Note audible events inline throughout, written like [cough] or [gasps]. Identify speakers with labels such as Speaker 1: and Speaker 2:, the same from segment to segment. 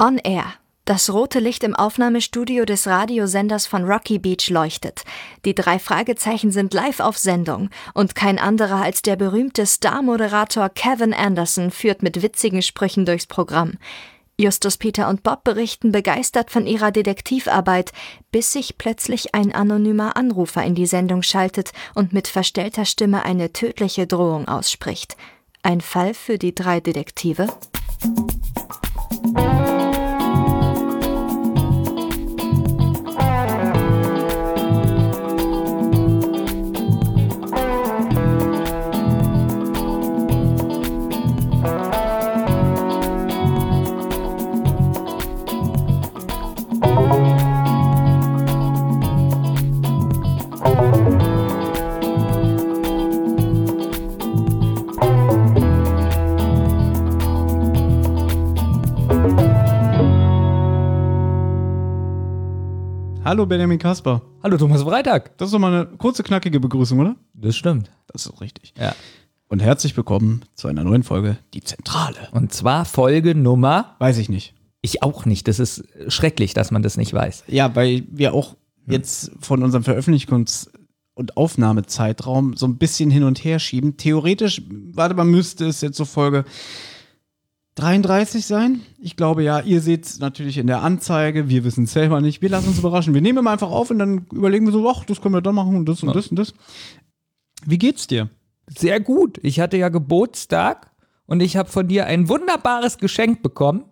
Speaker 1: On Air. Das rote Licht im Aufnahmestudio des Radiosenders von Rocky Beach leuchtet. Die drei Fragezeichen sind live auf Sendung und kein anderer als der berühmte Star-Moderator Kevin Anderson führt mit witzigen Sprüchen durchs Programm. Justus, Peter und Bob berichten begeistert von ihrer Detektivarbeit, bis sich plötzlich ein anonymer Anrufer in die Sendung schaltet und mit verstellter Stimme eine tödliche Drohung ausspricht. Ein Fall für die drei Detektive?
Speaker 2: Hallo Benjamin Kasper.
Speaker 3: Hallo Thomas Freitag.
Speaker 2: Das ist doch mal eine kurze, knackige Begrüßung, oder?
Speaker 3: Das stimmt.
Speaker 2: Das ist richtig.
Speaker 3: Ja.
Speaker 2: Und herzlich willkommen zu einer neuen Folge Die Zentrale.
Speaker 3: Und zwar Folge Nummer.
Speaker 2: Weiß ich nicht.
Speaker 3: Ich auch nicht. Das ist schrecklich, dass man das nicht weiß.
Speaker 2: Ja, weil wir auch jetzt von unserem Veröffentlichungs- und Aufnahmezeitraum so ein bisschen hin und her schieben. Theoretisch, warte mal, müsste es jetzt so Folge 33 sein. Ich glaube ja, ihr seht es natürlich in der Anzeige. Wir wissen es selber nicht. Wir lassen uns überraschen. Wir nehmen immer einfach auf und dann überlegen wir so, ach, das können wir dann machen und das und
Speaker 3: Ja.
Speaker 2: das und das. Wie geht's dir?
Speaker 3: Sehr gut. Ich hatte ja Geburtstag und ich habe von dir ein wunderbares Geschenk bekommen.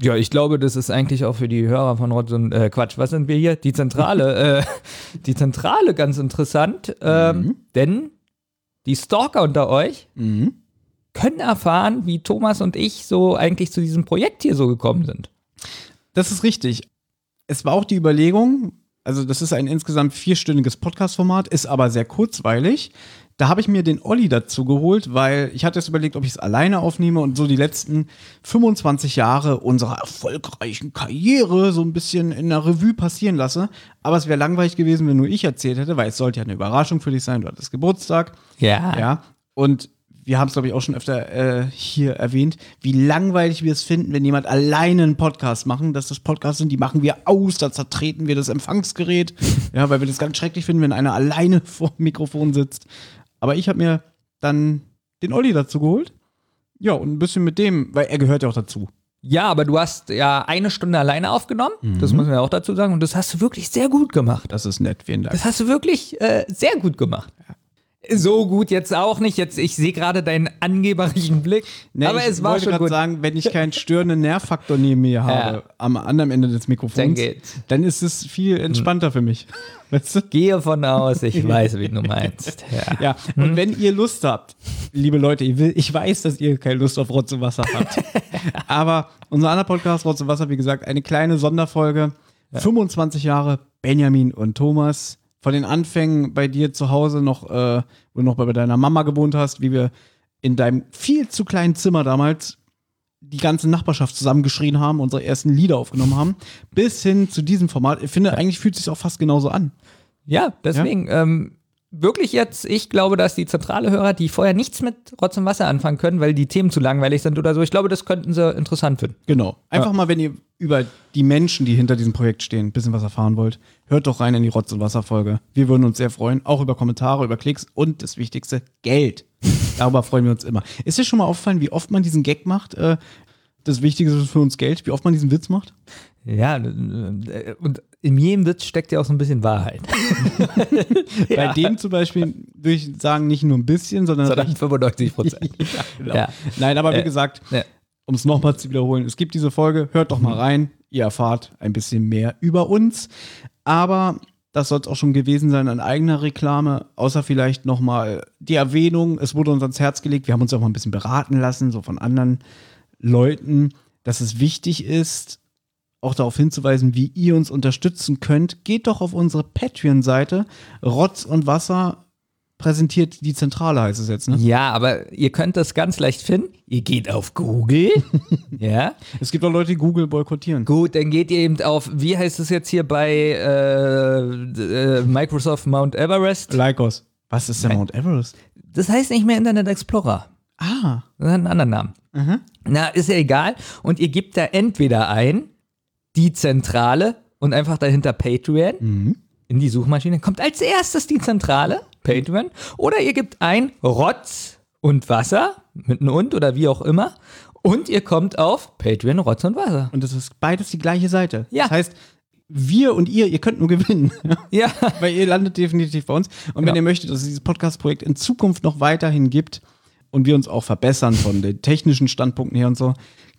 Speaker 3: Ja, ich glaube, das ist eigentlich auch für die Hörer von Rotz und äh, Quatsch. Was sind wir hier? Die Zentrale. [laughs] äh, die Zentrale ganz interessant, ähm, denn die Stalker unter euch
Speaker 2: Mhm.
Speaker 3: Können erfahren, wie Thomas und ich so eigentlich zu diesem Projekt hier so gekommen sind.
Speaker 2: Das ist richtig. Es war auch die Überlegung, also das ist ein insgesamt vierstündiges Podcast-Format, ist aber sehr kurzweilig. Da habe ich mir den Olli dazu geholt, weil ich hatte jetzt überlegt, ob ich es alleine aufnehme und so die letzten 25 Jahre unserer erfolgreichen Karriere so ein bisschen in der Revue passieren lasse. Aber es wäre langweilig gewesen, wenn nur ich erzählt hätte, weil es sollte ja eine Überraschung für dich sein. Du hattest Geburtstag.
Speaker 3: Ja.
Speaker 2: Ja, und wir haben es, glaube ich, auch schon öfter äh, hier erwähnt, wie langweilig wir es finden, wenn jemand alleine einen Podcast machen. Dass das Podcasts sind, die machen wir aus, da zertreten wir das Empfangsgerät. [laughs] ja, weil wir das ganz schrecklich finden, wenn einer alleine [laughs] vor dem Mikrofon sitzt. Aber ich habe mir dann den Olli dazu geholt. Ja, und ein bisschen mit dem, weil er gehört ja auch dazu.
Speaker 3: Ja, aber du hast ja eine Stunde alleine aufgenommen. Das müssen wir auch dazu sagen. Und das hast du wirklich sehr gut gemacht.
Speaker 2: Das ist nett, vielen Dank.
Speaker 3: Das hast du wirklich äh, sehr gut gemacht. So gut jetzt auch nicht. Jetzt, ich sehe gerade deinen angeberischen Blick.
Speaker 2: Nee,
Speaker 3: aber
Speaker 2: ich
Speaker 3: es war
Speaker 2: wollte
Speaker 3: schon
Speaker 2: gerade
Speaker 3: gut.
Speaker 2: sagen, wenn ich keinen [laughs] störenden Nervfaktor neben mir habe, am anderen Ende des Mikrofons,
Speaker 3: Dann
Speaker 2: dann ist es viel entspannter für mich. [laughs] Weißt du?
Speaker 3: Gehe von aus, ich [laughs] weiß, wie du meinst. Ja.
Speaker 2: Ja, und wenn ihr Lust habt, liebe Leute, ich, will, ich weiß, dass ihr keine Lust auf Rotz und Wasser habt. aber unser anderer Podcast, Rotz und Wasser, wie gesagt, eine kleine Sonderfolge. 25 Jahre Benjamin und Thomas. Von den Anfängen bei dir zu Hause noch, äh, wo du noch bei deiner Mama gewohnt hast, wie wir in deinem viel zu kleinen Zimmer damals die ganze Nachbarschaft zusammengeschrien haben, unsere ersten Lieder aufgenommen haben, bis hin zu diesem Format. Ich finde, eigentlich fühlt es sich auch fast genauso an.
Speaker 3: Ja, deswegen, Ähm, wirklich jetzt, ich glaube, dass die zentrale Hörer, die vorher nichts mit Rotz und Wasser anfangen können, weil die Themen zu langweilig sind oder so, ich glaube, das könnten sie interessant finden.
Speaker 2: Genau. Einfach mal, wenn ihr über die Menschen, die hinter diesem Projekt stehen, ein bisschen was erfahren wollt, hört doch rein in die Rotz- und Wasser-Folge. Wir würden uns sehr freuen, auch über Kommentare, über Klicks und das Wichtigste, Geld. [laughs] Darüber freuen wir uns immer. Ist dir schon mal aufgefallen, wie oft man diesen Gag macht? Äh, das Wichtigste ist für uns Geld, wie oft man diesen Witz macht?
Speaker 3: Ja, äh, und in jedem Witz steckt ja auch so ein bisschen Wahrheit. [laughs]
Speaker 2: Bei dem zum Beispiel würde ich sagen, nicht nur ein bisschen, sondern,
Speaker 3: Sondern 95 Prozent. [laughs]
Speaker 2: ja, genau.
Speaker 3: Ja.
Speaker 2: Nein, aber wie
Speaker 3: Äh,
Speaker 2: gesagt, um es nochmal zu wiederholen, es gibt diese Folge, hört doch mal rein, ihr erfahrt ein bisschen mehr über uns. Aber das soll es auch schon gewesen sein an eigener Reklame, außer vielleicht nochmal die Erwähnung, es wurde uns ans Herz gelegt, wir haben uns auch mal ein bisschen beraten lassen, so von anderen Leuten, dass es wichtig ist, auch darauf hinzuweisen, wie ihr uns unterstützen könnt. Geht doch auf unsere Patreon-Seite, Rotz und Wasser präsentiert die Zentrale, heißt es jetzt, ne?
Speaker 3: Ja, aber ihr könnt das ganz leicht finden. Ihr geht auf Google. [laughs] ja.
Speaker 2: Es gibt auch Leute, die Google boykottieren.
Speaker 3: Gut, dann geht ihr eben auf, wie heißt es jetzt hier bei äh, äh, Microsoft Mount Everest?
Speaker 2: Lycos. Was ist der Mount Everest?
Speaker 3: Das heißt nicht mehr Internet Explorer.
Speaker 2: Ah.
Speaker 3: Das hat einen anderen Namen. Na, ist ja egal. Und ihr gebt da entweder ein, die Zentrale und einfach dahinter Patreon in die Suchmaschine. Kommt als erstes die Zentrale, Patreon. Oder ihr gebt ein Rotz und Wasser mit einem und oder wie auch immer. Und ihr kommt auf Patreon, Rotz und Wasser.
Speaker 2: Und das ist beides die gleiche Seite.
Speaker 3: Ja.
Speaker 2: Das heißt, wir und ihr, ihr könnt nur gewinnen. [laughs]
Speaker 3: Ja. [laughs]
Speaker 2: Weil ihr landet definitiv bei uns. Und wenn
Speaker 3: Genau.
Speaker 2: ihr möchtet, dass es dieses Podcast-Projekt in Zukunft noch weiterhin gibt und wir uns auch verbessern von den technischen Standpunkten her und so,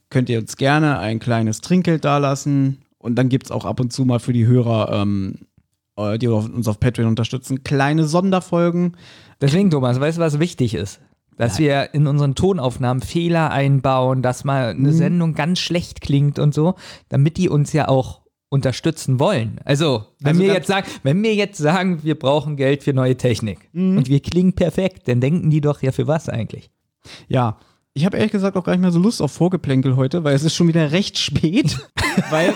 Speaker 2: könnt ihr uns gerne ein kleines Trinkgeld dalassen. Und dann gibt es auch ab und zu mal für die Hörer, ähm, äh, die uns auf Patreon unterstützen, kleine Sonderfolgen.
Speaker 3: Deswegen, Thomas, weißt du, was wichtig ist? Dass wir in unseren Tonaufnahmen Fehler einbauen, dass mal eine Sendung ganz schlecht klingt und so, damit die uns ja auch unterstützen wollen. Also, wenn
Speaker 2: Also
Speaker 3: wir jetzt sagen, wenn wir jetzt sagen, wir brauchen Geld für neue Technik und wir klingen perfekt, dann denken die doch ja für was eigentlich?
Speaker 2: Ja, ich habe ehrlich gesagt auch gar nicht mehr so Lust auf Vorgeplänkel heute, weil es ist schon wieder recht spät. [laughs] weil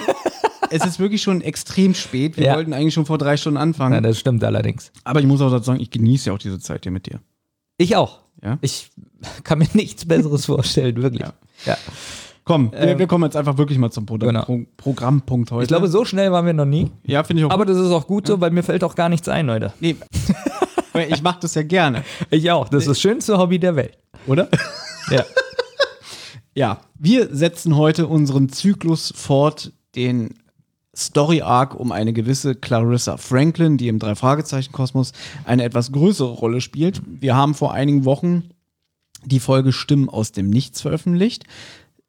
Speaker 2: es ist wirklich schon extrem spät. Wir
Speaker 3: Ja.
Speaker 2: wollten eigentlich schon vor drei Stunden
Speaker 3: Ja,
Speaker 2: anfangen.
Speaker 3: das stimmt allerdings.
Speaker 2: Aber ich muss auch dazu sagen, ich genieße ja auch diese Zeit hier mit dir.
Speaker 3: Ich auch.
Speaker 2: Ja?
Speaker 3: Ich [laughs] kann mir nichts Besseres vorstellen, wirklich.
Speaker 2: Ja.
Speaker 3: Ja.
Speaker 2: Komm, wir, wir kommen jetzt einfach wirklich mal zum Pro
Speaker 3: Genau.
Speaker 2: Pro Programmpunkt heute.
Speaker 3: Ich glaube, so schnell waren wir noch nie.
Speaker 2: ja, finde ich auch.
Speaker 3: Aber das ist auch gut so, weil mir fällt auch gar nichts ein, Leute.
Speaker 2: nee, [laughs] ich mache das ja gerne,
Speaker 3: Ich auch. Das ist das schönste Hobby der Welt.
Speaker 2: oder?
Speaker 3: Ja.
Speaker 2: Ja, wir setzen heute unseren Zyklus fort, den Story Arc um eine gewisse Clarissa Franklin, die im Drei-Fragezeichen-Kosmos eine etwas größere Rolle spielt. Wir haben vor einigen Wochen die Folge Stimmen aus dem Nichts veröffentlicht,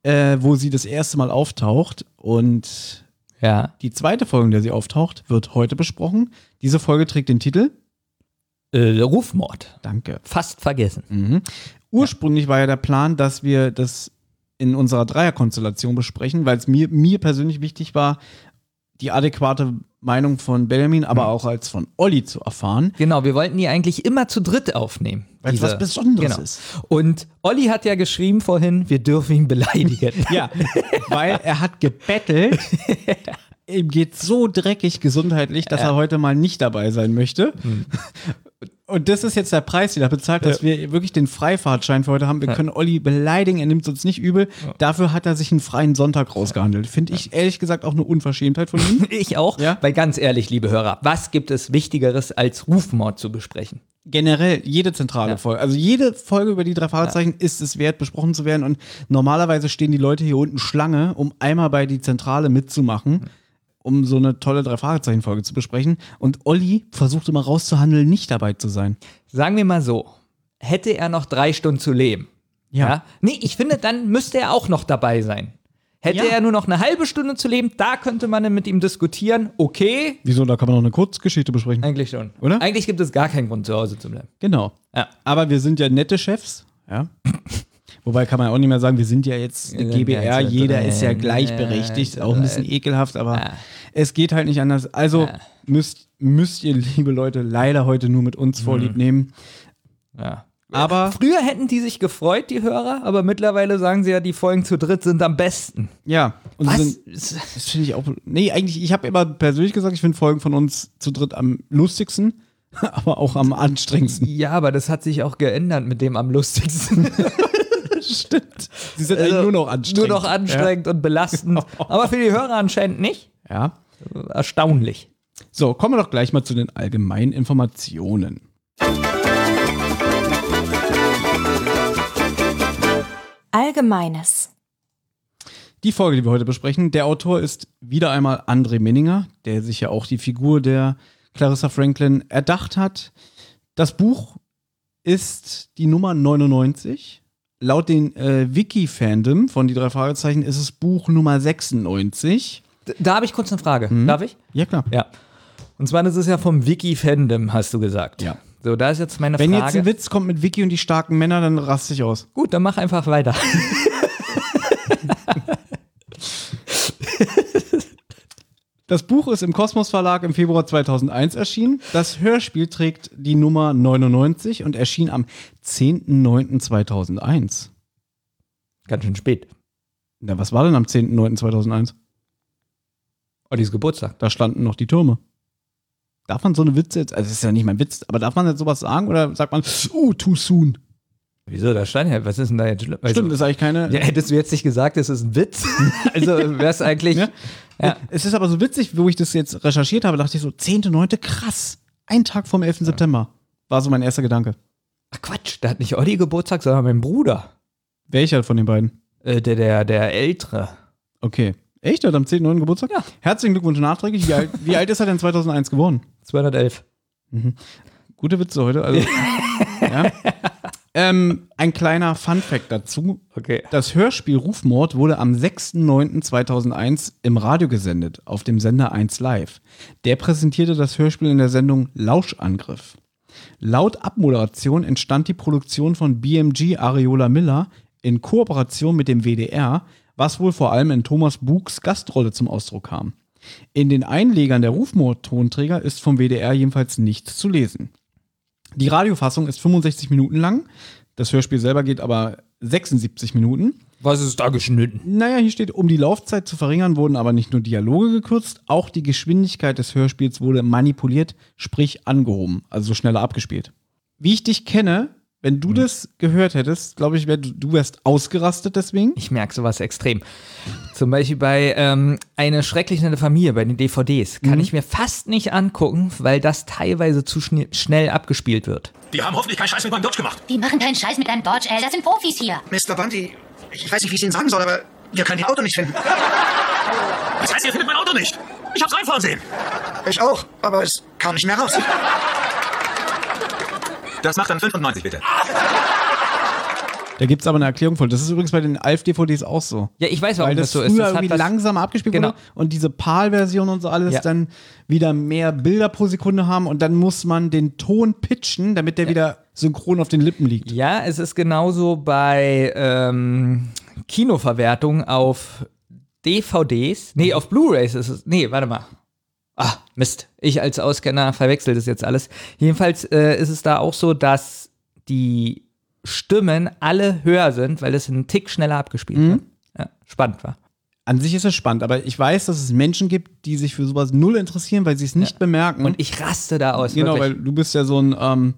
Speaker 2: äh, wo sie das erste Mal auftaucht und
Speaker 3: Ja.
Speaker 2: die zweite Folge, in der sie auftaucht, wird heute besprochen. Diese Folge trägt den Titel
Speaker 3: Äh, Rufmord.
Speaker 2: Danke.
Speaker 3: Fast vergessen.
Speaker 2: Mhm. Ursprünglich war ja der Plan, dass wir das in unserer Dreierkonstellation besprechen, weil es mir, mir persönlich wichtig war, die adäquate Meinung von Benjamin, aber auch als von Olli zu erfahren.
Speaker 3: Genau, wir wollten die eigentlich immer zu dritt aufnehmen.
Speaker 2: Weil es was Besonderes
Speaker 3: genau.
Speaker 2: ist.
Speaker 3: Und Olli hat ja geschrieben vorhin, wir dürfen ihn beleidigen. [laughs]
Speaker 2: Ja, weil er hat gebettelt. [laughs] Ihm geht so dreckig gesundheitlich, dass er heute mal nicht dabei sein möchte. Und das ist jetzt der Preis, den er bezahlt, dass wir wirklich den Freifahrtschein für heute haben. Wir können Olli beleidigen, er nimmt uns nicht übel. Dafür hat er sich einen freien Sonntag rausgehandelt. Finde ich ehrlich gesagt auch eine Unverschämtheit von ihm. [laughs]
Speaker 3: Ich auch,
Speaker 2: Ja?
Speaker 3: weil ganz ehrlich, liebe Hörer, was gibt es Wichtigeres als Rufmord zu besprechen?
Speaker 2: Generell, jede zentrale
Speaker 3: Ja.
Speaker 2: Folge. Also jede Folge über die drei Fragezeichen ist es wert, besprochen zu werden. Und normalerweise stehen die Leute hier unten Schlange, um einmal bei die Zentrale mitzumachen, um so eine tolle drei Fragezeichen-Folge zu besprechen. Und Olli versucht immer rauszuhandeln, nicht dabei zu sein.
Speaker 3: Sagen wir mal so, hätte er noch drei Stunden zu leben.
Speaker 2: Ja.
Speaker 3: Nee, ich finde, dann müsste er auch noch dabei sein. Hätte
Speaker 2: Ja.
Speaker 3: er nur noch eine halbe Stunde zu leben, da könnte man mit ihm diskutieren. Okay,
Speaker 2: Wieso? Da kann man noch eine Kurzgeschichte besprechen.
Speaker 3: eigentlich schon.
Speaker 2: Oder?
Speaker 3: Eigentlich gibt es gar keinen Grund, zu Hause zu bleiben.
Speaker 2: Genau.
Speaker 3: Ja.
Speaker 2: Aber wir sind ja nette Chefs. Ja. [laughs] Wobei kann man auch nicht mehr sagen, wir sind ja jetzt eine GBR, jeder ist ja gleichberechtigt, auch ein bisschen ekelhaft, aber es geht halt nicht anders. Also müsst, müsst ihr, [laughs] liebe Leute, leider heute nur mit uns vorlieb nehmen.
Speaker 3: Ja.
Speaker 2: Aber
Speaker 3: Früher hätten die sich gefreut, die Hörer, aber mittlerweile sagen sie ja, die Folgen zu dritt sind am besten.
Speaker 2: ja, und
Speaker 3: Was?
Speaker 2: Sind, das finde ich auch. Nee, eigentlich, ich habe immer persönlich gesagt, ich finde Folgen von uns zu dritt am lustigsten, [laughs] aber auch am anstrengendsten.
Speaker 3: Ja, aber das hat sich auch geändert mit dem am lustigsten. [laughs]
Speaker 2: Stimmt. Sie sind eigentlich nur noch anstrengend.
Speaker 3: Nur noch anstrengend und belastend. [laughs] Aber für die Hörer anscheinend nicht.
Speaker 2: Ja.
Speaker 3: Erstaunlich.
Speaker 2: So, kommen wir doch gleich mal zu den allgemeinen Informationen.
Speaker 1: Allgemeines.
Speaker 2: Die Folge, die wir heute besprechen, der Autor ist wieder einmal André Minninger, der sich ja auch die Figur der Clarissa Franklin erdacht hat. Das Buch ist die Nummer 99. Laut den äh, Wiki-Fandom von die drei Fragezeichen ist es Buch Nummer 96.
Speaker 3: D- Da habe ich kurz eine Frage.
Speaker 2: Mhm.
Speaker 3: Darf ich?
Speaker 2: Ja, klar.
Speaker 3: Ja. Und zwar, das ist ja vom Wiki-Fandom, hast du gesagt.
Speaker 2: Ja.
Speaker 3: So, da ist jetzt meine
Speaker 2: Wenn jetzt
Speaker 3: Frage.
Speaker 2: ein Witz kommt mit Vicky und die starken Männer, dann raste ich aus.
Speaker 3: Gut, dann mach einfach weiter. [laughs]
Speaker 2: Das Buch ist im Kosmos Verlag im Februar 2001 erschienen. Das Hörspiel trägt die Nummer 99 und erschien am 10.09.2001.
Speaker 3: Ganz schön spät.
Speaker 2: Na, was war denn am 10.09.2001?
Speaker 3: Ollis Geburtstag.
Speaker 2: Da standen noch die Türme. Darf man so eine Witze jetzt, also das ist ja nicht mein Witz, aber darf man jetzt sowas sagen oder sagt man, uh, too soon?
Speaker 3: Wieso, da stand ja, was ist denn da jetzt? Also,
Speaker 2: Stimmt, das ist eigentlich keine.
Speaker 3: ja, hättest du jetzt nicht gesagt, das ist ein Witz? [laughs] also wäre es eigentlich.
Speaker 2: Ja.
Speaker 3: Ja.
Speaker 2: Es ist aber so witzig, wo ich das jetzt recherchiert habe, dachte ich so, 10.9. krass. Ein Tag vom 11. September. War so mein erster Gedanke.
Speaker 3: Ach Quatsch, da hat nicht Olli Geburtstag, sondern mein Bruder.
Speaker 2: Welcher von den beiden?
Speaker 3: Äh, der, der, der Ältere.
Speaker 2: Okay. Echt? Er hat am 10.9. Geburtstag?
Speaker 3: Ja.
Speaker 2: Herzlichen Glückwunsch nachträglich. Wie alt, wie alt ist er denn 2001 geworden?
Speaker 3: 211.
Speaker 2: Gute Witze heute. Also, [laughs] ja. Ähm, ein kleiner Fun-Fact dazu.
Speaker 3: Okay.
Speaker 2: Das Hörspiel Rufmord wurde am 6.9.2001 im Radio gesendet, auf dem Sender 1 Live. Der präsentierte das Hörspiel in der Sendung Lauschangriff. Laut Abmoderation entstand die Produktion von BMG Areola Miller in Kooperation mit dem WDR, was wohl vor allem in Thomas Buchs Gastrolle zum Ausdruck kam. In den Einlegern der Rufmord-Tonträger ist vom WDR jedenfalls nichts zu lesen. Die Radiofassung ist 65 Minuten lang. Das Hörspiel selber geht aber 76 Minuten.
Speaker 3: Was ist da geschnitten?
Speaker 2: Naja, hier steht, um die Laufzeit zu verringern, wurden aber nicht nur Dialoge gekürzt, auch die Geschwindigkeit des Hörspiels wurde manipuliert, sprich angehoben, also so schneller abgespielt. Wie ich dich kenne, wenn du das gehört hättest, glaube ich, wär, du, wärst ausgerastet deswegen.
Speaker 3: Ich merke sowas extrem. Zum Beispiel bei ähm, Eine schrecklich nette Familie, bei den DVDs, kann ich mir fast nicht angucken, weil das teilweise zu schn schnell abgespielt wird.
Speaker 4: Die haben hoffentlich keinen Scheiß mit meinem Dodge gemacht.
Speaker 5: Die machen keinen Scheiß mit deinem Dodge, ey. Das sind Profis hier.
Speaker 4: Mr. Bunty, ich weiß nicht, wie ich es Ihnen sagen soll, aber wir können Ihr Auto nicht finden. Das heißt, ihr findet mein Auto nicht. Ich hab's reinfahren sehen. Ich auch, aber es kam nicht mehr raus. Das macht dann 95, bitte.
Speaker 2: Da gibt es aber eine Erklärung von. Das ist übrigens bei den Alf-DVDs auch so.
Speaker 3: Ja, ich weiß, warum
Speaker 2: Weil
Speaker 3: das,
Speaker 2: das,
Speaker 3: so
Speaker 2: früher
Speaker 3: ist. Das hat
Speaker 2: irgendwie
Speaker 3: was,
Speaker 2: langsam abgespielt
Speaker 3: Genau.
Speaker 2: wurde und diese PAL-Version und so alles
Speaker 3: Ja.
Speaker 2: dann wieder mehr Bilder pro Sekunde haben und dann muss man den Ton pitchen, damit der wieder synchron auf den Lippen liegt.
Speaker 3: Ja, es ist genauso bei ähm, Kinoverwertung auf DVDs. Nee, auf Blu-Rays ist es. Nee, warte mal. Ah, Mist. Ich als Auskenner verwechsel das jetzt alles. Jedenfalls äh, ist es da auch so, dass die Stimmen alle höher sind, weil es einen Tick schneller abgespielt
Speaker 2: Mhm.
Speaker 3: wird. Ja, spannend war.
Speaker 2: An sich ist es spannend, aber ich weiß, dass es Menschen gibt, die sich für sowas null interessieren, weil sie es nicht bemerken.
Speaker 3: Und ich raste da aus.
Speaker 2: genau, weil
Speaker 3: wirklich.
Speaker 2: du bist ja so ein, ähm,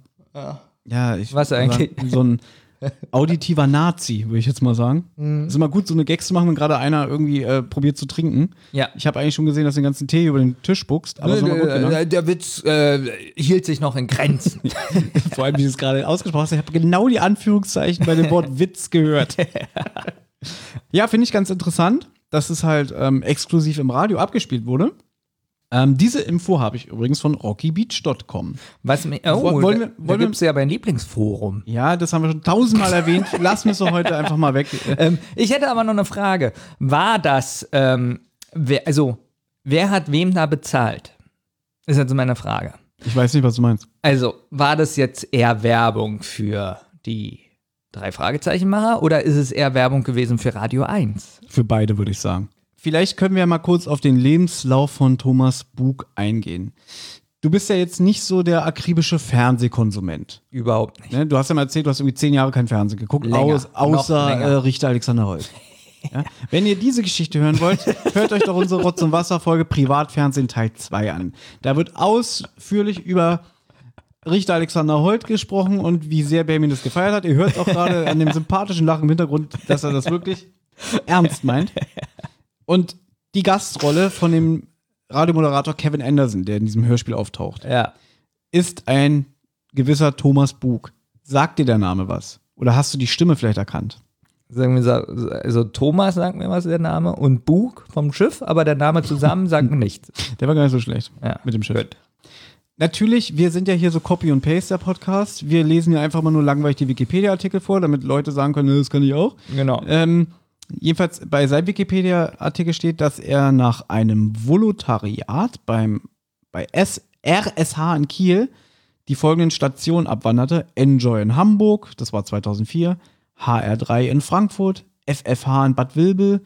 Speaker 2: ja, ich
Speaker 3: Was eigentlich?
Speaker 2: so ein [laughs] auditiver Nazi, würde ich jetzt mal sagen.
Speaker 3: Mhm.
Speaker 2: ist immer gut, so eine Gags zu machen, wenn gerade einer irgendwie äh, probiert zu trinken.
Speaker 3: Ja.
Speaker 2: Ich habe eigentlich schon gesehen, dass du den ganzen Tee über den Tisch spuckst, aber mal gut
Speaker 3: der,
Speaker 2: gemacht.
Speaker 3: der Witz äh, hielt sich noch in Grenzen. [laughs]
Speaker 2: Vor allem, wie du es gerade ausgesprochen hast. Ich habe genau die Anführungszeichen bei dem Wort [laughs] Witz gehört. ja, finde ich ganz interessant, dass es halt ähm, exklusiv im Radio abgespielt wurde. Ähm, diese Info habe ich übrigens von rockybeach.com.
Speaker 3: Was mir, oh,
Speaker 2: Wollen- wir- wollen
Speaker 3: da
Speaker 2: wir-
Speaker 3: gibt es ja mein Lieblingsforum.
Speaker 2: Ja, das haben wir schon tausendmal erwähnt. [laughs] Lassen wir es heute einfach mal weg.
Speaker 3: Ähm, ich hätte aber noch eine Frage. War das, ähm, wer, also, wer hat wem da bezahlt? Ist jetzt meine Frage.
Speaker 2: Ich weiß nicht, was du meinst.
Speaker 3: Also, war das jetzt eher Werbung für die drei Fragezeichenmacher oder ist es eher Werbung gewesen für Radio 1?
Speaker 2: Für beide, würde ich sagen. Vielleicht können wir mal kurz auf den Lebenslauf von Thomas Bug eingehen. Du bist ja jetzt nicht so der akribische Fernsehkonsument.
Speaker 3: Überhaupt nicht.
Speaker 2: Ne? Du hast ja mal erzählt, du hast irgendwie zehn Jahre kein Fernsehen geguckt, aus, außer äh, Richter Alexander Holt. [laughs] Ja? Wenn ihr diese Geschichte hören wollt, [laughs] hört euch doch unsere Rotz- und Wasser-Folge Privatfernsehen Teil 2 an. Da wird ausführlich über Richter Alexander Holt gesprochen und wie sehr Benjamin das gefeiert hat. Ihr hört auch gerade an dem sympathischen Lachen im Hintergrund, dass er das wirklich [laughs] ernst meint. Und die Gastrolle von dem Radiomoderator Kevin Anderson, der in diesem Hörspiel auftaucht,
Speaker 3: Ja.
Speaker 2: ist ein gewisser Thomas Bug. Sagt dir der Name was? Oder hast du die Stimme vielleicht erkannt?
Speaker 3: Sagen wir, so- also Thomas sagt mir was der Name und Bug vom Schiff, aber der Name zusammen sagt mir nichts. [laughs]
Speaker 2: Der war gar nicht so schlecht
Speaker 3: Ja,
Speaker 2: mit dem Schiff.
Speaker 3: gut.
Speaker 2: Natürlich, wir sind ja hier so Copy und Paste der Podcast. Wir lesen ja einfach mal nur langweilig die Wikipedia-Artikel vor, damit Leute sagen können, "Nö, das kann ich auch.
Speaker 3: Genau.
Speaker 2: Ähm, jedenfalls bei seinem Wikipedia-Artikel steht, dass er nach einem Volontariat beim, bei S RSH in Kiel die folgenden Stationen abwanderte. Enjoy in Hamburg, das war 2004, HR3 in Frankfurt, FFH in Bad Vilbel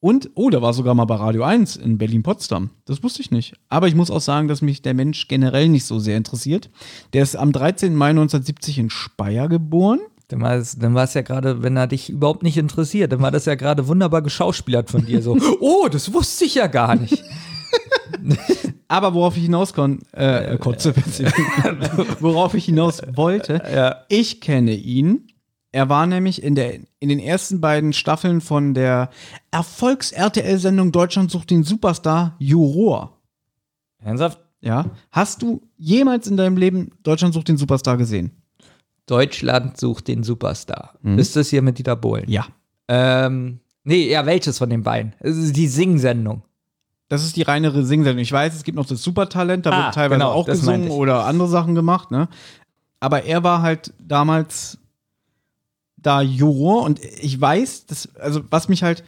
Speaker 2: und, oh, der war sogar mal bei Radio 1 in Berlin-Potsdam. Das wusste ich nicht. Aber ich muss auch sagen, dass mich der Mensch generell nicht so sehr interessiert. Der ist am 13. Mai 1970 in Speyer geboren.
Speaker 3: Dann war es, dann war es ja gerade, wenn er dich überhaupt nicht interessiert, dann war das ja gerade wunderbar geschauspielert von dir. So, [laughs] oh, das wusste ich ja gar nicht. [laughs]
Speaker 2: Aber worauf ich hinaus kon äh, konnte, [laughs] worauf ich hinaus wollte,
Speaker 3: Ja.
Speaker 2: ich kenne ihn Er war nämlich in, der, in den ersten beiden Staffeln von der Erfolgs-RTL-Sendung Deutschland sucht den Superstar Juror.
Speaker 3: Ernsthaft?
Speaker 2: Ja. Hast du jemals in deinem Leben Deutschland sucht den Superstar gesehen?
Speaker 3: Deutschland sucht den Superstar. Ist das hier mit Dieter Bohlen?
Speaker 2: Ja.
Speaker 3: Ähm, nee, ja, welches von den beiden? Es ist die Sing-Sendung.
Speaker 2: Das ist die reinere Singsendung. Ich weiß, es gibt noch das Supertalent, da
Speaker 3: Ah,
Speaker 2: wird teilweise
Speaker 3: genau,
Speaker 2: auch gesungen oder andere Sachen gemacht, ne? Aber er war halt damals da Juror und ich weiß, das, also was mich halt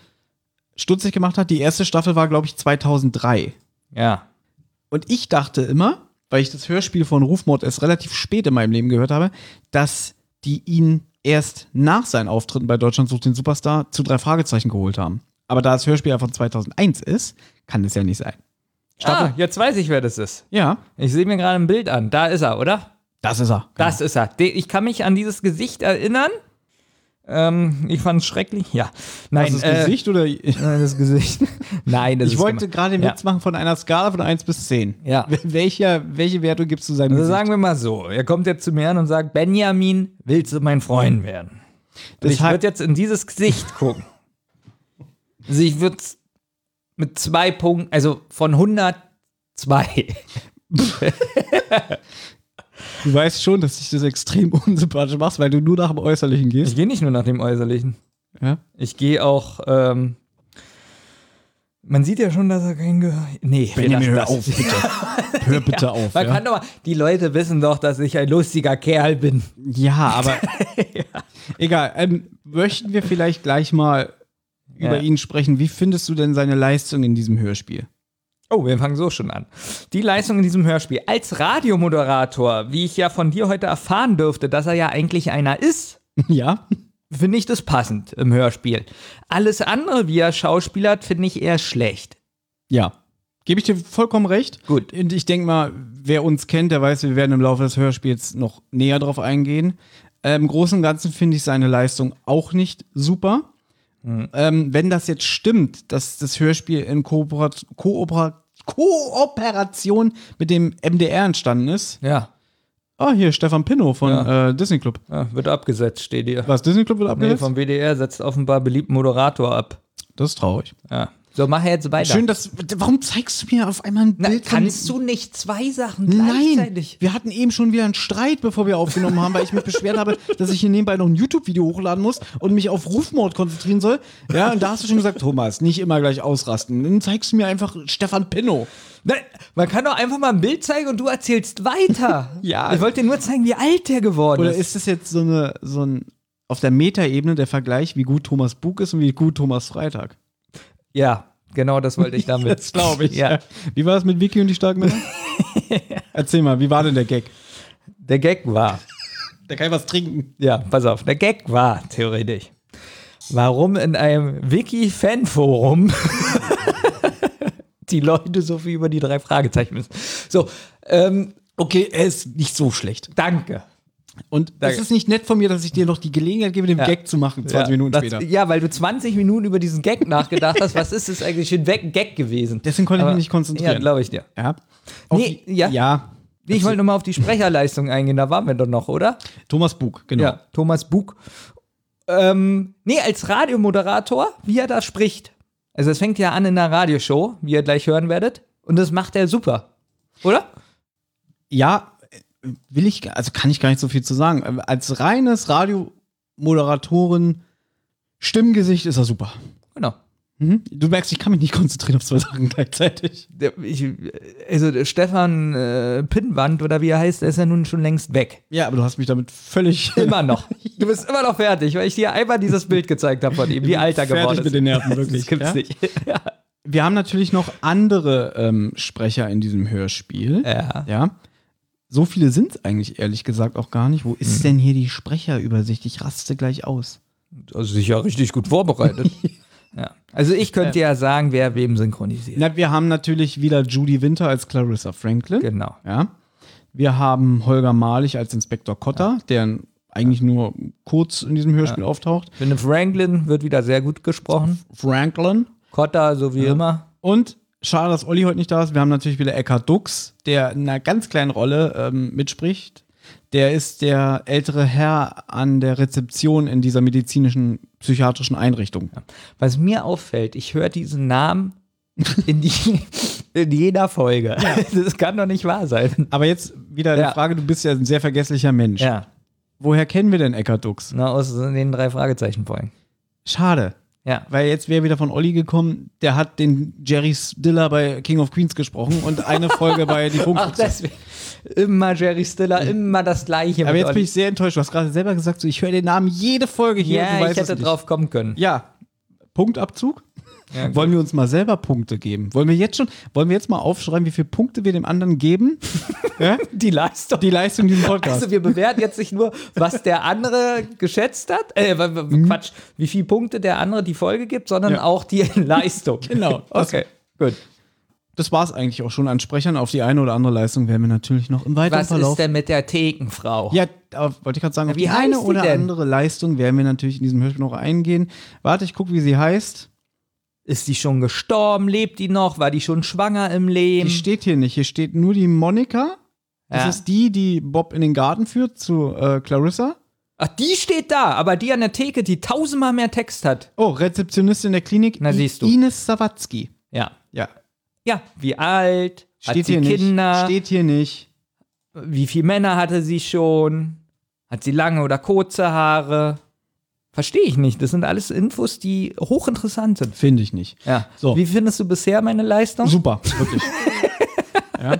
Speaker 2: stutzig gemacht hat, die erste Staffel war, glaube ich, 2003.
Speaker 3: Ja.
Speaker 2: Und ich dachte immer, weil ich das Hörspiel von Rufmord erst relativ spät in meinem Leben gehört habe, dass die ihn erst nach seinen Auftritten bei Deutschland sucht den Superstar zu drei Fragezeichen geholt haben. Aber da das Hörspiel ja von 2001 ist, kann das ja nicht sein.
Speaker 3: Ah, jetzt weiß ich, wer das ist.
Speaker 2: Ja,
Speaker 3: Ich sehe mir gerade ein Bild an. Da ist er, oder?
Speaker 2: das ist er.
Speaker 3: Das ist er. Ich kann mich an dieses Gesicht erinnern. Ähm, ich fand es schrecklich. Ja. Nein,
Speaker 2: das
Speaker 3: äh,
Speaker 2: Gesicht oder? [laughs]
Speaker 3: Nein, das Gesicht. [laughs] Nein, das
Speaker 2: Ich
Speaker 3: ist
Speaker 2: wollte gerade den
Speaker 3: Ja.
Speaker 2: Witz machen von einer Skala von 1 bis 10.
Speaker 3: Ja.
Speaker 2: Welcher, welche Wertung gibst du seinem
Speaker 3: Also
Speaker 2: Gesicht?
Speaker 3: sagen wir mal so, er kommt jetzt zu mir an und sagt, Benjamin, willst du mein Freund werden? Ich würde jetzt in dieses Gesicht gucken. Also ich würde mit zwei Punkten, also von 102. [laughs]
Speaker 2: Du weißt schon, dass dich das extrem [laughs] unsympathisch machst, weil du nur nach dem Äußerlichen
Speaker 3: Ich
Speaker 2: gehst.
Speaker 3: gehe nicht nur nach dem Äußerlichen.
Speaker 2: Ja?
Speaker 3: Ich gehe auch, ähm, man sieht ja schon, dass er kein Gehör. Nee, wir lassen das.
Speaker 2: bitte. [laughs] Hör bitte auf.
Speaker 3: Man
Speaker 2: ja?
Speaker 3: kann doch mal, die Leute wissen doch, dass ich ein lustiger Kerl bin.
Speaker 2: Ja, [laughs] aber egal. Ähm, möchten wir vielleicht gleich mal über
Speaker 3: Ja.
Speaker 2: ihn sprechen? Wie findest du denn seine Leistung in diesem Hörspiel?
Speaker 3: Oh, wir fangen so schon an. Die Leistung in diesem Hörspiel. Als Radiomoderator, wie ich ja von dir heute erfahren dürfte, dass er ja eigentlich einer ist, [laughs]
Speaker 2: ja.
Speaker 3: finde ich das passend im Hörspiel. Alles andere, wie er schauspielert, finde ich eher schlecht.
Speaker 2: Ja. Gebe ich dir vollkommen recht.
Speaker 3: Gut.
Speaker 2: Und ich denke mal, wer uns kennt, der weiß, wir werden im Laufe des Hörspiels noch näher drauf eingehen. Ähm, Im Großen und Ganzen finde ich seine Leistung auch nicht super. Ähm, wenn das jetzt stimmt, dass das Hörspiel in Kooperat Koopera Kooperation mit dem MDR entstanden ist.
Speaker 3: Ja,
Speaker 2: Ah, hier, Stefan Pinnow von
Speaker 3: Ja.
Speaker 2: äh, Disney Club.
Speaker 3: ja wird abgesetzt, steht hier.
Speaker 2: Was, Disney Club wird
Speaker 3: Nee,
Speaker 2: abgesetzt?
Speaker 3: vom WDR setzt offenbar beliebten Moderator ab.
Speaker 2: das ist traurig.
Speaker 3: Ja. So, mach jetzt weiter.
Speaker 2: Schön, dass. Warum zeigst du mir auf einmal ein
Speaker 3: Na,
Speaker 2: Bild
Speaker 3: kannst du nicht zwei Sachen
Speaker 2: Nein,
Speaker 3: gleichzeitig?
Speaker 2: wir hatten eben schon wieder einen Streit, bevor wir aufgenommen haben, weil ich mich beschwert habe, [laughs] dass ich hier nebenbei noch ein YouTube-Video hochladen muss und mich auf Rufmord konzentrieren soll. Ja, und da hast du schon gesagt, Thomas, nicht immer gleich ausrasten. Dann zeigst du mir einfach Stefan Pinnow.
Speaker 3: Nein, man kann doch einfach mal ein Bild zeigen und du erzählst weiter. [laughs]
Speaker 2: Ja.
Speaker 3: Ich wollte dir nur zeigen, wie alt der geworden
Speaker 2: Oder
Speaker 3: ist.
Speaker 2: ist das jetzt so eine, so ein, auf der Metaebene der Vergleich, wie gut Thomas Bug ist und wie gut Thomas Freitag?
Speaker 3: Ja, genau das wollte ich damit. [laughs]
Speaker 2: Das glaube ich.
Speaker 3: Ja.
Speaker 2: Wie war das mit Vicky und die starken Männer? [laughs] Erzähl mal, wie war denn der Gag?
Speaker 3: Der Gag war,
Speaker 2: Der kann was trinken.
Speaker 3: ja, pass auf, der Gag war theoretisch, warum in einem Wiki-Fan-Forum [laughs] die Leute so viel über die drei Fragezeichen wissen. So, ähm,
Speaker 2: Okay, er ist nicht so schlecht.
Speaker 3: danke.
Speaker 2: Und das ist nicht nett von mir, dass ich dir noch die Gelegenheit gebe, den
Speaker 3: Ja.
Speaker 2: Gag zu machen, 20
Speaker 3: ja,
Speaker 2: Minuten
Speaker 3: das,
Speaker 2: später.
Speaker 3: Ja, weil du 20 Minuten über diesen Gag nachgedacht hast. Was ist es eigentlich für ein Gag gewesen?
Speaker 2: Deswegen konnte ich
Speaker 3: Aber-
Speaker 2: mich nicht konzentrieren.
Speaker 3: Ja, glaube ich dir.
Speaker 2: Ja. Auf
Speaker 3: Nee,
Speaker 2: die-
Speaker 3: ja.
Speaker 2: ja.
Speaker 3: Nee, ich wollte nochmal auf die Sprecherleistung eingehen, da waren wir doch noch, oder?
Speaker 2: Thomas Bug, genau.
Speaker 3: Ja, Thomas Bug. Ähm, nee, als Radiomoderator, wie er da spricht. Also es fängt ja an in einer Radioshow, wie ihr gleich hören werdet. Und das macht er super. Oder?
Speaker 2: Ja, will ich, also kann ich gar nicht so viel zu sagen. Als reines Radiomoderatoren Stimmgesicht ist er super.
Speaker 3: Genau.
Speaker 2: Mhm. Du merkst, ich kann mich nicht konzentrieren auf zwei Sachen gleichzeitig.
Speaker 3: Ich, also Stefan äh, Pinnwand oder wie er heißt, der ist ja nun schon längst weg.
Speaker 2: Ja, aber du hast mich damit völlig [laughs]
Speaker 3: Immer noch. [laughs] Du bist immer noch fertig, weil ich dir einmal dieses Bild gezeigt habe von ihm, wie [laughs] alt er
Speaker 2: fertig
Speaker 3: geworden ist.
Speaker 2: mit den Nerven, wirklich.
Speaker 3: Das gibt's
Speaker 2: ja?
Speaker 3: nicht. ja.
Speaker 2: Wir haben natürlich noch andere ähm, Sprecher in diesem Hörspiel.
Speaker 3: Ja.
Speaker 2: Ja. So viele sind es eigentlich ehrlich gesagt auch gar nicht. Wo ist denn hier die Sprecherübersicht? Ich raste gleich aus.
Speaker 3: Also sicher richtig gut vorbereitet. [laughs] ja. Also ich könnte ja sagen, wer wem synchronisiert.
Speaker 2: Na, wir haben natürlich wieder Judy Winter als Clarissa Franklin.
Speaker 3: Genau.
Speaker 2: Ja. Wir haben Holger Malich als Inspektor Cotter, der eigentlich nur kurz in diesem Hörspiel auftaucht.
Speaker 3: Finde, Franklin wird wieder sehr gut gesprochen.
Speaker 2: Franklin.
Speaker 3: Cotta, so wie immer.
Speaker 2: Und schade, dass Olli heute nicht da ist. Wir haben natürlich wieder Eckhard Dux, der in einer ganz kleinen Rolle ähm, mitspricht. Der ist der ältere Herr an der Rezeption in dieser medizinischen psychiatrischen Einrichtung.
Speaker 3: Was mir auffällt, ich höre diesen Namen in, die, [laughs] in jeder Folge. Das kann doch nicht wahr sein.
Speaker 2: Aber jetzt wieder
Speaker 3: Ja.
Speaker 2: die Frage, du bist ja ein sehr vergesslicher Mensch.
Speaker 3: Ja,
Speaker 2: Woher kennen wir denn Eckart Dux?
Speaker 3: na, aus den drei Fragezeichen-Folgen.
Speaker 2: Schade.
Speaker 3: Ja.
Speaker 2: Weil jetzt wäre wieder von Olli gekommen, der hat den Jerry Stiller bei King of Queens gesprochen und eine Folge bei Die [laughs]
Speaker 3: deswegen. Immer Jerry Stiller, immer das Gleiche.
Speaker 2: Aber jetzt bin
Speaker 3: Olli.
Speaker 2: ich sehr enttäuscht. Du hast gerade selber gesagt, so, ich höre den Namen jede Folge hier. und
Speaker 3: Ja, ich hätte drauf kommen können.
Speaker 2: Ja. Punktabzug?
Speaker 3: Ja.
Speaker 2: Wollen wir uns mal selber Punkte geben? Wollen wir jetzt schon, wollen wir jetzt mal aufschreiben, wie viele Punkte wir dem anderen geben? [laughs] ja?
Speaker 3: Die Leistung.
Speaker 2: Die Leistung dieses Podcasts.
Speaker 3: Also wir bewerten jetzt nicht nur, was der andere geschätzt hat, äh, w- Quatsch, wie viele Punkte der andere die Folge gibt, sondern
Speaker 2: Mhm. Ja.
Speaker 3: auch die [laughs] Leistung.
Speaker 2: Genau.
Speaker 3: Okay, gut.
Speaker 2: Das war es eigentlich auch schon an Sprechern. Auf die eine oder andere Leistung werden wir natürlich noch im weiteren
Speaker 3: Was
Speaker 2: Verlauf.
Speaker 3: ist denn mit der Thekenfrau?
Speaker 2: Ja, wollte ich gerade sagen, auf
Speaker 3: Wie
Speaker 2: die eine oder
Speaker 3: denn?
Speaker 2: andere Leistung werden wir natürlich in diesem Hörspiel noch eingehen. Warte, ich gucke, wie sie heißt.
Speaker 3: Ist die schon gestorben? Lebt die noch? War die schon schwanger im Leben?
Speaker 2: Die steht hier nicht. Hier steht nur die Monika. Das
Speaker 3: Ja.
Speaker 2: ist die, die Bob in den Garten führt zu äh, Clarissa.
Speaker 3: Ach, die steht da, aber die an der Theke, die tausendmal mehr Text hat.
Speaker 2: Oh, Rezeptionistin der Klinik.
Speaker 3: Na,
Speaker 2: I-
Speaker 3: siehst du.
Speaker 2: Ines Sawatzki.
Speaker 3: Ja.
Speaker 2: Ja.
Speaker 3: Ja, wie alt? hat
Speaker 2: Steht
Speaker 3: sie
Speaker 2: hier
Speaker 3: Kinder?
Speaker 2: nicht. Steht hier nicht.
Speaker 3: Wie viele Männer hatte sie schon? Hat sie lange oder kurze Haare? Verstehe ich nicht. Das sind alles Infos, die hochinteressant sind.
Speaker 2: Finde ich nicht.
Speaker 3: Ja.
Speaker 2: So.
Speaker 3: Wie findest du bisher meine Leistung?
Speaker 2: Super, wirklich. ja.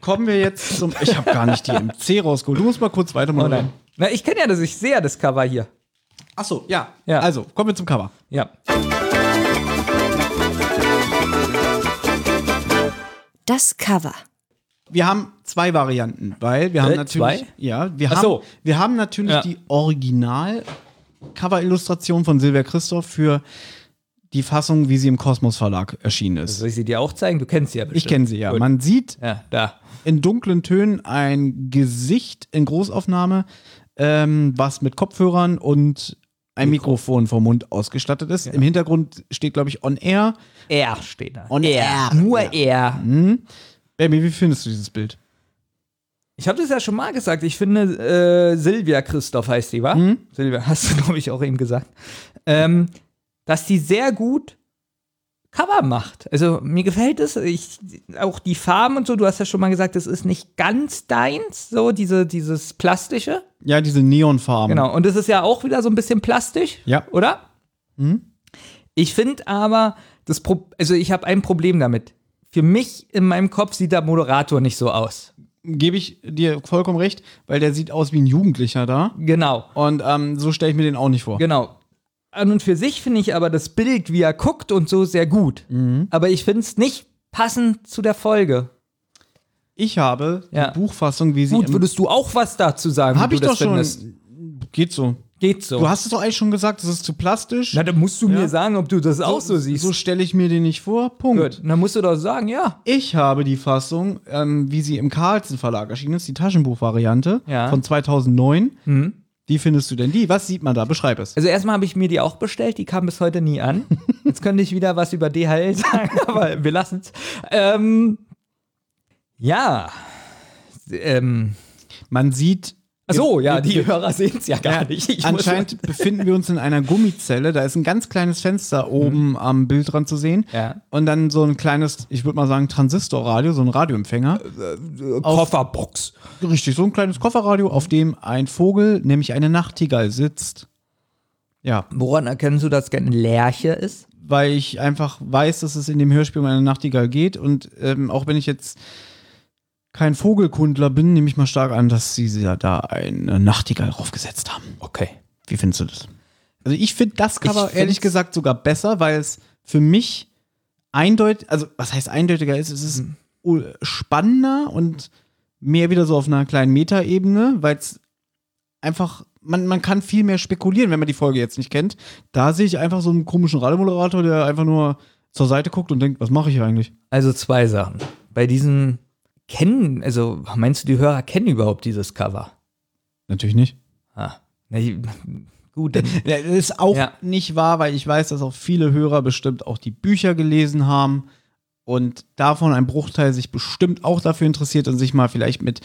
Speaker 2: Kommen wir jetzt zum. Ich habe gar nicht die MC rausgeholt. Du musst mal kurz weiter
Speaker 3: Oh nein. Na, ich kenne ja das, ich sehe ja das Cover hier.
Speaker 2: Achso, ja.
Speaker 3: Ja.
Speaker 2: Also, kommen wir zum Cover.
Speaker 3: Ja.
Speaker 1: Das Cover.
Speaker 2: Wir haben zwei Varianten, weil wir haben
Speaker 3: Äh,
Speaker 2: natürlich.
Speaker 3: zwei?
Speaker 2: Ja, wir haben,
Speaker 3: so.
Speaker 2: wir haben natürlich
Speaker 3: Ja.
Speaker 2: die Original-Cover-Illustration von Silvia Christoph für die Fassung, wie sie im Kosmos Verlag erschienen ist.
Speaker 3: Soll ich sie dir auch zeigen? Du kennst sie ja bestimmt.
Speaker 2: Ich kenne sie ja.
Speaker 3: Gut.
Speaker 2: Man sieht
Speaker 3: Ja, da.
Speaker 2: in dunklen Tönen ein Gesicht in Großaufnahme, ähm, was mit Kopfhörern und ein Mikrofon vom Mund ausgestattet ist. Im Hintergrund steht, glaube ich, On Air.
Speaker 3: Er steht da.
Speaker 2: On Air.
Speaker 3: Nur er.
Speaker 2: Baby, wie findest du dieses Bild?
Speaker 3: Ich habe das ja schon mal gesagt. Ich finde, äh, Silvia Christoph heißt die, wa?
Speaker 2: Mhm.
Speaker 3: Silvia, [laughs] hast du, glaube ich, auch eben gesagt. Ähm, dass die sehr gut Cover macht. Also mir gefällt es. Ich, auch die Farben und so, du hast ja schon mal gesagt, das ist nicht ganz deins, so diese, dieses Plastische.
Speaker 2: Ja, diese Neonfarben.
Speaker 3: Genau. Und das ist ja auch wieder so ein bisschen plastisch.
Speaker 2: Ja.
Speaker 3: Oder? Ich finde aber, das Pro also ich habe ein Problem damit. Für mich in meinem Kopf sieht der Moderator nicht so aus.
Speaker 2: Gebe ich dir vollkommen recht, weil der sieht aus wie ein Jugendlicher da.
Speaker 3: Genau.
Speaker 2: Und ähm, so stelle ich mir den auch nicht vor.
Speaker 3: Genau. An und für sich finde ich aber das Bild, wie er guckt und so, sehr gut.
Speaker 2: Mhm.
Speaker 3: Aber ich finde es nicht passend zu der Folge.
Speaker 2: Ich habe
Speaker 3: Ja.
Speaker 2: die Buchfassung, wie sie.
Speaker 3: Gut, würdest du auch was dazu sagen? wie
Speaker 2: Hab
Speaker 3: du
Speaker 2: ich
Speaker 3: das
Speaker 2: doch schon.
Speaker 3: findest?
Speaker 2: Geht so.
Speaker 3: Geht so.
Speaker 2: Du hast es doch eigentlich schon gesagt, es ist zu plastisch.
Speaker 3: Na, dann musst du
Speaker 2: Ja.
Speaker 3: mir sagen, ob du das auch so siehst.
Speaker 2: So stelle ich mir den nicht vor. Punkt.
Speaker 3: Gut. Dann musst du doch sagen, ja.
Speaker 2: Ich habe die Fassung, ähm, wie sie im Carlsen Verlag erschienen ist, die Taschenbuchvariante
Speaker 3: Ja.
Speaker 2: von 2009.
Speaker 3: Mhm.
Speaker 2: Wie findest du denn die? Was sieht man da? Beschreib es.
Speaker 3: Also erstmal habe ich mir die auch bestellt, die kam bis heute nie an. [laughs] Jetzt könnte ich wieder was über DHL [laughs] sagen, aber wir lassen es. Ähm, ja. Ähm,
Speaker 2: Man sieht.
Speaker 3: Ach so, ja, die
Speaker 2: Ja.
Speaker 3: Hörer sehen es ja gar nicht. Ich muss-
Speaker 2: Anscheinend befinden wir uns in einer Gummizelle. Da ist ein ganz kleines Fenster oben am Bildrand zu sehen.
Speaker 3: Mhm. Ja.
Speaker 2: Und dann so ein kleines, ich würde mal sagen, Transistorradio, so ein Radioempfänger.
Speaker 3: Kofferbox.
Speaker 2: Richtig, so ein kleines Kofferradio, auf dem ein Vogel, nämlich eine Nachtigall, sitzt. Ja,
Speaker 3: Woran erkennst du, dass es eine Lerche ist?
Speaker 2: weil ich einfach weiß, dass es in dem Hörspiel um eine Nachtigall geht. Und ähm, auch wenn ich jetzt kein Vogelkundler bin, nehme ich mal stark an, dass sie ja da eine Nachtigall draufgesetzt haben.
Speaker 3: Okay.
Speaker 2: Wie findest du das? Also ich finde das Cover
Speaker 3: Ich
Speaker 2: ehrlich gesagt sogar besser, weil es für mich eindeutig, also was heißt eindeutiger ist, es ist u- spannender und mehr wieder so auf einer kleinen Metaebene, weil es einfach, man, man kann viel mehr spekulieren, wenn man die Folge jetzt nicht kennt. Da sehe ich einfach so einen komischen Radiomoderator, der einfach nur zur Seite guckt und denkt, was mache ich hier eigentlich?
Speaker 3: Also zwei Sachen. Bei diesen kennen, also meinst du, die Hörer kennen überhaupt dieses Cover?
Speaker 2: Natürlich nicht.
Speaker 3: Ah. Na, ich- [laughs] gut, dann,
Speaker 2: Ja, Das ist auch
Speaker 3: Ja.
Speaker 2: nicht wahr, weil ich weiß, dass auch viele Hörer bestimmt auch die Bücher gelesen haben und davon ein Bruchteil sich bestimmt auch dafür interessiert und sich mal vielleicht mit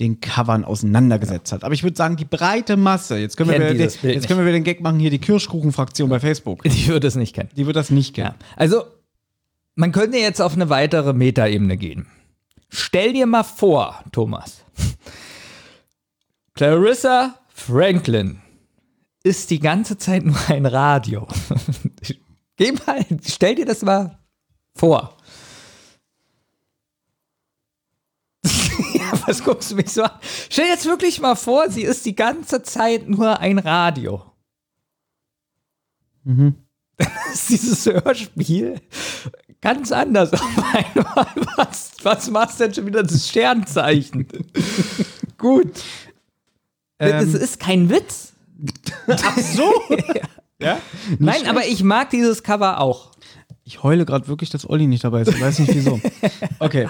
Speaker 2: den Covern auseinandergesetzt hat. Aber ich würde sagen, die breite Masse, jetzt können, wir
Speaker 3: Kennt
Speaker 2: jetzt
Speaker 3: nicht.
Speaker 2: können wir den Gag machen, hier die Kirschkuchen-Fraktion bei Facebook.
Speaker 3: Ich würde es nicht kennen.
Speaker 2: Die wird das nicht kennen.
Speaker 3: Ja. Also, man könnte jetzt auf eine weitere Metaebene gehen. Stell dir mal vor, Thomas. Clarissa Franklin ist die ganze Zeit nur ein Radio. [laughs] Geh mal, stell dir das mal vor. ja, [laughs] was guckst du mich so an? Stell dir jetzt wirklich mal vor, sie ist die ganze Zeit nur ein Radio. ist [laughs] dieses Hörspiel ganz anders auf [laughs] einmal. Was, was machst du denn schon wieder das Sternzeichen? [laughs] Gut. das ist kein Witz.
Speaker 2: Ach so? [laughs] ja?
Speaker 3: Nein, aber ich mag dieses Cover auch.
Speaker 2: Ich heule gerade wirklich, dass Olli nicht dabei ist. Ich weiß nicht wieso. Okay.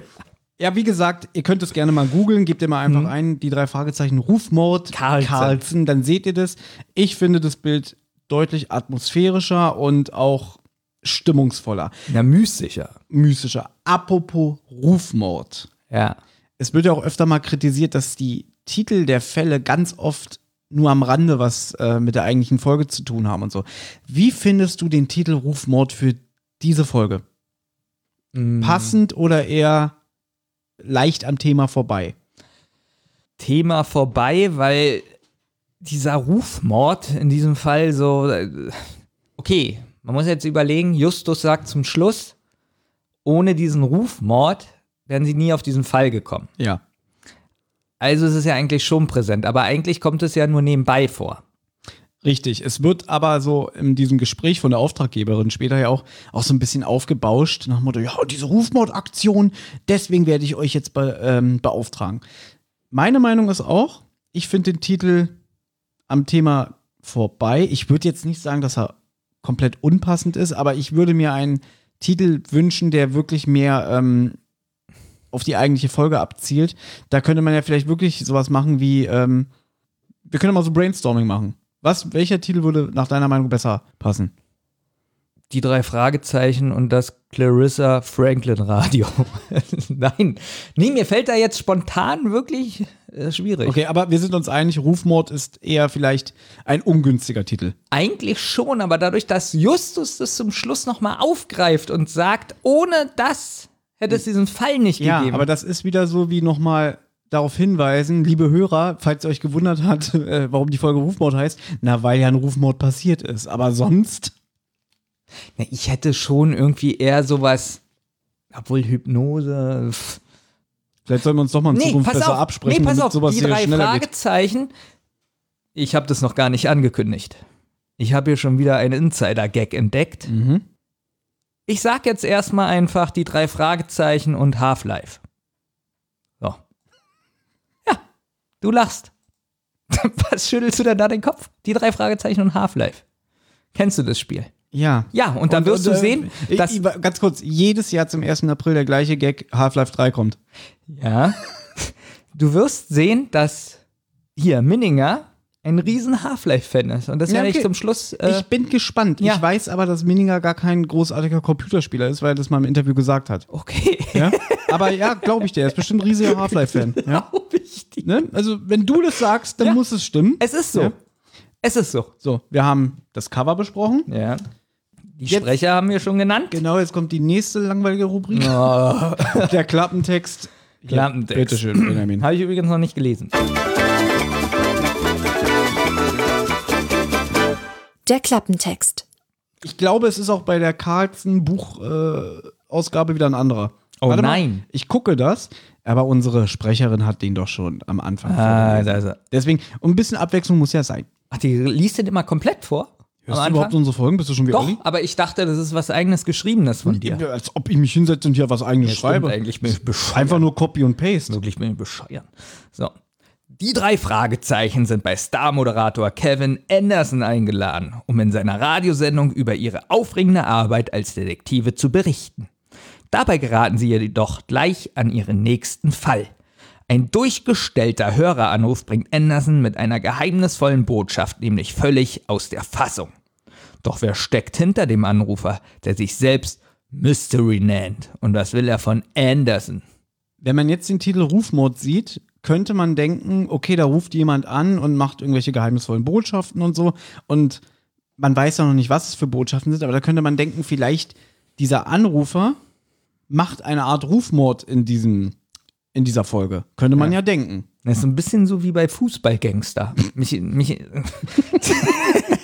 Speaker 2: Ja, wie gesagt, ihr könnt es gerne mal googeln. Gebt ihr mal einfach ein, die drei Fragezeichen Rufmord
Speaker 3: Carlsen.
Speaker 2: Carlsen. Dann seht ihr das. Ich finde das Bild deutlich atmosphärischer und auch stimmungsvoller,
Speaker 3: Na, mystischer.
Speaker 2: mystischer. Apropos Rufmord.
Speaker 3: Ja.
Speaker 2: Es wird ja auch öfter mal kritisiert, dass die Titel der Fälle ganz oft nur am Rande was äh, mit der eigentlichen Folge zu tun haben und so. Wie findest du den Titel Rufmord für diese Folge? Passend oder eher leicht am Thema vorbei?
Speaker 3: Thema vorbei, weil dieser Rufmord in diesem Fall so. äh, Okay, man muss jetzt überlegen, Justus sagt zum Schluss, ohne diesen Rufmord wären sie nie auf diesen Fall gekommen.
Speaker 2: Ja.
Speaker 3: Also es ist ja eigentlich schon präsent, aber eigentlich kommt es ja nur nebenbei vor.
Speaker 2: Richtig. Es wird aber so in diesem Gespräch von der Auftraggeberin später ja auch, auch so ein bisschen aufgebauscht, nach dem Motto, ja, diese Rufmordaktion, deswegen werde ich euch jetzt be ähm, beauftragen. Meine Meinung ist auch, ich finde den Titel am Thema vorbei. Ich würde jetzt nicht sagen, dass er komplett unpassend ist, aber ich würde mir einen Titel wünschen, der wirklich mehr ähm, auf die eigentliche Folge abzielt. Da könnte man ja vielleicht wirklich sowas machen wie, ähm, wir können mal so Brainstorming machen. Was, welcher Titel würde nach deiner Meinung besser passen?
Speaker 3: Die drei Fragezeichen und das Clarissa Franklin Radio. [laughs] Nein, nee, mir fällt da jetzt spontan wirklich äh, schwierig.
Speaker 2: Okay, aber wir sind uns einig, Rufmord ist eher vielleicht ein ungünstiger Titel.
Speaker 3: Eigentlich schon, aber dadurch, dass Justus das zum Schluss nochmal aufgreift und sagt, ohne das hätte es diesen Fall nicht
Speaker 2: Ja,
Speaker 3: gegeben.
Speaker 2: aber das ist wieder so wie nochmal darauf hinweisen, liebe Hörer, falls ihr euch gewundert hat, [laughs] äh, warum die Folge Rufmord heißt, na, weil ja ein Rufmord passiert ist. Aber sonst,
Speaker 3: Ja, ich hätte schon irgendwie eher sowas, obwohl Hypnose. pff.
Speaker 2: vielleicht sollten wir uns doch mal in
Speaker 3: Nee,
Speaker 2: Zukunft besser
Speaker 3: auf,
Speaker 2: absprechen,
Speaker 3: nee, pass
Speaker 2: damit
Speaker 3: auf,
Speaker 2: sowas
Speaker 3: die drei
Speaker 2: geht.
Speaker 3: Fragezeichen. Ich habe das noch gar nicht angekündigt. Ich habe hier schon wieder einen Insider-Gag entdeckt.
Speaker 2: Mhm.
Speaker 3: Ich sag jetzt erstmal einfach die drei Fragezeichen und Half-Life. So. Ja, du lachst. [laughs] Was schüttelst du denn da den Kopf? Die drei Fragezeichen und Half-Life. Kennst du das Spiel?
Speaker 2: Ja.
Speaker 3: Ja, und dann wirst
Speaker 2: und,
Speaker 3: du
Speaker 2: äh,
Speaker 3: sehen,
Speaker 2: ich-
Speaker 3: dass.
Speaker 2: ich- ganz kurz, jedes Jahr zum 1. April der gleiche Gag Half-Life 3 kommt.
Speaker 3: Ja. Du wirst sehen, dass hier Minninger ein riesen Half-Life-Fan ist. Und das
Speaker 2: Ja,
Speaker 3: werde
Speaker 2: okay.
Speaker 3: ich zum Schluss. Äh,
Speaker 2: ich bin gespannt.
Speaker 3: ja.
Speaker 2: Ich weiß aber, dass Mininger gar kein großartiger Computerspieler ist, weil er das mal im Interview gesagt hat.
Speaker 3: okay.
Speaker 2: Ja? [laughs] aber ja, glaube ich dir. Er ist bestimmt ein riesiger Half-Life-Fan. Ja? [laughs]
Speaker 3: Glaub ich dir.
Speaker 2: Ne? Also, wenn du das sagst, dann muss es stimmen.
Speaker 3: Es ist so. Es ist so.
Speaker 2: So, wir haben das Cover besprochen.
Speaker 3: Ja. Die
Speaker 2: Jetzt-
Speaker 3: Sprecher haben wir schon genannt.
Speaker 2: Genau, jetzt kommt die nächste langweilige Rubrik. [laughs] Der Klappentext. Ja,
Speaker 3: Klappentext.
Speaker 2: Bitteschön, Benjamin.
Speaker 3: Habe ich übrigens noch nicht gelesen.
Speaker 1: Der Klappentext.
Speaker 2: Ich glaube, es ist auch bei der Carlsen-Buchausgabe äh, wieder ein anderer.
Speaker 3: Oh
Speaker 2: Warte mal,
Speaker 3: nein.
Speaker 2: Ich gucke das, aber unsere Sprecherin hat den doch schon am Anfang
Speaker 3: Ah, da ist er.
Speaker 2: Deswegen, und ein bisschen Abwechslung muss ja sein.
Speaker 3: Ach, die liest den immer komplett vor?
Speaker 2: Hörst du überhaupt unsere Folgen? Bist du schon wie
Speaker 3: Doch,
Speaker 2: Olli?
Speaker 3: aber ich dachte, das ist was eigenes Geschriebenes von dir.
Speaker 2: Ja, Als ob ich mich hinsetze und hier was eigenes
Speaker 3: Stimmt,
Speaker 2: schreibe.
Speaker 3: eigentlich bin ich bescheuert.
Speaker 2: Einfach nur Copy und Paste.
Speaker 3: Wirklich bin ich bescheuern. So. Die drei Fragezeichen sind bei Star-Moderator Kevin Anderson eingeladen, um in seiner Radiosendung über ihre aufregende Arbeit als Detektive zu berichten. Dabei geraten sie jedoch gleich an ihren nächsten Fall. Ein durchgestellter Höreranruf bringt Anderson mit einer geheimnisvollen Botschaft nämlich völlig aus der Fassung. Doch wer steckt hinter dem Anrufer, der sich selbst Mystery nennt? Und was will er von Anderson?
Speaker 2: Wenn man jetzt den Titel Rufmord sieht, könnte man denken, okay, da ruft jemand an und macht irgendwelche geheimnisvollen Botschaften und so. Und man weiß ja noch nicht, was es für Botschaften sind, aber da könnte man denken, vielleicht dieser Anrufer macht eine Art Rufmord in diesem, in dieser Folge. Könnte man ja, denken.
Speaker 3: Das ist ein bisschen so wie bei Fußballgangster. Mich, mich, [laughs] [laughs]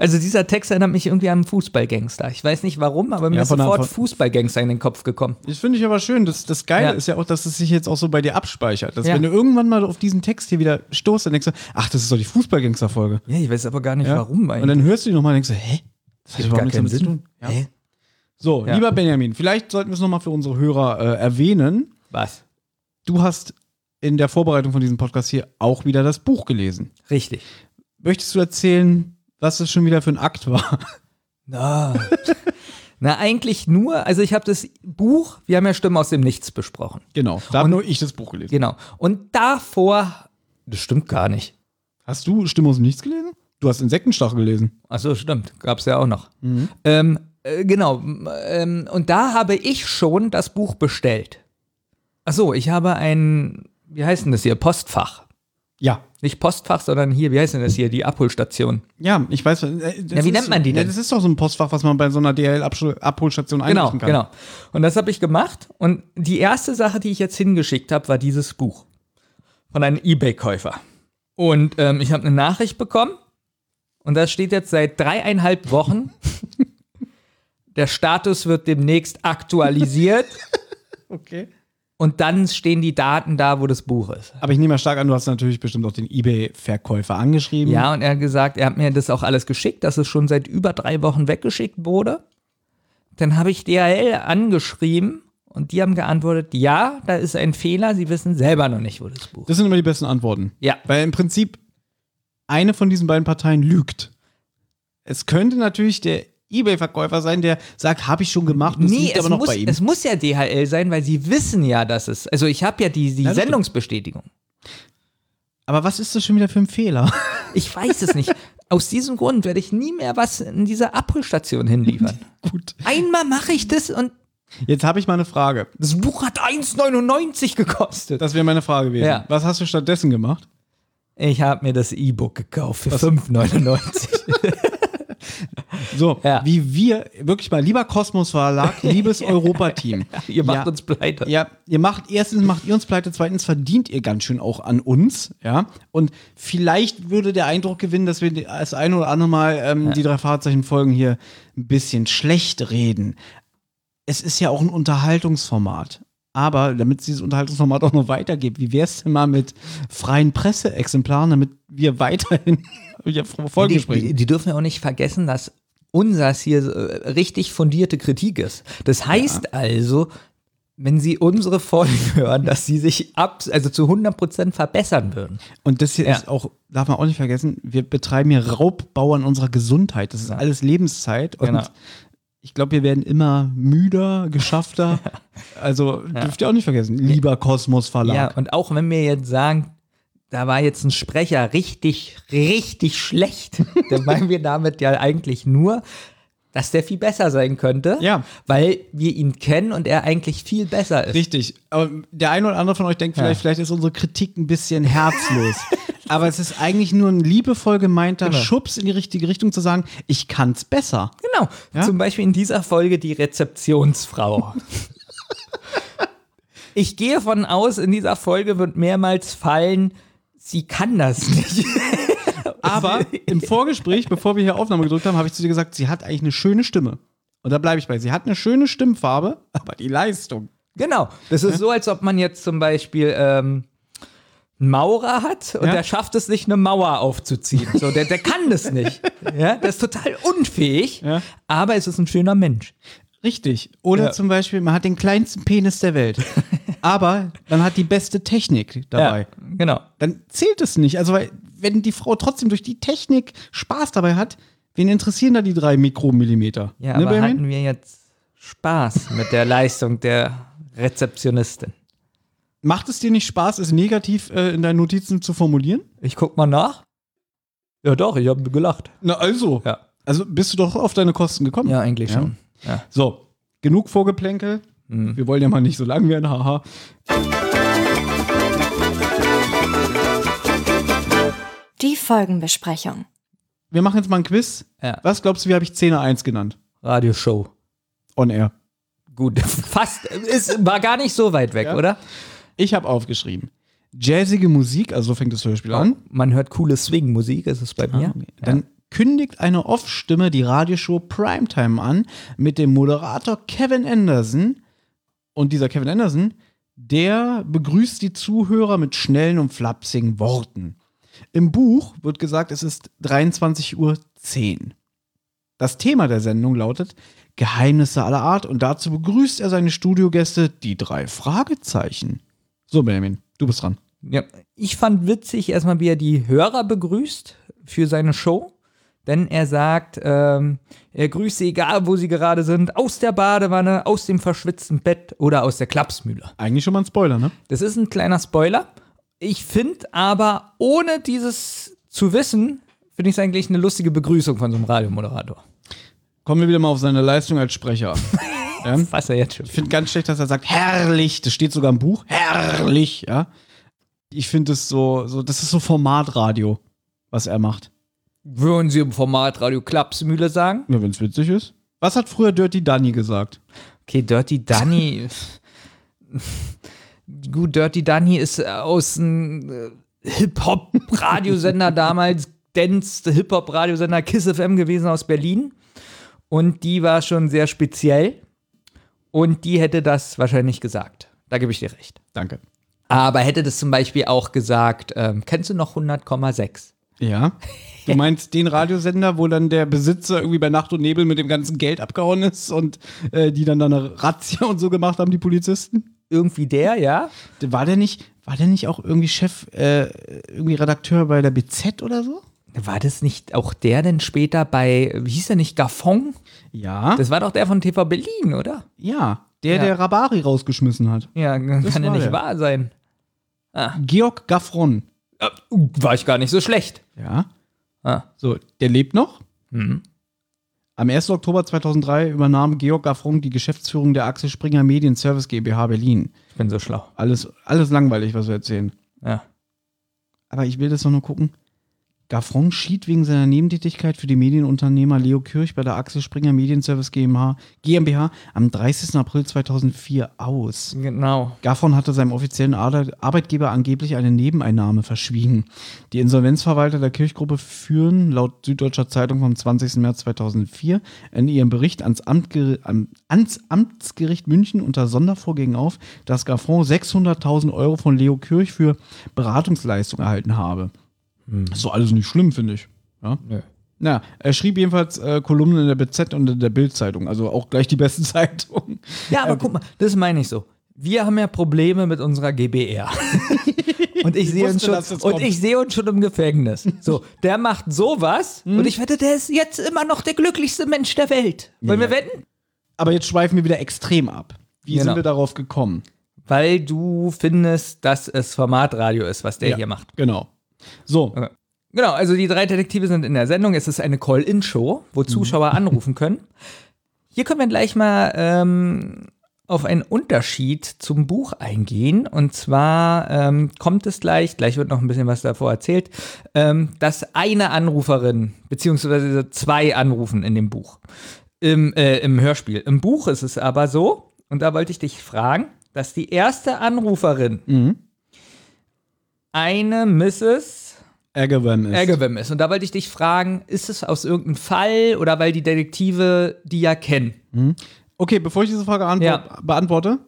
Speaker 3: also dieser Text erinnert mich irgendwie an einen Fußballgangster. Ich weiß nicht warum, aber mir
Speaker 2: Ja,
Speaker 3: ist sofort Fußballgangster in den Kopf gekommen.
Speaker 2: Das finde ich aber schön. Das, das Geile
Speaker 3: Ja.
Speaker 2: ist ja auch, dass es sich jetzt auch so bei dir abspeichert. Dass
Speaker 3: Ja.
Speaker 2: wenn du irgendwann mal auf diesen Text hier wieder stoßt, dann denkst du, ach, das ist doch die Fußballgangster-Folge.
Speaker 3: Ja, ich weiß aber gar nicht
Speaker 2: Ja?
Speaker 3: warum
Speaker 2: Und dann hörst du die nochmal und denkst du, hä? Das hat überhaupt
Speaker 3: gar
Speaker 2: nichts
Speaker 3: keinen
Speaker 2: damit zu
Speaker 3: Sinn.
Speaker 2: tun. Ja.
Speaker 3: Hä?
Speaker 2: So,
Speaker 3: Ja.
Speaker 2: lieber Benjamin, vielleicht sollten wir es nochmal für unsere Hörer äh, erwähnen.
Speaker 3: Was?
Speaker 2: Du hast in der Vorbereitung von diesem Podcast hier auch wieder das Buch gelesen.
Speaker 3: Richtig.
Speaker 2: Möchtest du erzählen, was es schon wieder für ein Akt war?
Speaker 3: Na. [laughs] Na, eigentlich nur, also ich habe das Buch, wir haben ja Stimmen aus dem Nichts besprochen.
Speaker 2: genau, da habe nur ich das Buch gelesen.
Speaker 3: Genau. Und davor, das stimmt gar nicht.
Speaker 2: Hast du Stimme aus dem Nichts gelesen? Du hast Insektenstachel gelesen.
Speaker 3: Achso, stimmt. Gab's ja auch noch. Ähm, äh, genau. Ähm, und da habe ich schon das Buch bestellt. Achso, ich habe ein, wie heißt denn das hier? Postfach.
Speaker 2: Ja.
Speaker 3: Nicht Postfach, sondern hier, wie heißt denn das hier? Die Abholstation.
Speaker 2: Ja, ich weiß. äh,
Speaker 3: Ja, wie nennt man die denn?
Speaker 2: Das ist doch so ein Postfach, was man bei so einer DL-Abholstation
Speaker 3: Genau,
Speaker 2: einrichten kann.
Speaker 3: genau. Und das habe ich gemacht. Und die erste Sache, die ich jetzt hingeschickt habe, war dieses Buch. Von einem Ebay-Käufer. Und ähm, ich habe eine Nachricht bekommen. Und da steht jetzt seit dreieinhalb Wochen. [laughs] der Status wird demnächst aktualisiert.
Speaker 2: Okay.
Speaker 3: Und dann stehen die Daten da, wo das Buch ist.
Speaker 2: Aber ich nehme mal stark an, du hast natürlich bestimmt auch den Ebay-Verkäufer angeschrieben.
Speaker 3: Ja, und er hat gesagt, er hat mir das auch alles geschickt, dass es schon seit über drei Wochen weggeschickt wurde. Dann habe ich DHL angeschrieben und die haben geantwortet, ja, da ist ein Fehler, sie wissen selber noch nicht, wo das Buch ist.
Speaker 2: Das sind immer die besten Antworten.
Speaker 3: Ja.
Speaker 2: Weil im Prinzip eine von diesen beiden Parteien lügt. Es könnte natürlich der Ebay-Verkäufer sein, der sagt, habe ich schon gemacht, das
Speaker 3: Nee, es
Speaker 2: aber noch
Speaker 3: muss, es muss ja DHL sein, weil sie wissen ja, dass es. Also ich habe ja die, die
Speaker 2: Ja.
Speaker 3: Sendungsbestätigung.
Speaker 2: Aber was ist das schon wieder für ein Fehler? [laughs]
Speaker 3: Ich weiß es nicht. Aus diesem Grund werde ich nie mehr was in dieser Abholstation hinliefern. [laughs]
Speaker 2: Gut.
Speaker 3: Einmal mache ich das und
Speaker 2: Jetzt habe ich mal eine Frage.
Speaker 3: das Buch hat 1,99 gekostet.
Speaker 2: Das wäre meine Frage gewesen.
Speaker 3: Ja.
Speaker 2: Was hast du stattdessen gemacht?
Speaker 3: Ich habe mir das E-Book gekauft für 5,99. [laughs] [laughs]
Speaker 2: So,
Speaker 3: Ja.
Speaker 2: wie wir, wirklich mal, lieber Kosmos Verlag, [laughs] liebes Europa-Team. [laughs]
Speaker 3: Ihr macht
Speaker 2: ja,
Speaker 3: uns pleite.
Speaker 2: Ja, ihr macht, erstens macht ihr uns pleite, zweitens verdient ihr ganz schön auch an uns, ja. Und vielleicht würde der Eindruck gewinnen, dass wir das ein oder andere Mal ähm, die drei Fahrzeichen-Folgen hier ein bisschen schlecht reden. Es ist ja auch ein Unterhaltungsformat. Aber damit es dieses Unterhaltungsformat auch noch weitergeht, wie wäre es denn mal mit freien Presseexemplaren, damit wir weiterhin [laughs] ja, Folgen
Speaker 3: die,
Speaker 2: sprechen?
Speaker 3: die, die dürfen ja auch nicht vergessen, dass unsers hier äh, richtig fundierte Kritik ist. Das heißt also, wenn sie unsere Folgen [laughs] hören, dass sie sich ab, also zu 100% verbessern würden.
Speaker 2: Und das hier
Speaker 3: Ja.
Speaker 2: ist auch, darf man auch nicht vergessen, wir betreiben hier Raubbau an unserer Gesundheit. Das ist alles Lebenszeit. Und
Speaker 3: Genau.
Speaker 2: Ich glaube, wir werden immer müder, geschaffter. [laughs] Also dürft ihr auch nicht vergessen. Lieber Kosmos
Speaker 3: Ja,
Speaker 2: Verlag.
Speaker 3: und auch wenn wir jetzt sagen, da war jetzt ein Sprecher richtig, richtig schlecht, [laughs] dann meinen wir damit ja eigentlich nur, dass der viel besser sein könnte,
Speaker 2: Ja.
Speaker 3: weil wir ihn kennen und er eigentlich viel besser ist.
Speaker 2: Richtig. Aber der eine oder andere von euch denkt vielleicht,
Speaker 3: Ja.
Speaker 2: vielleicht ist unsere Kritik ein bisschen herzlos. [laughs] Aber es ist eigentlich nur ein liebevoll gemeinter
Speaker 3: Genau.
Speaker 2: Schubs in die richtige Richtung zu sagen, ich kann's besser.
Speaker 3: Genau.
Speaker 2: Ja?
Speaker 3: Zum Beispiel in dieser Folge die Rezeptionsfrau. [laughs] ich gehe von aus, in dieser Folge wird mehrmals fallen, sie kann das nicht. [laughs]
Speaker 2: Aber im Vorgespräch, bevor wir hier Aufnahme gedrückt haben, habe ich zu dir gesagt, sie hat eigentlich eine schöne Stimme. Und da bleibe ich bei. Sie hat eine schöne Stimmfarbe, aber die Leistung.
Speaker 3: genau. Das ist so, als ob man jetzt zum Beispiel ähm, Maurer hat und
Speaker 2: Ja.
Speaker 3: der schafft es nicht, eine Mauer aufzuziehen. So, der, der kann das nicht. [laughs] Ja, der ist total unfähig,
Speaker 2: Ja.
Speaker 3: aber es ist ein schöner Mensch.
Speaker 2: Richtig. Oder
Speaker 3: Ja.
Speaker 2: zum Beispiel, man hat den kleinsten Penis der Welt. [laughs] aber man hat die beste Technik dabei.
Speaker 3: Ja, genau.
Speaker 2: Dann zählt es nicht. Also, weil, wenn die Frau trotzdem durch die Technik Spaß dabei hat, wen interessieren da die drei Mikromillimeter?
Speaker 3: Ja,
Speaker 2: Ne,
Speaker 3: aber
Speaker 2: Benjamin?
Speaker 3: hatten wir jetzt Spaß mit der Leistung der Rezeptionistin?
Speaker 2: Macht es dir nicht Spaß, es negativ äh, in deinen Notizen zu formulieren?
Speaker 3: Ich guck mal nach. Ja, doch, ich habe gelacht.
Speaker 2: Na, also.
Speaker 3: Ja.
Speaker 2: Also bist du doch auf deine Kosten gekommen.
Speaker 3: Ja, eigentlich
Speaker 2: Ja.
Speaker 3: schon. Ja.
Speaker 2: So, genug Vorgeplänkel.
Speaker 3: Mhm.
Speaker 2: Wir wollen ja mal nicht so lang werden, haha.
Speaker 1: Die Folgenbesprechung.
Speaker 2: Wir machen jetzt mal ein Quiz.
Speaker 3: Ja.
Speaker 2: Was glaubst du, wie habe ich 10er 1 genannt?
Speaker 3: Radioshow.
Speaker 2: On air.
Speaker 3: Gut, [laughs] fast. Es war gar nicht so weit weg,
Speaker 2: Ja.
Speaker 3: oder?
Speaker 2: Ich habe aufgeschrieben. Jazzige Musik, also so fängt das Hörspiel an.
Speaker 3: Man hört coole Swing-Musik, ist es bei mir.
Speaker 2: Okay. Dann kündigt eine Off-Stimme die Radioshow Primetime an mit dem Moderator Kevin Anderson. Und dieser Kevin Anderson, der begrüßt die Zuhörer mit schnellen und flapsigen Worten. Im Buch wird gesagt, es ist 23.10 Uhr. Das Thema der Sendung lautet Geheimnisse aller Art und dazu begrüßt er seine Studiogäste, die drei Fragezeichen. So, Benjamin, du bist dran.
Speaker 3: Ja, ich fand witzig erstmal, wie er die Hörer begrüßt für seine Show. Denn er sagt, ähm, er grüßt sie, egal wo sie gerade sind, aus der Badewanne, aus dem verschwitzten Bett oder aus der Klapsmühle.
Speaker 2: Eigentlich schon mal ein Spoiler, ne?
Speaker 3: Das ist ein kleiner Spoiler. Ich finde aber, ohne dieses zu wissen, finde ich es eigentlich eine lustige Begrüßung von so einem Radiomoderator.
Speaker 2: Kommen wir wieder mal auf seine Leistung als Sprecher. [laughs] ja?
Speaker 3: Was er jetzt schon.
Speaker 2: Ich finde ganz schlecht, dass er sagt, herrlich. Das steht sogar im Buch. Herrlich, ja. Ich finde es so, so, das ist so Formatradio, was er macht.
Speaker 3: Würden Sie im Format Radio Klapsmühle sagen?
Speaker 2: Ja, wenn es witzig ist. Was hat früher Dirty Danny gesagt?
Speaker 3: Okay, Dirty Danny. [laughs] Gut, Dirty Danny ist aus einem äh, Hip-Hop-Radiosender [laughs] damals, Dance, Hip-Hop-Radiosender Kiss FM gewesen aus Berlin. Und die war schon sehr speziell. Und die hätte das wahrscheinlich gesagt. Da gebe ich dir recht.
Speaker 2: Danke.
Speaker 3: Aber hätte das zum Beispiel auch gesagt, ähm, kennst du noch 100,6?
Speaker 2: Ja. Du meinst den Radiosender, wo dann der Besitzer irgendwie bei Nacht und Nebel mit dem ganzen Geld abgehauen ist und äh, die dann da eine Razzia [laughs] und so gemacht haben, die Polizisten?
Speaker 3: Irgendwie der, ja?
Speaker 2: War der nicht, war der nicht auch irgendwie Chef, äh, irgendwie Redakteur bei der BZ oder so?
Speaker 3: War das nicht auch der denn später bei, wie hieß der nicht, Gaffon?
Speaker 2: Ja.
Speaker 3: Das war doch der von TV Berlin, oder?
Speaker 2: ja. Der,
Speaker 3: Ja.
Speaker 2: der Rabari rausgeschmissen hat.
Speaker 3: Ja, kann ja nicht
Speaker 2: der.
Speaker 3: wahr sein.
Speaker 2: Georg Gaffron.
Speaker 3: Äh, War ich gar nicht so schlecht.
Speaker 2: Ja.
Speaker 3: Ah.
Speaker 2: So, der lebt noch.
Speaker 3: Mhm.
Speaker 2: Am 1. Oktober 2003 übernahm Georg Gaffron die Geschäftsführung der Axel Springer Medienservice GmbH Berlin.
Speaker 3: Ich bin so schlau.
Speaker 2: Alles, alles langweilig, was wir erzählen.
Speaker 3: Ja.
Speaker 2: Aber ich will das doch nur gucken. Gaffron schied wegen seiner Nebentätigkeit für die Medienunternehmer Leo Kirch bei der Axel Springer Medienservice GmbH, GmbH am 30. April 2004 aus.
Speaker 3: Genau.
Speaker 2: Gaffron hatte seinem offiziellen Ar- Arbeitgeber angeblich eine Nebeneinnahme verschwiegen. Die Insolvenzverwalter der Kirchgruppe führen laut Süddeutscher Zeitung vom 20. März 2004 in ihrem Bericht ans, Amtger am- ans Amtsgericht München unter Sondervorgängen auf, dass Gaffron 600.000 Euro von Leo Kirch für Beratungsleistung erhalten habe. Ist doch alles nicht schlimm, finde ich. Ja?
Speaker 3: Nö.
Speaker 2: Na, er schrieb jedenfalls äh, Kolumnen in der BZ und in der Bild-Zeitung, also auch gleich die besten [laughs] Zeitungen.
Speaker 3: Ja, aber guck mal, das meine ich so. Wir haben ja Probleme mit unserer GBR. [laughs] und ich sehe uns schon, und ich sehe uns schon im Gefängnis. So, der macht sowas
Speaker 2: Hm?
Speaker 3: und ich wette, der ist jetzt immer noch der glücklichste Mensch der Welt. Wollen wir wetten?
Speaker 2: Aber jetzt schweifen wir wieder extrem ab. Wie
Speaker 3: Genau.
Speaker 2: sind wir darauf gekommen?
Speaker 3: Weil du findest, dass es Formatradio ist, was der
Speaker 2: Ja.
Speaker 3: hier macht.
Speaker 2: Genau. So,
Speaker 3: Genau, also die drei Detektive sind in der Sendung. Es ist eine Call-In-Show, wo Zuschauer [laughs] anrufen können. Hier können wir gleich mal ähm, auf einen Unterschied zum Buch eingehen. Und zwar ähm, kommt es gleich, gleich wird noch ein bisschen was davor erzählt, ähm, dass eine Anruferin, beziehungsweise zwei anrufen in dem Buch, im, äh, im Hörspiel. Im Buch ist es aber so, und da wollte ich dich fragen, dass die erste Anruferin eine Mrs.
Speaker 2: Agawam ist.
Speaker 3: Agawam ist. Und da wollte ich dich fragen, ist es aus irgendeinem Fall oder weil die Detektive die ja kennen?
Speaker 2: Okay, bevor ich diese Frage
Speaker 3: Ja.
Speaker 2: beantworte,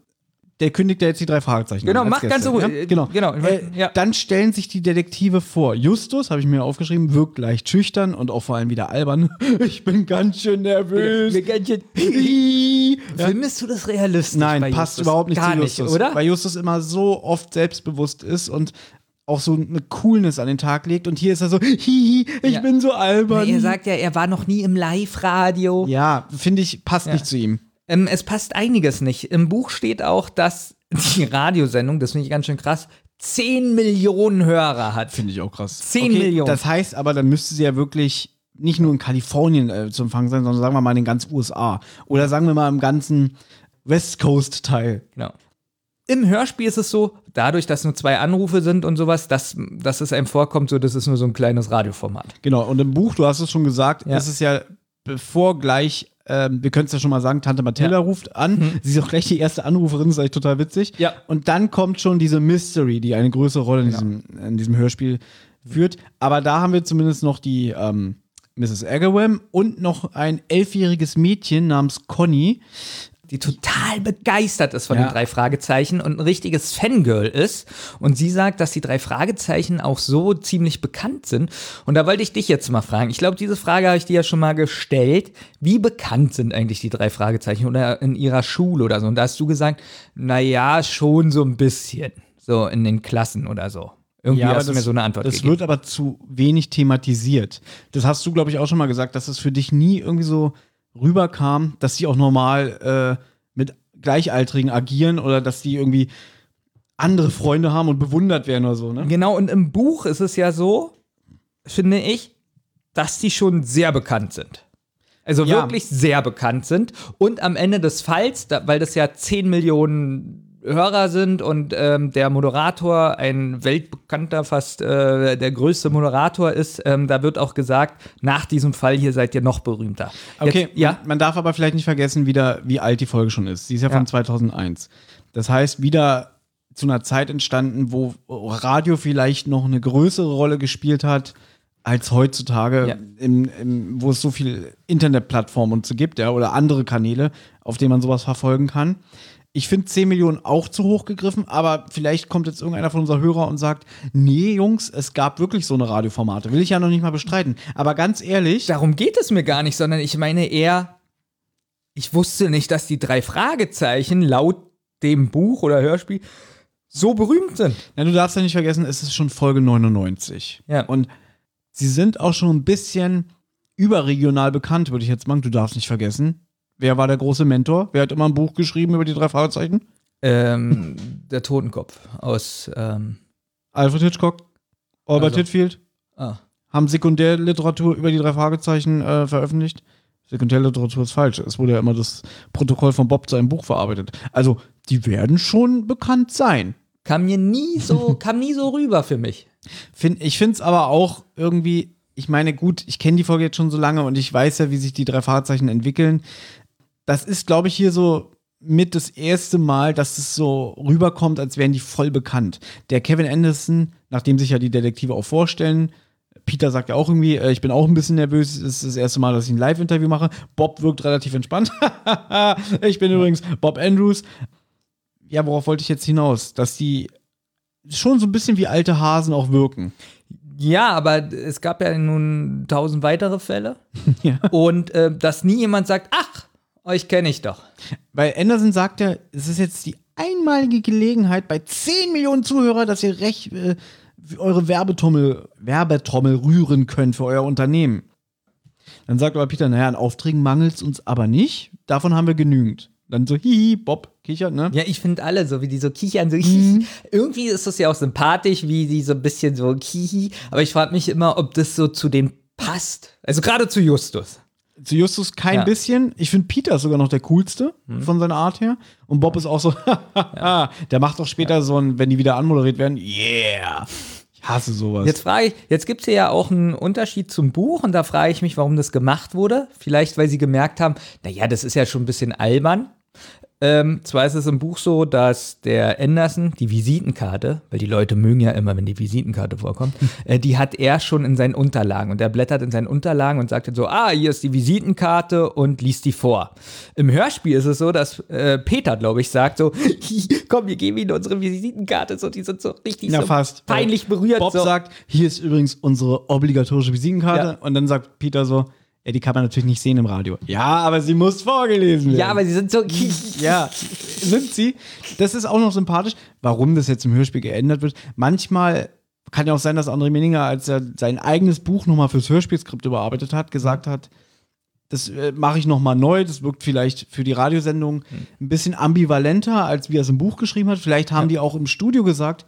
Speaker 2: der kündigt ja jetzt die drei Fragezeichen.
Speaker 3: Genau,
Speaker 2: an als
Speaker 3: mach ganz so-
Speaker 2: Ja?
Speaker 3: äh,
Speaker 2: Genau.
Speaker 3: genau, ich
Speaker 2: Äh,
Speaker 3: ja.
Speaker 2: Dann stellen sich die Detektive vor. Justus, habe ich mir aufgeschrieben, wirkt leicht schüchtern und auch vor allem wieder albern. [laughs] Ich bin ganz schön nervös. [laughs] Ja.
Speaker 3: Findest du das realistisch?
Speaker 2: Nein, passt
Speaker 3: Justus?
Speaker 2: überhaupt nicht
Speaker 3: Gar
Speaker 2: zu Justus.
Speaker 3: nicht, oder?
Speaker 2: Weil Justus immer so oft selbstbewusst ist und auch so eine Coolness an den Tag legt. Und hier ist er so, hihi, ich
Speaker 3: Ja.
Speaker 2: bin so albern.
Speaker 3: er sagt ja, er war noch nie im Live-Radio.
Speaker 2: ja, finde ich, passt nicht zu ihm.
Speaker 3: Ähm, es passt einiges nicht. Im Buch steht auch, dass die Radiosendung, das finde ich ganz schön krass, 10 Millionen Hörer hat.
Speaker 2: Finde ich auch krass.
Speaker 3: 10 Millionen.
Speaker 2: Das heißt aber, dann müsste sie ja wirklich nicht nur in Kalifornien äh, zu empfangen sein, sondern sagen wir mal in den ganzen USA. Oder sagen wir mal im ganzen West Coast-Teil.
Speaker 3: Genau. Im Hörspiel ist es so, dadurch, dass nur zwei Anrufe sind und sowas, dass, dass es einem vorkommt, so das ist nur so ein kleines Radioformat.
Speaker 2: Genau, und im Buch, du hast es schon gesagt,
Speaker 3: Ja.
Speaker 2: ist es ja bevor gleich, ähm, wir können es ja schon mal sagen, Tante Mathilda
Speaker 3: Ja.
Speaker 2: ruft an. Sie ist auch gleich die erste Anruferin, das ist eigentlich total witzig.
Speaker 3: Ja.
Speaker 2: Und dann kommt schon diese Mystery, die eine größere Rolle in, diesem, in diesem Hörspiel führt. Aber da haben wir zumindest noch die ähm, Mrs. Agawam und noch ein elfjähriges Mädchen namens Conny.
Speaker 3: Die total begeistert ist von
Speaker 2: Ja.
Speaker 3: den drei Fragezeichen und ein richtiges Fangirl ist. Und sie sagt, dass die drei Fragezeichen auch so ziemlich bekannt sind. Und da wollte ich dich jetzt mal fragen. Ich glaube, diese Frage habe ich dir ja schon mal gestellt. Wie bekannt sind eigentlich die drei Fragezeichen oder in ihrer Schule oder so? Und da hast du gesagt, na ja, schon so ein bisschen. So in den Klassen oder so. Irgendwie hast du mir so eine Antwort
Speaker 2: das
Speaker 3: gegeben.
Speaker 2: wird aber zu wenig thematisiert. Das hast du, glaube ich, auch schon mal gesagt, dass es für dich nie irgendwie so rüberkam, dass sie auch normal äh, mit Gleichaltrigen agieren oder dass die irgendwie andere Freunde haben und bewundert werden oder so, ne?
Speaker 3: Genau, und im Buch ist es ja so, finde ich, dass die schon sehr bekannt sind. Also
Speaker 2: Ja.
Speaker 3: wirklich sehr bekannt sind. Und am Ende des Falls, da, weil das ja 10 Millionen Hörer sind und ähm, der Moderator ein weltbekannter, fast äh, der größte Moderator ist, ähm, da wird auch gesagt, nach diesem Fall hier seid ihr noch berühmter.
Speaker 2: Okay,
Speaker 3: Jetzt, ja.
Speaker 2: Man, man darf aber vielleicht nicht vergessen, wieder, wie alt die Folge schon ist. Sie ist ja,
Speaker 3: Ja.
Speaker 2: von 2001. Das heißt, wieder zu einer Zeit entstanden, wo Radio vielleicht noch eine größere Rolle gespielt hat als heutzutage,
Speaker 3: Ja.
Speaker 2: im, im, wo es so viele Internetplattformen und so gibt, ja, oder andere Kanäle, auf denen man sowas verfolgen kann. Ich finde 10 Millionen auch zu hoch gegriffen, aber vielleicht kommt jetzt irgendeiner von unserer Hörer und sagt, nee, Jungs, es gab wirklich so eine Radioformate. Will ich ja noch nicht mal bestreiten. Aber ganz ehrlich,
Speaker 3: Darum geht es mir gar nicht, sondern ich meine eher, ich wusste nicht, dass die drei Fragezeichen laut dem Buch oder Hörspiel so berühmt sind.
Speaker 2: Ja, du darfst ja nicht vergessen, es ist schon Folge 99.
Speaker 3: Ja.
Speaker 2: Und sie sind auch schon ein bisschen überregional bekannt, würde ich jetzt sagen. Du darfst nicht vergessen. Wer war der große Mentor? Wer hat immer ein Buch geschrieben über die drei Fragezeichen?
Speaker 3: Ähm, der Totenkopf aus, ähm,
Speaker 2: Alfred Hitchcock, Albert
Speaker 3: Also.
Speaker 2: Hitfield
Speaker 3: ah,
Speaker 2: haben Sekundärliteratur über die drei Fragezeichen äh, veröffentlicht. Sekundärliteratur ist falsch. Es wurde ja immer das Protokoll von Bob zu einem Buch verarbeitet. Also, die werden schon bekannt sein.
Speaker 3: kam mir nie so, [laughs] kam nie so rüber für mich.
Speaker 2: Find, ich finde es aber auch irgendwie, ich meine, gut, ich kenne die Folge jetzt schon so lange und ich weiß ja, wie sich die drei Fahrzeichen entwickeln. Das ist, glaube ich, hier so mit das erste Mal, dass es so rüberkommt, als wären die voll bekannt. Der Kevin Anderson, nachdem sich ja die Detektive auch vorstellen, Peter sagt ja auch irgendwie, äh, ich bin auch ein bisschen nervös, es ist das erste Mal, dass ich ein Live-Interview mache. Bob wirkt relativ entspannt. [laughs] ich bin übrigens Bob Andrews. Ja, worauf wollte ich jetzt hinaus? Dass die schon so ein bisschen wie alte Hasen auch wirken.
Speaker 3: Ja, aber es gab ja nun tausend weitere Fälle. [laughs]
Speaker 2: Ja.
Speaker 3: Und äh, dass nie jemand sagt, ach, euch kenne ich doch.
Speaker 2: Weil Anderson sagt ja, es ist jetzt die einmalige Gelegenheit bei 10 Millionen Zuhörer, dass ihr recht äh, eure Werbetrommel, Werbetrommel rühren könnt für euer Unternehmen. Dann sagt aber Peter, naja, an Aufträgen mangelt es uns aber nicht. Davon haben wir genügend. Dann so, hihi, Bob kichert, ne?
Speaker 3: Ja, ich finde alle so, wie die so kichern, so
Speaker 2: Mhm.
Speaker 3: Irgendwie ist das ja auch sympathisch, wie die so ein bisschen so kichi. Aber ich frage mich immer, ob das so zu dem passt. Also gerade zu Justus.
Speaker 2: Zu Justus kein
Speaker 3: Ja. Mhm.
Speaker 2: bisschen. Ich finde Peter ist sogar noch der coolste von seiner Art her. Und Bob ist auch so, [laughs] der macht auch später so ein, wenn die wieder anmoderiert werden, yeah. Ich hasse sowas.
Speaker 3: Jetzt frage ich, jetzt gibt es hier ja auch einen Unterschied zum Buch und da frage ich mich, warum das gemacht wurde. Vielleicht, weil sie gemerkt haben, naja, das ist ja schon ein bisschen albern. Ähm, zwar ist es im Buch so, dass der Anderson die Visitenkarte, weil die Leute mögen ja immer, wenn die Visitenkarte vorkommt, [laughs] äh, die hat er schon in seinen Unterlagen. Und er blättert in seinen Unterlagen und sagt dann so, ah, hier ist die Visitenkarte und liest die vor. Im Hörspiel ist es so, dass äh, Peter, glaube ich, sagt so, [laughs] komm, wir geben ihnen unsere Visitenkarte. So, die sind so richtig
Speaker 2: Ja,
Speaker 3: so
Speaker 2: fast.
Speaker 3: peinlich berührt.
Speaker 2: Bob
Speaker 3: so.
Speaker 2: sagt, hier ist übrigens unsere obligatorische Visitenkarte.
Speaker 3: Ja.
Speaker 2: Und dann sagt Peter so, ja, die kann man natürlich nicht sehen im Radio. Ja, aber sie muss vorgelesen werden.
Speaker 3: Ja, aber sie sind so. [laughs]
Speaker 2: ja, sind sie. Das ist auch noch sympathisch. Warum das jetzt im Hörspiel geändert wird. Manchmal kann ja auch sein, dass André Meninger, als er sein eigenes Buch nochmal fürs Hörspielskript überarbeitet hat, gesagt hat, das äh, mache ich nochmal neu. Das wirkt vielleicht für die Radiosendung ein bisschen ambivalenter, als wie er es im Buch geschrieben hat. Vielleicht haben die auch im Studio gesagt,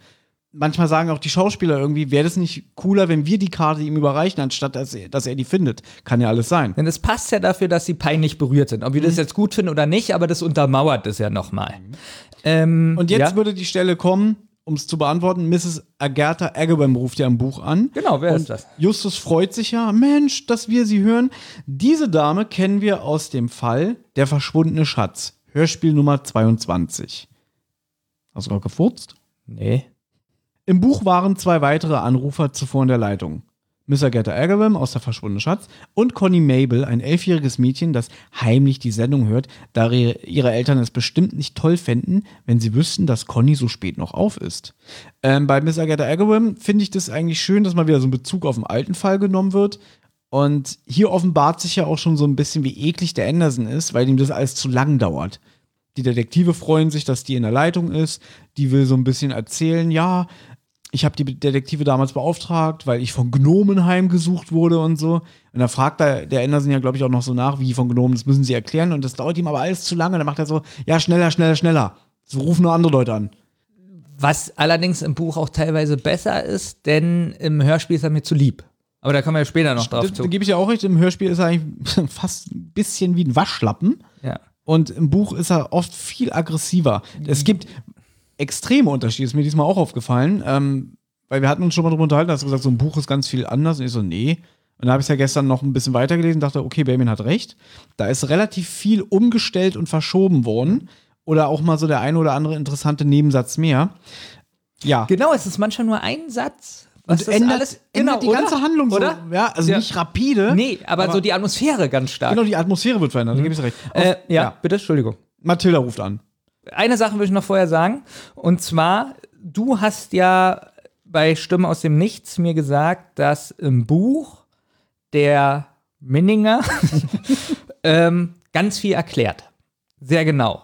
Speaker 2: manchmal sagen auch die Schauspieler irgendwie, wäre das nicht cooler, wenn wir die Karte ihm überreichen, anstatt dass er, dass er die findet. Kann ja alles sein.
Speaker 3: Denn es passt ja dafür, dass sie peinlich berührt sind. Ob wir
Speaker 2: Mhm.
Speaker 3: das jetzt gut finden oder nicht, aber das untermauert es ja nochmal. Ähm,
Speaker 2: Und jetzt
Speaker 3: ja.
Speaker 2: würde die Stelle kommen, um es zu beantworten, Mrs. Agatha Agawam ruft ja im Buch an.
Speaker 3: Genau, wer
Speaker 2: Und
Speaker 3: ist das?
Speaker 2: Justus freut sich ja, Mensch, dass wir sie hören. Diese Dame kennen wir aus dem Fall Der verschwundene Schatz, Hörspiel Nummer 22. Hast du gerade gefurzt?
Speaker 3: Nee.
Speaker 2: Im Buch waren zwei weitere Anrufer zuvor in der Leitung. Miss Agatha Agawam aus Der verschwundene Schatz und Connie Mabel, ein elfjähriges Mädchen, das heimlich die Sendung hört, da ihre Eltern es bestimmt nicht toll fänden, wenn sie wüssten, dass Connie so spät noch auf ist. Ähm, bei Miss Agatha Agawam finde ich das eigentlich schön, dass mal wieder so ein Bezug auf den alten Fall genommen wird. Und hier offenbart sich ja auch schon so ein bisschen, wie eklig der Anderson ist, weil ihm das alles zu lang dauert. Die Detektive freuen sich, dass die in der Leitung ist. Die will so ein bisschen erzählen, ja, ich habe die Detektive damals beauftragt, weil ich von Gnomen heimgesucht wurde und so. Und da fragt er, der Anderson ja, glaube ich, auch noch so nach, wie von Gnomen, das müssen sie erklären. Und das dauert ihm aber alles zu lange. Dann macht er so, ja, schneller, schneller, schneller. So rufen nur andere Leute an.
Speaker 3: Was allerdings im Buch auch teilweise besser ist, denn im Hörspiel ist er mir zu lieb. Aber da kommen wir später noch drauf
Speaker 2: Da, da
Speaker 3: zu.
Speaker 2: gebe ich ja auch recht, im Hörspiel ist er eigentlich [laughs] fast ein bisschen wie ein Waschlappen.
Speaker 3: Ja.
Speaker 2: Und im Buch ist er oft viel aggressiver. Es gibt extreme Unterschiede, ist mir diesmal auch aufgefallen. Ähm, weil wir hatten uns schon mal drüber unterhalten, hast du gesagt, so ein Buch ist ganz viel anders. Und ich so, nee. Und da habe ich ja gestern noch ein bisschen weitergelesen und dachte, okay, Benjamin hat recht. Da ist relativ viel umgestellt und verschoben worden. Oder auch mal so der eine oder andere interessante Nebensatz mehr. Ja.
Speaker 3: Genau, es ist manchmal nur ein Satz. Was
Speaker 2: Und
Speaker 3: das
Speaker 2: ändert,
Speaker 3: alles,
Speaker 2: ändert die
Speaker 3: oder?
Speaker 2: ganze Handlung
Speaker 3: oder?
Speaker 2: so. Ja, also
Speaker 3: Ja.
Speaker 2: nicht rapide.
Speaker 3: Nee, aber, so die Atmosphäre ganz stark.
Speaker 2: Genau, die Atmosphäre wird verändert, da gebe ich recht. Auf-
Speaker 3: äh, ja, bitte, Entschuldigung.
Speaker 2: Mathilda ruft an.
Speaker 3: Eine Sache will ich noch vorher sagen. Und zwar, du hast ja bei Stimme aus dem Nichts mir gesagt, dass im Buch der Minninger [laughs] ähm, ganz viel erklärt. Sehr genau.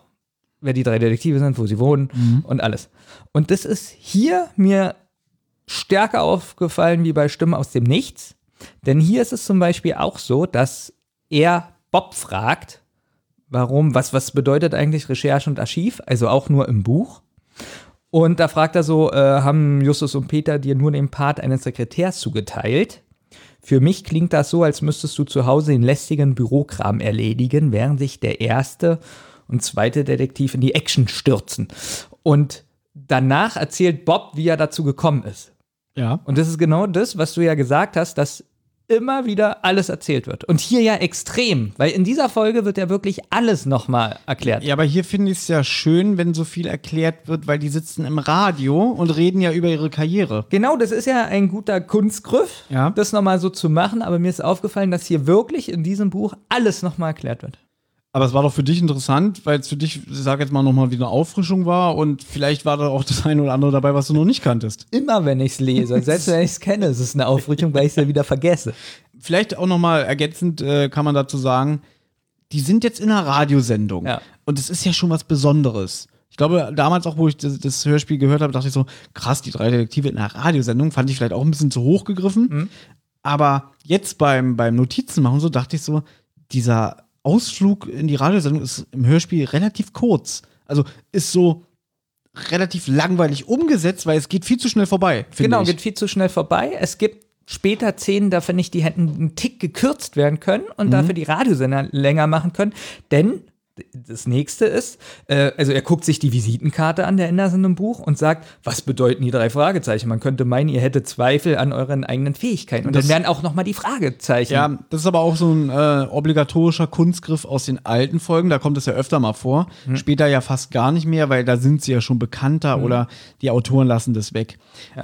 Speaker 3: Wer die drei Detektive sind, wo sie wohnen und alles. Und das ist hier mir stärker aufgefallen wie bei Stimme aus dem Nichts. Denn hier ist es zum Beispiel auch so, dass er Bob fragt, warum, was, was bedeutet eigentlich Recherche und Archiv, also auch nur im Buch. Und da fragt er so, äh, haben Justus und Peter dir nur den Part eines Sekretärs zugeteilt? Für mich klingt das so, als müsstest du zu Hause den lästigen Bürokram erledigen, während sich der erste und zweite Detektiv in die Action stürzen. Und danach erzählt Bob, wie er dazu gekommen ist.
Speaker 2: Ja.
Speaker 3: Und das ist genau das, was du ja gesagt hast, dass immer wieder alles erzählt wird. Und hier ja extrem, weil in dieser Folge wird ja wirklich alles nochmal erklärt.
Speaker 2: Ja, aber hier finde ich es ja schön, wenn so viel erklärt wird, weil die sitzen im Radio und reden ja über ihre Karriere.
Speaker 3: Genau, das ist ja ein guter Kunstgriff,
Speaker 2: Ja.
Speaker 3: das nochmal so zu machen, aber mir ist aufgefallen, dass hier wirklich in diesem Buch alles nochmal erklärt wird.
Speaker 2: Aber es war doch für dich interessant, weil es für dich, ich sag jetzt mal, nochmal wie eine Auffrischung war und vielleicht war da auch das eine oder andere dabei, was du noch nicht kanntest.
Speaker 3: Immer wenn ich es lese, selbst wenn ich es kenne, ist es eine Aufrichtung, weil ich es ja wieder vergesse.
Speaker 2: Vielleicht auch nochmal ergänzend äh, kann man dazu sagen, die sind jetzt in einer Radiosendung.
Speaker 3: Ja.
Speaker 2: Und es ist ja schon was Besonderes. Ich glaube, damals auch, wo ich das, das Hörspiel gehört habe, dachte ich so, krass, die drei Detektive in einer Radiosendung, fand ich vielleicht auch ein bisschen zu hoch gegriffen. Aber jetzt beim, beim Notizen machen so, dachte ich so, dieser Ausflug in die Radiosendung ist im Hörspiel relativ kurz. Also ist so relativ langweilig umgesetzt, weil es geht viel zu schnell vorbei.
Speaker 3: Genau,
Speaker 2: ich.
Speaker 3: geht viel zu schnell vorbei. Es gibt später Szenen, da finde ich, die hätten einen Tick gekürzt werden können und
Speaker 2: Mhm.
Speaker 3: dafür die Radiosender länger machen können. Denn das nächste ist, äh, also er guckt sich die Visitenkarte an, der Anderson im Buch, und sagt, was bedeuten die drei Fragezeichen? Man könnte meinen, ihr hättet Zweifel an euren eigenen Fähigkeiten. Und
Speaker 2: Das-
Speaker 3: dann werden auch nochmal die Fragezeichen.
Speaker 2: Ja, das ist aber auch so ein äh, obligatorischer Kunstgriff aus den alten Folgen. Da kommt es ja öfter mal vor. Später ja fast gar nicht mehr, weil da sind sie ja schon bekannter oder die Autoren lassen das weg.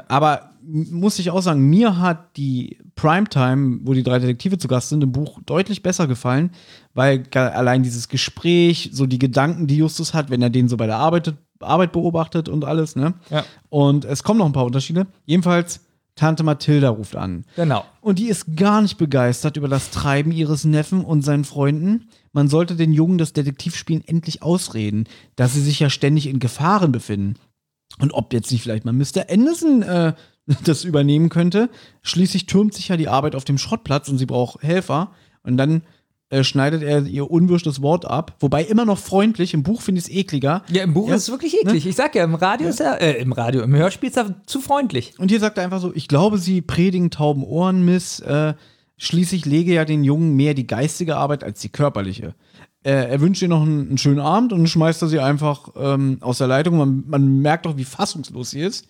Speaker 2: Aber m- muss ich auch sagen, mir hat die Primetime, wo die drei Detektive zu Gast sind, im Buch deutlich besser gefallen, weil allein dieses Gespräch, so die Gedanken, die Justus hat, wenn er den so bei der Arbeit, Arbeit beobachtet und alles, ne?
Speaker 3: Ja.
Speaker 2: Und es kommen noch ein paar Unterschiede. Jedenfalls, Tante Mathilda ruft an.
Speaker 3: Genau.
Speaker 2: Und die ist gar nicht begeistert über das Treiben ihres Neffen und seinen Freunden. Man sollte den Jungen das Detektivspielen endlich ausreden, dass sie sich ja ständig in Gefahren befinden. Und ob jetzt nicht vielleicht mal Mr. Anderson äh, [laughs] das übernehmen könnte. Schließlich türmt sich ja die Arbeit auf dem Schrottplatz und sie braucht Helfer. Und dann äh, schneidet er ihr unwürschtes Wort ab. Wobei immer noch freundlich. Im Buch finde ich es ekliger.
Speaker 3: Ja, im Buch
Speaker 2: Ja.
Speaker 3: ist es wirklich eklig. Ich sag ja, im Radio ist er, äh, im Radio, im Hörspiel ist er zu freundlich.
Speaker 2: Und hier sagt er einfach so, ich glaube, sie predigen tauben Ohren, Miss. Äh, schließlich lege ja den Jungen mehr die geistige Arbeit als die körperliche. äh, er wünscht ihr noch einen, einen schönen Abend und schmeißt er sie einfach ähm, aus der Leitung. Man, man merkt auch, wie fassungslos sie ist.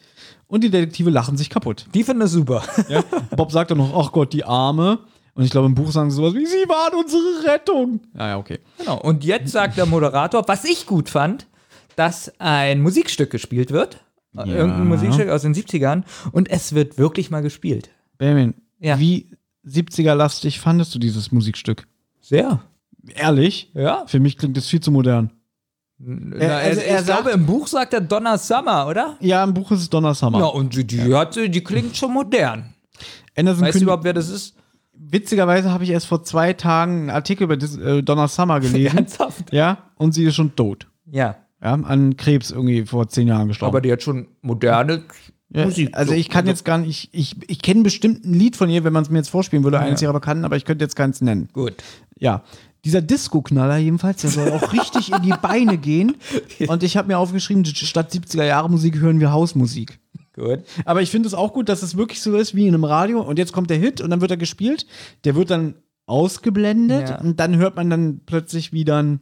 Speaker 2: Und die Detektive lachen sich kaputt.
Speaker 3: Die finde ich super.
Speaker 2: Ja? Bob sagt dann noch, ach Gott, die Arme. Und ich glaube, im Buch sagen sie sowas wie, sie waren unsere Rettung. Ja, ja, okay.
Speaker 3: Genau. Und jetzt sagt der Moderator, was ich gut fand, dass ein Musikstück gespielt wird. Irgendein Musikstück aus den 70ern. Und es wird wirklich mal gespielt.
Speaker 2: Benjamin,
Speaker 3: Ja.
Speaker 2: wie 70er-lastig fandest du dieses Musikstück?
Speaker 3: Sehr.
Speaker 2: Ehrlich?
Speaker 3: Ja.
Speaker 2: Für mich klingt es viel zu modern.
Speaker 3: Na,
Speaker 2: also
Speaker 3: er,
Speaker 2: er
Speaker 3: ich glaube,
Speaker 2: sagt-
Speaker 3: im Buch sagt er Donna Summer, oder?
Speaker 2: Ja, im Buch ist es Donna Summer.
Speaker 3: Ja, und die, die, hat, die klingt schon modern.
Speaker 2: Anderson
Speaker 3: Weißt du überhaupt, wer das ist?
Speaker 2: witzigerweise habe ich erst vor zwei Tagen einen Artikel über dis, äh, Donna Summer gelesen.
Speaker 3: Ernsthaft?
Speaker 2: ja, und sie ist schon tot.
Speaker 3: Ja.
Speaker 2: Ja, an Krebs irgendwie vor zehn Jahren gestorben.
Speaker 3: Aber die hat schon moderne
Speaker 2: ja,
Speaker 3: Musik.
Speaker 2: Also
Speaker 3: So,
Speaker 2: ich kann jetzt gar nicht, ich, ich, ich kenne bestimmt ein Lied von ihr, wenn man es mir jetzt vorspielen würde, eines ihrer Bekannten, aber ich könnte jetzt keins nennen.
Speaker 3: Gut.
Speaker 2: Ja. Dieser Disco-Knaller jedenfalls, der soll auch richtig in die [laughs] Beine gehen. Und ich habe mir aufgeschrieben, statt 70er-Jahre-Musik hören wir Hausmusik.
Speaker 3: Gut.
Speaker 2: Aber ich finde es auch gut, dass es wirklich so ist wie in einem Radio und jetzt kommt der Hit und dann wird er gespielt. Der wird dann ausgeblendet
Speaker 3: Ja.
Speaker 2: und dann hört man dann plötzlich, wie dann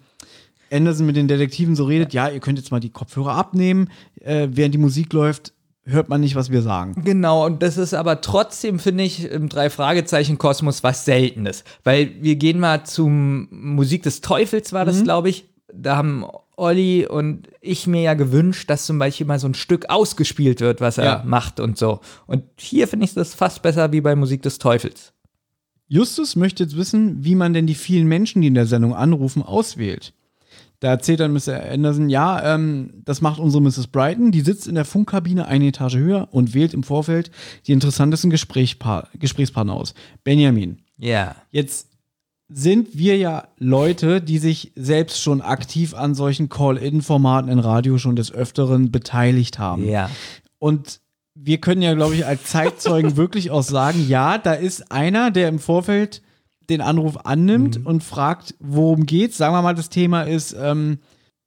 Speaker 2: Anderson mit den Detektiven so redet: Ja, ihr könnt jetzt mal die Kopfhörer abnehmen. Äh, während die Musik läuft, hört man nicht, was wir sagen.
Speaker 3: Genau, und das ist aber trotzdem, finde ich, im Drei-Fragezeichen-Kosmos was Seltenes. Weil wir gehen mal zum Musik des Teufels, war das, glaube ich. Da haben Olli und ich mir ja gewünscht, dass zum Beispiel mal so ein Stück ausgespielt wird, was er
Speaker 2: Ja.
Speaker 3: macht und so. Und hier finde ich das fast besser wie bei Musik des Teufels.
Speaker 2: Justus möchte jetzt wissen, wie man denn die vielen Menschen, die in der Sendung anrufen, auswählt. Da erzählt dann Mr. Anderson, ja, ähm, das macht unsere Mrs. Brighton, die sitzt in der Funkkabine eine Etage höher und wählt im Vorfeld die interessantesten Gesprächspa Gesprächspartner aus. Benjamin,
Speaker 3: Ja.
Speaker 2: jetzt sind wir ja Leute, die sich selbst schon aktiv an solchen Call-In-Formaten in Radio schon des Öfteren beteiligt haben.
Speaker 3: Ja.
Speaker 2: Und wir können ja, glaube ich, als Zeitzeugen [laughs] wirklich auch sagen, ja, da ist einer, der im Vorfeld den Anruf annimmt und fragt, worum geht's. Sagen wir mal, das Thema ist ähm,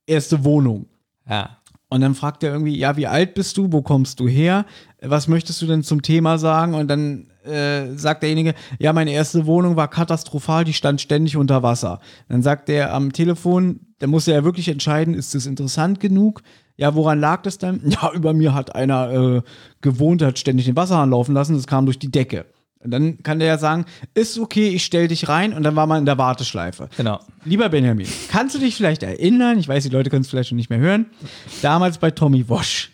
Speaker 2: erste Wohnung.
Speaker 3: Ja.
Speaker 2: Und dann fragt er irgendwie, ja, wie alt bist du, wo kommst du her, was möchtest du denn zum Thema sagen? Und dann äh, sagt derjenige, ja, meine erste Wohnung war katastrophal, die stand ständig unter Wasser. Dann sagt er am Telefon, da muss er ja wirklich entscheiden, ist es interessant genug? Ja, woran lag das dann? [laughs] Ja, über mir hat einer äh, gewohnt, der hat ständig den Wasserhahn laufen lassen, das kam durch die Decke. Und dann kann der ja sagen, ist okay, ich stell dich rein und dann war man in der Warteschleife.
Speaker 3: Genau.
Speaker 2: Lieber Benjamin, kannst du dich vielleicht erinnern, ich weiß, die Leute können es vielleicht schon nicht mehr hören, damals bei Tommy Wosch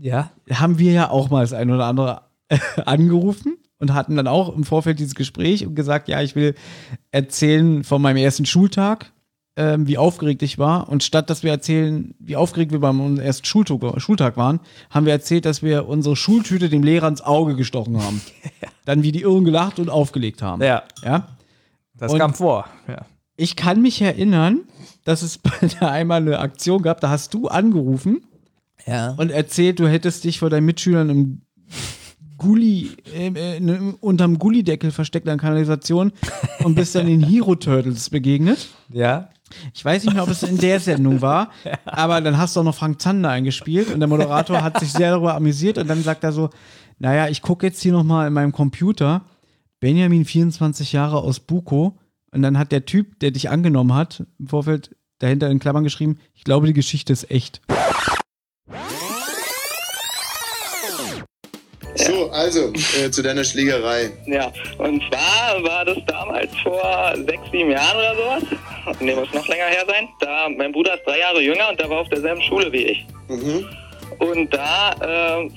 Speaker 3: Ja.
Speaker 2: haben wir ja auch mal das ein oder andere [laughs] angerufen und hatten dann auch im Vorfeld dieses Gespräch und gesagt, ja, ich will erzählen von meinem ersten Schultag, ähm, wie aufgeregt ich war. Und statt dass wir erzählen, wie aufgeregt wir beim ersten Schultag, Schultag waren, haben wir erzählt, dass wir unsere Schultüte dem Lehrer ins Auge gestochen haben. [laughs] Dann wie die Irren gelacht und aufgelegt haben.
Speaker 3: Ja.
Speaker 2: ja?
Speaker 3: Das
Speaker 2: Und-
Speaker 3: kam vor. Ja.
Speaker 2: Ich kann mich erinnern, dass es [laughs] bei da einmal eine Aktion gab, da hast du angerufen
Speaker 3: Ja.
Speaker 2: und erzählt, du hättest dich vor deinen Mitschülern im Gully, äh, unterm Gullideckel versteckt an Kanalisation und bist dann den [laughs] Hero Turtles begegnet.
Speaker 3: Ja.
Speaker 2: Ich weiß nicht mehr, ob es in der Sendung war, [laughs] aber dann hast du auch noch Frank Zander eingespielt und der Moderator hat sich sehr darüber amüsiert und dann sagt er so, naja, ich gucke jetzt hier nochmal in meinem Computer, Benjamin 24 Jahre aus Buko und dann hat der Typ, der dich angenommen hat, im Vorfeld dahinter in Klammern geschrieben, ich glaube, die Geschichte ist echt.
Speaker 6: So, also, äh, zu deiner Schlägerei.
Speaker 7: Ja, und zwar war das damals vor sechs, sieben Jahren oder sowas. Nee, muss noch länger her sein. Da, mein Bruder ist drei Jahre jünger und der war auf derselben Schule wie ich.
Speaker 6: Mhm.
Speaker 7: Und da äh,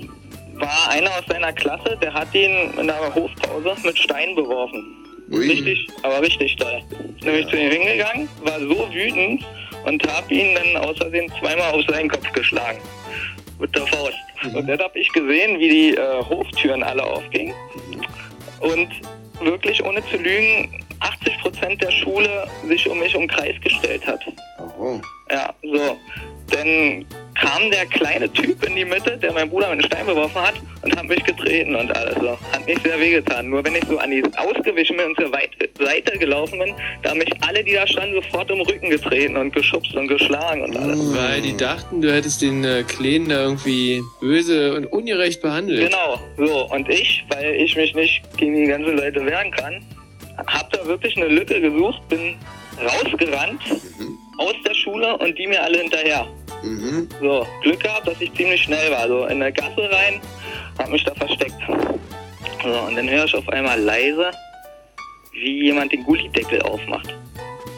Speaker 7: war einer aus seiner Klasse, der hat ihn in der Hofpause mit Steinen beworfen.
Speaker 6: Ui.
Speaker 7: Richtig, aber richtig doll. Ist nämlich zu ihm hingegangen, war so wütend und hab ihn dann Versehen zweimal auf seinen Kopf geschlagen. Mit der Faust. Und dann hab ich gesehen, wie die äh, Hoftüren alle aufgingen. Und wirklich, ohne zu lügen, 80 Prozent der Schule sich um mich im Kreis gestellt hat.
Speaker 6: Oh.
Speaker 7: Ja, so. Dann kam der kleine Typ in die Mitte, der meinen Bruder mit einem Stein beworfen hat und hat mich getreten und alles so. Hat mich sehr wehgetan. Nur wenn ich so an die ausgewichen bin und zur Weit Seite gelaufen bin, da haben mich alle, die da standen, sofort im Rücken getreten und geschubst und geschlagen und alles.
Speaker 8: Weil die dachten, du hättest den äh, Kleinen da irgendwie böse und ungerecht behandelt.
Speaker 7: Genau, so. Und ich, weil ich mich nicht gegen die ganzen Leute wehren kann, hab da wirklich eine Lücke gesucht, bin rausgerannt aus der Schule und die mir alle hinterher.
Speaker 6: Mhm.
Speaker 7: So, Glück gehabt, dass ich ziemlich schnell war. So in der Gasse rein, hab mich da versteckt. So, und dann höre ich auf einmal leise, wie jemand den Gullideckel aufmacht.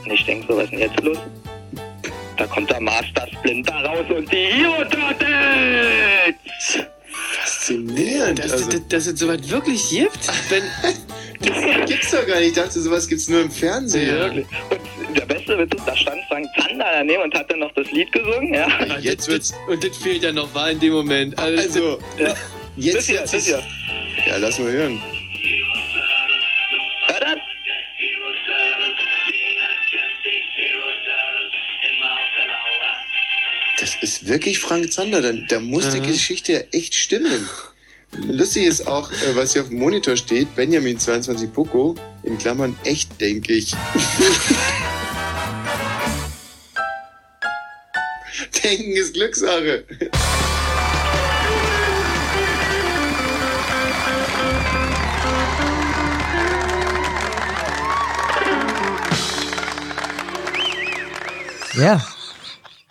Speaker 7: Und ich denke so, was ist denn jetzt los? Da kommt der Master Splinter raus und die Hero Turtles!
Speaker 6: Faszinierend.
Speaker 8: Dass,
Speaker 6: Also,
Speaker 8: dass, dass es sowas wirklich gibt? [laughs] Wenn,
Speaker 6: das gibt's doch gar nicht. Ich dachte, sowas gibt's nur im Fernsehen.
Speaker 7: Wirklich. Und der beste Witz ist, da stand Frank Zander daneben und hat dann noch das Lied gesungen, ja.
Speaker 6: Jetzt wird's.
Speaker 8: und das fehlt ja noch war in dem Moment. Also,
Speaker 6: Also,
Speaker 7: ja.
Speaker 6: jetzt
Speaker 7: das hier.
Speaker 6: Ja, lass mal hören.
Speaker 7: Das
Speaker 6: ist wirklich Frank Zander. Da, da muss die Geschichte ja echt stimmen. Lustig ist auch, äh, was hier auf dem Monitor steht, Benjamin 22 Poco, in Klammern echt, denke ich. [laughs] Denken ist Glückssache.
Speaker 3: Ja.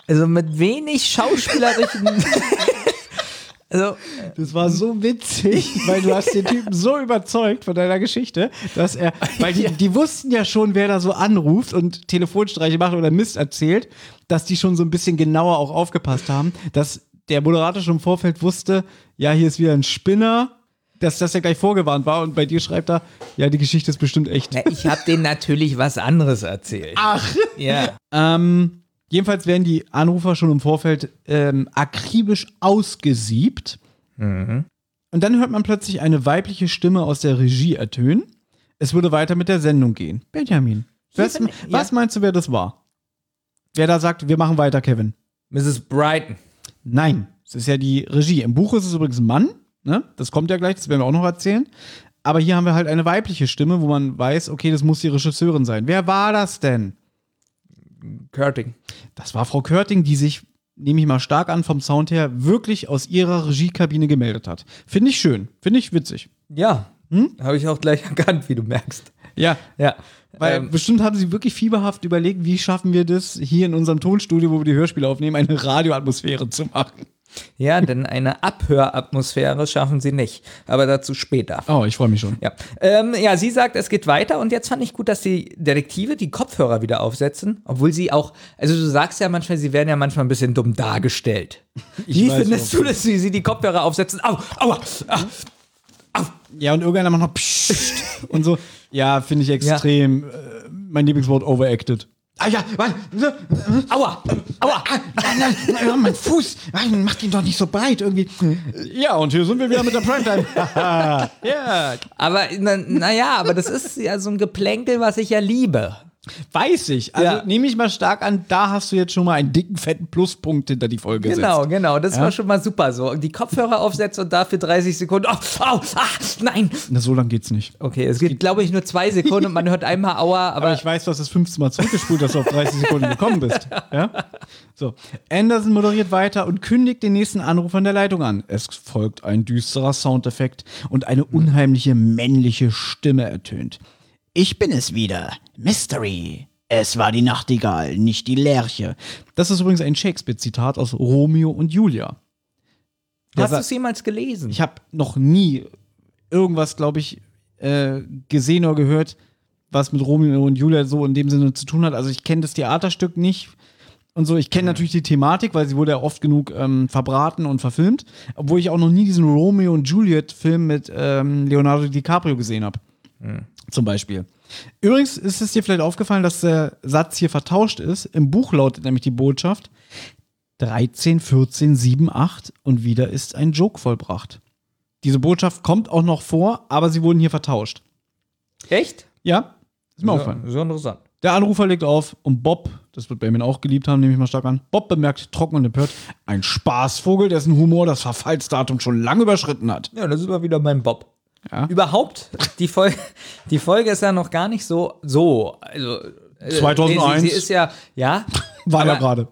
Speaker 3: Also mit wenig schauspielerischen. [laughs] also,
Speaker 2: Das war so witzig, weil du hast den Typen so überzeugt von deiner Geschichte, dass er, weil die, die wussten ja schon, wer da so anruft und Telefonstreiche macht oder Mist erzählt, dass die schon so ein bisschen genauer auch aufgepasst haben, dass der Moderator schon im Vorfeld wusste, ja, hier ist wieder ein Spinner, dass das ja gleich vorgewarnt war und bei dir schreibt er, ja, die Geschichte ist bestimmt echt.
Speaker 3: na, ich habe denen natürlich was anderes erzählt.
Speaker 2: Ach.
Speaker 3: Ja.
Speaker 2: Ähm, jedenfalls werden die Anrufer schon im Vorfeld ähm, akribisch ausgesiebt. Und dann hört man plötzlich eine weibliche Stimme aus der Regie ertönen. Es würde weiter mit der Sendung gehen. Benjamin, was,
Speaker 3: bin-
Speaker 2: was
Speaker 3: ja.
Speaker 2: meinst du, wer das war? Wer da sagt, wir machen weiter, Kevin?
Speaker 3: Mrs. Brighton.
Speaker 2: Nein, es ist ja die Regie. Im Buch ist es übrigens ein Mann. Ne? Das kommt ja gleich, das werden wir auch noch erzählen. Aber hier haben wir halt eine weibliche Stimme, wo man weiß, okay, das muss die Regisseurin sein. Wer war das denn?
Speaker 3: Curting.
Speaker 2: Das war Frau Körting, die sich, nehme ich mal stark an, vom Sound her wirklich aus ihrer Regiekabine gemeldet hat. Finde ich schön, finde ich witzig.
Speaker 3: Ja. Habe ich auch gleich [laughs] erkannt, wie du merkst.
Speaker 2: Ja,
Speaker 3: Ja.
Speaker 2: weil
Speaker 3: ähm,
Speaker 2: bestimmt haben sie wirklich fieberhaft überlegt, wie schaffen wir das, hier in unserem Tonstudio, wo wir die Hörspiele aufnehmen, eine Radioatmosphäre zu machen.
Speaker 3: Ja, denn eine Abhöratmosphäre schaffen sie nicht. Aber dazu später.
Speaker 2: Oh, ich freue mich schon.
Speaker 3: Ja. Ähm, ja, sie sagt, es geht weiter und jetzt fand ich gut, dass die Detektive die Kopfhörer wieder aufsetzen, obwohl sie auch, also du sagst ja manchmal, sie werden ja manchmal ein bisschen dumm dargestellt. Wie
Speaker 2: weiß,
Speaker 3: findest du, dass sie, sie die Kopfhörer aufsetzen? Au, aua, ah,
Speaker 2: Ja, und irgendeiner macht noch und so. Ja, finde ich extrem. Äh, mein Lieblingswort overacted. Ah ja, warte.
Speaker 3: aua, aua.
Speaker 2: Nein, nein, nein, mein Fuß. Nein, mach den doch nicht so breit irgendwie. Ja, und hier sind wir wieder mit der Primetime. [laughs] ja,
Speaker 3: Aber naja, na ja, aber das ist ja so ein Geplänkel, was ich ja liebe.
Speaker 2: Weiß ich. Also
Speaker 3: Ja.
Speaker 2: nehme ich mal stark an, da hast du jetzt schon mal einen dicken, fetten Pluspunkt hinter die Folge
Speaker 3: Genau,
Speaker 2: gesetzt.
Speaker 3: genau, das
Speaker 2: Ja?
Speaker 3: war schon mal super so. Die Kopfhörer aufsetzen und dafür 30 Sekunden. Au, au, ah, nein.
Speaker 2: Na, so lang geht's nicht.
Speaker 3: Okay, es geht, glaube ich, nur zwei Sekunden und man hört einmal Aua, [laughs] aber,
Speaker 2: Aber ich weiß, du hast das 15 Mal zurückgespult, dass du auf 30 Sekunden gekommen bist. Ja? So. Anderson moderiert weiter und kündigt den nächsten Anruf an der Leitung an. Es folgt ein düsterer Soundeffekt und eine unheimliche männliche Stimme ertönt. Ich bin es wieder. Mystery. Es war die Nachtigall, nicht die Lerche. Das ist übrigens ein Shakespeare-Zitat aus Romeo und Julia. Der
Speaker 3: hast du es jemals gelesen?
Speaker 2: ich habe noch nie irgendwas, glaube ich, äh, gesehen oder gehört, was mit Romeo und Julia so in dem Sinne zu tun hat. Also ich kenne das Theaterstück nicht und so. Ich kenne natürlich die Thematik, weil sie wurde ja oft genug ähm, verbraten und verfilmt, obwohl ich auch noch nie diesen Romeo und Juliet-Film mit ähm, Leonardo DiCaprio gesehen habe. Zum Beispiel. Übrigens ist es dir vielleicht aufgefallen, dass der Satz hier vertauscht ist. Im Buch lautet nämlich die Botschaft 13, 14, 7, 8 und wieder ist ein Joke vollbracht. Diese Botschaft kommt auch noch vor, aber sie wurden hier vertauscht.
Speaker 3: Echt?
Speaker 2: Ja, ist mir
Speaker 3: Ja,
Speaker 2: aufgefallen.
Speaker 3: so interessant.
Speaker 2: Der Anrufer legt auf und Bob, das wird Benjamin auch geliebt haben, nehme ich mal stark an, Bob bemerkt trocken und empört, ein Spaßvogel, dessen Humor das Verfallsdatum schon lange überschritten hat.
Speaker 3: Ja, das ist immer wieder mein Bob.
Speaker 2: Ja.
Speaker 3: Überhaupt, die Folge, die Folge ist ja noch gar nicht so, so, also. äh,
Speaker 2: 2001.
Speaker 3: Sie, sie ist ja, ja. [laughs]
Speaker 2: War ja
Speaker 3: aber,
Speaker 2: gerade.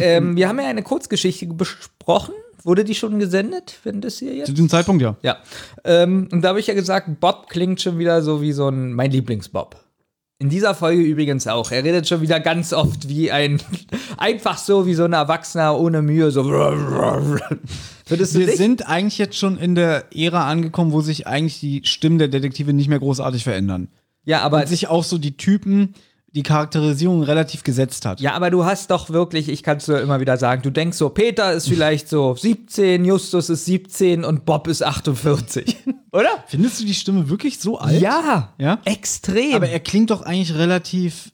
Speaker 3: Ähm, wir haben ja eine Kurzgeschichte besprochen. Wurde die schon gesendet, wenn das hier jetzt?
Speaker 2: Zu diesem Zeitpunkt ja.
Speaker 3: Ja. Ähm, und da habe ich ja gesagt, Bob klingt schon wieder so wie so ein, mein Lieblingsbob. In dieser Folge übrigens auch. Er redet schon wieder ganz oft wie ein, [laughs] einfach so wie so ein Erwachsener ohne Mühe, so. [laughs] Würdest
Speaker 2: Wir sind eigentlich jetzt schon in der Ära angekommen, wo sich eigentlich die Stimmen der Detektive nicht mehr großartig verändern.
Speaker 3: Ja, aber
Speaker 2: Und sich auch so die Typen, die Charakterisierung relativ gesetzt hat.
Speaker 3: Ja, aber du hast doch wirklich, ich kann es dir immer wieder sagen, du denkst so, Peter ist vielleicht so [laughs] 17, Justus ist 17 und Bob ist 48. [laughs] Oder?
Speaker 2: Findest du die Stimme wirklich so alt?
Speaker 3: Ja,
Speaker 2: Ja?
Speaker 3: extrem.
Speaker 2: Aber er klingt doch eigentlich relativ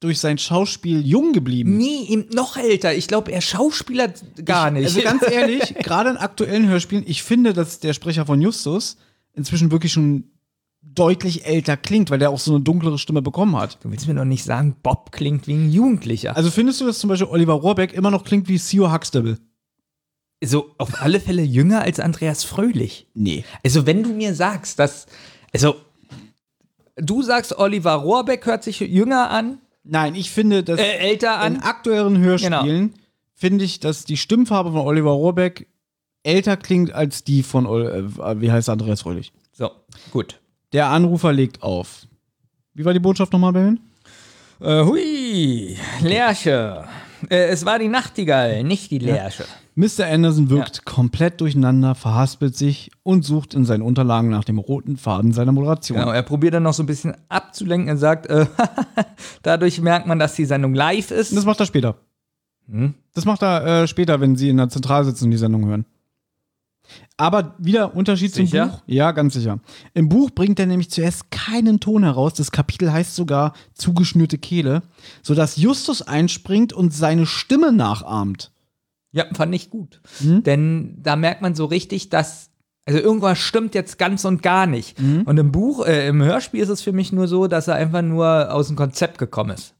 Speaker 2: durch sein Schauspiel jung geblieben.
Speaker 3: Nie, ihm noch älter. Ich glaube, er schauspielert gar nicht.
Speaker 2: Also ganz [laughs] ehrlich, gerade in aktuellen Hörspielen, ich finde, dass der Sprecher von Justus inzwischen wirklich schon deutlich älter klingt, weil der auch so eine dunklere Stimme bekommen hat.
Speaker 3: du willst mir doch nicht sagen, Bob klingt wie ein Jugendlicher.
Speaker 2: Also findest du, dass zum Beispiel Oliver Rohrbeck immer noch klingt wie Sio Huxtable?
Speaker 3: so auf alle Fälle jünger als Andreas Fröhlich.
Speaker 2: Nee.
Speaker 3: Also, wenn du mir sagst, dass. Also, du sagst, Oliver Rohrbeck hört sich jünger an,
Speaker 2: Nein, ich finde, dass
Speaker 3: äh, älter
Speaker 2: in
Speaker 3: an. Genau.
Speaker 2: aktuellen Hörspielen finde ich, dass die Stimmfarbe von Oliver Rohrbeck älter klingt als die von, äh, wie heißt Andreas Fröhlich.
Speaker 3: So, gut.
Speaker 2: Der Anrufer legt auf. Wie war die Botschaft nochmal, Berlin?
Speaker 3: Äh, hui, Lerche. Äh, es war die Nachtigall, nicht die Lerche.
Speaker 2: Mr. Anderson wirkt komplett durcheinander, verhaspelt sich und sucht in seinen Unterlagen nach dem roten Faden seiner Moderation.
Speaker 3: Genau, er probiert dann noch so ein bisschen abzulenken. Er sagt, äh, [laughs] dadurch merkt man, dass die Sendung live ist.
Speaker 2: Das macht er später.
Speaker 3: Hm?
Speaker 2: Das macht er äh, später, wenn sie in der Zentrale sitzen und die Sendung hören. Aber wieder Unterschied
Speaker 3: Sicher?
Speaker 2: zum Buch. Ja, ganz sicher. Im Buch bringt er nämlich zuerst keinen Ton heraus. Das Kapitel heißt sogar zugeschnürte Kehle, sodass Justus einspringt und seine Stimme nachahmt.
Speaker 3: Ja, fand ich gut.
Speaker 2: Mhm.
Speaker 3: Denn da merkt man so richtig, dass. Also irgendwas stimmt jetzt ganz und gar nicht.
Speaker 2: Mhm.
Speaker 3: Und im Buch, äh, im Hörspiel ist es für mich nur so, dass er einfach nur aus dem Konzept gekommen ist.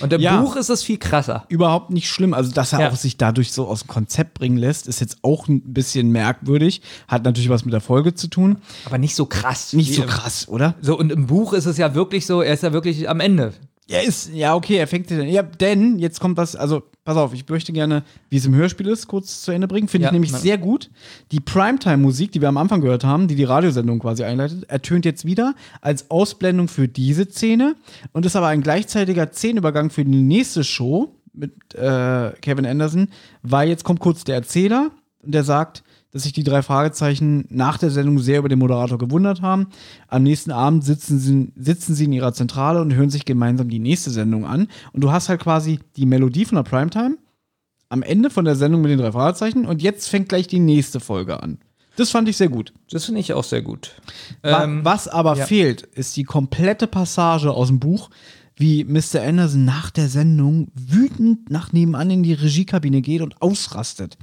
Speaker 3: Und im
Speaker 2: Ja.
Speaker 3: Buch ist es viel krasser.
Speaker 2: Überhaupt nicht schlimm. Also, dass er
Speaker 3: Ja.
Speaker 2: auch sich dadurch so aus dem Konzept bringen lässt, ist jetzt auch ein bisschen merkwürdig. Hat natürlich was mit der Folge zu tun.
Speaker 3: Aber nicht so krass.
Speaker 2: Nicht so krass, oder?
Speaker 3: So, und im Buch ist es ja wirklich so, er ist ja wirklich am Ende.
Speaker 2: Er ist, ja, okay, er fängt. Ja, denn jetzt kommt was, also, pass auf, ich möchte gerne, wie es im Hörspiel ist, kurz zu Ende bringen. Finde
Speaker 3: Ja,
Speaker 2: ich nämlich
Speaker 3: na-
Speaker 2: sehr gut. Die Primetime-Musik, die wir am Anfang gehört haben, die die Radiosendung quasi einleitet, ertönt jetzt wieder als Ausblendung für diese Szene und ist aber ein gleichzeitiger Szenenübergang für die nächste Show mit äh, Kevin Anderson, weil jetzt kommt kurz der Erzähler und der sagt, dass sich die drei Fragezeichen nach der Sendung sehr über den Moderator gewundert haben. Am nächsten Abend sitzen sie, sitzen sie in ihrer Zentrale und hören sich gemeinsam die nächste Sendung an. Und du hast halt quasi die Melodie von der Primetime am Ende von der Sendung mit den drei Fragezeichen und jetzt fängt gleich die nächste Folge an. Das fand ich sehr gut.
Speaker 3: Das finde ich auch sehr gut. Ähm,
Speaker 2: Was aber
Speaker 3: ja.
Speaker 2: fehlt, ist die komplette Passage aus dem Buch, wie Mr. Anderson nach der Sendung wütend nach nebenan in die Regiekabine geht und ausrastet.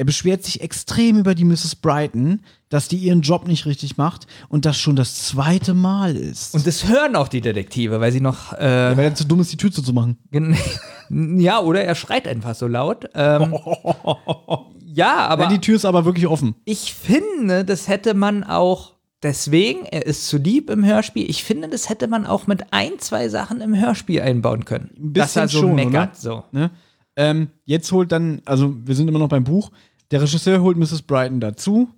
Speaker 2: Er beschwert sich extrem über die Mrs. Brighton, dass die ihren Job nicht richtig macht und das schon das zweite Mal ist.
Speaker 3: Und das hören auch die Detektive, weil sie noch. Äh,
Speaker 2: weil er zu dumm ist, die Tür zuzumachen. [laughs]
Speaker 3: ja, oder er schreit einfach so laut. Ähm, [laughs] ja, aber
Speaker 2: Ja, die Tür ist aber wirklich offen.
Speaker 3: ich finde, das hätte man auch. Deswegen, er ist zu lieb im Hörspiel. Ich finde, das hätte man auch mit ein, zwei Sachen im Hörspiel einbauen können.
Speaker 2: Ein
Speaker 3: dass er
Speaker 2: bisschen
Speaker 3: so
Speaker 2: schon,
Speaker 3: meckert.
Speaker 2: oder?
Speaker 3: So.
Speaker 2: Ne? Ähm, jetzt holt dann, also wir sind immer noch beim Buch, der Regisseur holt Mrs. Brighton dazu.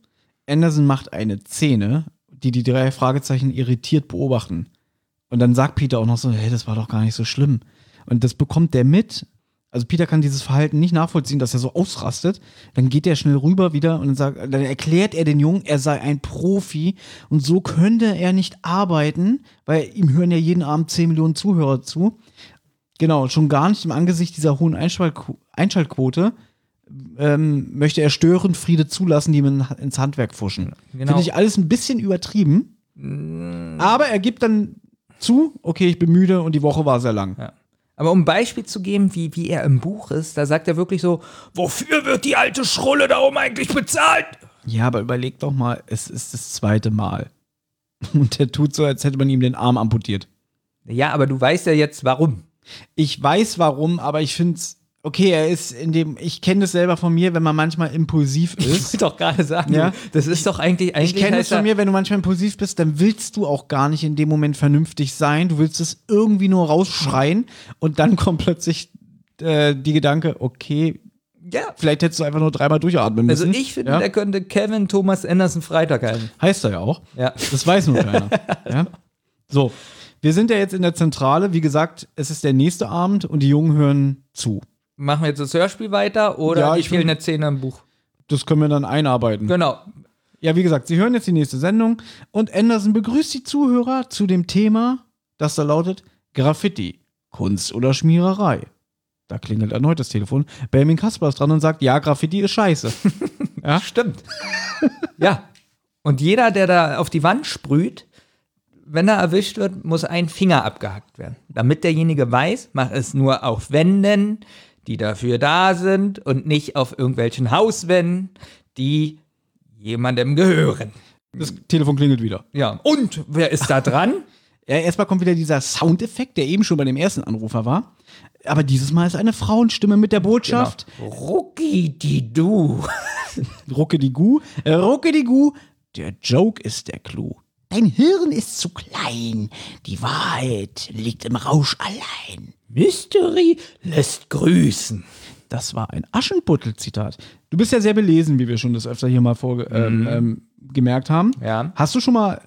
Speaker 2: Anderson macht eine Szene, die die drei Fragezeichen irritiert beobachten. Und dann sagt Peter auch noch so, hey, das war doch gar nicht so schlimm. Und das bekommt der mit. Also Peter kann dieses Verhalten nicht nachvollziehen, dass er so ausrastet. Dann geht er schnell rüber wieder und dann, sagt, dann erklärt er den Jungen, er sei ein Profi und so könnte er nicht arbeiten, weil ihm hören ja jeden Abend 10 Millionen Zuhörer zu. Genau, schon gar nicht im Angesicht dieser hohen Einschaltqu Einschaltquote ähm, möchte er Störenfriede zulassen, die ihm ins Handwerk fuschen.
Speaker 3: Genau.
Speaker 2: Finde ich alles ein bisschen übertrieben. Aber er gibt dann zu, okay, ich bin müde und die Woche war sehr lang.
Speaker 3: Ja. Aber um ein Beispiel zu geben, wie, wie er im Buch ist, da sagt er wirklich so: Wofür wird die alte Schrulle da oben eigentlich bezahlt?
Speaker 2: Ja, aber überleg doch mal, es ist das zweite Mal. [laughs] Und er tut so, als hätte man ihm den Arm amputiert.
Speaker 3: Ja, aber du weißt ja jetzt warum.
Speaker 2: Ich weiß warum, aber ich finde es, okay, er ist in dem, ich kenne das selber von mir, wenn man manchmal impulsiv
Speaker 3: Ich
Speaker 2: ist.
Speaker 3: wollte doch gerade sagen,
Speaker 2: Ja.
Speaker 3: das ist doch eigentlich. eigentlich
Speaker 2: Ich kenne es
Speaker 3: er-
Speaker 2: von mir, wenn du manchmal impulsiv bist, dann willst du auch gar nicht in dem Moment vernünftig sein. Du willst es irgendwie nur rausschreien und dann [laughs] kommt plötzlich äh, die Gedanke, okay,
Speaker 3: Ja.
Speaker 2: vielleicht hättest du einfach nur dreimal durchatmen
Speaker 3: Also
Speaker 2: müssen.
Speaker 3: ich finde,
Speaker 2: ja?
Speaker 3: der könnte Kevin Thomas Anderson Freitag halten.
Speaker 2: heißt er ja auch.
Speaker 3: Ja.
Speaker 2: Das weiß nur keiner. ja? So. Wir sind ja jetzt in der Zentrale. Wie gesagt, es ist der nächste Abend und die Jungen hören zu.
Speaker 3: Machen wir jetzt das Hörspiel weiter oder
Speaker 2: Ja,
Speaker 3: die
Speaker 2: ich will-
Speaker 3: fehlende Szene im Buch?
Speaker 2: Das können wir dann einarbeiten.
Speaker 3: Genau.
Speaker 2: Ja, wie gesagt, Sie hören jetzt die nächste Sendung und Anderson begrüßt die Zuhörer zu dem Thema, das da lautet Graffiti, Kunst oder Schmiererei. Da klingelt erneut das Telefon. Benjamin Kasper ist dran und sagt, ja, Graffiti ist scheiße. [laughs] ja?
Speaker 3: Stimmt. ja. Und jeder, der da auf die Wand sprüht, wenn er erwischt wird, muss ein Finger abgehackt werden. Damit derjenige weiß, mach es nur auf Wänden, die dafür da sind und nicht auf irgendwelchen Hauswänden, die jemandem gehören.
Speaker 2: Das Telefon klingelt wieder.
Speaker 3: Ja. Und wer ist da dran? [laughs]
Speaker 2: Ja, erstmal kommt wieder dieser Soundeffekt, der eben schon bei dem ersten Anrufer war. Aber dieses Mal ist eine Frauenstimme mit der Botschaft.
Speaker 3: Rucki die du. [laughs]
Speaker 2: Rucke die Gu. Äh, Rucke die Gu. Der Joke ist der Clou. Dein Hirn ist zu klein. Die Wahrheit liegt im Rausch allein.
Speaker 3: Mystery lässt grüßen.
Speaker 2: Das war ein Aschenputtel-Zitat. Du bist ja sehr belesen, wie wir schon das öfter hier mal vorge ähm, ähm, gemerkt haben.
Speaker 3: Ja.
Speaker 2: Hast du schon mal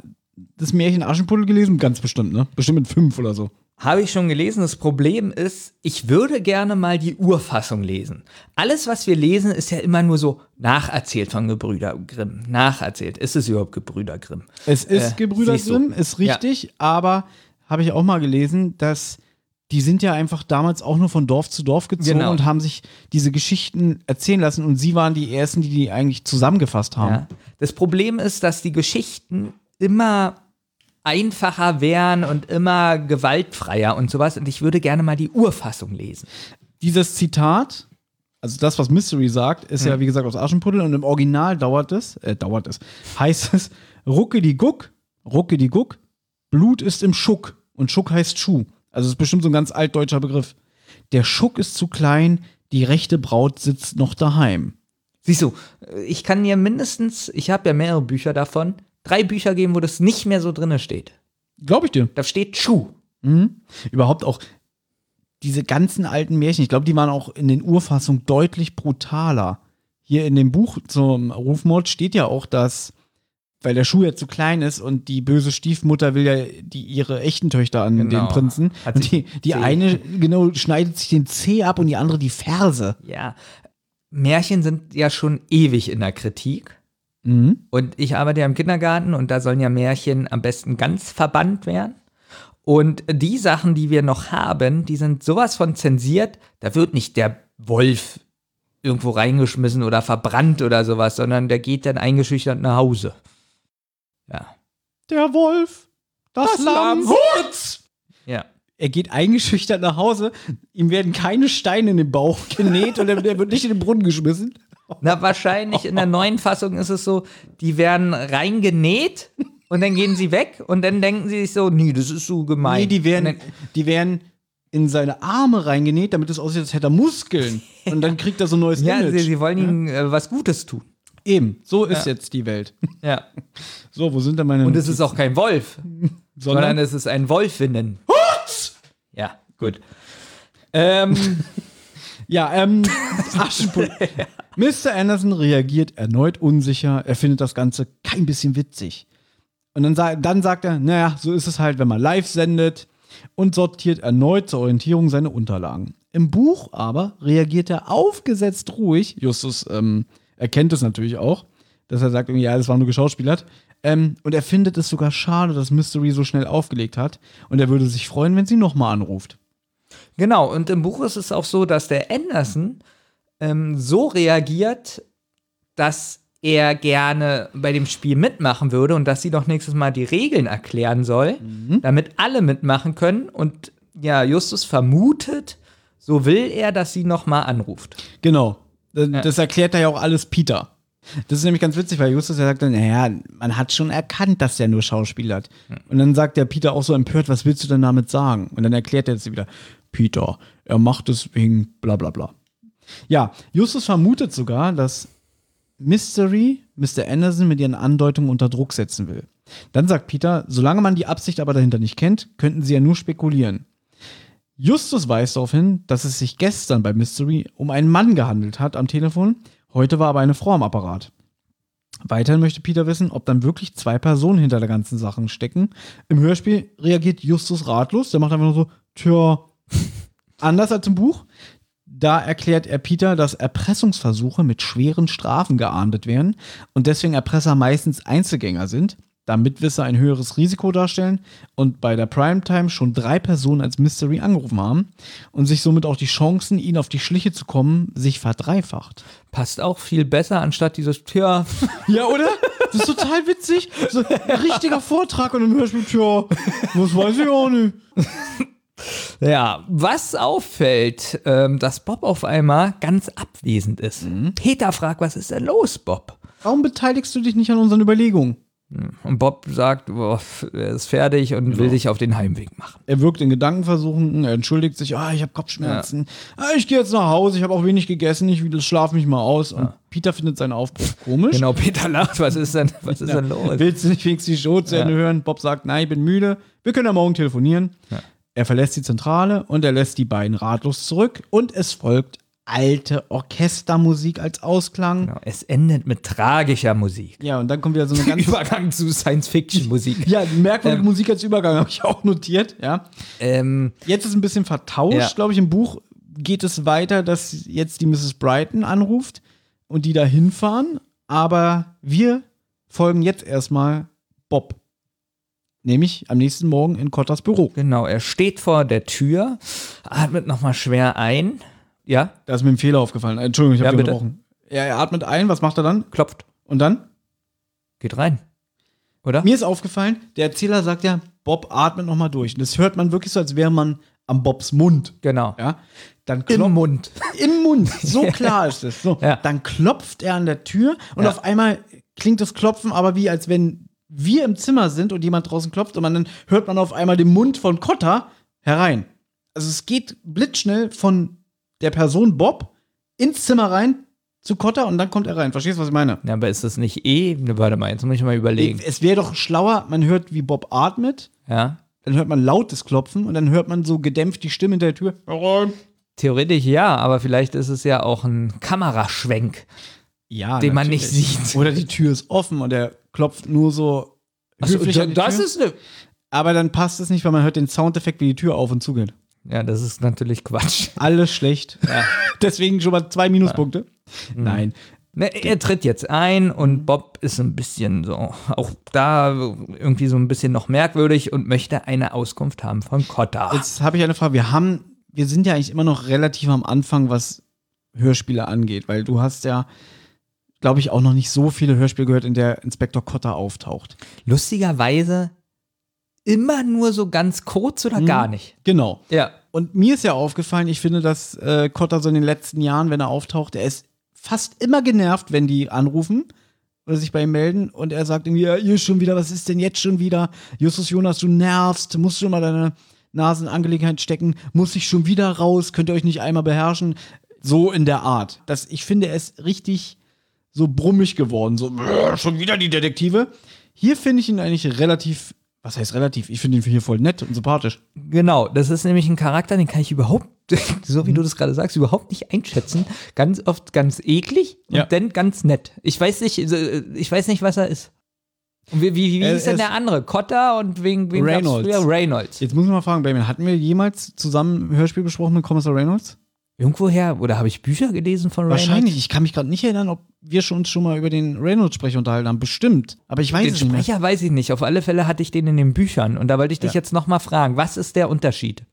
Speaker 2: das Märchen Aschenputtel gelesen? Ganz bestimmt, ne? Bestimmt mit fünf oder so.
Speaker 3: Habe ich schon gelesen. Das Problem ist, ich würde gerne mal die Urfassung lesen. Alles, was wir lesen, ist ja immer nur so nacherzählt von Gebrüder Grimm. Nacherzählt. Ist es überhaupt Gebrüder Grimm?
Speaker 2: Es ist
Speaker 3: Äh,
Speaker 2: Gebrüder. Grimm, ist richtig, aber habe ich auch mal gelesen, dass die sind ja einfach damals auch nur von Dorf zu Dorf gezogen
Speaker 3: Genau.
Speaker 2: und haben sich diese Geschichten erzählen lassen und sie waren die ersten, die die eigentlich zusammengefasst haben.
Speaker 3: Ja. Das Problem ist, dass die Geschichten immer einfacher wären und immer gewaltfreier und sowas. Und ich würde gerne mal die Urfassung lesen.
Speaker 2: Dieses Zitat, also das, was Mystery sagt, ist ja wie gesagt aus Aschenputtel und im Original dauert es, äh, dauert es, heißt es, rucke die Guck, rucke die Guck, Blut ist im Schuck und Schuck heißt Schuh. Also ist bestimmt so ein ganz altdeutscher Begriff. Der Schuck ist zu klein, die rechte Braut sitzt noch daheim.
Speaker 3: Siehst du, ich kann dir mindestens, ich habe ja mehrere Bücher davon, drei Bücher geben, wo das nicht mehr so drinne steht.
Speaker 2: Glaube ich dir.
Speaker 3: Da steht Schuh.
Speaker 2: Mhm. Überhaupt auch diese ganzen alten Märchen, ich glaube, die waren auch in den Urfassungen deutlich brutaler. Hier in dem Buch zum Rufmord steht ja auch, dass, weil der Schuh ja zu klein ist und die böse Stiefmutter will ja die, ihre echten Töchter an
Speaker 3: Genau.
Speaker 2: den Prinzen.
Speaker 3: Hat
Speaker 2: Und die, die eine, genau, schneidet sich den Zeh ab und die andere die Ferse.
Speaker 3: Ja. Märchen sind ja schon ewig in der Kritik.
Speaker 2: Mhm.
Speaker 3: Und ich arbeite ja im Kindergarten und da sollen ja Märchen am besten ganz verbannt werden. Und die Sachen, die wir noch haben, die sind sowas von zensiert, da wird nicht der Wolf irgendwo reingeschmissen oder verbrannt oder sowas, sondern der geht dann eingeschüchtert nach Hause. Ja.
Speaker 2: Der Wolf, das, Lamm, Hutz!
Speaker 3: Ja.
Speaker 2: Er geht eingeschüchtert nach Hause, ihm werden keine Steine in den Bauch genäht und er wird nicht in den Brunnen geschmissen.
Speaker 3: Na, wahrscheinlich in der neuen Fassung ist es so, die werden reingenäht und dann gehen sie weg und dann denken sie sich so, nee, das ist so gemein.
Speaker 2: Nee, die werden,
Speaker 3: dann-
Speaker 2: die werden in seine Arme reingenäht, damit es aussieht, als hätte er Muskeln. Und dann kriegt er so ein neues
Speaker 3: ja,
Speaker 2: Image.
Speaker 3: sie, sie wollen ihnen äh, was Gutes tun.
Speaker 2: Eben, so ist jetzt die Welt.
Speaker 3: Ja.
Speaker 2: So, wo sind denn meine
Speaker 3: Und es ist auch kein Wolf, sondern es ist ein Wolfinnen. Ja, gut. Ähm, [laughs]
Speaker 2: Ja, ähm, [laughs] Aschenputtel. Mr. Anderson reagiert erneut unsicher. Er findet das Ganze kein bisschen witzig. Und dann, dann sagt er, naja, so ist es halt, wenn man live sendet und sortiert erneut zur Orientierung seine Unterlagen. Im Buch aber reagiert er aufgesetzt ruhig. Justus ähm, erkennt es natürlich auch, dass er sagt, ja, das war nur geschauspielert. Ähm, und er findet es sogar schade, dass Mystery so schnell aufgelegt hat. Und er würde sich freuen, wenn sie nochmal anruft.
Speaker 3: genau, und im Buch ist es auch so, dass der Anderson ähm, so reagiert, dass er gerne bei dem Spiel mitmachen würde und dass sie doch nächstes Mal die Regeln erklären soll, damit alle mitmachen können. Und ja, Justus vermutet, so will er, dass sie nochmal anruft.
Speaker 2: Genau. Das, das erklärt er ja auch alles Peter. Das ist nämlich ganz witzig, weil Justus ja sagt dann, naja, man hat schon erkannt, dass der nur Schauspiel hat. Und dann sagt der Peter auch so empört, was willst du denn damit sagen? Und dann erklärt er jetzt wieder, Peter, er macht es wegen bla bla bla. Ja, Justus vermutet sogar, dass Mystery Mr. Anderson mit ihren Andeutungen unter Druck setzen will. Dann sagt Peter, solange man die Absicht aber dahinter nicht kennt, könnten sie ja nur spekulieren. Justus weist darauf hin, dass es sich gestern bei Mystery um einen Mann gehandelt hat am Telefon, heute war aber eine Frau am Apparat. Weiterhin möchte Peter wissen, ob dann wirklich zwei Personen hinter der ganzen Sache stecken. Im Hörspiel reagiert Justus ratlos. Der macht einfach nur so, tja, [laughs] anders als im Buch. Da erklärt er Peter, dass Erpressungsversuche mit schweren Strafen geahndet werden und deswegen Erpresser meistens Einzelgänger sind, da Mitwisser ein höheres Risiko darstellen und bei der Primetime schon drei Personen als Mystery angerufen haben und sich somit auch die Chancen, ihnen auf die Schliche zu kommen, sich verdreifacht.
Speaker 3: Passt auch viel besser, anstatt dieses, tja, [laughs]
Speaker 2: Ja, oder? Das ist total witzig. So ein richtiger Vortrag und im Hörspiel, tja, was weiß ich auch nicht. [laughs]
Speaker 3: Ja, was auffällt, ähm, dass Bob auf einmal ganz abwesend ist. Peter fragt, was ist denn los, Bob?
Speaker 2: Warum beteiligst du dich nicht an unseren Überlegungen?
Speaker 3: Und Bob sagt, boah, er ist fertig und will sich auf den Heimweg machen.
Speaker 2: Er wirkt in Gedankenversuchen, er entschuldigt sich, ah, ich habe Kopfschmerzen, ah, ich gehe jetzt nach Hause, ich habe auch wenig gegessen, ich schlafe mich mal aus. Und Peter findet seinen Aufbruch komisch.
Speaker 3: Genau, Peter lacht, was ist denn, was ist denn los?
Speaker 2: Willst du nicht wenigstens die Show zu Ende hören? Bob sagt, nein, ich bin müde, wir können ja morgen telefonieren. Er verlässt die Zentrale und er lässt die beiden ratlos zurück und es folgt alte Orchestermusik als Ausklang.
Speaker 3: Genau, es endet mit tragischer Musik.
Speaker 2: Ja, und dann kommt wieder so eine [laughs] ganz
Speaker 3: Übergang zu Science-Fiction-Musik.
Speaker 2: Ja, merkwürdige Musik als Übergang habe ich auch notiert, ja.
Speaker 3: Ähm,
Speaker 2: Jetzt ist ein bisschen vertauscht,
Speaker 3: Ja.
Speaker 2: glaube ich. Im Buch geht es weiter, dass jetzt die Mrs. Brighton anruft und die da hinfahren. Aber wir folgen jetzt erstmal Bob. Nämlich am nächsten Morgen in Cotters Büro.
Speaker 3: genau, er steht vor der Tür, atmet nochmal schwer ein. Ja,
Speaker 2: Da ist mir ein Fehler aufgefallen. Entschuldigung, ich habe
Speaker 3: Ja,
Speaker 2: unterbrochen. Ja, er atmet ein, was macht er dann?
Speaker 3: klopft,
Speaker 2: Und dann?
Speaker 3: geht rein. Oder?
Speaker 2: Mir ist aufgefallen, der Erzähler sagt ja, Bob atmet nochmal durch. Und das hört man wirklich so, als wäre man am Bobs Mund.
Speaker 3: Genau.
Speaker 2: Ja? Dann
Speaker 3: Im
Speaker 2: klopft
Speaker 3: Mund.
Speaker 2: Im Mund. So [laughs] klar ist es. So,
Speaker 3: Ja.
Speaker 2: Dann klopft er an der Tür und
Speaker 3: Ja.
Speaker 2: auf einmal klingt das Klopfen aber wie, als wenn wir im Zimmer sind und jemand draußen klopft und man, dann hört man auf einmal den Mund von Cotta herein. Also es geht blitzschnell von der Person Bob ins Zimmer rein zu Cotta und dann kommt er rein. Verstehst du, was ich meine?
Speaker 3: Ja, aber ist das nicht eh? Ne, Warte mal, jetzt muss ich mal überlegen.
Speaker 2: Es wäre doch schlauer, man hört, wie Bob atmet,
Speaker 3: Ja.
Speaker 2: dann hört man lautes Klopfen und dann hört man so gedämpft die Stimme hinter der Tür. Herein.
Speaker 3: Theoretisch ja, aber vielleicht ist es ja auch ein Kameraschwenk.
Speaker 2: Ja,
Speaker 3: Den man nicht
Speaker 2: natürlich.
Speaker 3: sieht.
Speaker 2: Oder die Tür ist offen und er klopft nur so höflich an die
Speaker 3: das ist eine.
Speaker 2: Aber dann passt es nicht, weil man hört den Soundeffekt, wie die Tür auf und zugeht.
Speaker 3: Ja, das ist natürlich Quatsch.
Speaker 2: Alles schlecht. [laughs] [laughs] Deswegen schon mal zwei Minuspunkte.
Speaker 3: Mhm.
Speaker 2: Nein.
Speaker 3: Ne, er tritt jetzt ein und Bob ist ein bisschen so, auch da irgendwie so ein bisschen noch merkwürdig und möchte eine Auskunft haben von Cotta.
Speaker 2: Jetzt habe ich eine Frage. Wir haben, wir sind ja eigentlich immer noch relativ am Anfang, was Hörspiele angeht, weil du hast ja, glaube ich, auch noch nicht so viele Hörspiele gehört, in der Inspektor Cotter auftaucht.
Speaker 3: Lustigerweise immer nur so ganz kurz oder gar nicht.
Speaker 2: Genau.
Speaker 3: Ja.
Speaker 2: Und mir ist ja aufgefallen, ich finde, dass äh, Cotter so in den letzten Jahren, wenn er auftaucht, er ist fast immer genervt, wenn die anrufen oder sich bei ihm melden und er sagt irgendwie, ja, hier schon wieder, was ist denn jetzt schon wieder? Justus Jonas, du nervst, musst schon mal deine Nasenangelegenheit stecken, muss ich schon wieder raus, könnt ihr euch nicht einmal beherrschen? So in der Art. Das, ich finde, er ist richtig so brummig geworden, so "Brr, schon wieder die Detektive. Hier finde ich ihn eigentlich relativ, was heißt relativ? Ich finde ihn hier voll nett und sympathisch.
Speaker 3: Genau, das ist nämlich ein Charakter, den kann ich überhaupt, [laughs] so wie du das gerade sagst, überhaupt nicht einschätzen. Ganz oft ganz eklig und
Speaker 2: Ja.
Speaker 3: dann ganz nett. Ich weiß nicht, äh, ich weiß nicht, was er ist. Und wie, wie, wie hieß denn
Speaker 2: er
Speaker 3: der andere? Cotta und wegen gab's
Speaker 2: Reynolds.
Speaker 3: früher? Reynolds.
Speaker 2: Jetzt muss ich mal fragen, Benjamin, hatten wir jemals zusammen ein Hörspiel besprochen mit Kommissar Reynolds?
Speaker 3: Irgendwoher, oder habe ich Bücher gelesen von Reynolds?
Speaker 2: Wahrscheinlich. Ich kann mich gerade nicht erinnern, ob wir schon uns schon mal über den Reynolds-Sprecher unterhalten haben. Bestimmt. Aber ich weiß
Speaker 3: Den
Speaker 2: es nicht mehr.
Speaker 3: Sprecher weiß ich nicht. Auf alle Fälle hatte ich den in den Büchern. Und da wollte ich dich
Speaker 2: Ja.
Speaker 3: jetzt noch mal fragen, was ist der Unterschied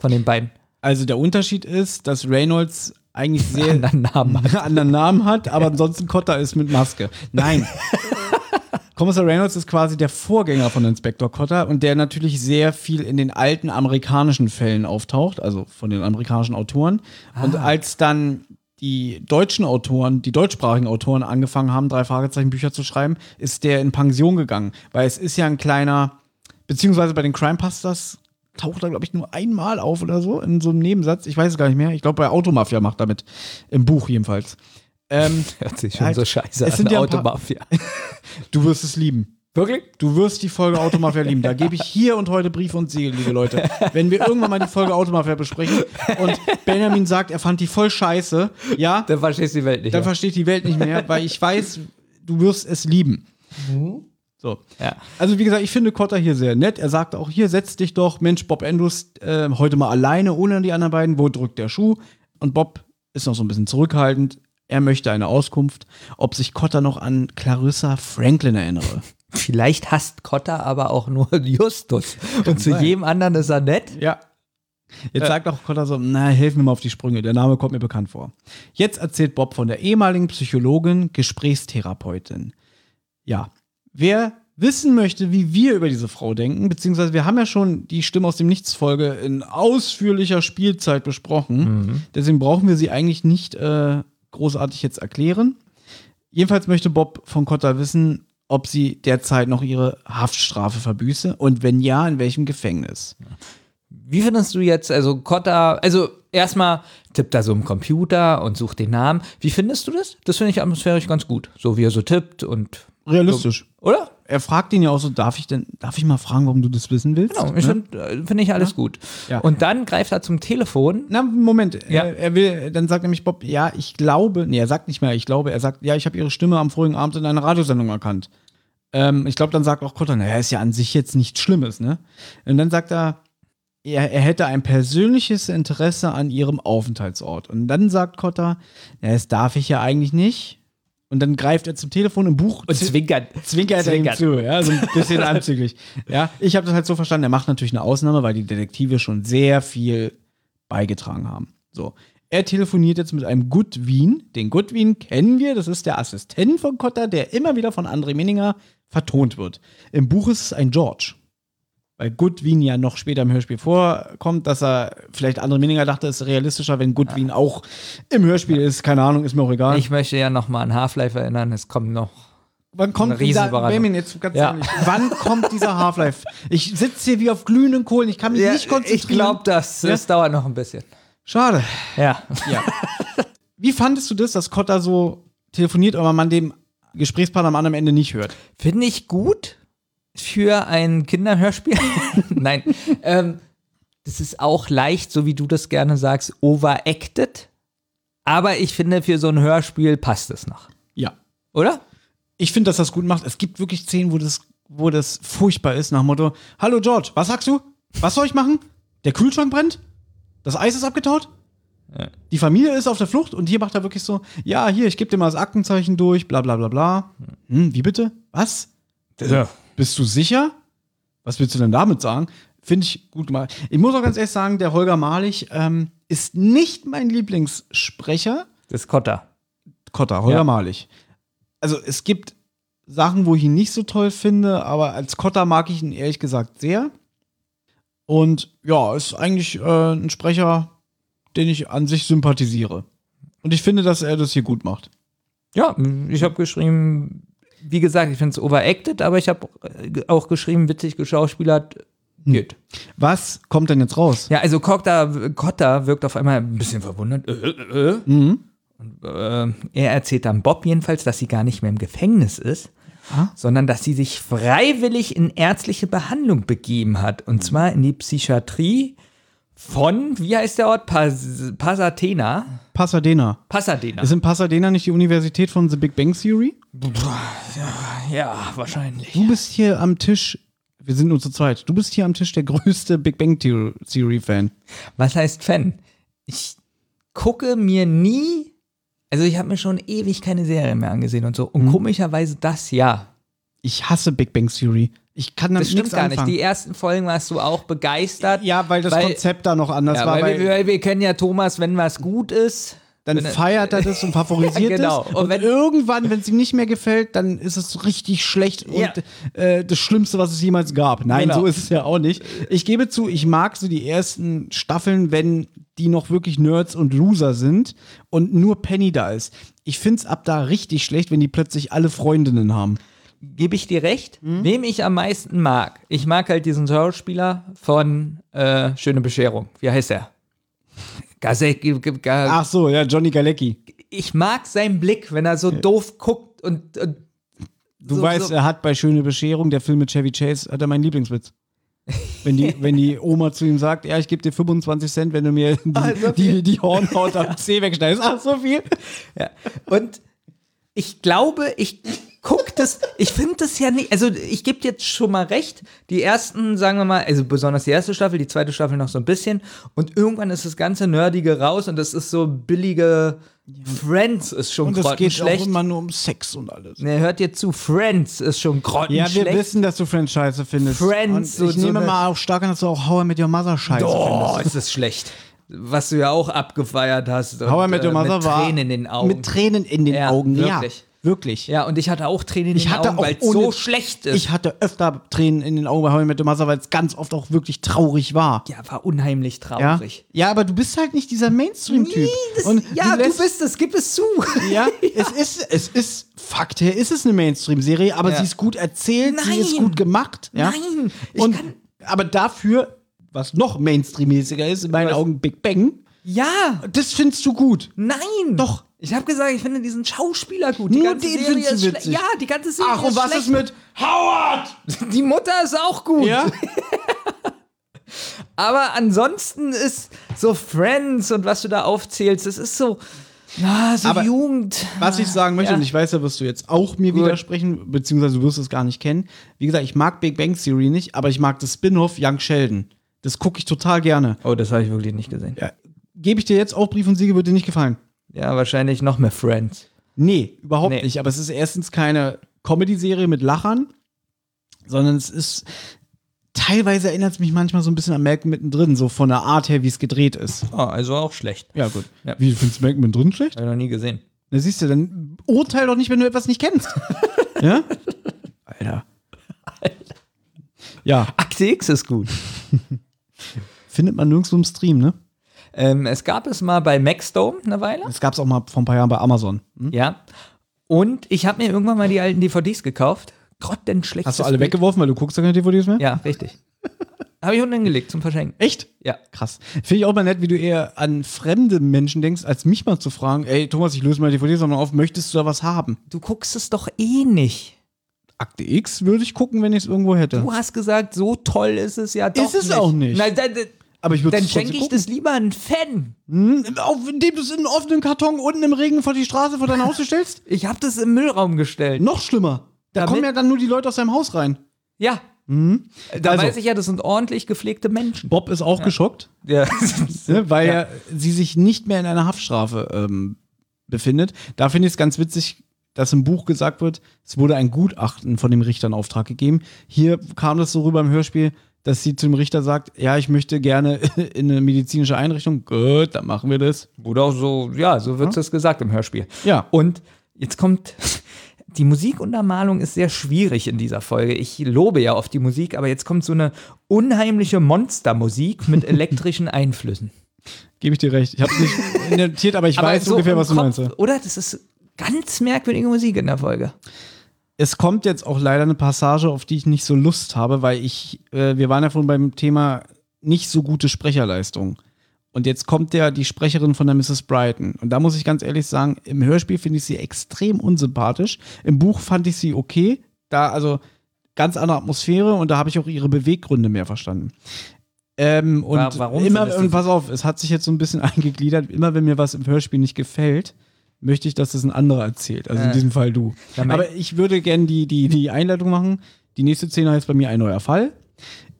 Speaker 3: von den beiden
Speaker 2: Also der Unterschied ist, dass Reynolds eigentlich sehr
Speaker 3: anderen Namen? [laughs]
Speaker 2: einen anderen Namen hat, aber ansonsten Cotter ist mit Maske. Nein. [laughs] Kommissar Reynolds ist quasi der Vorgänger von Inspektor Cotter und der natürlich sehr viel in den alten amerikanischen Fällen auftaucht, also von den amerikanischen Autoren. Und als dann die deutschen Autoren, die deutschsprachigen Autoren angefangen haben, drei Fragezeichen Bücher zu schreiben, ist der in Pension gegangen. Weil es ist ja ein kleiner, beziehungsweise bei den Crime Busters taucht er, glaube ich, nur einmal auf oder so, in so einem Nebensatz. Ich weiß es gar nicht mehr. Ich glaube, bei Automafia macht er mit. Im Buch jedenfalls. Ähm, [laughs]
Speaker 3: Hört sich schon
Speaker 2: Halt,
Speaker 3: so scheiße
Speaker 2: es
Speaker 3: an,
Speaker 2: sind ja
Speaker 3: Automafia. [laughs]
Speaker 2: du wirst es lieben.
Speaker 3: Wirklich?
Speaker 2: Du wirst die Folge Automafia lieben. Da gebe ich hier und heute Brief und Siegel, liebe Leute. Wenn wir irgendwann mal die Folge Automafia besprechen und Benjamin sagt, er fand die voll scheiße, ja,
Speaker 3: Dann verstehst du die Welt nicht.
Speaker 2: dann
Speaker 3: mehr.
Speaker 2: versteht die Welt nicht mehr, weil ich weiß, du wirst es lieben. So.
Speaker 3: Ja.
Speaker 2: Also wie gesagt, ich finde Cotter hier sehr nett. Er sagt auch, hier setz dich doch, Mensch, Bob Andrews, äh, heute mal alleine, ohne die anderen beiden. Wo drückt der Schuh? Und Bob ist noch so ein bisschen zurückhaltend. Er möchte eine Auskunft, ob sich Cotter noch an Clarissa Franklin erinnere.
Speaker 3: Vielleicht hasst Cotter aber auch nur [laughs] Justus. Und zu
Speaker 2: sein.
Speaker 3: jedem anderen ist er nett.
Speaker 2: Ja. Jetzt sagt auch Cotter so, na, helf mir mal auf die Sprünge, der Name kommt mir bekannt vor. Jetzt erzählt Bob von der ehemaligen Psychologin, Gesprächstherapeutin. Ja, wer wissen möchte, wie wir über diese Frau denken, beziehungsweise wir haben ja schon die Stimme aus dem Nichts-Folge in ausführlicher Spielzeit besprochen, deswegen brauchen wir sie eigentlich nicht äh, großartig jetzt erklären. Jedenfalls möchte Bob von Cotter wissen, ob sie derzeit noch ihre Haftstrafe verbüße und wenn ja, in welchem Gefängnis.
Speaker 3: Wie findest du jetzt, also Cotta, also erstmal tippt er so im Computer und sucht den Namen. Wie findest du das? Das finde ich atmosphärisch ganz gut. So wie er so tippt und.
Speaker 2: Realistisch.
Speaker 3: Oder?
Speaker 2: Er fragt ihn ja auch so, darf ich denn, darf ich mal fragen, warum du das wissen willst?
Speaker 3: Genau, ich
Speaker 2: Ne?
Speaker 3: finde äh, find ich alles gut.
Speaker 2: Ja.
Speaker 3: Und dann greift er zum Telefon.
Speaker 2: Na, Moment.
Speaker 3: Ja.
Speaker 2: Er, er will, dann sagt nämlich Bob, ja, ich glaube, nee, er sagt nicht mehr, ich glaube, er sagt, ja, ich habe ihre Stimme am vorigen Abend in einer Radiosendung erkannt. Ähm, ich glaube, dann sagt auch Cotter, naja, ist ja an sich jetzt nichts Schlimmes, ne? Und dann sagt er, er, er hätte ein persönliches Interesse an ihrem Aufenthaltsort. Und dann sagt Cotter, ja, das darf ich ja eigentlich nicht. Und dann greift er zum Telefon im Buch
Speaker 3: Und zwinkert.
Speaker 2: zwinkert er ihm
Speaker 3: Zwinkert.
Speaker 2: zu, ja, so ein bisschen [laughs] anzüglich. Ja, ich habe das halt so verstanden, er macht natürlich eine Ausnahme, weil die Detektive schon sehr viel beigetragen haben. So. Er telefoniert jetzt mit einem Goodwin. Den Goodwin kennen wir, das ist der Assistent von Cotter, der immer wieder von André Minninger vertont wird. Im Buch ist es ein George. Weil Goodwin ja noch später im Hörspiel vorkommt, dass er vielleicht André Minninger dachte, es ist realistischer, wenn Goodwin auch im Hörspiel ist. Keine Ahnung, ist mir auch egal.
Speaker 3: Ich möchte ja noch mal an Half-Life erinnern. Es kommt noch.
Speaker 2: Wann kommt dieser. Benjamin, jetzt ganz
Speaker 3: Ja.
Speaker 2: ehrlich, wann [laughs] kommt dieser Half-Life? Ich sitze hier wie auf glühenden Kohlen, ich kann mich nicht konzentrieren.
Speaker 3: ich glaube, das, das dauert noch ein bisschen.
Speaker 2: Schade.
Speaker 3: Ja.
Speaker 2: Ja. Wie fandest du das, dass Cotta so telefoniert, aber man dem Gesprächspartner am anderen Ende nicht hört?
Speaker 3: Finde ich gut für ein Kinderhörspiel. [laughs] Nein. Ähm, das ist auch leicht, so wie du das gerne sagst, overacted. Aber ich finde, für so ein Hörspiel passt es noch.
Speaker 2: Ja.
Speaker 3: Oder?
Speaker 2: Ich finde, dass das gut macht. Es gibt wirklich Szenen, wo das, wo das furchtbar ist, nach dem Motto: Hallo George, was sagst du? Was soll ich machen? Der Kühlschrank brennt? Das Eis ist abgetaut? Die Familie ist auf der Flucht und hier macht er wirklich so: Ja, hier, ich gebe dir mal das Aktenzeichen durch, bla bla bla bla. Hm, wie bitte? Was?
Speaker 3: Ja.
Speaker 2: Bist du sicher? Was willst du denn damit sagen? Finde ich gut gemacht. Ich muss auch ganz ehrlich sagen, der Holger Malich ähm, ist nicht mein Lieblingssprecher.
Speaker 3: Das ist Kotter.
Speaker 2: Kotter, Holger
Speaker 3: Ja.
Speaker 2: Malich. Also es gibt Sachen, wo ich ihn nicht so toll finde, aber als Kotter mag ich ihn ehrlich gesagt sehr. Und ja, ist eigentlich äh, ein Sprecher, den ich an sich sympathisiere. Und ich finde, dass er das hier gut macht.
Speaker 3: Ja, ich habe geschrieben, wie gesagt, ich finde es overacted, aber ich habe auch geschrieben, witzig geschauspielert. Geht.
Speaker 2: Was kommt denn jetzt raus?
Speaker 3: Ja, also Kotter, Kotter wirkt auf einmal ein bisschen verwundert. Äh, äh, äh. Und, äh, er erzählt dann Bob jedenfalls, dass sie gar nicht mehr im Gefängnis ist, sondern dass sie sich freiwillig in ärztliche Behandlung begeben hat. Und zwar in die Psychiatrie von, wie heißt der Ort? Pas Pasadena.
Speaker 2: Pasadena.
Speaker 3: Pasadena.
Speaker 2: Ist in Pasadena nicht die Universität von The Big Bang Theory?
Speaker 3: Ja, wahrscheinlich.
Speaker 2: Du bist hier am Tisch, wir sind nur zu zweit, du bist hier am Tisch der größte Big Bang Theo- Theory-Fan.
Speaker 3: Was heißt Fan? Ich gucke mir nie, also ich habe mir schon ewig keine Serie mehr angesehen und so. Und
Speaker 2: Mhm.
Speaker 3: komischerweise das ja.
Speaker 2: Ich hasse Big Bang Theory. Ich kann damit
Speaker 3: Das stimmt gar nicht. Die ersten Folgen warst du auch begeistert.
Speaker 2: ja, weil das Konzept da noch anders
Speaker 3: ja,
Speaker 2: war.
Speaker 3: weil,
Speaker 2: Weil,
Speaker 3: wir, weil wir kennen ja Thomas, wenn was gut ist.
Speaker 2: dann feiert er das und [laughs] favorisiert
Speaker 3: Ja, genau.
Speaker 2: es.
Speaker 3: Und
Speaker 2: Und,
Speaker 3: wenn-
Speaker 2: irgendwann, wenn es ihm nicht mehr gefällt, dann ist es richtig schlecht
Speaker 3: Ja.
Speaker 2: und äh, das Schlimmste, was es jemals gab. Nein,
Speaker 3: Genau.
Speaker 2: so ist es ja auch nicht. Ich gebe zu, ich mag so die ersten Staffeln, wenn die noch wirklich Nerds und Loser sind und nur Penny da ist. Ich finde es ab da richtig schlecht, wenn die plötzlich alle Freundinnen haben.
Speaker 3: Gebe ich dir recht?
Speaker 2: Hm?
Speaker 3: Wem ich am meisten mag? Ich mag halt diesen Schauspieler von äh, Schöne Bescherung. Wie heißt er? [laughs] Gazek,
Speaker 2: Ach so, ja, Johnny Galecki.
Speaker 3: ich mag seinen Blick, wenn er so doof guckt und, und
Speaker 2: Du
Speaker 3: So-
Speaker 2: weißt,
Speaker 3: so-
Speaker 2: er hat bei Schöne Bescherung, der Film mit Chevy Chase, hat er meinen Lieblingswitz. Wenn die, wenn die Oma zu ihm sagt, ja, ich gebe dir 25 Cent, wenn du mir die, [laughs]
Speaker 3: Ah, so
Speaker 2: die, die Hornhaut am [laughs] Zeh wegschneidest. Ach, so viel.
Speaker 3: Ja. Und ich glaube, ich das, ich finde das ja nicht, also ich gebe jetzt schon mal recht, die ersten, sagen wir mal, also besonders die erste Staffel, die zweite Staffel noch so ein bisschen und irgendwann ist das ganze Nerdige raus und das ist so billige Friends ist schon
Speaker 2: Und es geht auch
Speaker 3: grottenschlecht.
Speaker 2: immer nur um Sex und alles.
Speaker 3: Ne, hört ihr zu, Friends ist schon
Speaker 2: Ja,
Speaker 3: grottenschlecht.
Speaker 2: wir wissen, dass du Friends scheiße findest.
Speaker 3: Friends,
Speaker 2: und
Speaker 3: so-
Speaker 2: ich
Speaker 3: so
Speaker 2: nehme
Speaker 3: eine-
Speaker 2: mal auch stark an, dass du auch How I Met Your Mother scheiße
Speaker 3: Oh,
Speaker 2: findest.
Speaker 3: ist das schlecht. Was du ja auch abgefeiert hast.
Speaker 2: How I
Speaker 3: und,
Speaker 2: Met Your
Speaker 3: äh,
Speaker 2: Mother
Speaker 3: mit
Speaker 2: war
Speaker 3: Tränen in den Augen.
Speaker 2: Mit Tränen in den
Speaker 3: Ja,
Speaker 2: Augen,
Speaker 3: wirklich.
Speaker 2: ja. Wirklich.
Speaker 3: ja, und ich hatte auch Tränen in
Speaker 2: Ich
Speaker 3: den
Speaker 2: hatte
Speaker 3: Augen,
Speaker 2: auch
Speaker 3: weil es so schlecht ist.
Speaker 2: Ich hatte öfter Tränen in den Augen bei How I Met Your Mother, weil es ganz oft auch wirklich traurig war.
Speaker 3: ja, war unheimlich
Speaker 2: Ja,
Speaker 3: traurig.
Speaker 2: ja aber du bist halt nicht dieser Mainstream-Typ. Und
Speaker 3: ja, du,
Speaker 2: lässt-
Speaker 3: bist es, gib es zu.
Speaker 2: Ja, [laughs] es ist, es ist, Fakt her, ist es eine Mainstream-Serie, aber
Speaker 3: Ja.
Speaker 2: sie ist gut erzählt, sie ist
Speaker 3: Nein.
Speaker 2: gut gemacht. Ja?
Speaker 3: Nein, ich
Speaker 2: Und,
Speaker 3: kann-
Speaker 2: aber dafür, was noch Mainstream-mäßiger ist, in meinen
Speaker 3: Was?
Speaker 2: Augen Big Bang,
Speaker 3: Ja,
Speaker 2: das findest du gut.
Speaker 3: nein.
Speaker 2: Doch.
Speaker 3: Ich habe gesagt, ich finde diesen Schauspieler gut. Die
Speaker 2: Nur
Speaker 3: ganze
Speaker 2: den
Speaker 3: Serie ist
Speaker 2: witzig.
Speaker 3: Ja, die ganze Serie
Speaker 2: Ach, und was
Speaker 3: schlecht.
Speaker 2: ist mit Howard?
Speaker 3: Die Mutter ist auch gut.
Speaker 2: Ja? [laughs]
Speaker 3: Aber ansonsten ist so Friends und was du da aufzählst, das ist so, ja, so
Speaker 2: Aber
Speaker 3: Jugend.
Speaker 2: Was ich sagen möchte,
Speaker 3: Ja.
Speaker 2: und ich weiß, da wirst du jetzt auch mir
Speaker 3: Gut.
Speaker 2: widersprechen, beziehungsweise du wirst es gar nicht kennen. Wie gesagt, ich mag Big Bang Theory nicht, aber ich mag das Spin-off Young Sheldon. Das gucke ich total gerne.
Speaker 3: Oh, das habe ich wirklich nicht gesehen.
Speaker 2: Ja. Gebe ich dir jetzt auch Brief und Siege, wird dir nicht gefallen.
Speaker 3: Ja, wahrscheinlich noch mehr Friends.
Speaker 2: Nee, überhaupt
Speaker 3: Nee.
Speaker 2: nicht. Aber es ist erstens keine Comedy-Serie mit Lachern, sondern es ist. Teilweise erinnert es mich manchmal so ein bisschen an Malcolm mittendrin, so von der Art her, wie es gedreht ist.
Speaker 3: Oh, also auch schlecht.
Speaker 2: Ja, gut.
Speaker 3: Ja.
Speaker 2: Wie findest du Malcolm mittendrin schlecht?
Speaker 3: Habe ich noch nie gesehen.
Speaker 2: Da siehst du, dann urteil doch nicht, wenn du etwas nicht kennst. [laughs] ja? Alter. Ja,
Speaker 3: Akte X ist gut. [laughs]
Speaker 2: findet man nirgendwo im Stream, ne?
Speaker 3: Ähm, es gab es mal bei Maxdome eine Weile.
Speaker 2: Das gab es auch mal vor ein paar Jahren bei Amazon. Hm?
Speaker 3: Ja. Und ich habe mir irgendwann mal die alten DVDs gekauft. Grottenschlecht.
Speaker 2: Hast du alle weggeworfen, weil du guckst ja keine DVDs mehr?
Speaker 3: Ja, richtig. [laughs] habe ich unten hingelegt zum Verschenken.
Speaker 2: Echt?
Speaker 3: Ja.
Speaker 2: Krass. Finde ich auch mal nett, wie du eher an fremde Menschen denkst, als mich mal zu fragen, ey Thomas, ich löse mal die DVD sondern auf, möchtest du da was haben?
Speaker 3: Du guckst es doch eh nicht.
Speaker 2: Akte X würde ich gucken, wenn ich es irgendwo hätte.
Speaker 3: Du hast gesagt, so toll ist es ja doch
Speaker 2: Ist es auch nicht.
Speaker 3: Dann,
Speaker 2: Aber ich würde
Speaker 3: dann schenke ich
Speaker 2: gucken.
Speaker 3: das lieber einen Fan.
Speaker 2: Hm, auf, indem du es in einen offenen Karton unten im Regen vor die Straße vor dein Haus [laughs] stellst?
Speaker 3: Ich habe das im Müllraum gestellt.
Speaker 2: Noch schlimmer. Da
Speaker 3: Damit-
Speaker 2: kommen ja dann nur die Leute aus deinem Haus rein.
Speaker 3: Ja. Da
Speaker 2: Also-
Speaker 3: weiß ich ja, das sind ordentlich gepflegte Menschen.
Speaker 2: Bob ist auch geschockt, [laughs]
Speaker 3: Ja.
Speaker 2: ne, weil ja. sie sich nicht mehr in einer Haftstrafe ähm, befindet. Da finde ich es ganz witzig, dass im Buch gesagt wird, es wurde ein Gutachten von dem Richter in Auftrag gegeben. Hier kam das so rüber im Hörspiel, dass sie zum Richter sagt, ja, ich möchte gerne [laughs] in eine medizinische Einrichtung. Gut, dann machen wir das.
Speaker 3: Auch so, ja, so wird es gesagt im Hörspiel.
Speaker 2: Ja.
Speaker 3: Und jetzt kommt, [laughs] die Musikuntermalung ist sehr schwierig in dieser Folge. Ich lobe ja auf die Musik, aber jetzt kommt so eine unheimliche Monstermusik mit [laughs] elektrischen Einflüssen.
Speaker 2: Gebe ich dir recht. Ich habe es nicht notiert, aber ich
Speaker 3: aber
Speaker 2: weiß
Speaker 3: so
Speaker 2: ungefähr, was du
Speaker 3: Kopf,
Speaker 2: meinst. ja.
Speaker 3: Oder? Das ist ganz merkwürdige Musik in der Folge.
Speaker 2: Es kommt jetzt auch leider eine Passage, auf die ich nicht so Lust habe, weil ich, äh, wir waren ja vorhin beim Thema nicht so gute Sprecherleistung. Und jetzt kommt ja die Sprecherin von der Mrs. Brighton. Und da muss ich ganz ehrlich sagen, im Hörspiel finde ich sie extrem unsympathisch. Im Buch fand ich sie okay. Da, also ganz andere Atmosphäre und da habe ich auch ihre Beweggründe mehr verstanden. Ähm, und
Speaker 3: Wa- warum
Speaker 2: immer, und pass auf, es hat sich jetzt so ein bisschen [laughs] eingegliedert. Immer wenn mir was im Hörspiel nicht gefällt, möchte ich, dass es ein anderer erzählt. Also in
Speaker 3: Äh.
Speaker 2: diesem Fall du.
Speaker 3: Ja,
Speaker 2: Aber ich würde gerne die, die, die Einleitung machen. Die nächste Szene heißt bei mir ein neuer Fall.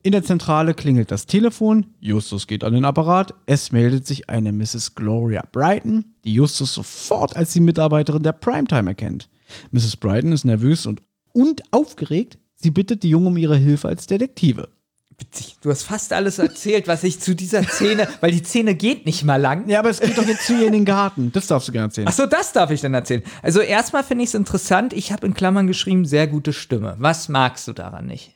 Speaker 2: In der Zentrale klingelt das Telefon. Justus geht an den Apparat. Es meldet sich eine Mrs. Gloria Brighton, die Justus sofort als die Mitarbeiterin der Primetime erkennt. Mrs. Brighton ist nervös und, und aufgeregt. Sie bittet die Junge um ihre Hilfe als Detektive.
Speaker 3: Witzig. Du hast fast alles erzählt, was ich zu dieser Szene, weil die Szene geht nicht mal lang.
Speaker 2: Ja, aber es geht doch jetzt zu ihr in den Garten. Das darfst du gerne erzählen.
Speaker 3: Ach so, das darf ich dann erzählen. Also erstmal finde ich es interessant. Ich habe in Klammern geschrieben, sehr gute Stimme. Was magst du daran nicht?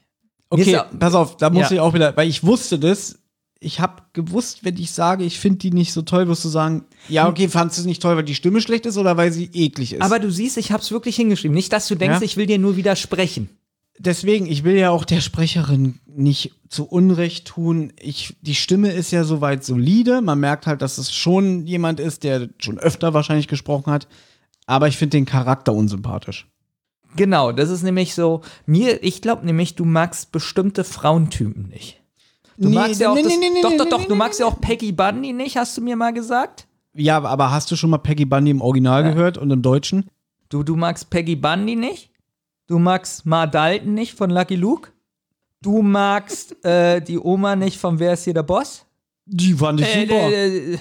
Speaker 2: Okay,
Speaker 3: ja-
Speaker 2: pass auf, da muss
Speaker 3: Ja.
Speaker 2: ich auch wieder, weil ich wusste das. Ich habe gewusst, wenn ich sage, ich finde die nicht so toll, wirst du sagen, ja, okay, fandest du es nicht toll, weil die Stimme schlecht ist oder weil sie eklig ist?
Speaker 3: Aber du siehst, ich habe es wirklich hingeschrieben. Nicht, dass du denkst,
Speaker 2: Ja.
Speaker 3: ich will dir nur widersprechen.
Speaker 2: Deswegen, ich will ja auch der Sprecherin nicht zu Unrecht tun. Ich, die Stimme ist ja soweit solide. Man merkt halt, dass es schon jemand ist, der schon öfter wahrscheinlich gesprochen hat. Aber ich finde den Charakter unsympathisch.
Speaker 3: Genau, das ist nämlich so. Mir, ich glaube nämlich, du magst bestimmte Frauentypen nicht. Du
Speaker 2: Nee,
Speaker 3: magst ja auch
Speaker 2: nee,
Speaker 3: das,
Speaker 2: nee, nee,
Speaker 3: doch, doch, doch. du magst ja auch Peggy Bundy nicht, hast du mir mal gesagt.
Speaker 2: Ja, aber hast du schon mal Peggy Bundy im Original gehört und im Deutschen?
Speaker 3: Du, du magst Peggy Bundy nicht? Du magst Ma Dalton nicht von Lucky Luke. Du magst äh, die Oma nicht von Wer ist hier der Boss?
Speaker 2: Die fand ich super.
Speaker 3: Äh, äh,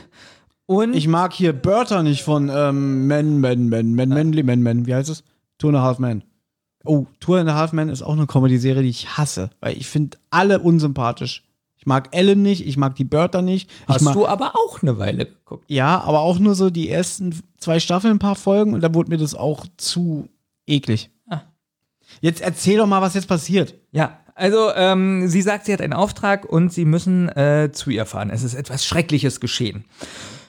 Speaker 3: und
Speaker 2: ich mag hier Bertha nicht von ähm, Men, Men, Men, Men, Manly, Men, Men. Wie heißt es? Two and a Half Men. Oh, Two and a Half Men ist auch eine Comedy-Serie, die ich hasse, weil ich finde alle unsympathisch. Ich mag Ellen nicht, ich mag die Bertha nicht. Ich
Speaker 3: hast du aber auch eine Weile geguckt.
Speaker 2: Ja, aber auch nur so die ersten zwei Staffeln, ein paar Folgen und da wurde mir das auch zu eklig. Jetzt erzähl doch mal, was jetzt passiert.
Speaker 3: Ja, also ähm, sie sagt, sie hat einen Auftrag und sie müssen äh, zu ihr fahren. Es ist etwas Schreckliches geschehen.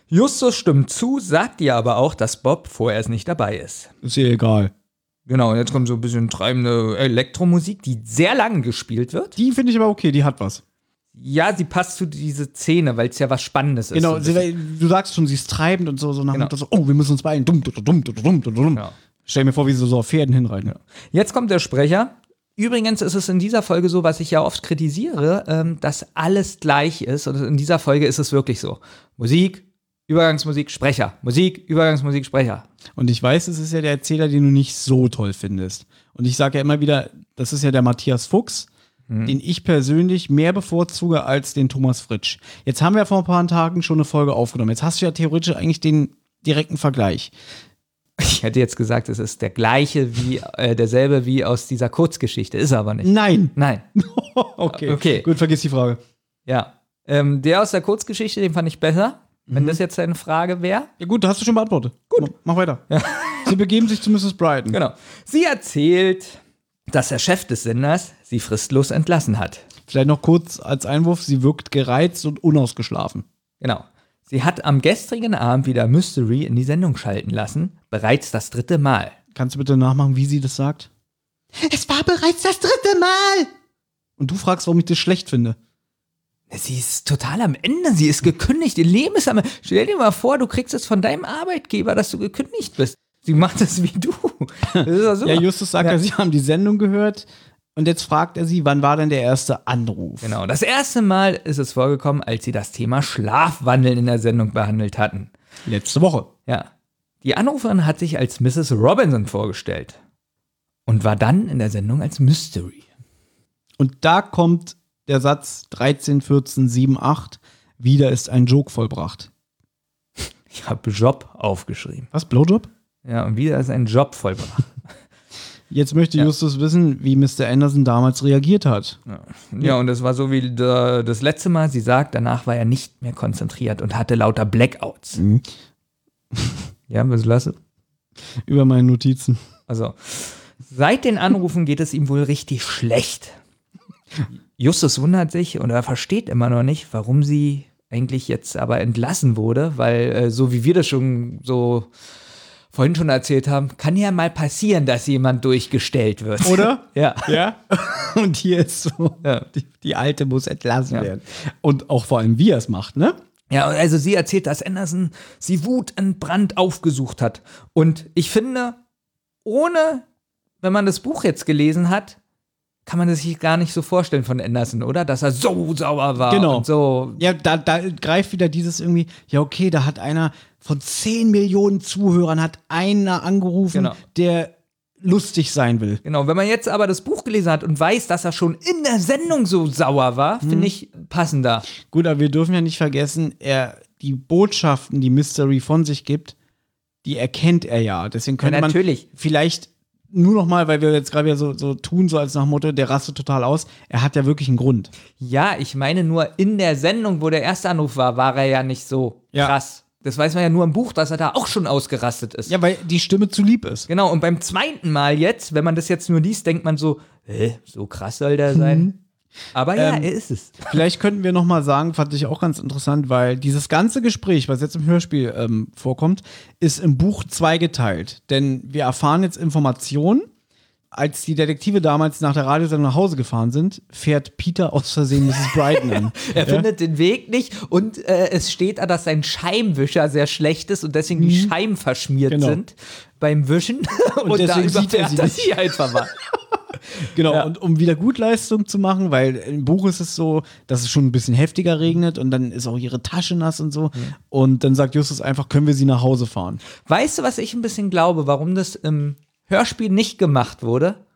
Speaker 3: Justus stimmt zu, sagt ihr aber auch, dass Bob vorerst nicht dabei ist.
Speaker 2: Ist ihr egal.
Speaker 3: Genau, und jetzt kommt so ein bisschen treibende Elektromusik, die sehr lang gespielt wird.
Speaker 2: Die finde ich aber okay, die hat was.
Speaker 3: Ja, sie passt zu dieser Szene, weil es ja was Spannendes ist.
Speaker 2: Genau, sie, du sagst schon, sie ist treibend und so, so nach
Speaker 3: Genau.
Speaker 2: So, oh, wir müssen uns beeilen. Dumm, dumm, dumm, dumm, dumm, dumm, dumm.
Speaker 3: Ja.
Speaker 2: Stell mir vor, wie sie so auf Pferden hinreiten.
Speaker 3: Jetzt kommt der Sprecher. Übrigens ist es in dieser Folge so, was ich ja oft kritisiere, ähm, dass alles gleich ist. Und in dieser Folge ist es wirklich so. Musik, Übergangsmusik, Sprecher. Musik, Übergangsmusik, Sprecher.
Speaker 2: Und ich weiß, es ist ja der Erzähler, den du nicht so toll findest. Und ich sage ja immer wieder, das ist ja der Matthias Fuchs, den ich persönlich mehr bevorzuge als den Thomas Fritsch. Jetzt haben wir vor ein paar Tagen schon eine Folge aufgenommen. Jetzt hast du ja theoretisch eigentlich den direkten Vergleich.
Speaker 3: Ich hätte jetzt gesagt, es ist der gleiche wie, äh, derselbe wie aus dieser Kurzgeschichte. Ist er aber nicht.
Speaker 2: Nein.
Speaker 3: Nein. [laughs]
Speaker 2: okay.
Speaker 3: Okay.
Speaker 2: Gut, vergiss die Frage.
Speaker 3: Ja. Ähm, der aus der Kurzgeschichte, den fand ich besser. Wenn das jetzt deine Frage wäre.
Speaker 2: Ja gut, hast du schon beantwortet. Gut. Mach weiter. Sie begeben sich zu Mrs. Brighton.
Speaker 3: Genau. Sie erzählt, dass der Chef des Senders sie fristlos entlassen hat.
Speaker 2: Vielleicht noch kurz als Einwurf, sie wirkt gereizt und unausgeschlafen.
Speaker 3: Genau. Sie hat am gestrigen Abend wieder Mystery in die Sendung schalten lassen. Bereits das dritte Mal.
Speaker 2: Kannst du bitte nachmachen, wie sie das sagt? Es war bereits das dritte Mal. Und du fragst, warum ich das schlecht finde.
Speaker 3: Sie ist total am Ende. Sie ist gekündigt. Ihr Leben ist am Ende. Stell dir mal vor, du kriegst es von deinem Arbeitgeber, dass du gekündigt bist. Sie macht es wie du. Das.
Speaker 2: Ja, Justus sagt. Ja. sie haben die Sendung gehört. Und jetzt fragt er sie, wann war denn der erste Anruf?
Speaker 3: Genau. Das erste Mal ist es vorgekommen, als sie das Thema Schlafwandeln in der Sendung behandelt hatten.
Speaker 2: Letzte Woche.
Speaker 3: Ja. Die Anruferin hat sich als Mrs. Robinson vorgestellt und war dann in der Sendung als Mystery.
Speaker 2: Und da kommt der Satz 13, 14, 7, 8. Wieder ist ein Joke vollbracht.
Speaker 3: Ich habe Job aufgeschrieben.
Speaker 2: Was, Blowjob?
Speaker 3: Ja, und wieder ist ein Job vollbracht.
Speaker 2: Jetzt möchte Justus wissen, wie Mr. Anderson damals reagiert hat.
Speaker 3: Ja, und es war so wie da- das letzte Mal. Sie sagt, danach war er nicht mehr konzentriert und hatte lauter Blackouts.
Speaker 2: Mhm.
Speaker 3: Ja, was lasse?
Speaker 2: Über meine Notizen.
Speaker 3: Also, seit den Anrufen geht es ihm wohl richtig schlecht. Justus wundert sich und er versteht immer noch nicht, warum sie eigentlich jetzt aber entlassen wurde, weil äh, so wie wir das schon so vorhin schon erzählt haben, kann ja mal passieren, dass jemand durchgestellt wird.
Speaker 2: Oder? [laughs]
Speaker 3: Ja.
Speaker 2: Ja. [laughs] Und hier ist so,
Speaker 3: Ja.
Speaker 2: die, die Alte muss entlassen
Speaker 3: Ja.
Speaker 2: werden. Und auch vor allem, wie er es macht, ne?
Speaker 3: Ja, also sie erzählt, dass Anderson sie wutentbrannt aufgesucht hat. Und ich finde, ohne, wenn man das Buch jetzt gelesen hat, kann man das sich gar nicht so vorstellen von Anderson, oder? Dass er so sauer war
Speaker 2: Genau.
Speaker 3: so.
Speaker 2: Ja, da, da greift wieder dieses irgendwie, ja, okay, da hat einer von 10 Millionen Zuhörern hat einer angerufen,
Speaker 3: Genau.
Speaker 2: der lustig sein will.
Speaker 3: Genau, wenn man jetzt aber das Buch gelesen hat und weiß, dass er schon in der Sendung so sauer war,
Speaker 2: Mhm.
Speaker 3: finde ich passender.
Speaker 2: Gut, aber wir dürfen ja nicht vergessen, er, die Botschaften, die Mystery von sich gibt, die erkennt er ja. Deswegen könnte man
Speaker 3: natürlich.
Speaker 2: vielleicht nur noch mal, weil wir jetzt gerade wieder so, so tun, so als nach Motto, der rastet total aus. Er hat ja wirklich einen Grund.
Speaker 3: Ja, ich meine nur in der Sendung, wo der erste Anruf war, war er ja nicht so
Speaker 2: Ja.
Speaker 3: krass. Das weiß man ja nur im Buch, dass er da auch schon ausgerastet ist.
Speaker 2: Ja, weil die Stimme zu lieb ist.
Speaker 3: Genau, und beim zweiten Mal jetzt, wenn man das jetzt nur liest, denkt man so, hä, so krass soll der sein. Aber ja,
Speaker 2: Ähm,
Speaker 3: er ist es. [laughs]
Speaker 2: Vielleicht könnten wir noch mal sagen, fand ich auch ganz interessant, weil dieses ganze Gespräch, was jetzt im Hörspiel ähm, vorkommt, ist im Buch zweigeteilt. Denn wir erfahren jetzt Informationen. Als die Detektive damals nach der Radiosendung nach Hause gefahren sind, fährt Peter aus Versehen Mrs. Brighton an. [laughs]
Speaker 3: Er findet den Weg nicht und äh, es steht da, dass sein Scheibenwischer sehr schlecht ist und deswegen die Scheiben verschmiert
Speaker 2: Genau.
Speaker 3: sind beim Wischen. [laughs] Und,
Speaker 2: deswegen
Speaker 3: da
Speaker 2: sieht er sie nicht.
Speaker 3: sie einfach mal. [laughs]
Speaker 2: Genau,
Speaker 3: Ja.
Speaker 2: und um Wiedergutleistung zu machen, weil im Buch ist es so, dass es schon ein bisschen heftiger regnet und dann ist auch ihre Tasche nass und so. Und dann sagt Justus einfach, können wir sie nach Hause fahren?
Speaker 3: Weißt du, was ich ein bisschen glaube, warum das im Hörspiel nicht gemacht wurde?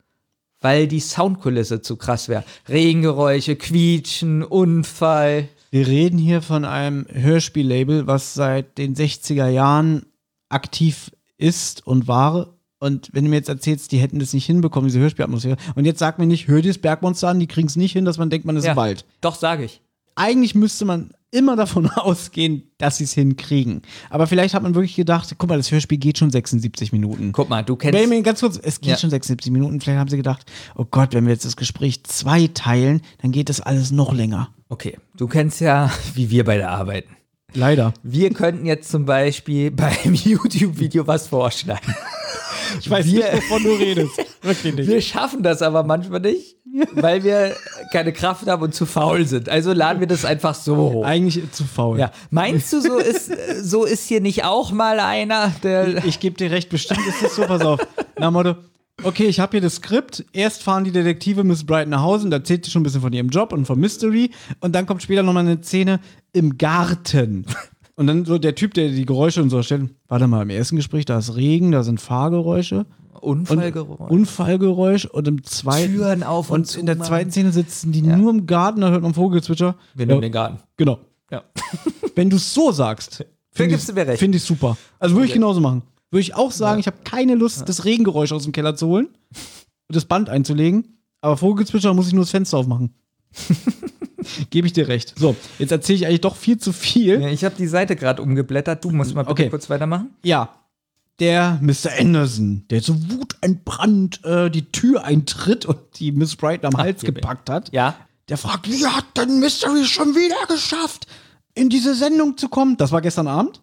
Speaker 3: weil die Soundkulisse zu krass wäre. Regengeräusche, Quietschen, Unfall.
Speaker 2: Wir reden hier von einem Hörspiellabel, was seit den 60er Jahren aktiv ist und war. Und wenn du mir jetzt erzählst, die hätten das nicht hinbekommen, diese Hörspielatmosphäre. Und jetzt sag mir nicht, hör dir das Bergmonster an, die kriegen es nicht hin, dass man denkt, man ist im Wald.
Speaker 3: Doch, sage ich.
Speaker 2: Eigentlich müsste man immer davon [laughs] ausgehen, dass sie es hinkriegen. Aber vielleicht hat man wirklich gedacht, guck mal, das Hörspiel geht schon 76 Minuten.
Speaker 3: Guck mal, du kennst.
Speaker 2: Benjamin, ganz kurz, es geht
Speaker 3: Ja.
Speaker 2: schon 76 Minuten. Vielleicht haben sie gedacht, oh Gott, wenn wir jetzt das Gespräch zwei teilen, dann geht das alles noch länger.
Speaker 3: Okay, du kennst ja, [laughs] wie wir beide arbeiten.
Speaker 2: Leider.
Speaker 3: Wir könnten jetzt zum Beispiel [laughs] beim YouTube-Video was vorschlagen.
Speaker 2: Ich weiß
Speaker 3: Wir-
Speaker 2: nicht, wovon du redest. Wirklich nicht.
Speaker 3: Wir schaffen das aber manchmal nicht, weil wir keine Kraft haben und zu faul sind. Also laden wir das einfach so hoch.
Speaker 2: Eigentlich zu faul.
Speaker 3: Ja, meinst du, so ist, so ist hier nicht auch mal einer, der.
Speaker 2: Ich gebe dir recht, bestimmt ist das so, pass auf. Na, Motto, okay, ich habe hier das Skript. Erst fahren die Detektive Miss Brighton nach Hause und da erzählt sie schon ein bisschen von ihrem Job und vom Mystery. Und dann kommt später nochmal eine Szene im Garten. Und dann so der Typ, der die Geräusche und so erstellt. Warte mal, im ersten Gespräch, da ist Regen, da sind Fahrgeräusche.
Speaker 3: Unfallgeräusch.
Speaker 2: Unfallgeräusch und im zweiten.
Speaker 3: Türen auf und
Speaker 2: und in der
Speaker 3: machen.
Speaker 2: zweiten Szene sitzen die nur im Garten, da hört man Vogelzwitscher.
Speaker 3: Wir
Speaker 2: Ja,
Speaker 3: nehmen den Garten.
Speaker 2: Genau.
Speaker 3: Ja. [laughs]
Speaker 2: Wenn du es so sagst, finde
Speaker 3: recht.
Speaker 2: Finde ich super. Also würde ich genauso machen. Würde ich auch sagen, ich habe keine Lust, das Regengeräusch aus dem Keller zu holen und das Band einzulegen. Aber Vogelzwitscher muss ich nur das Fenster aufmachen. [laughs] [laughs] Gebe ich dir recht. So, jetzt erzähle ich eigentlich doch viel zu viel.
Speaker 3: Ja, ich habe die Seite gerade umgeblättert. Du musst mal bitte
Speaker 2: Okay.
Speaker 3: kurz weitermachen.
Speaker 2: Ja. Der Mr. Anderson, der zu Wut entbrannt äh, die Tür eintritt und die Miss Brighton am Hals gepackt hat.
Speaker 3: Ja.
Speaker 2: Der fragt, wie hat denn Mystery schon wieder geschafft, in diese Sendung zu kommen? Das war gestern Abend.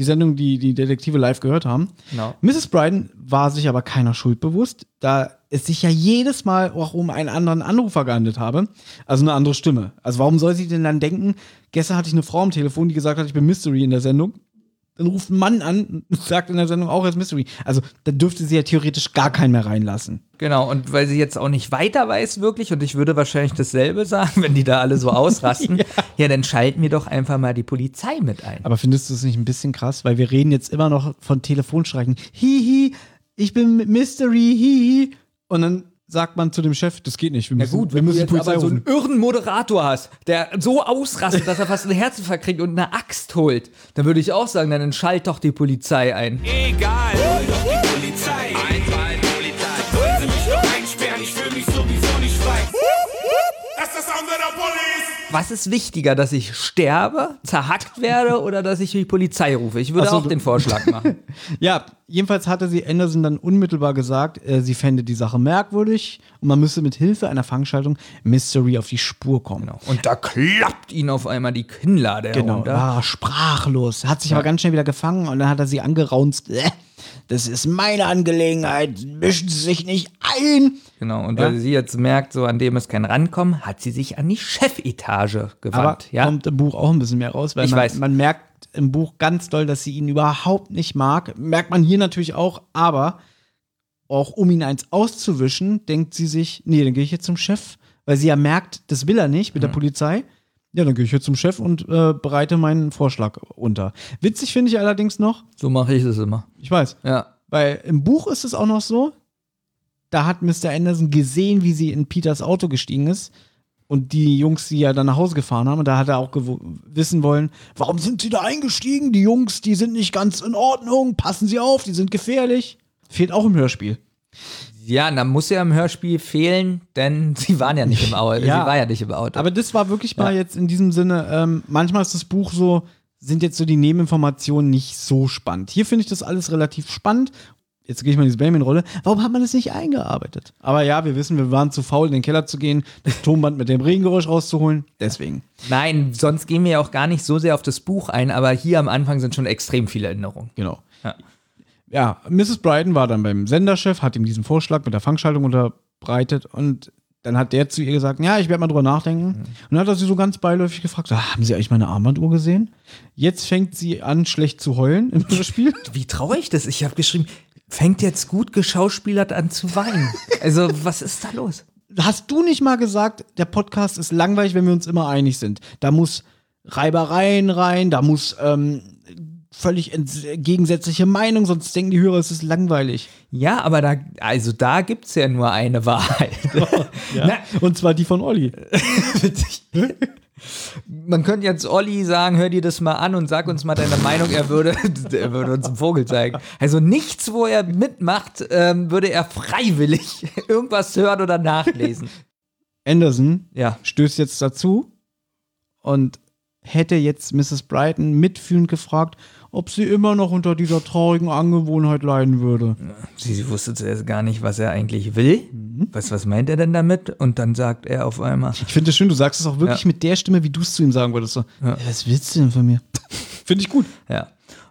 Speaker 2: Die Sendung, die die Detektive live gehört haben.
Speaker 3: Genau.
Speaker 2: Mrs. Bryden war sich aber keiner Schuld bewusst, da es sich ja jedes Mal auch um einen anderen Anrufer gehandelt habe. Also eine andere Stimme. Also warum soll sie denn dann denken, gestern hatte ich eine Frau am Telefon, die gesagt hat, ich bin Mystery in der Sendung. Dann ruft ein Mann an und [laughs] sagt in der Sendung auch als Mystery. Also da dürfte sie ja theoretisch gar keinen mehr reinlassen.
Speaker 3: Genau, und weil sie jetzt auch nicht weiter weiß wirklich, und ich würde wahrscheinlich dasselbe sagen, [laughs] wenn die da alle so ausrasten, [laughs] ja. dann schalten wir doch einfach mal die Polizei mit ein.
Speaker 2: Aber findest du es nicht ein bisschen krass? Weil wir reden jetzt immer noch von Telefonstreichen. Hihi, ich bin Mystery, hihi. Und dann sagt man zu dem Chef, das geht nicht. Wir müssen, wir müssen die Polizei
Speaker 3: aber so einen irren Moderator hast, der so ausrastet, dass er fast einen Herzinfarkt kriegt und eine Axt holt, dann würde ich auch sagen, dann schalt doch die Polizei ein.
Speaker 9: Egal, hol doch die Polizei.
Speaker 3: Was ist wichtiger, dass ich sterbe, zerhackt werde oder dass ich die Polizei rufe? Ich würde
Speaker 2: so,
Speaker 3: auch den Vorschlag [laughs] machen.
Speaker 2: Ja, jedenfalls hatte sie Anderson dann unmittelbar gesagt, äh, sie fände die Sache merkwürdig und man müsse mit Hilfe einer Fangschaltung Mystery auf die Spur kommen.
Speaker 3: Und da klappt ihn auf einmal die Kinnlade
Speaker 2: Genau,
Speaker 3: herunter.
Speaker 2: war sprachlos. Hat sich aber ganz schnell wieder gefangen und dann hat er sie angeraunzt. "Äh, [laughs] Das ist meine Angelegenheit. Mischen Sie sich nicht ein.
Speaker 3: Genau, und
Speaker 2: Ja.
Speaker 3: weil sie jetzt merkt, so an dem ist kein Rankommen, hat sie sich an die Chefetage
Speaker 2: Aber
Speaker 3: gewandt. ja?
Speaker 2: kommt im Buch auch ein bisschen mehr raus, weil
Speaker 3: Ich
Speaker 2: man,
Speaker 3: weiß.
Speaker 2: man merkt im Buch ganz doll, dass sie ihn überhaupt nicht mag. Merkt man hier natürlich auch, aber auch um ihn eins auszuwischen, denkt sie sich, nee, dann gehe ich jetzt zum Chef, weil sie ja merkt, das will er nicht mit der Polizei. Ja, dann gehe ich jetzt zum Chef und äh, bereite meinen Vorschlag unter. Witzig finde ich allerdings noch,
Speaker 3: so mache ich es immer.
Speaker 2: ich weiß,
Speaker 3: Ja.
Speaker 2: weil im Buch ist es auch noch so, da hat Mr. Anderson gesehen, wie sie in Peters Auto gestiegen ist und die Jungs sie ja dann nach Hause gefahren haben und da hat er auch wissen wollen, warum sind sie da eingestiegen? Die Jungs, die sind nicht ganz in Ordnung, passen sie auf, die sind gefährlich. Fehlt auch im Hörspiel.
Speaker 3: Ja, dann muss ja im Hörspiel fehlen, denn [laughs] sie waren ja nicht im Auto.
Speaker 2: Ja.
Speaker 3: Sie war ja nicht im Auto.
Speaker 2: Aber das war wirklich mal jetzt in diesem Sinne, ähm, manchmal ist das Buch so, sind jetzt so die Nebeninformationen nicht so spannend. Hier finde ich das alles relativ spannend. Jetzt gehe ich mal in diese Batman-Rolle. Warum hat man das nicht eingearbeitet? Aber ja, wir wissen, wir waren zu faul, in den Keller zu gehen, das Tonband mit dem Regengeräusch rauszuholen. Deswegen.
Speaker 3: Nein, sonst gehen wir ja auch gar nicht so sehr auf das Buch ein, aber hier am Anfang sind schon extrem viele Erinnerungen.
Speaker 2: Genau.
Speaker 3: Ja.
Speaker 2: Ja, Mrs. Bryden war dann beim Senderchef, hat ihm diesen Vorschlag mit der Fangschaltung unterbreitet und dann hat der zu ihr gesagt, ja, ich werde mal drüber nachdenken. Und dann hat er sie so ganz beiläufig gefragt, ah, haben Sie eigentlich meine Armbanduhr gesehen? Jetzt fängt sie an, schlecht zu heulen im Spiel. [laughs]
Speaker 3: Wie traurig das? Ich habe geschrieben, fängt jetzt gut geschauspielert an zu weinen. Also, was ist da los?
Speaker 2: Hast du nicht mal gesagt, der Podcast ist langweilig, wenn wir uns immer einig sind? Da muss Reibereien rein, da muss ähm, völlig gegensätzliche Meinung, sonst denken die Hörer, es ist langweilig.
Speaker 3: Ja, aber da, also da gibt es ja nur eine [laughs] Wahrheit. [laughs]
Speaker 2: Ja. Und zwar die von Olli. [laughs]
Speaker 3: Man könnte jetzt Olli sagen, hör dir das mal an und sag uns mal deine Meinung, er würde, er würde uns einen Vogel zeigen. Also nichts, wo er mitmacht, ähm, würde er freiwillig irgendwas hören oder nachlesen.
Speaker 2: Anderson
Speaker 3: Ja.
Speaker 2: stößt jetzt dazu und hätte jetzt Mrs. Brighton mitfühlend gefragt, ob sie immer noch unter dieser traurigen Angewohnheit leiden würde.
Speaker 3: Sie, sie wusste zuerst gar nicht, was er eigentlich will.
Speaker 2: Mhm.
Speaker 3: Was, was meint er denn damit? Und dann sagt er auf einmal,
Speaker 2: Ich finde es schön, du sagst es auch wirklich
Speaker 3: Ja.
Speaker 2: mit der Stimme, wie du es zu ihm sagen würdest. So,
Speaker 3: Ja.
Speaker 2: "Ja, was willst du denn von mir? [laughs] finde ich gut.
Speaker 3: ja.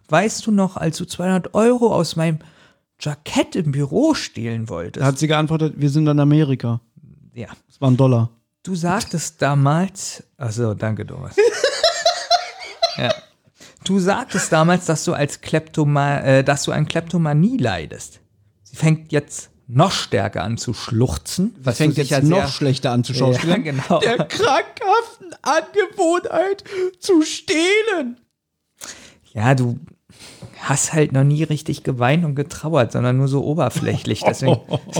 Speaker 3: Weißt du noch, als du 200 Euro aus meinem Jackett im Büro stehlen wolltest?
Speaker 2: Da hat sie geantwortet, wir sind in Amerika.
Speaker 3: ja.
Speaker 2: Das war ein Dollar.
Speaker 3: Du sagtest damals, also danke Thomas. [laughs] ja. Du sagtest damals, dass du als Kleptoma, äh, dass du an Kleptomanie leidest. Sie fängt jetzt noch stärker an zu schluchzen. Was
Speaker 2: fängt jetzt
Speaker 3: sicher
Speaker 2: noch schlechter an zu
Speaker 3: Ja,
Speaker 2: schauspielern. [laughs]
Speaker 3: genau.
Speaker 2: Der krankhaften Angewohnheit zu stehlen.
Speaker 3: Ja, du hast halt noch nie richtig geweint und getrauert, sondern nur so oberflächlich. Deswegen, [laughs]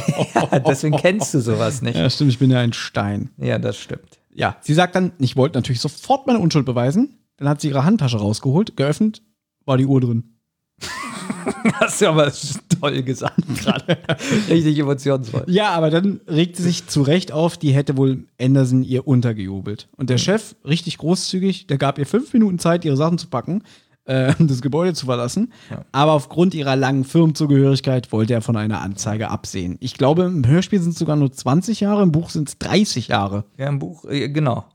Speaker 3: [laughs] ja, deswegen kennst du sowas nicht.
Speaker 2: Ja, stimmt, ich bin ja ein Stein.
Speaker 3: Ja, das stimmt.
Speaker 2: Ja, sie sagt dann, ich wollte natürlich sofort meine Unschuld beweisen. Dann hat sie ihre Handtasche rausgeholt, geöffnet, war die Uhr drin. [laughs]
Speaker 3: Hast du aber toll gesagt gerade. [laughs] Richtig emotionsvoll.
Speaker 2: Ja, aber dann regt sie sich zu Recht auf, die hätte wohl Anderson ihr untergejubelt. Und der Chef, richtig großzügig, der gab ihr fünf Minuten Zeit, ihre Sachen zu packen, äh, [laughs] das Gebäude zu verlassen. Aber aufgrund ihrer langen Firmenzugehörigkeit wollte er von einer Anzeige absehen. Ich glaube, im Hörspiel sind es sogar nur 20 Jahre, im Buch sind es 30 Jahre.
Speaker 3: Ja, im Buch, äh, genau.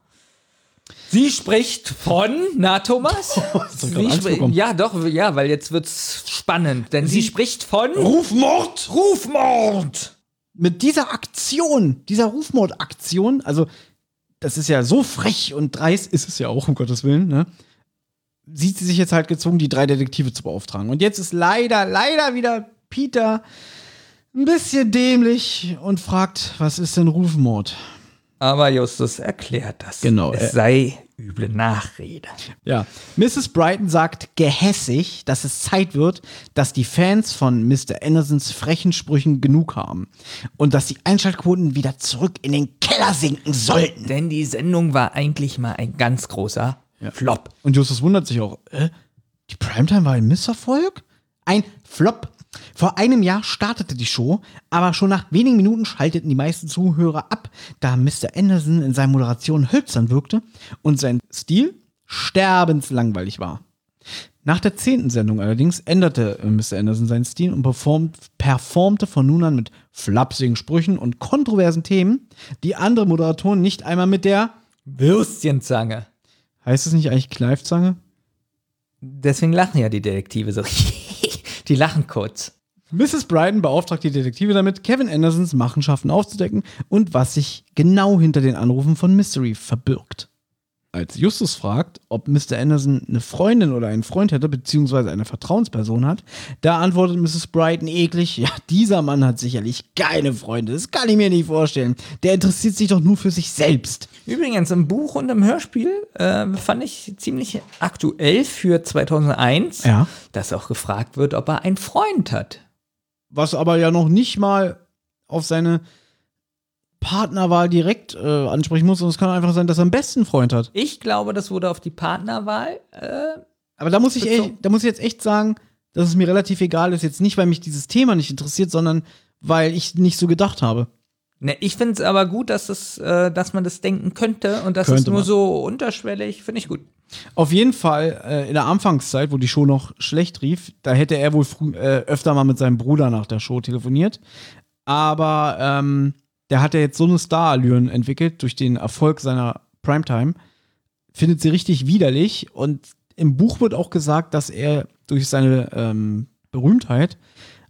Speaker 3: Sie spricht von, na Thomas? [laughs] Sie
Speaker 2: bekommen.
Speaker 3: ja, doch, ja, weil jetzt wird's spannend, denn sie, spricht von
Speaker 2: Rufmord!
Speaker 3: Rufmord.
Speaker 2: Mit dieser Aktion, dieser Rufmordaktion, also das ist ja so frech und dreist, ist es ja auch, um Gottes Willen, ne? Sieht sie sich jetzt halt gezwungen, die drei Detektive zu beauftragen. Und jetzt ist leider, leider wieder Peter ein bisschen dämlich und fragt, was ist denn Rufmord?
Speaker 3: Aber Justus erklärt das.
Speaker 2: Genau,
Speaker 3: Es
Speaker 2: äh,
Speaker 3: sei üble Nachrede.
Speaker 2: Ja, Mrs. Brighton sagt gehässig, dass es Zeit wird, dass die Fans von Mr. Andersons frechen Sprüchen genug haben und dass die Einschaltquoten wieder zurück in den Keller sinken sollten.
Speaker 3: Denn die Sendung war eigentlich mal ein ganz großer Flop.
Speaker 2: Und Justus wundert sich auch, äh, die Primetime war ein Misserfolg? Ein Flop. Vor einem Jahr startete die Show, aber schon nach wenigen Minuten schalteten die meisten Zuhörer ab, da Mr. Anderson in seiner Moderation hölzern wirkte und sein Stil sterbenslangweilig war. Nach der zehnten Sendung allerdings änderte äh, Mr. Anderson seinen Stil und performt, performte von nun an mit flapsigen Sprüchen und kontroversen Themen, die andere Moderatoren nicht einmal mit der,
Speaker 3: Würstchenzange.
Speaker 2: heißt es nicht eigentlich Kneifzange?
Speaker 3: Deswegen lachen ja die Detektive so. [laughs] die lachen kurz.
Speaker 2: Mrs. Bryden beauftragt die Detektive damit, Kevin Andersons Machenschaften aufzudecken und was sich genau hinter den Anrufen von Mystery verbirgt. Als Justus fragt, ob Mr. Anderson eine Freundin oder einen Freund hätte, beziehungsweise eine Vertrauensperson hat, da antwortet Mrs. Bryden eklig, ja, dieser Mann hat sicherlich keine Freunde, das kann ich mir nicht vorstellen. Der interessiert sich doch nur für sich selbst.
Speaker 3: Übrigens, im Buch und im Hörspiel äh, fand ich ziemlich aktuell für 2001,
Speaker 2: Ja.
Speaker 3: dass auch gefragt wird, ob er einen Freund hat.
Speaker 2: Was aber ja noch nicht mal auf seine Partnerwahl direkt äh, ansprechen muss, und es kann einfach sein, dass er einen besten Freund hat.
Speaker 3: Ich glaube, das wurde auf die Partnerwahl. Äh,
Speaker 2: Aber da muss ich, echt, da muss ich jetzt echt sagen, dass es mir relativ egal ist. Jetzt nicht, weil mich dieses Thema nicht interessiert, sondern weil ich nicht so gedacht habe.
Speaker 3: Ne, ich finde es aber gut, dass, es, äh, dass man das denken könnte und dass es
Speaker 2: Könnte
Speaker 3: nur
Speaker 2: man.
Speaker 3: so unterschwellig, finde ich gut.
Speaker 2: Auf jeden Fall äh, in der Anfangszeit, wo die Show noch schlecht rief, da hätte er wohl äh, öfter mal mit seinem Bruder nach der Show telefoniert. Aber ähm, der hat ja jetzt so eine Star-Allüren entwickelt durch den Erfolg seiner Primetime. Findet sie richtig widerlich. Und im Buch wird auch gesagt, dass er durch seine ähm, Berühmtheit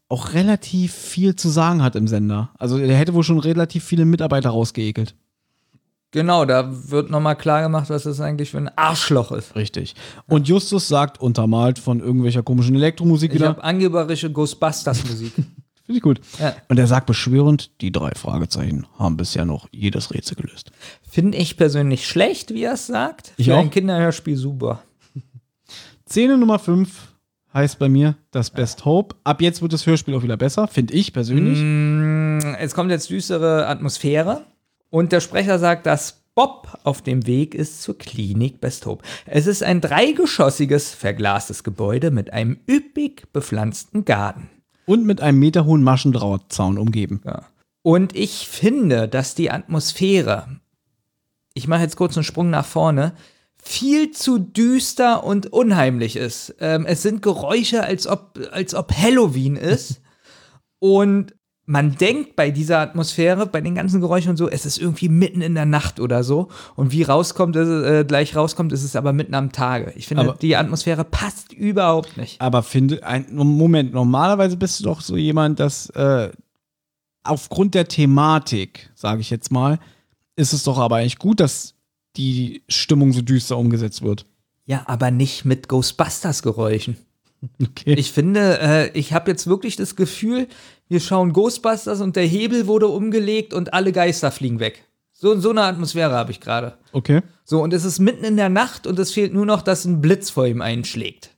Speaker 2: auch relativ viel zu sagen hat im Sender. Also er hätte wohl schon relativ viele Mitarbeiter rausgeekelt.
Speaker 3: Genau, da wird nochmal klar gemacht, was das eigentlich für ein Arschloch ist.
Speaker 2: Richtig. Und Justus sagt, untermalt von irgendwelcher komischen Elektromusik
Speaker 3: Ich
Speaker 2: wieder.
Speaker 3: habe angeberische Ghostbusters-Musik. [laughs]
Speaker 2: Finde ich gut.
Speaker 3: Ja.
Speaker 2: Und er sagt beschwörend, die drei Fragezeichen haben bisher noch jedes Rätsel gelöst.
Speaker 3: Finde ich persönlich schlecht, wie er es sagt.
Speaker 2: Ich
Speaker 3: Für
Speaker 2: auch.
Speaker 3: ein Kinderhörspiel super.
Speaker 2: Szene Nummer 5. heißt bei mir das Best Hope. Ab jetzt wird das Hörspiel auch wieder besser, finde ich persönlich.
Speaker 3: Mm, Es kommt jetzt düstere Atmosphäre und der Sprecher sagt, dass Bob auf dem Weg ist zur Klinik Best Hope. Es ist ein dreigeschossiges, verglastes Gebäude mit einem üppig bepflanzten Garten.
Speaker 2: Und mit einem meterhohen Maschendrahtzaun umgeben.
Speaker 3: Ja. Und ich finde, dass die Atmosphäre, ich mache jetzt kurz einen Sprung nach vorne, viel zu düster und unheimlich ist. Ähm, es sind Geräusche, als ob, als ob Halloween ist. [laughs] und man denkt bei dieser Atmosphäre, bei den ganzen Geräuschen und so, es ist irgendwie mitten in der Nacht oder so. Und wie rauskommt, es, äh, gleich rauskommt, ist es aber mitten am Tage. Ich finde,
Speaker 2: Aber-
Speaker 3: die Atmosphäre passt überhaupt nicht.
Speaker 2: Aber finde, ein, Moment, normalerweise bist du doch so jemand, dass äh, aufgrund der Thematik, sage ich jetzt mal, ist es doch aber eigentlich gut, dass die Stimmung so düster umgesetzt wird.
Speaker 3: Ja, aber nicht mit Ghostbusters-Geräuschen.
Speaker 2: Okay.
Speaker 3: Ich finde, äh, ich habe jetzt wirklich das Gefühl, wir schauen Ghostbusters und der Hebel wurde umgelegt und alle Geister fliegen weg. So, so eine Atmosphäre habe ich gerade.
Speaker 2: Okay.
Speaker 3: So, und es ist mitten in der Nacht und es fehlt nur noch, dass ein Blitz vor ihm einschlägt.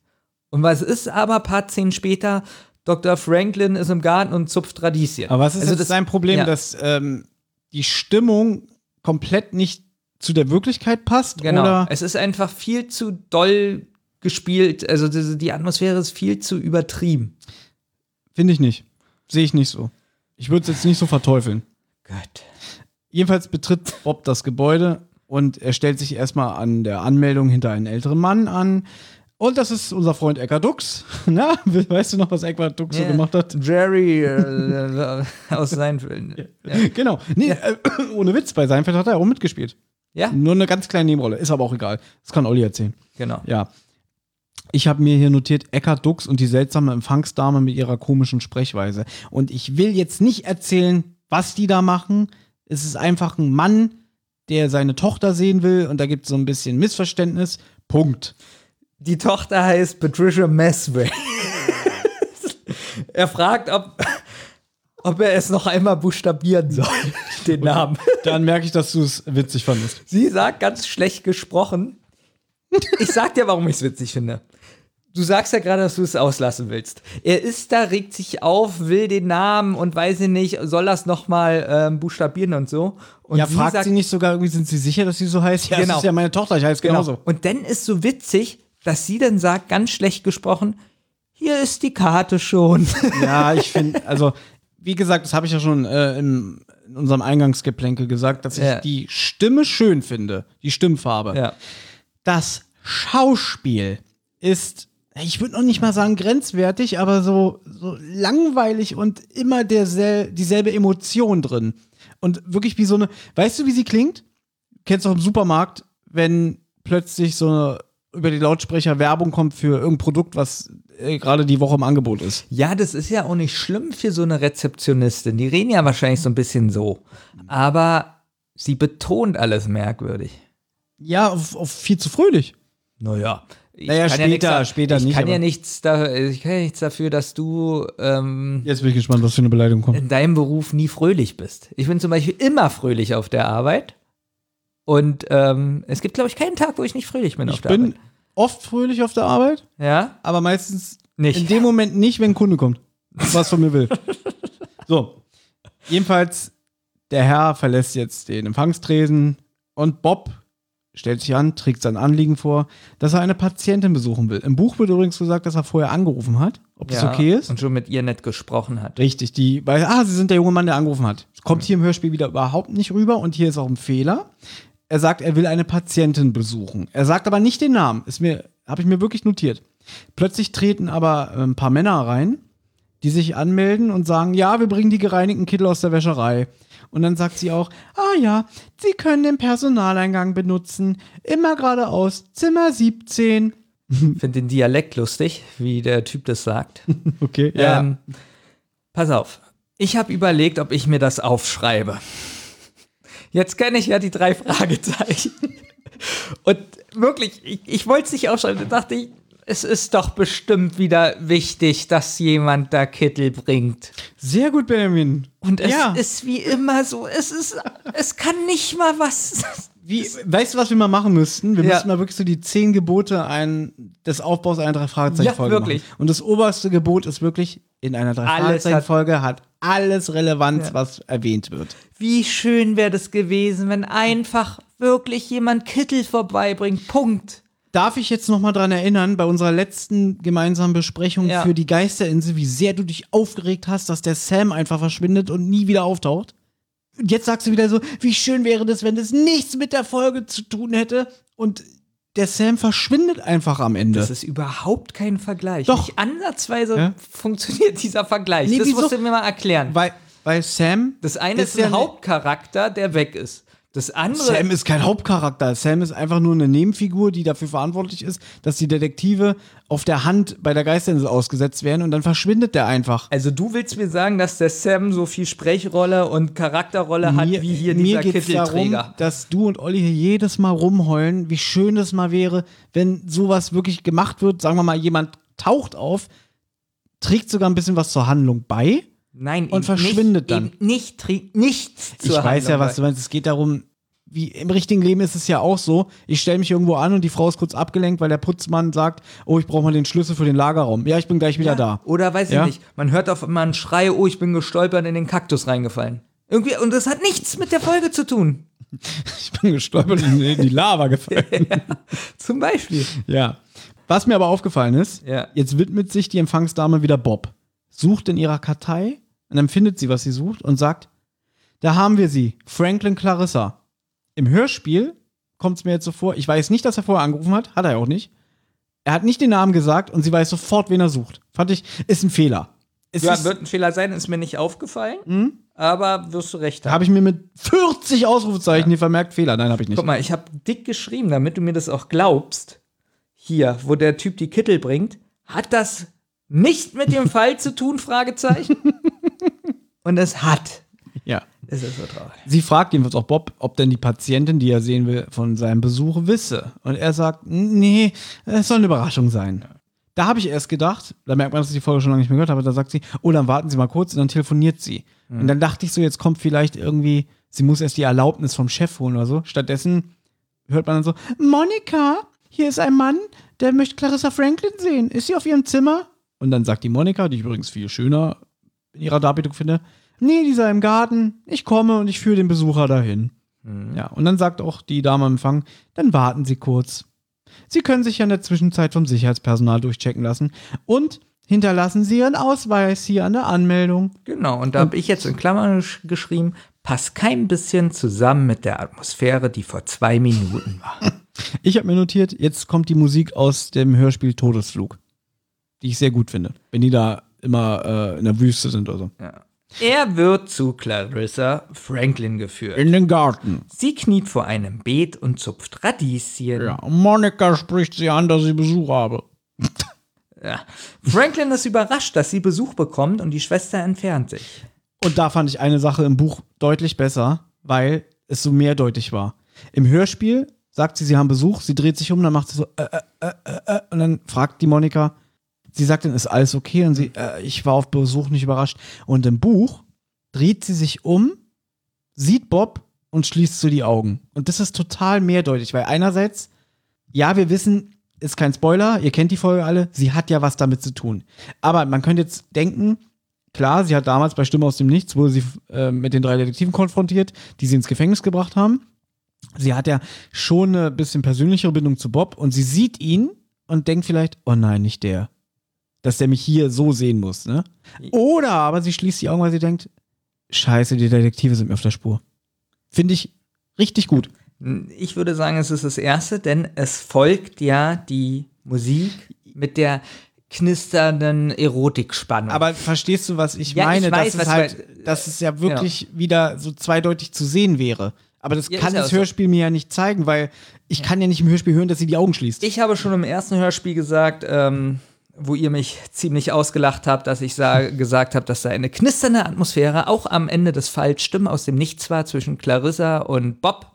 Speaker 3: Und was ist aber, paar Szenen später, Dr. Franklin ist im Garten und zupft Radieschen.
Speaker 2: Aber was ist
Speaker 3: Also
Speaker 2: jetzt
Speaker 3: das-
Speaker 2: sein Problem,
Speaker 3: ja.
Speaker 2: dass ähm, die Stimmung komplett nicht zu der Wirklichkeit passt?
Speaker 3: Genau.
Speaker 2: Oder?
Speaker 3: Es ist einfach viel zu doll gespielt. Also die, Atmosphäre ist viel zu übertrieben.
Speaker 2: Finde ich nicht. Sehe ich nicht so. Ich würde es jetzt nicht so verteufeln.
Speaker 3: Gott.
Speaker 2: Jedenfalls betritt Bob das Gebäude und er stellt sich erstmal an der Anmeldung hinter einen älteren Mann an. Und das ist unser Freund Eckart Dux. [laughs] Na, weißt du noch, was Eckart Dux so
Speaker 3: Ja.
Speaker 2: gemacht hat?
Speaker 3: Jerry äh, [laughs] aus Seinfeld. Ja. [laughs]
Speaker 2: Genau. Nee, äh, [clears throat] ohne Witz, bei Seinfeld hat er auch mitgespielt.
Speaker 3: Ja,
Speaker 2: Nur eine ganz kleine Nebenrolle. Ist aber auch egal. Das kann Olli erzählen.
Speaker 3: genau.
Speaker 2: Ja. Ich habe mir hier notiert Eckart Dux und die seltsame Empfangsdame mit ihrer komischen Sprechweise. Und ich will jetzt nicht erzählen, was die da machen. Es ist einfach ein Mann, der seine Tochter sehen will und da gibt es so ein bisschen Missverständnis. Punkt.
Speaker 3: Die Tochter heißt Patricia Mesway. [laughs] er fragt, ob, ob er es noch einmal buchstabieren soll, [laughs] den Namen.
Speaker 2: Dann merke ich, dass du es witzig fandest.
Speaker 3: Sie sagt ganz schlecht gesprochen. Ich sag dir, warum ich es witzig finde. Du sagst ja gerade, dass du es auslassen willst. Er ist da, regt sich auf, will den Namen und weiß ich nicht, soll das nochmal ähm, buchstabieren und so. Und
Speaker 2: ja,
Speaker 3: sie
Speaker 2: fragt
Speaker 3: sagt-
Speaker 2: sie nicht sogar irgendwie, sind sie sicher, dass sie so heißt? Ja,
Speaker 3: Genau.
Speaker 2: das ist ja meine Tochter, ich heiße genauso.
Speaker 3: Genau. Und dann ist so witzig, dass sie dann sagt, ganz schlecht gesprochen, hier ist die Karte schon.
Speaker 2: Ja, ich finde, also, wie gesagt, das habe ich ja schon äh, im, in unserem Eingangsgeplänkel gesagt, dass ich
Speaker 3: Ja.
Speaker 2: die Stimme schön finde, die Stimmfarbe.
Speaker 3: ja.
Speaker 2: Das Schauspiel ist, ich würde noch nicht mal sagen grenzwertig, aber so, so langweilig und immer dersel dieselbe Emotion drin. Und wirklich wie so eine, weißt du, wie sie klingt? Kennst du auch im Supermarkt, wenn plötzlich so eine über die Lautsprecher Werbung kommt für irgendein Produkt, was äh, gerade die Woche im Angebot ist.
Speaker 3: Ja, das ist ja auch nicht schlimm für so eine Rezeptionistin. Die reden ja wahrscheinlich so ein bisschen so. Aber sie betont alles merkwürdig.
Speaker 2: Ja, auf, auf viel zu fröhlich.
Speaker 3: Naja. Ich
Speaker 2: Naja,
Speaker 3: kann ja
Speaker 2: später-
Speaker 3: nichts da-
Speaker 2: später
Speaker 3: ich
Speaker 2: nicht,
Speaker 3: Kann ja nichts da, ich kann ja nichts dafür, dass du ähm,
Speaker 2: Jetzt bin ich gespannt, was für eine Beleidigung kommt.
Speaker 3: in deinem Beruf nie fröhlich bist. Ich bin zum Beispiel immer fröhlich auf der Arbeit. Und ähm, es gibt, glaube ich, keinen Tag, wo ich nicht fröhlich bin auf
Speaker 2: Ich
Speaker 3: der
Speaker 2: bin
Speaker 3: Arbeit.
Speaker 2: Oft fröhlich auf der Arbeit,
Speaker 3: Ja?
Speaker 2: aber meistens
Speaker 3: Nicht.
Speaker 2: in dem Moment nicht, wenn ein Kunde kommt, was von mir will. [laughs] So, jedenfalls, der Herr verlässt jetzt den Empfangstresen und Bob stellt sich an, trägt sein Anliegen vor, dass er eine Patientin besuchen will. Im Buch wird übrigens gesagt, dass er vorher angerufen hat, ob das
Speaker 3: ja,
Speaker 2: okay ist.
Speaker 3: Und schon mit ihr nett gesprochen hat.
Speaker 2: Richtig, die, weil, ah, sie sind der junge Mann, der angerufen hat. Kommt hier im Hörspiel wieder überhaupt nicht rüber und hier ist auch ein Fehler. Er sagt, er will eine Patientin besuchen. Er sagt aber nicht den Namen. Ist mir, habe ich mir wirklich notiert. Plötzlich treten aber ein paar Männer rein, die sich anmelden und sagen, ja, wir bringen die gereinigten Kittel aus der Wäscherei. Und dann sagt sie auch, ah ja, Sie können den Personaleingang benutzen. Immer geradeaus, Zimmer 17.
Speaker 3: Ich finde den Dialekt lustig, wie der Typ das sagt. [laughs]
Speaker 2: Okay,
Speaker 3: Ähm, pass auf. Ich habe überlegt, ob ich mir das aufschreibe. Jetzt kenne ich ja die drei Fragezeichen. Und wirklich, ich, ich wollte es nicht aufschreiben. Da dachte ich, es ist doch bestimmt wieder wichtig, dass jemand da Kittel bringt.
Speaker 2: Sehr gut, Benjamin.
Speaker 3: Und es
Speaker 2: Ja.
Speaker 3: ist wie immer so, es ist, es kann nicht mal was
Speaker 2: Wie, weißt du, was wir mal machen müssten? Wir
Speaker 3: Ja.
Speaker 2: müssten mal wirklich so die zehn Gebote ein, des Aufbaus einer drei Fragezeichen Folge
Speaker 3: Ja, wirklich.
Speaker 2: machen. Und das oberste Gebot ist wirklich in einer drei
Speaker 3: Alles
Speaker 2: Fragezeichen
Speaker 3: hat-
Speaker 2: hat alles Relevanz,
Speaker 3: Ja.
Speaker 2: was erwähnt wird.
Speaker 3: Wie schön wäre das gewesen, wenn einfach wirklich jemand Kittel vorbeibringt. Punkt.
Speaker 2: Darf ich jetzt noch mal dran erinnern, bei unserer letzten gemeinsamen Besprechung
Speaker 3: Ja.
Speaker 2: für die Geisterinsel, wie sehr du dich aufgeregt hast, dass der Sam einfach verschwindet und nie wieder auftaucht? Und jetzt sagst du wieder so, wie schön wäre das, wenn das nichts mit der Folge zu tun hätte und der Sam verschwindet einfach am Ende.
Speaker 3: Das ist überhaupt kein Vergleich.
Speaker 2: Doch.
Speaker 3: Nicht ansatzweise
Speaker 2: Ja?
Speaker 3: funktioniert dieser Vergleich.
Speaker 2: Nee,
Speaker 3: das
Speaker 2: wieso?
Speaker 3: musst du mir mal erklären.
Speaker 2: weil, weil Sam.
Speaker 3: das eine ist,
Speaker 2: ja
Speaker 3: ein
Speaker 2: ne-
Speaker 3: Hauptcharakter, der weg ist. Das andere.
Speaker 2: Sam ist kein Hauptcharakter. Sam ist einfach nur eine Nebenfigur, die dafür verantwortlich ist, dass die Detektive auf der Hand bei der Geisterinsel ausgesetzt werden und dann verschwindet der einfach.
Speaker 3: also du willst mir sagen, dass der Sam so viel Sprechrolle und Charakterrolle hat wie hier dieser
Speaker 2: geht's
Speaker 3: Kittelträger.
Speaker 2: darum, dass du und Olli hier jedes Mal rumheulen, wie schön es mal wäre, wenn sowas wirklich gemacht wird. Sagen wir mal, jemand taucht auf, trägt sogar ein bisschen was zur Handlung bei.
Speaker 3: Nein,
Speaker 2: Und verschwindet
Speaker 3: nicht,
Speaker 2: dann.
Speaker 3: Nicht, trägt nichts
Speaker 2: Ich
Speaker 3: zur
Speaker 2: weiß ja, was du meinst. Es geht darum, wie im richtigen Leben ist es ja auch so. Ich stelle mich irgendwo an und die Frau ist kurz abgelenkt, weil der Putzmann sagt, oh, ich brauche mal den Schlüssel für den Lagerraum. Ja, ich bin gleich wieder da.
Speaker 3: Oder weiß
Speaker 2: Ja?
Speaker 3: ich nicht, man hört auf einmal einen Schrei, oh, ich bin gestolpert in den Kaktus reingefallen. Irgendwie, und das hat nichts mit der Folge zu tun. [laughs]
Speaker 2: Ich bin gestolpert in die Lava [laughs] gefallen.
Speaker 3: Zum Beispiel.
Speaker 2: Ja. Was mir aber aufgefallen ist,
Speaker 3: Ja.
Speaker 2: jetzt widmet sich die Empfangsdame wieder Bob. Sucht in ihrer Kartei und dann findet sie, was sie sucht und sagt, da haben wir sie, Franklin Clarissa. Im Hörspiel kommt es mir jetzt so vor, ich weiß nicht, dass er vorher angerufen hat, hat er ja auch nicht. Er hat nicht den Namen gesagt und sie weiß sofort, wen er sucht. Fand ich, ist ein Fehler. Es
Speaker 3: Ja, wird ein Fehler sein, ist mir nicht aufgefallen. Aber wirst du recht haben.
Speaker 2: habe ich mir mit 40 Ausrufezeichen hier vermerkt, Fehler. Nein, habe ich nicht.
Speaker 3: Guck mal, ich habe dick geschrieben, damit du mir das auch glaubst. Hier, wo der Typ die Kittel bringt, hat das nicht mit dem [laughs] Fall zu tun? Fragezeichen. Und es hat.
Speaker 2: Ja.
Speaker 3: Es ist so traurig.
Speaker 2: Sie fragt jedenfalls auch Bob, ob denn die Patientin, die er sehen will, von seinem Besuch wisse. Und er sagt, nee, es soll eine Überraschung sein. Da habe ich erst gedacht, da merkt man, dass ich die Folge schon lange nicht mehr gehört habe, da sagt sie, oh, dann warten Sie mal kurz und dann telefoniert sie. Und dann dachte ich so, jetzt kommt vielleicht irgendwie, sie muss erst die Erlaubnis vom Chef holen oder so. Stattdessen hört man dann so, Monika, hier ist ein Mann, der möchte Clarissa Franklin sehen. Ist sie auf ihrem Zimmer? Und dann sagt die Monika, die ich übrigens viel schöner in ihrer Darbietung finde, nee, die sei im Garten, ich komme und ich führe den Besucher dahin. Ja, und dann sagt auch die Dame am Empfang, dann warten Sie kurz. Sie können sich ja in der Zwischenzeit vom Sicherheitspersonal durchchecken lassen und hinterlassen Sie Ihren Ausweis hier an der Anmeldung.
Speaker 3: Genau, und da habe ich jetzt in Klammern gesch- geschrieben, passt kein bisschen zusammen mit der Atmosphäre, die vor zwei Minuten war. [laughs]
Speaker 2: Ich habe mir notiert, jetzt kommt die Musik aus dem Hörspiel Todesflug, die ich sehr gut finde, wenn die da immer äh, in der Wüste sind oder so.
Speaker 3: Er wird zu Clarissa Franklin geführt.
Speaker 2: In den Garten.
Speaker 3: Sie kniet vor einem Beet und zupft Radieschen.
Speaker 2: Ja, Monika spricht sie an, dass sie Besuch habe.
Speaker 3: Ja. Franklin ist überrascht, dass sie Besuch bekommt und die Schwester entfernt sich.
Speaker 2: Und da fand ich eine Sache im Buch deutlich besser, weil es so mehrdeutig war. Im Hörspiel sagt sie, sie haben Besuch, sie dreht sich um, dann macht sie so, äh, äh, äh, äh, und dann fragt die Monika, sie sagt dann, ist alles okay? Und sie, äh, ich war auf Besuch nicht überrascht. Und im Buch dreht sie sich um, sieht Bob und schließt so die Augen. Und das ist total mehrdeutig, weil einerseits, ja, wir wissen, ist kein Spoiler, ihr kennt die Folge alle, sie hat ja was damit zu tun. Aber man könnte jetzt denken, klar, sie hat damals bei Stimme aus dem Nichts, wurde sie äh, mit den drei Detektiven konfrontiert, die sie ins Gefängnis gebracht haben. Sie hat ja schon eine bisschen persönlichere Bindung zu Bob und sie sieht ihn und denkt vielleicht, oh nein, nicht der. Dass der mich hier so sehen muss, ne? Oder aber sie schließt die Augen, weil sie denkt, scheiße, die Detektive sind mir auf der Spur. Finde ich richtig gut.
Speaker 3: Ich würde sagen, es ist das erste, denn es folgt ja die Musik mit der knisternden Erotikspannung.
Speaker 2: Aber verstehst du, was ich
Speaker 3: Ja, ich
Speaker 2: meine?
Speaker 3: weiß,
Speaker 2: dass, es halt, dass es ja wirklich wieder so zweideutig zu sehen wäre. Aber das
Speaker 3: Ja,
Speaker 2: kann
Speaker 3: ja
Speaker 2: das
Speaker 3: so.
Speaker 2: Hörspiel mir ja nicht zeigen, weil ich kann ja nicht im Hörspiel hören, dass sie die Augen schließt.
Speaker 3: ich habe schon im ersten Hörspiel gesagt, ähm, wo ihr mich ziemlich ausgelacht habt, dass ich sa [laughs] gesagt habe, dass da eine knisternde Atmosphäre auch am Ende des Falls Stimmen aus dem Nichts war zwischen Clarissa und Bob.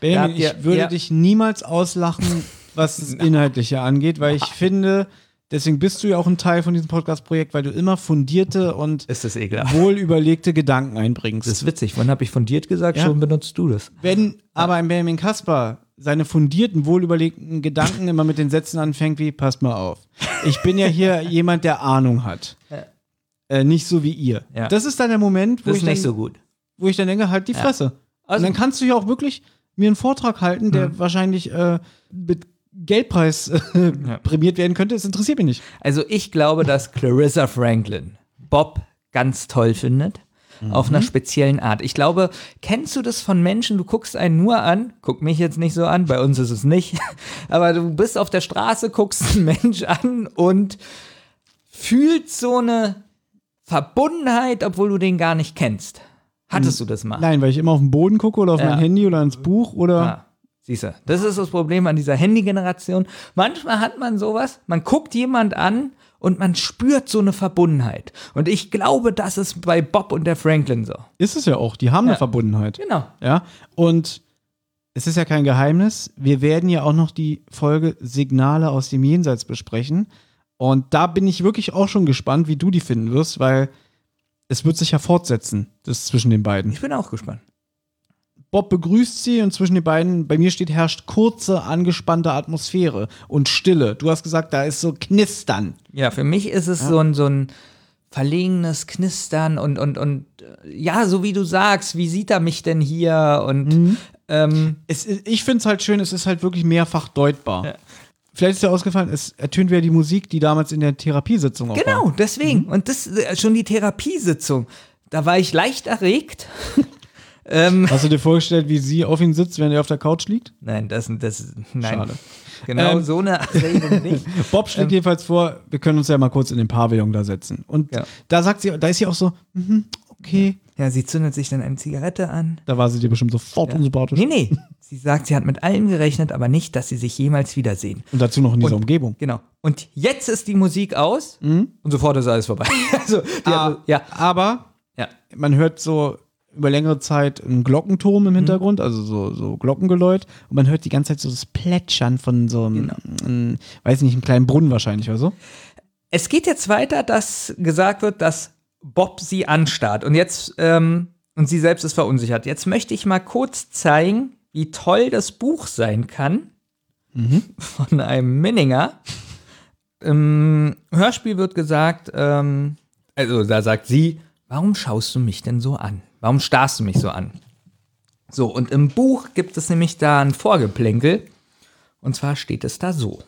Speaker 2: Benjamin,
Speaker 3: ihr-
Speaker 2: ich würde dich niemals auslachen, was das [laughs] Inhaltliche angeht, weil ich finde, Deswegen bist du ja auch ein Teil von diesem Podcast-Projekt, weil du immer fundierte und
Speaker 3: Ist das ekelhaft.
Speaker 2: wohl überlegte Gedanken einbringst.
Speaker 3: Das ist witzig. Wann habe ich fundiert gesagt?
Speaker 2: Ja.
Speaker 3: Schon benutzt du das.
Speaker 2: Wenn aber ein Benjamin Kasper seine fundierten, wohl überlegten Gedanken immer mit den Sätzen anfängt wie, passt mal auf. Ich bin ja hier [laughs] jemand, der Ahnung hat. Äh, nicht so wie ihr.
Speaker 3: Ja.
Speaker 2: Das ist dann der Moment, wo
Speaker 3: Das
Speaker 2: ich
Speaker 3: nicht
Speaker 2: dann,
Speaker 3: so gut.
Speaker 2: wo ich dann denke, halt die Fresse.
Speaker 3: Also-
Speaker 2: und dann kannst du ja auch wirklich mir einen Vortrag halten, der
Speaker 3: Mhm.
Speaker 2: wahrscheinlich äh, mit Geldpreis äh, prämiert werden könnte. Es interessiert mich nicht.
Speaker 3: Also ich glaube, dass Clarissa Franklin Bob ganz toll findet. Auf
Speaker 2: Mhm.
Speaker 3: einer speziellen Art. Ich glaube, kennst du das von Menschen? Du guckst einen nur an, guck mich jetzt nicht so an, bei uns ist es nicht, [laughs] aber du bist auf der Straße, guckst einen Mensch an und fühlst so eine Verbundenheit, obwohl du den gar nicht kennst. Hattest du das mal?
Speaker 2: Nein, weil ich immer auf den Boden gucke oder auf
Speaker 3: Ja.
Speaker 2: mein Handy oder ins Buch oder.
Speaker 3: Ah, siehst du, das ist das Problem an dieser Handy-Generation. Manchmal hat man sowas, man guckt jemand an und man spürt so eine Verbundenheit. Und ich glaube, das ist bei Bob und der Franklin so.
Speaker 2: Ist es ja auch. Die haben
Speaker 3: Ja.
Speaker 2: eine Verbundenheit.
Speaker 3: Genau.
Speaker 2: Ja. Und es ist ja kein Geheimnis. Wir werden ja auch noch die Folge Signale aus dem Jenseits besprechen. Und da bin ich wirklich auch schon gespannt, wie du die finden wirst, weil es wird sich ja fortsetzen, das zwischen den beiden.
Speaker 3: Ich bin auch gespannt.
Speaker 2: Bob begrüßt sie und zwischen den beiden, bei mir steht, herrscht kurze, angespannte Atmosphäre und Stille. Du hast gesagt, da ist so Knistern.
Speaker 3: Ja, für mich ist es so ein, so ein verlegenes Knistern und, und, und äh, ja, so wie du sagst, wie sieht er mich denn hier? Und ähm,
Speaker 2: Es, ich finde es halt schön, es ist halt wirklich mehrfach deutbar. Vielleicht ist dir ausgefallen, es ertönt wieder die Musik, die damals in der Therapiesitzung auch war.
Speaker 3: genau, deswegen. Und das äh, schon die Therapiesitzung. Da war ich leicht erregt. [laughs] ähm, [laughs]
Speaker 2: Hast du dir vorgestellt, wie sie auf ihn sitzt, wenn er auf der Couch liegt?
Speaker 3: Nein, das, das nein.
Speaker 2: Schade.
Speaker 3: Genau
Speaker 2: Ähm,
Speaker 3: so eine Erregung [laughs] nicht.
Speaker 2: Bob schlägt jedenfalls vor, wir können uns ja mal kurz in den Pavillon da setzen. Und
Speaker 3: Ja.
Speaker 2: da sagt sie, da ist sie auch so, mhm, okay.
Speaker 3: Ja, sie zündet sich dann eine Zigarette an.
Speaker 2: Da war sie dir bestimmt sofort unsympathisch.
Speaker 3: Nee, nee. Sie sagt, sie hat mit allem gerechnet, aber nicht, dass sie sich jemals wiedersehen.
Speaker 2: Und dazu noch in dieser
Speaker 3: Und-
Speaker 2: Umgebung.
Speaker 3: Genau. Und jetzt ist die Musik aus und sofort ist alles vorbei. [laughs] also,
Speaker 2: Ah,
Speaker 3: hat- ja.
Speaker 2: Aber
Speaker 3: Ja.
Speaker 2: man hört so über längere Zeit einen Glockenturm im Hintergrund, also so, so Glockengeläut. Und man hört die ganze Zeit so das Plätschern von so einem, einem, weiß nicht, einem kleinen Brunnen wahrscheinlich oder so.
Speaker 3: Es geht jetzt weiter, dass gesagt wird, dass Bob sie anstarrt. Und jetzt, ähm, und sie selbst ist verunsichert. Jetzt möchte ich mal kurz zeigen, wie toll das Buch sein kann. Von einem Minninger. Im Hörspiel wird gesagt, ähm, also da sagt sie, warum schaust du mich denn so an? Warum starrst du mich so an? So, und im Buch gibt es nämlich da ein Vorgeplänkel. Und zwar steht es da so.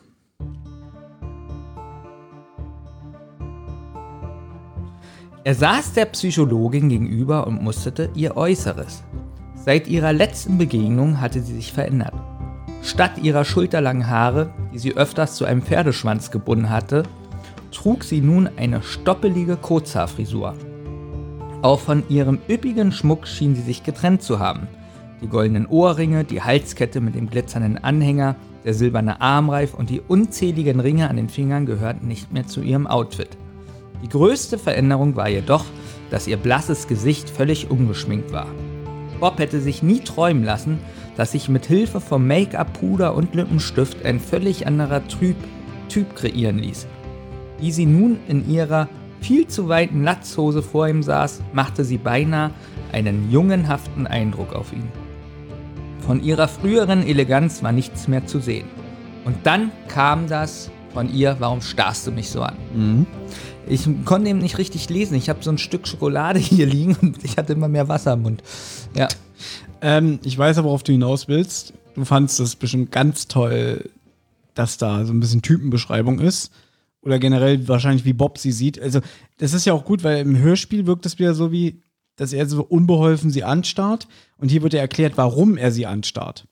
Speaker 3: Er saß der Psychologin gegenüber und musterte ihr Äußeres. Seit ihrer letzten Begegnung hatte sie sich verändert. Statt ihrer schulterlangen Haare, die sie öfters zu einem Pferdeschwanz gebunden hatte, trug sie nun eine stoppelige Kurzhaarfrisur. Auch von ihrem üppigen Schmuck schien sie sich getrennt zu haben. Die goldenen Ohrringe, die Halskette mit dem glitzernden Anhänger, der silberne Armreif und die unzähligen Ringe an den Fingern gehörten nicht mehr zu ihrem Outfit. Die größte Veränderung war jedoch, dass ihr blasses Gesicht völlig ungeschminkt war. Bob hätte sich nie träumen lassen, dass sich mit Hilfe von Make-up, Puder und Lippenstift ein völlig anderer Typ, typ kreieren ließ. Wie sie nun in ihrer viel zu weiten Latzhose vor ihm saß, machte sie beinahe einen jungenhaften Eindruck auf ihn. Von ihrer früheren Eleganz war nichts mehr zu sehen. Und dann kam das von ihr, warum starrst du mich so an? Ich konnte eben nicht richtig lesen. Ich habe so ein Stück Schokolade [laughs] hier liegen und ich hatte immer mehr Wasser im Mund. Ja.
Speaker 2: Ähm, ich weiß aber, worauf du hinaus willst. Du fandst es bestimmt ganz toll, dass da so ein bisschen Typenbeschreibung ist. Oder generell wahrscheinlich, wie Bob sie sieht. Also, das ist ja auch gut, weil im Hörspiel wirkt es wieder so wie, dass er so unbeholfen sie anstarrt. Und hier wird ja erklärt, warum er sie anstarrt.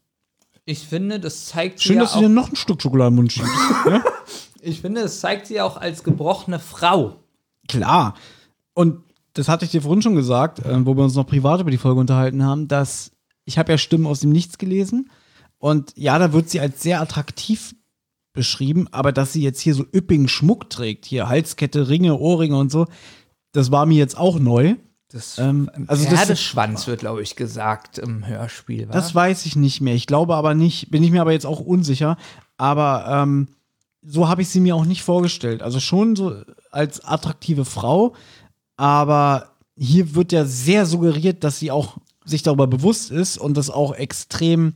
Speaker 3: Ich finde, das zeigt
Speaker 2: Schön,
Speaker 3: sie ja
Speaker 2: dass du dir noch ein Stück Schokolade im Mund schiebst. ja? [laughs]
Speaker 3: ich finde, das zeigt sie auch als gebrochene Frau.
Speaker 2: Klar. Und das hatte ich dir vorhin schon gesagt, äh, wo wir uns noch privat über die Folge unterhalten haben, dass ich habe ja Stimmen aus dem Nichts gelesen. Und ja, da wird sie als sehr attraktiv beschrieben, aber dass sie jetzt hier so üppigen Schmuck trägt, hier Halskette, Ringe, Ohrringe und so, das war mir jetzt auch neu.
Speaker 3: Das
Speaker 2: Ähm, also das,
Speaker 3: Pferdeschwanz wird, glaube ich, gesagt im Hörspiel. Wa?
Speaker 2: das weiß ich nicht mehr. Ich glaube aber nicht, bin ich mir aber jetzt auch unsicher. Aber ähm, so habe ich sie mir auch nicht vorgestellt. Also schon so als attraktive Frau, aber hier wird ja sehr suggeriert, dass sie auch sich darüber bewusst ist und das auch extrem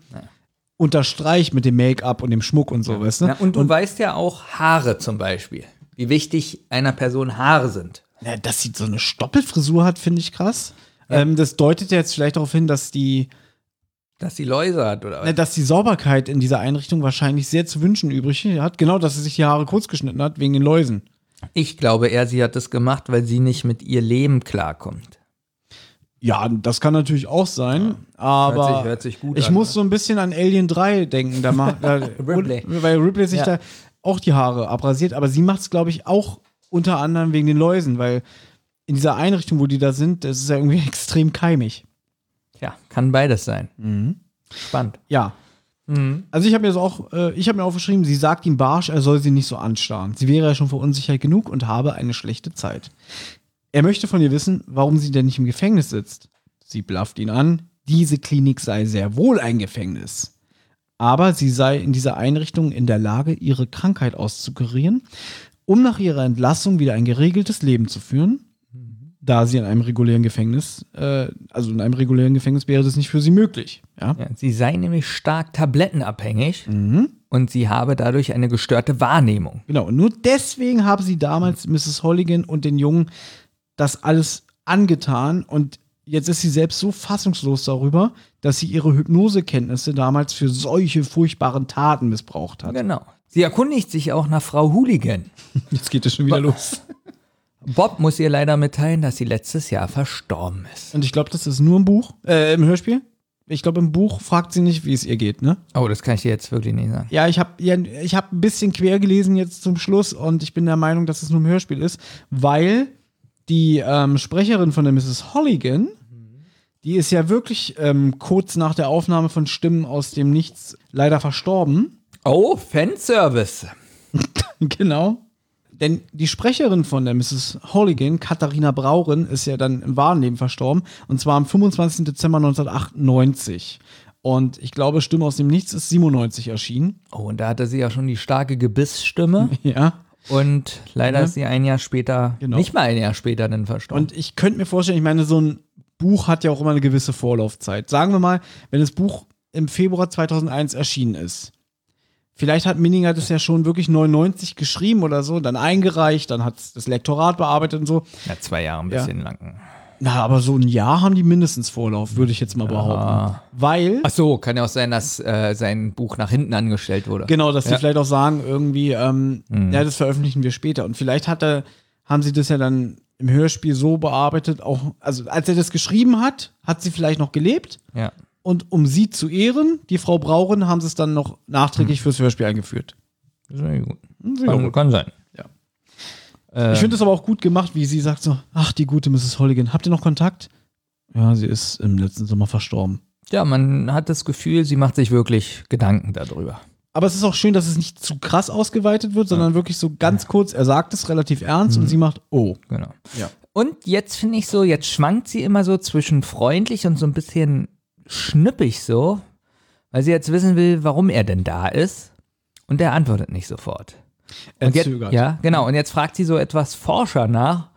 Speaker 2: unterstreicht mit dem Make-up und dem Schmuck und so, weißt du?
Speaker 3: Ja, und du weißt ja auch Haare zum Beispiel. Wie wichtig einer Person Haare sind.
Speaker 2: Ja, dass sie so eine Stoppelfrisur hat, finde ich krass. Ähm, das deutet ja jetzt vielleicht darauf hin, dass die,
Speaker 3: Dass sie Läuse hat oder
Speaker 2: ne, dass die Sauberkeit in dieser Einrichtung wahrscheinlich sehr zu wünschen übrig hat. Genau, dass sie sich die Haare kurz geschnitten hat, wegen den Läusen.
Speaker 3: Ich glaube eher, sie hat das gemacht, weil sie nicht mit ihr Leben klarkommt.
Speaker 2: Ja, das kann natürlich auch sein, aber
Speaker 3: Hört sich- hört sich gut
Speaker 2: ich
Speaker 3: an,
Speaker 2: muss
Speaker 3: ne?
Speaker 2: so ein bisschen an Alien 3 denken. Da macht, [laughs] da,
Speaker 3: Ripley.
Speaker 2: Weil Ripley sich
Speaker 3: Ja.
Speaker 2: da auch die Haare abrasiert, aber sie macht es, glaube ich, auch unter anderem wegen den Läusen, weil in dieser Einrichtung, wo die da sind, das ist ja irgendwie [laughs] extrem keimig.
Speaker 3: Ja, kann beides sein. Spannend.
Speaker 2: Ja. Also ich habe mir das auch, äh, ich habe mir aufgeschrieben, sie sagt ihm barsch, er soll sie nicht so anstarren. Sie wäre ja schon verunsichert genug und habe eine schlechte Zeit. Er möchte von ihr wissen, warum sie denn nicht im Gefängnis sitzt. Sie blafft ihn an, diese Klinik sei sehr wohl ein Gefängnis. Aber sie sei in dieser Einrichtung in der Lage, ihre Krankheit auszukurieren, um nach ihrer Entlassung wieder ein geregeltes Leben zu führen. Da sie in einem regulären Gefängnis, äh, also in einem regulären Gefängnis wäre das nicht für sie möglich. Ja?
Speaker 3: Ja, sie sei nämlich stark tablettenabhängig und sie habe dadurch eine gestörte Wahrnehmung.
Speaker 2: Genau, und nur deswegen haben sie damals Mrs. Holligan und den Jungen das alles angetan und jetzt ist sie selbst so fassungslos darüber, dass sie ihre Hypnosekenntnisse damals für solche furchtbaren Taten missbraucht hat.
Speaker 3: Genau. Sie erkundigt sich auch nach Frau Hooligan. [laughs]
Speaker 2: Jetzt geht es schon wieder los.
Speaker 3: Bob muss ihr leider mitteilen, dass sie letztes Jahr verstorben ist.
Speaker 2: Und ich glaube, das ist nur im Buch, äh, im Hörspiel. Ich glaube, im Buch fragt sie nicht, wie es ihr geht, ne?
Speaker 3: Oh, das kann ich dir jetzt wirklich nicht sagen.
Speaker 2: Ja, ich habe ja, ich hab ein bisschen quer gelesen jetzt zum Schluss und ich bin der Meinung, dass es nur im Hörspiel ist, weil die ähm, Sprecherin von der Mrs. Holligan, die ist ja wirklich ähm, kurz nach der Aufnahme von Stimmen aus dem Nichts leider verstorben.
Speaker 3: Oh, Fanservice. [laughs]
Speaker 2: genau. Denn die Sprecherin von der Mrs. Holligan, Katharina Brauren, ist ja dann im wahren Leben verstorben. Und zwar am 25. Dezember 1998. Und ich glaube, Stimme aus dem Nichts ist 97 erschienen.
Speaker 3: Oh, und da hatte sie ja schon die starke Gebissstimme. [laughs]
Speaker 2: Ja.
Speaker 3: Und leider
Speaker 2: Ja.
Speaker 3: ist sie ein Jahr später,
Speaker 2: Genau.
Speaker 3: nicht mal ein Jahr später, dann verstorben.
Speaker 2: Und ich könnte mir vorstellen, ich meine, so ein Buch hat ja auch immer eine gewisse Vorlaufzeit. Sagen wir mal, wenn das Buch im Februar 2001 erschienen ist. Vielleicht hat Minninger das ja schon wirklich 99 geschrieben oder so, dann eingereicht, dann hat das Lektorat bearbeitet und so.
Speaker 3: ja, zwei Jahre ein
Speaker 2: Ja.
Speaker 3: bisschen lang.
Speaker 2: Na, aber so ein Jahr haben die mindestens Vorlauf, würde ich jetzt mal behaupten. Weil,
Speaker 3: Ach so, kann ja auch sein, dass äh, sein Buch nach hinten angestellt wurde.
Speaker 2: genau, dass die
Speaker 3: Ja.
Speaker 2: vielleicht auch sagen, irgendwie, ähm,
Speaker 3: Mhm.
Speaker 2: ja, das veröffentlichen wir später. Und vielleicht hat er, haben sie das ja dann im Hörspiel so bearbeitet, auch, also als er das geschrieben hat, hat sie vielleicht noch gelebt.
Speaker 3: Ja.
Speaker 2: Und um sie zu ehren, die Frau Brauren, haben sie es dann noch nachträglich fürs Hörspiel eingeführt.
Speaker 3: Sehr gut.
Speaker 2: Sehr
Speaker 3: Kann,
Speaker 2: gut.
Speaker 3: kann sein.
Speaker 2: Ja.
Speaker 3: Äh,
Speaker 2: Ich finde es aber auch gut gemacht, wie sie sagt so, ach, die gute Mrs. Holligan, habt ihr noch Kontakt? Ja, sie ist im letzten Sommer verstorben.
Speaker 3: ja, man hat das Gefühl, sie macht sich wirklich Gedanken darüber.
Speaker 2: Aber es ist auch schön, dass es nicht zu krass ausgeweitet wird, sondern wirklich so ganz kurz, er sagt es relativ ernst und sie macht, oh.
Speaker 3: Genau.
Speaker 2: Ja.
Speaker 3: Und jetzt finde ich so, jetzt schwankt sie immer so zwischen freundlich und so ein bisschen schnippig so, weil sie jetzt wissen will, warum er denn da ist. Und er antwortet nicht sofort. Und jetzt,
Speaker 2: zögert.
Speaker 3: ja, genau. Und jetzt fragt sie so etwas forscher nach,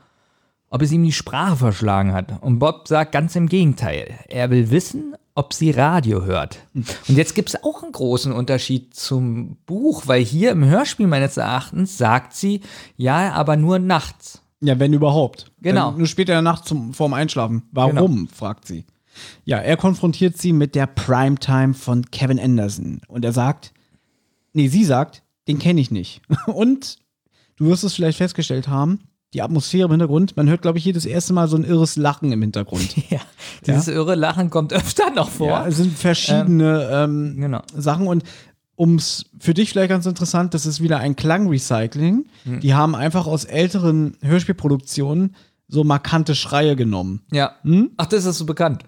Speaker 3: ob es ihm die Sprache verschlagen hat. Und Bob sagt ganz im Gegenteil. Er will wissen, ob sie Radio hört. Und jetzt gibt es auch einen großen Unterschied zum Buch, weil hier im Hörspiel meines Erachtens sagt sie, ja, aber nur nachts.
Speaker 2: Ja, wenn überhaupt.
Speaker 3: Genau.
Speaker 2: Dann nur später in der Nacht zum, vorm Einschlafen. Warum, fragt sie. Ja, er konfrontiert sie mit der Primetime von Kevin Anderson. Und er sagt, nee, sie sagt, den kenne ich nicht. [laughs] Und du wirst es vielleicht festgestellt haben, die Atmosphäre im Hintergrund, man hört, glaube ich, jedes erste Mal so ein irres Lachen im Hintergrund. [laughs]
Speaker 3: Ja, dieses irre Lachen kommt öfter noch vor.
Speaker 2: Ja, es sind verschiedene ähm,
Speaker 3: genau.
Speaker 2: Sachen und um es für dich vielleicht ganz interessant, das ist wieder ein Klangrecycling.
Speaker 3: Hm.
Speaker 2: Die haben einfach aus älteren Hörspielproduktionen so markante Schreie genommen.
Speaker 3: Ja.
Speaker 2: Hm?
Speaker 3: Ach, das ist so bekannt.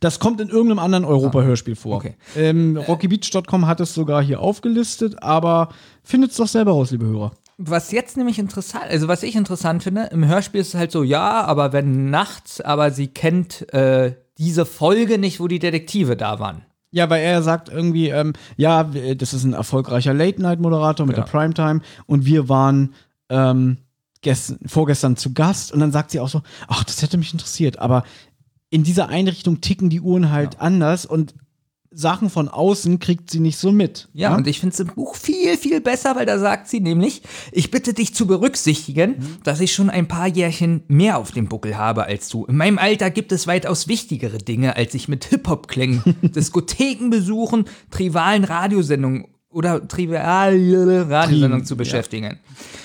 Speaker 2: Das kommt in irgendeinem anderen Europa-Hörspiel vor.
Speaker 3: okay.
Speaker 2: Ähm, RockyBeach.com hat es sogar hier aufgelistet, aber findet es doch selber raus, liebe Hörer.
Speaker 3: Was jetzt nämlich interessant, also was ich interessant finde, im Hörspiel ist es halt so, ja, aber wenn nachts, aber sie kennt äh, diese Folge nicht, wo die Detektive da waren.
Speaker 2: Ja, weil er sagt irgendwie, ähm, ja, das ist ein erfolgreicher Late-Night-Moderator mit
Speaker 3: Ja.
Speaker 2: der Primetime und wir waren ähm, gest vorgestern zu Gast und dann sagt sie auch so, ach, das hätte mich interessiert, aber in dieser Einrichtung ticken die Uhren halt anders und Sachen von außen kriegt sie nicht so mit.
Speaker 3: Ja, und ich finde es im Buch viel, viel besser, weil da sagt sie nämlich, ich bitte dich zu berücksichtigen, dass ich schon ein paar Jährchen mehr auf dem Buckel habe als du. In meinem Alter gibt es weitaus wichtigere Dinge, als sich mit Hip-Hop-Klängen, [laughs] Diskotheken besuchen, trivialen Radiosendungen oder triviale Radiosendungen zu beschäftigen.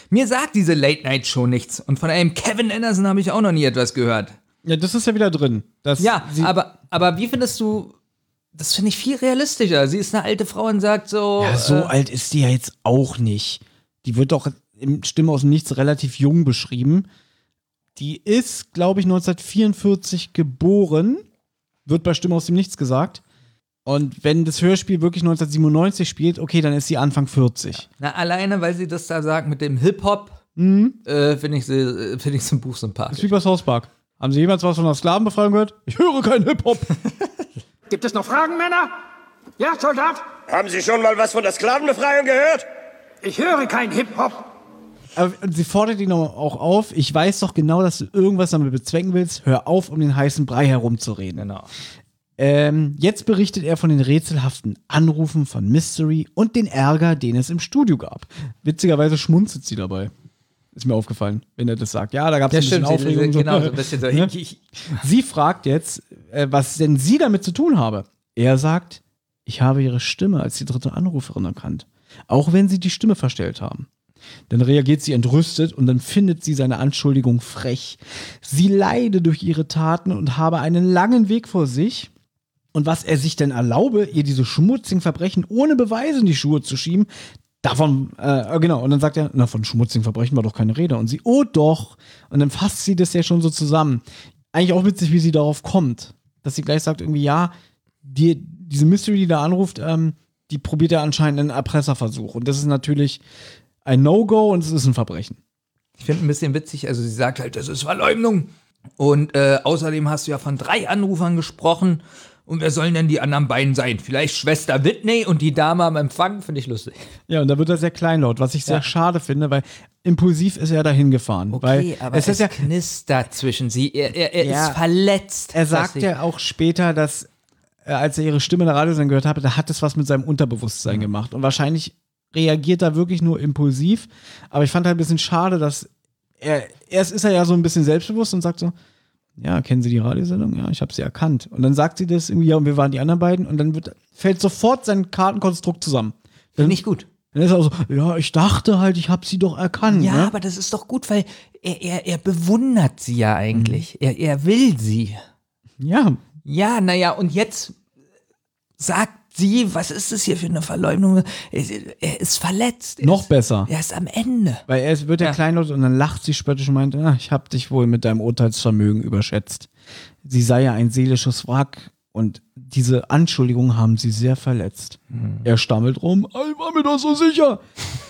Speaker 3: Mir sagt diese Late-Night-Show nichts und von einem Kevin Anderson habe ich auch noch nie etwas gehört.
Speaker 2: Ja, das ist ja wieder drin.
Speaker 3: Ja, aber, aber wie findest du, das finde ich viel realistischer. Sie ist eine alte Frau und sagt so.
Speaker 2: Ja, so
Speaker 3: äh,
Speaker 2: alt ist die ja jetzt auch nicht. Die wird doch im Stimme aus dem Nichts relativ jung beschrieben. Die ist, glaube ich, 1944 geboren. Wird bei Stimme aus dem Nichts gesagt. Und wenn das Hörspiel wirklich 1997 spielt, okay, dann ist sie Anfang 40.
Speaker 3: Na, alleine, weil sie das da sagt mit dem Hip-Hop,
Speaker 2: Mhm.
Speaker 3: äh, finde ich, sie- äh, find ich so ein Buch
Speaker 2: Das ist
Speaker 3: sympathisch.
Speaker 2: wie bei South Park. Haben Sie jemals was von der Sklavenbefreiung gehört? Ich höre keinen Hip-Hop. [laughs]
Speaker 10: Gibt es noch Fragen, Männer? Ja, Soldat?
Speaker 11: Haben Sie schon mal was von der Sklavenbefreiung gehört?
Speaker 10: Ich höre kein Hip-Hop.
Speaker 2: Sie fordert ihn auch auf, ich weiß doch genau, dass du irgendwas damit bezwecken willst. Hör auf, um den heißen Brei herumzureden.
Speaker 3: Genau.
Speaker 2: Ähm, jetzt berichtet er von den rätselhaften Anrufen von Mystery und den Ärger, den es im Studio gab. Witzigerweise schmunzelt sie dabei. Ist mir aufgefallen, wenn er das sagt. Ja, da gab es
Speaker 3: Ja,
Speaker 2: ein bisschen
Speaker 3: stimmt, sie-
Speaker 2: Aufregung. so.
Speaker 3: genau, so ein bisschen so.
Speaker 2: Ne? Sie fragt jetzt, äh, was denn sie damit zu tun habe. Er sagt, ich habe ihre Stimme als die dritte Anruferin erkannt. Auch wenn sie die Stimme verstellt haben. Dann reagiert sie entrüstet und dann findet sie seine Anschuldigung frech. Sie leide durch ihre Taten und habe einen langen Weg vor sich. Und was er sich denn erlaube, ihr diese schmutzigen Verbrechen ohne Beweise in die Schuhe zu schieben, davon, äh, genau. Und dann sagt er, na, von schmutzigen Verbrechen war doch keine Rede. Und sie, oh doch. Und dann fasst sie das ja schon so zusammen. Eigentlich auch witzig, wie sie darauf kommt. Dass sie gleich sagt, irgendwie, ja, die, diese Mystery, die da anruft, ähm, die probiert ja anscheinend einen Erpresserversuch. Und das ist natürlich ein No-Go und es ist ein Verbrechen.
Speaker 3: Ich finde ein bisschen witzig, also sie sagt halt, das ist Verleumdung. Und äh, außerdem hast du ja von drei Anrufern gesprochen. Und wer sollen denn die anderen beiden sein? Vielleicht Schwester Whitney und die Dame am Empfang? Finde ich lustig.
Speaker 2: Ja, und da wird er sehr kleinlaut, was ich sehr
Speaker 3: Ja.
Speaker 2: schade finde, weil impulsiv ist er dahin gefahren.
Speaker 3: Okay, aber
Speaker 2: es ist ja,
Speaker 3: knistert zwischen sie. Er, er, er
Speaker 2: Ja.
Speaker 3: ist verletzt.
Speaker 2: er sagt ja auch später, dass als er ihre Stimme in der Radiosendung gehört hat, da hat es was mit seinem Unterbewusstsein gemacht. Und wahrscheinlich reagiert er wirklich nur impulsiv. Aber ich fand halt ein bisschen schade, dass er, erst ist er ja so ein bisschen selbstbewusst und sagt so, ja, kennen Sie die Radiosendung? Ja, ich habe sie erkannt. Und dann sagt sie das irgendwie, ja, und wir waren die anderen beiden. Und dann wird, fällt sofort sein Kartenkonstrukt zusammen.
Speaker 3: Finde ich gut.
Speaker 2: Dann ist er auch so, ja, ich dachte halt, ich habe sie doch erkannt.
Speaker 3: Ja,
Speaker 2: ne?
Speaker 3: aber das ist doch gut, weil er, er, er bewundert sie ja eigentlich. Er, er will sie.
Speaker 2: Ja.
Speaker 3: Ja, naja, und jetzt sagt sie, was ist das hier für eine Verleumdung? Er, ist verletzt. Er
Speaker 2: Noch
Speaker 3: ist,
Speaker 2: besser.
Speaker 3: Er ist am Ende.
Speaker 2: Weil er wird ja, kleinlaut und dann lacht sie spöttisch und meint, ah, ich habe dich wohl mit deinem Urteilsvermögen überschätzt. Sie sei ja ein seelisches Wrack und diese Anschuldigungen haben sie sehr verletzt. Er stammelt rum, "Ah, ich war mir doch so sicher.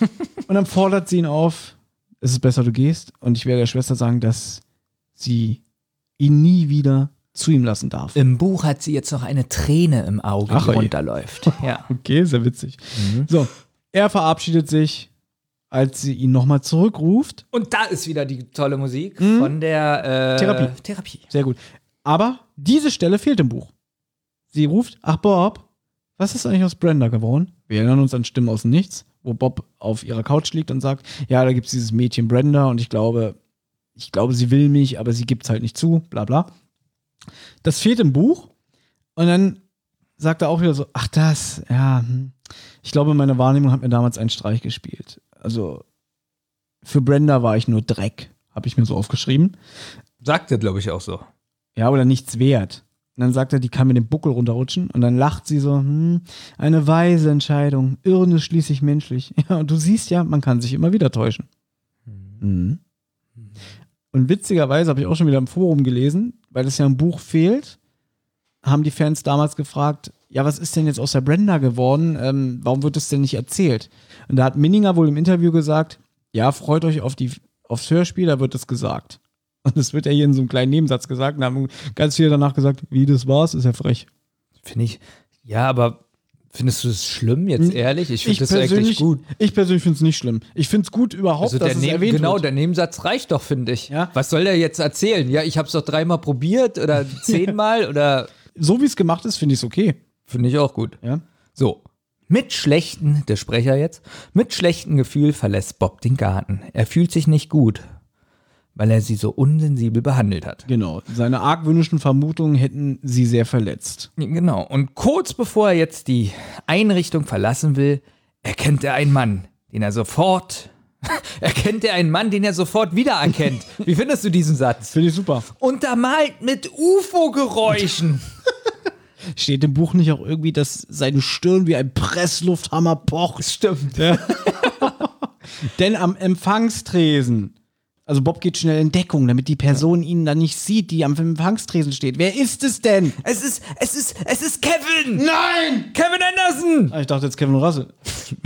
Speaker 2: [laughs] und dann fordert sie ihn auf, es ist besser, du gehst. Und ich werde der Schwester sagen, dass sie ihn nie wieder zu ihm lassen darf.
Speaker 3: Im Buch hat sie jetzt noch eine Träne im Auge,
Speaker 2: Ach,
Speaker 3: die
Speaker 2: oje.
Speaker 3: runterläuft. [laughs] Ja.
Speaker 2: Okay, sehr witzig. So, er verabschiedet sich, als sie ihn nochmal zurückruft.
Speaker 3: Und da ist wieder die tolle Musik von der äh,
Speaker 2: Therapie.
Speaker 3: Therapie.
Speaker 2: Sehr gut. Aber diese Stelle fehlt im Buch. Sie ruft, ach Bob, was ist eigentlich aus Brenda geworden? Wir erinnern uns an Stimmen aus dem Nichts, wo Bob auf ihrer Couch liegt und sagt, ja, da gibt es dieses Mädchen Brenda und ich glaube, ich glaube, sie will mich, aber sie gibt es halt nicht zu, bla bla. Das fehlt im Buch und dann sagt er auch wieder so, ach das, ja, hm. ich glaube, meine Wahrnehmung hat mir damals einen Streich gespielt. Also für Brenda war ich nur Dreck, habe ich mir so aufgeschrieben.
Speaker 3: Sagt er, glaube ich, auch so.
Speaker 2: Ja, oder nichts wert. Und dann sagt er, die kann mit dem Buckel runterrutschen. Und dann lacht sie so, hm, eine weise Entscheidung. Irren ist schließlich menschlich. [laughs] Ja, und du siehst ja, man kann sich immer wieder täuschen. Mhm. Und witzigerweise habe ich auch schon wieder im Forum gelesen, weil es ja im Buch fehlt, haben die Fans damals gefragt, ja, was ist denn jetzt aus der Brenda geworden? Ähm, warum wird das denn nicht erzählt? Und da hat Minninger wohl im Interview gesagt, ja, freut euch auf die, aufs Hörspiel, da wird es gesagt. Und das wird ja hier in so einem kleinen Nebensatz gesagt. Und da haben ganz viele danach gesagt, wie das war's, ist ja frech.
Speaker 3: Finde ich, Ja, aber findest du es schlimm, jetzt ehrlich? Ich finde das eigentlich gut.
Speaker 2: Ich persönlich finde es nicht schlimm. Ich finde es gut überhaupt,
Speaker 3: Also
Speaker 2: dass es erwähnt
Speaker 3: genau,
Speaker 2: wird.
Speaker 3: der Nebensatz reicht doch, finde ich.
Speaker 2: Ja.
Speaker 3: Was soll der jetzt erzählen? Ja, ich habe es doch dreimal probiert oder [laughs] zehnmal oder
Speaker 2: So wie es gemacht ist, finde ich es okay.
Speaker 3: finde ich auch gut.
Speaker 2: Ja.
Speaker 3: So. Mit schlechten, der Sprecher jetzt, mit schlechtem Gefühl verlässt Bob den Garten. Er fühlt sich nicht gut, weil er sie so unsensibel behandelt hat.
Speaker 2: Genau. Seine argwöhnischen Vermutungen hätten sie sehr verletzt.
Speaker 3: Genau. Und kurz bevor er jetzt die Einrichtung verlassen will, erkennt er einen Mann, den er sofort, [laughs] erkennt er einen Mann, den er sofort wiedererkennt. Wie findest du diesen Satz?
Speaker 2: Finde ich super.
Speaker 3: Untermalt mit UFO-Geräuschen. [laughs]
Speaker 2: Steht im Buch nicht auch irgendwie, dass seine Stirn wie ein Presslufthammer pocht?
Speaker 3: Stimmt.
Speaker 2: Ja. [laughs] Denn am Empfangstresen, also Bob geht schnell in Deckung, damit die Person ihn dann nicht sieht, die am Empfangstresen steht. Wer ist es denn?
Speaker 3: Es ist, es ist, es ist Kevin!
Speaker 2: Nein!
Speaker 3: Kevin Anderson!
Speaker 2: Ah, ich dachte jetzt Kevin Russell.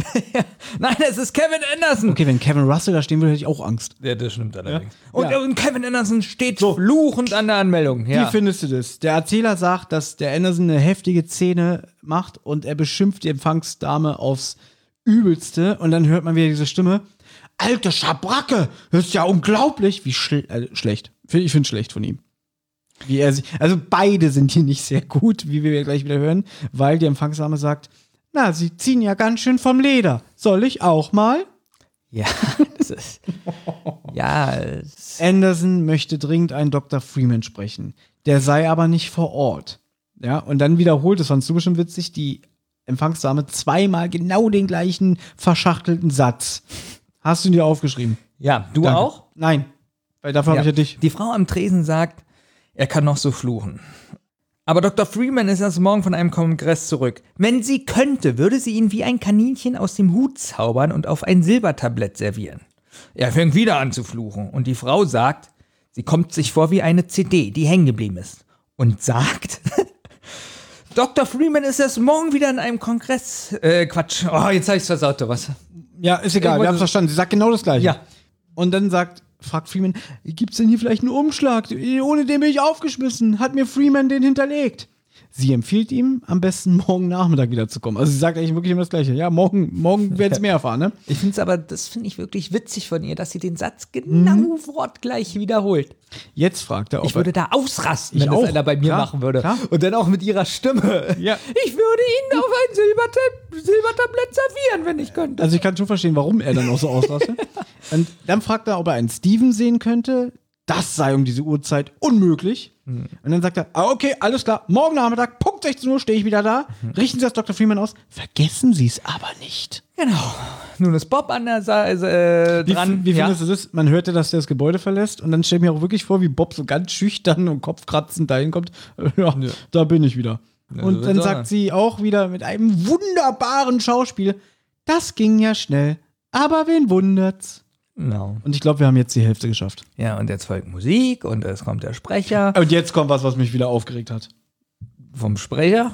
Speaker 2: [laughs]
Speaker 3: Nein, es ist Kevin Anderson!
Speaker 2: Okay, wenn Kevin Russell da stehen würde, hätte ich auch Angst.
Speaker 3: Ja, das stimmt allerdings. Und,
Speaker 2: Ja.
Speaker 3: und Kevin Anderson steht fluchend an der Anmeldung. Ja.
Speaker 2: Wie findest du das? Der Erzähler sagt, dass der Anderson eine heftige Szene macht und er beschimpft die Empfangsdame aufs Übelste und dann hört man wieder diese Stimme. Alte Schabracke, das ist ja unglaublich. Wie schl äh, schlecht. Ich finde schlecht von ihm. Wie er sich, also beide sind hier nicht sehr gut, wie wir gleich wieder hören, weil die Empfangsdame sagt, na, sie ziehen ja ganz schön vom Leder. Soll ich auch mal?
Speaker 3: Ja, [laughs] das ist. ja, es-
Speaker 2: Anderson möchte dringend einen Dr. Freeman sprechen. Der sei aber nicht vor Ort. Ja, und dann wiederholt, das fandst du bestimmt witzig, die Empfangsdame zweimal genau den gleichen verschachtelten Satz. Hast du ihn dir aufgeschrieben?
Speaker 3: ja du
Speaker 2: Danke.
Speaker 3: auch?
Speaker 2: Nein. Weil dafür habe ich ja dich.
Speaker 3: Die Frau am Tresen sagt, er kann noch so fluchen. Aber Dr. Freeman ist erst morgen von einem Kongress zurück. Wenn sie könnte, würde sie ihn wie ein Kaninchen aus dem Hut zaubern und auf ein Silbertablett servieren. Er fängt wieder an zu fluchen und die Frau sagt, sie kommt sich vor wie eine CD, die hängen geblieben ist. Und sagt, [laughs] Dr. Freeman ist erst morgen wieder in einem Kongress. Äh, Quatsch. Oh, jetzt habe ich's versaut, was?
Speaker 2: Ja, ist egal, wir haben
Speaker 3: wollte-
Speaker 2: verstanden. Sie sagt genau das Gleiche.
Speaker 3: Ja.
Speaker 2: Und dann sagt, fragt Freeman, gibt's denn hier vielleicht einen Umschlag? Ohne den bin ich aufgeschmissen. Hat mir Freeman den hinterlegt? Sie empfiehlt ihm, am besten [laughs] morgen Nachmittag wiederzukommen. Also sie sagt eigentlich wirklich immer das Gleiche. Ja, morgen, morgen [laughs] werden sie mehr erfahren, ne?
Speaker 3: Ich finde es aber, das finde ich wirklich witzig von ihr, dass sie den Satz genau wortgleich wiederholt.
Speaker 2: Jetzt fragt er, ob
Speaker 3: Ich würde da ausrasten,
Speaker 2: Ich
Speaker 3: wenn
Speaker 2: auch,
Speaker 3: das einer bei mir
Speaker 2: klar,
Speaker 3: machen würde.
Speaker 2: klar.
Speaker 3: Und dann auch mit ihrer Stimme.
Speaker 2: Ja.
Speaker 3: Ich würde ihn auf ein Silbertab Silbertablett servieren, wenn ich könnte.
Speaker 2: Also ich kann schon verstehen, warum er dann auch so ausrastet. [laughs] Und dann fragt er, ob er einen Steven sehen könnte. Das sei um diese Uhrzeit unmöglich.
Speaker 3: Hm.
Speaker 2: Und dann sagt er, ah, okay, alles klar, morgen Nachmittag, Punkt 16 Uhr stehe ich wieder da.
Speaker 3: Hm.
Speaker 2: Richten Sie das Dr. Freeman aus. Vergessen Sie es aber nicht.
Speaker 3: Genau. Nun ist Bob an der Seite äh,
Speaker 2: Wie,
Speaker 3: dran.
Speaker 2: wie
Speaker 3: ja.
Speaker 2: findest du das? Man hörte, dass der das Gebäude verlässt und dann stelle ich mir auch wirklich vor, wie Bob so ganz schüchtern und kopfkratzend dahin kommt. [laughs] Ja, da bin ich wieder.
Speaker 3: Ja,
Speaker 2: und dann sagt sie auch wieder mit einem wunderbaren Schauspiel, das ging ja schnell, aber wen wundert's?
Speaker 3: Genau.
Speaker 2: Und ich glaube, wir haben jetzt die Hälfte geschafft.
Speaker 3: Ja, und jetzt folgt Musik und es kommt der Sprecher
Speaker 2: Und jetzt kommt was, was mich wieder aufgeregt hat.
Speaker 3: vom Sprecher.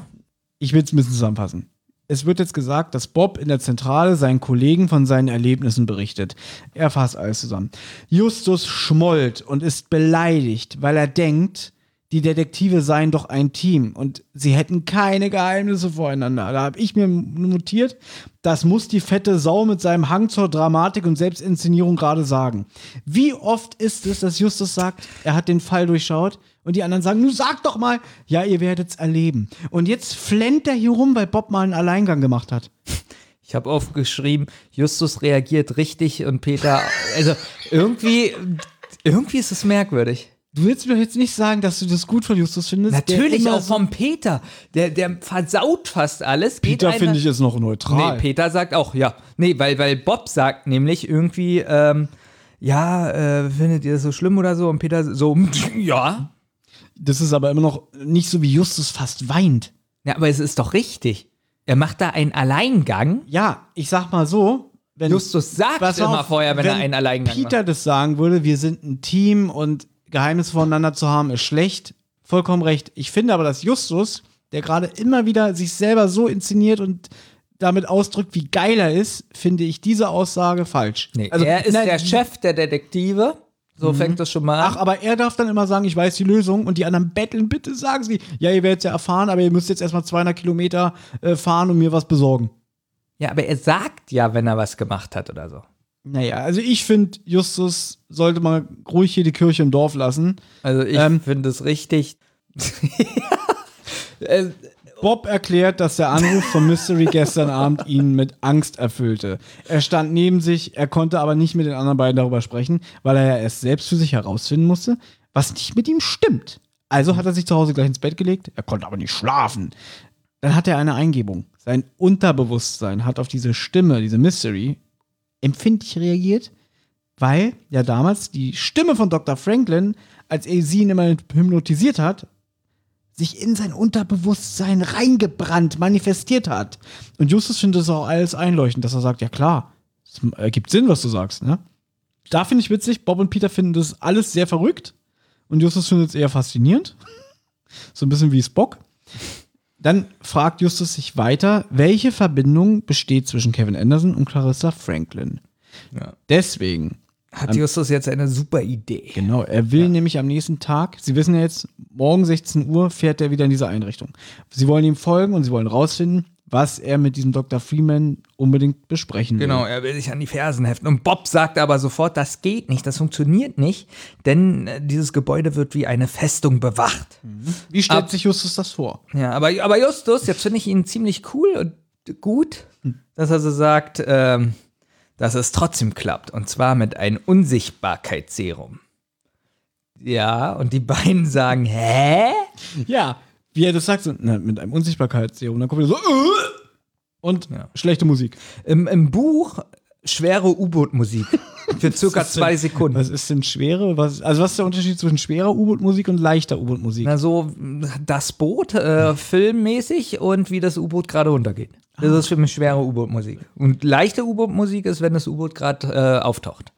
Speaker 2: Ich will es ein bisschen zusammenfassen. Es wird jetzt gesagt, dass Bob in der Zentrale seinen Kollegen von seinen Erlebnissen berichtet. Er fasst alles zusammen. Justus schmollt und ist beleidigt, weil er denkt, die Detektive seien doch ein Team und sie hätten keine Geheimnisse voreinander. Da habe ich mir notiert, das muss die fette Sau mit seinem Hang zur Dramatik und Selbstinszenierung gerade sagen. Wie oft ist es, dass Justus sagt, er hat den Fall durchschaut und die anderen sagen, nun sag doch mal, ja, ihr werdet's erleben. Und jetzt flennt er hier rum, weil Bob mal einen Alleingang gemacht hat.
Speaker 3: Ich habe aufgeschrieben, Justus reagiert richtig und Peter, also irgendwie, irgendwie ist es merkwürdig.
Speaker 2: Du willst mir doch jetzt nicht sagen, dass du das gut von Justus findest?
Speaker 3: Natürlich auch
Speaker 2: so-
Speaker 3: vom Peter. Der, der versaut fast alles.
Speaker 2: Peter finde ich ist noch neutral.
Speaker 3: Nee, Peter sagt auch, ja. Nee, weil, weil Bob sagt nämlich irgendwie, ähm, ja, äh, findet ihr das so schlimm oder so? Und Peter so, [laughs] ja.
Speaker 2: Das ist aber immer noch nicht so, wie Justus fast weint.
Speaker 3: Ja, aber es ist doch richtig. Er macht da einen Alleingang.
Speaker 2: Ja, ich sag mal so, wenn
Speaker 3: Justus sagt immer
Speaker 2: auf,
Speaker 3: vorher, wenn, er einen Alleingang
Speaker 2: Peter das sagen würde, wir sind ein Team und Geheimnisse voneinander zu haben, ist schlecht. Vollkommen recht. Ich finde aber, dass Justus, der gerade immer wieder sich selber so inszeniert und damit ausdrückt, wie geil er ist, finde ich diese Aussage falsch.
Speaker 3: Nee,
Speaker 2: Also,
Speaker 3: er ist
Speaker 2: nein,
Speaker 3: der Chef der Detektive So fängt das schon mal an.
Speaker 2: Ach, aber er darf dann immer sagen, ich weiß die Lösung und die anderen betteln, bitte sagen sie. Ja, ihr werdet ja erfahren, aber ihr müsst jetzt erstmal 200 Kilometer äh, fahren und mir was besorgen.
Speaker 3: Ja, aber er sagt ja, wenn er was gemacht hat oder so.
Speaker 2: Naja, also ich finde, Justus sollte mal ruhig hier die Kirche im Dorf lassen.
Speaker 3: Also ich
Speaker 2: Ähm,
Speaker 3: finde es richtig. [laughs] Äh,
Speaker 2: Bob erklärt, dass der Anruf vom Mystery gestern Abend ihn mit Angst erfüllte. Er stand neben sich, er konnte aber nicht mit den anderen beiden darüber sprechen, weil er ja erst selbst für sich herausfinden musste, was nicht mit ihm stimmt. Also hat er sich zu Hause gleich ins Bett gelegt, er konnte aber nicht schlafen. Dann hat er eine Eingebung. Sein Unterbewusstsein hat auf diese Stimme, diese Mystery, empfindlich reagiert, weil ja damals die Stimme von Dr. Franklin, als er sie ihn immer hypnotisiert hat, sich in sein Unterbewusstsein reingebrannt, manifestiert hat. Und Justus findet es auch alles einleuchtend, dass er sagt, ja klar, es ergibt Sinn, was du sagst, ne? Da finde ich witzig, Bob und Peter finden das alles sehr verrückt und Justus findet es eher faszinierend. [laughs] So ein bisschen wie Spock. Dann fragt Justus sich weiter, welche Verbindung besteht zwischen Kevin Anderson und Clarissa Franklin.
Speaker 3: Ja.
Speaker 2: Deswegen
Speaker 3: hat Justus jetzt eine super Idee.
Speaker 2: Genau, er will nämlich am nächsten Tag, Sie wissen ja jetzt, morgen 16 Uhr fährt er wieder in diese Einrichtung. Sie wollen ihm folgen und sie wollen rausfinden, was er mit diesem Dr. Freeman unbedingt besprechen will.
Speaker 3: Genau, er will sich an die Fersen heften. Und Bob sagt aber sofort, das geht nicht, das funktioniert nicht, denn äh, dieses Gebäude wird wie eine Festung bewacht.
Speaker 2: Wie stellt
Speaker 3: Ab-
Speaker 2: sich Justus das vor?
Speaker 3: Ja, aber, aber Justus, jetzt finde ich ihn ziemlich cool und gut, dass er so sagt, ähm, dass es trotzdem klappt. Und zwar mit einem Unsichtbarkeitsserum. Ja, und die beiden sagen, hä?
Speaker 2: Ja, wie er das sagt, so, na, mit einem Unsichtbarkeitsserum. Dann kommt er so, äh, und schlechte Musik.
Speaker 3: Im, Im Buch schwere U-Boot-Musik [laughs] für circa
Speaker 2: Was ist denn-
Speaker 3: zwei Sekunden.
Speaker 2: Was ist denn schwere? Was, also was ist der Unterschied zwischen schwerer U-Boot-Musik und leichter U-Boot-Musik?
Speaker 3: Na, so das Boot, äh, filmmäßig und wie das U-Boot gerade runtergeht. Das ist für mich schwere U-Boot-Musik. Und leichte U-Boot-Musik ist, wenn das U-Boot gerade äh, auftaucht.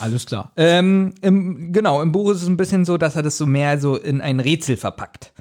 Speaker 2: Alles klar.
Speaker 3: Ähm, im, genau, im Buch ist es ein bisschen so, dass er das so mehr so in ein Rätsel verpackt.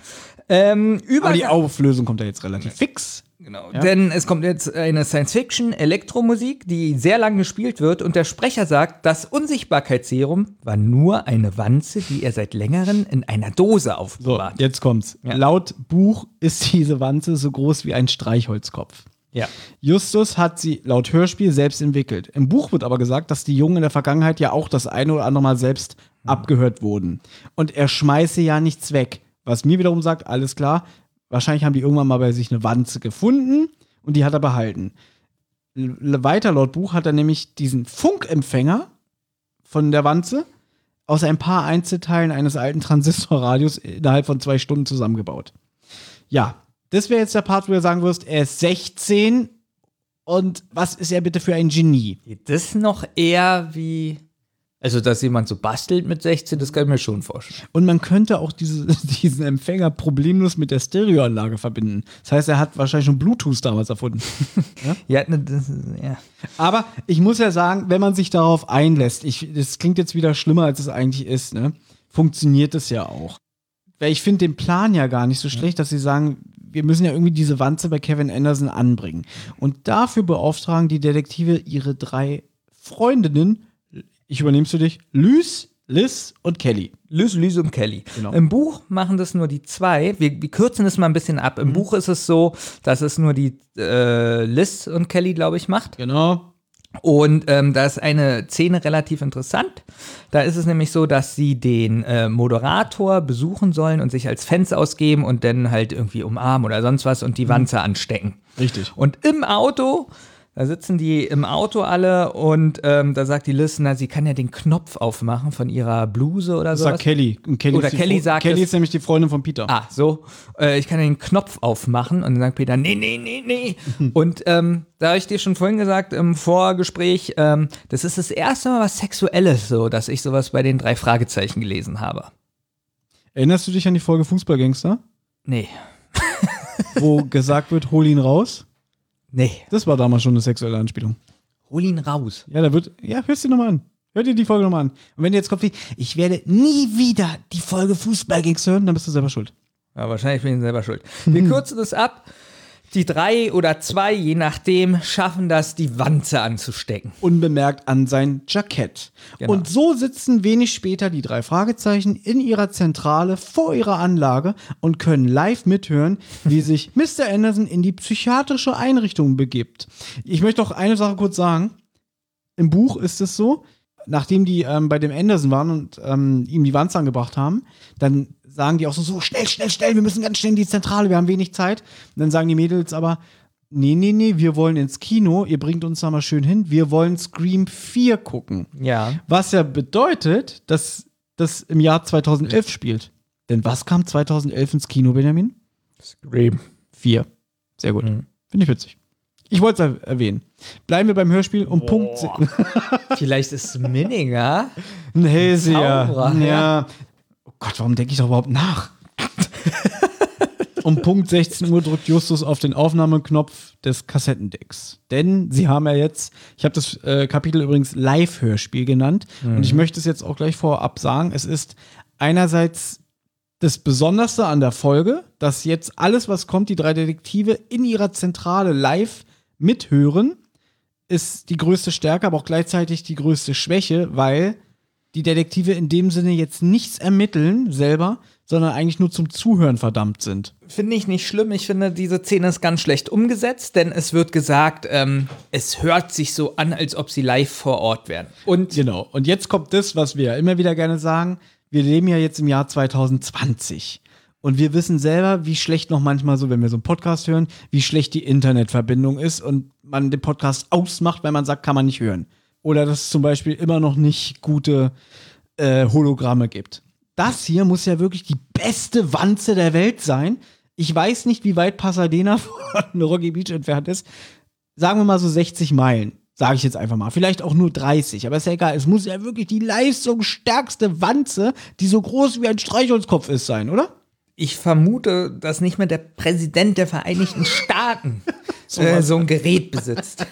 Speaker 3: Ähm, über
Speaker 2: Aber die Auflösung kommt ja jetzt relativ fix.
Speaker 3: Genau,
Speaker 2: Ja.
Speaker 3: denn es kommt jetzt eine Science-Fiction-Elektromusik, die sehr lang gespielt wird und der Sprecher sagt, das Unsichtbarkeitsserum war nur eine Wanze, die er seit längerem in einer Dose
Speaker 2: So,
Speaker 3: aufbewahrt.
Speaker 2: jetzt kommt's. Laut Buch ist diese Wanze so groß wie ein Streichholzkopf.
Speaker 3: Ja.
Speaker 2: Justus hat sie laut Hörspiel selbst entwickelt. Im Buch wird aber gesagt, dass die Jungen in der Vergangenheit ja auch das eine oder andere Mal selbst abgehört wurden. Und er schmeiße ja nichts weg. Was mir wiederum sagt, alles klar, wahrscheinlich haben die irgendwann mal bei sich eine Wanze gefunden und die hat er behalten. Weiter laut Buch hat er nämlich diesen Funkempfänger von der Wanze aus ein paar Einzelteilen eines alten Transistorradios innerhalb von zwei Stunden zusammengebaut. Ja, das wäre jetzt der Part, wo du sagen wirst, er ist 16 und was ist er bitte für ein Genie?
Speaker 3: Das noch eher wie. Also, dass jemand so bastelt mit 16, das kann ich mir schon vorstellen.
Speaker 2: Und man könnte auch diese, [laughs] diesen Empfänger problemlos mit der Stereoanlage verbinden. Das heißt, er hat wahrscheinlich schon Bluetooth damals erfunden. [laughs]
Speaker 3: Ja, ne, das ja.
Speaker 2: Aber ich muss ja sagen, wenn man sich darauf einlässt, ich, das klingt jetzt wieder schlimmer, als es eigentlich ist, ne? funktioniert es ja auch. Weil ich finde den Plan ja gar nicht so schlecht, dass sie sagen, wir müssen ja irgendwie diese Wanze bei Kevin Anderson anbringen. Und dafür beauftragen die Detektive ihre drei Freundinnen, ich übernehme es für dich, Lys, Liz und Kelly.
Speaker 3: Liz, Liz und Kelly.
Speaker 2: Genau.
Speaker 3: Im Buch machen das nur die zwei. Wir, wir kürzen es mal ein bisschen ab. Im
Speaker 2: Mhm.
Speaker 3: Buch ist es so, dass es nur die äh, Liz und Kelly, glaube ich, macht.
Speaker 2: Genau.
Speaker 3: Und ähm, da ist eine Szene relativ interessant. Da ist es nämlich so, dass sie den äh, Moderator besuchen sollen und sich als Fans ausgeben und dann halt irgendwie umarmen oder sonst was und die Wanze anstecken.
Speaker 2: Richtig.
Speaker 3: Und im Auto, da sitzen die im Auto alle und ähm, da sagt die Liz, na, sie kann ja den Knopf aufmachen von ihrer Bluse oder so.
Speaker 2: sagt Kelly. Und Kelly
Speaker 3: Oder Kelly sagt
Speaker 2: Kelly
Speaker 3: es-
Speaker 2: ist nämlich die Freundin von Peter.
Speaker 3: Ah, so. Äh, ich kann ja den Knopf aufmachen und dann sagt Peter, nee, nee, nee, nee. [laughs] und ähm, da habe ich dir schon vorhin gesagt im Vorgespräch, ähm, das ist das erste Mal was Sexuelles, so, dass ich sowas bei den drei Fragezeichen gelesen habe.
Speaker 2: Erinnerst du dich an die Folge Fußballgangster?
Speaker 3: Nee.
Speaker 2: Wo [laughs] gesagt wird, hol ihn raus?
Speaker 3: Nee.
Speaker 2: Das war damals schon eine sexuelle Anspielung.
Speaker 3: Hol ihn raus.
Speaker 2: Ja, da wird, ja, hörst du nochmal an. Hör dir die Folge nochmal an. Und wenn dir jetzt kommt, wie, ich werde nie wieder die Folge Fußballgangster hören, dann bist du selber schuld.
Speaker 3: Ja, wahrscheinlich bin ich selber schuld. Wir [laughs] kürzen es ab. Die drei oder zwei, je nachdem, schaffen das, die Wanze anzustecken.
Speaker 2: unbemerkt an sein Jackett.
Speaker 3: Genau.
Speaker 2: Und so sitzen wenig später die drei Fragezeichen in ihrer Zentrale vor ihrer Anlage und können live mithören, wie [laughs] sich Mr. Anderson in die psychiatrische Einrichtung begibt. Ich möchte noch eine Sache kurz sagen. Im Buch ist es so, nachdem die ähm, bei dem Anderson waren und ähm, ihm die Wanze angebracht haben, dann sagen die auch so, so schnell, schnell, schnell, wir müssen ganz schnell in die Zentrale, wir haben wenig Zeit. Und dann sagen die Mädels aber, nee, nee, nee, wir wollen ins Kino, ihr bringt uns da mal schön hin, wir wollen Scream 4 gucken.
Speaker 3: Ja.
Speaker 2: Was ja bedeutet, dass das im Jahr 2011 spielt. Denn was kam 2011 ins Kino, Benjamin?
Speaker 3: Scream.
Speaker 2: 4. Sehr gut. Finde ich witzig. Ich wollte es erwähnen. Bleiben wir beim Hörspiel um Punkt. se- [laughs]
Speaker 3: Vielleicht ist Minninger [laughs]
Speaker 2: Ein Hellseher.
Speaker 3: Zauberer,
Speaker 2: ja.
Speaker 3: ja.
Speaker 2: Gott, warum denke ich doch überhaupt nach? [laughs] um Punkt 16 Uhr drückt Justus auf den Aufnahmeknopf des Kassettendecks. Denn sie haben ja jetzt, ich habe das äh, Kapitel übrigens Live-Hörspiel genannt und ich möchte es jetzt auch gleich vorab sagen, es ist einerseits das Besonderste an der Folge, dass jetzt alles, was kommt, die drei Detektive in ihrer Zentrale live mithören, ist die größte Stärke, aber auch gleichzeitig die größte Schwäche, weil die Detektive in dem Sinne jetzt nichts ermitteln selber, sondern eigentlich nur zum Zuhören verdammt sind.
Speaker 3: Finde ich nicht schlimm. Ich finde, diese Szene ist ganz schlecht umgesetzt, denn es wird gesagt, ähm, es hört sich so an, als ob sie live vor Ort wären. Und
Speaker 2: Genau. Und jetzt kommt das, was wir ja immer wieder gerne sagen. Wir leben ja jetzt im Jahr 2020. Und wir wissen selber, wie schlecht noch manchmal so, wenn wir so einen Podcast hören, wie schlecht die Internetverbindung ist und man den Podcast ausmacht, weil man sagt, kann man nicht hören. Oder dass es zum Beispiel immer noch nicht gute äh, Hologramme gibt. Das hier muss ja wirklich die beste Wanze der Welt sein. Ich weiß nicht, wie weit Pasadena [laughs] von Rocky Beach entfernt ist. Sagen wir mal so 60 Meilen. Sage ich jetzt einfach mal. Vielleicht auch nur 30, aber ist ja egal. Es muss ja wirklich die leistungsstärkste Wanze, die so groß wie ein Streichholzkopf ist, sein, oder?
Speaker 3: Ich vermute, dass nicht mehr der Präsident der Vereinigten Staaten [laughs] so, äh, so ein Gerät besitzt.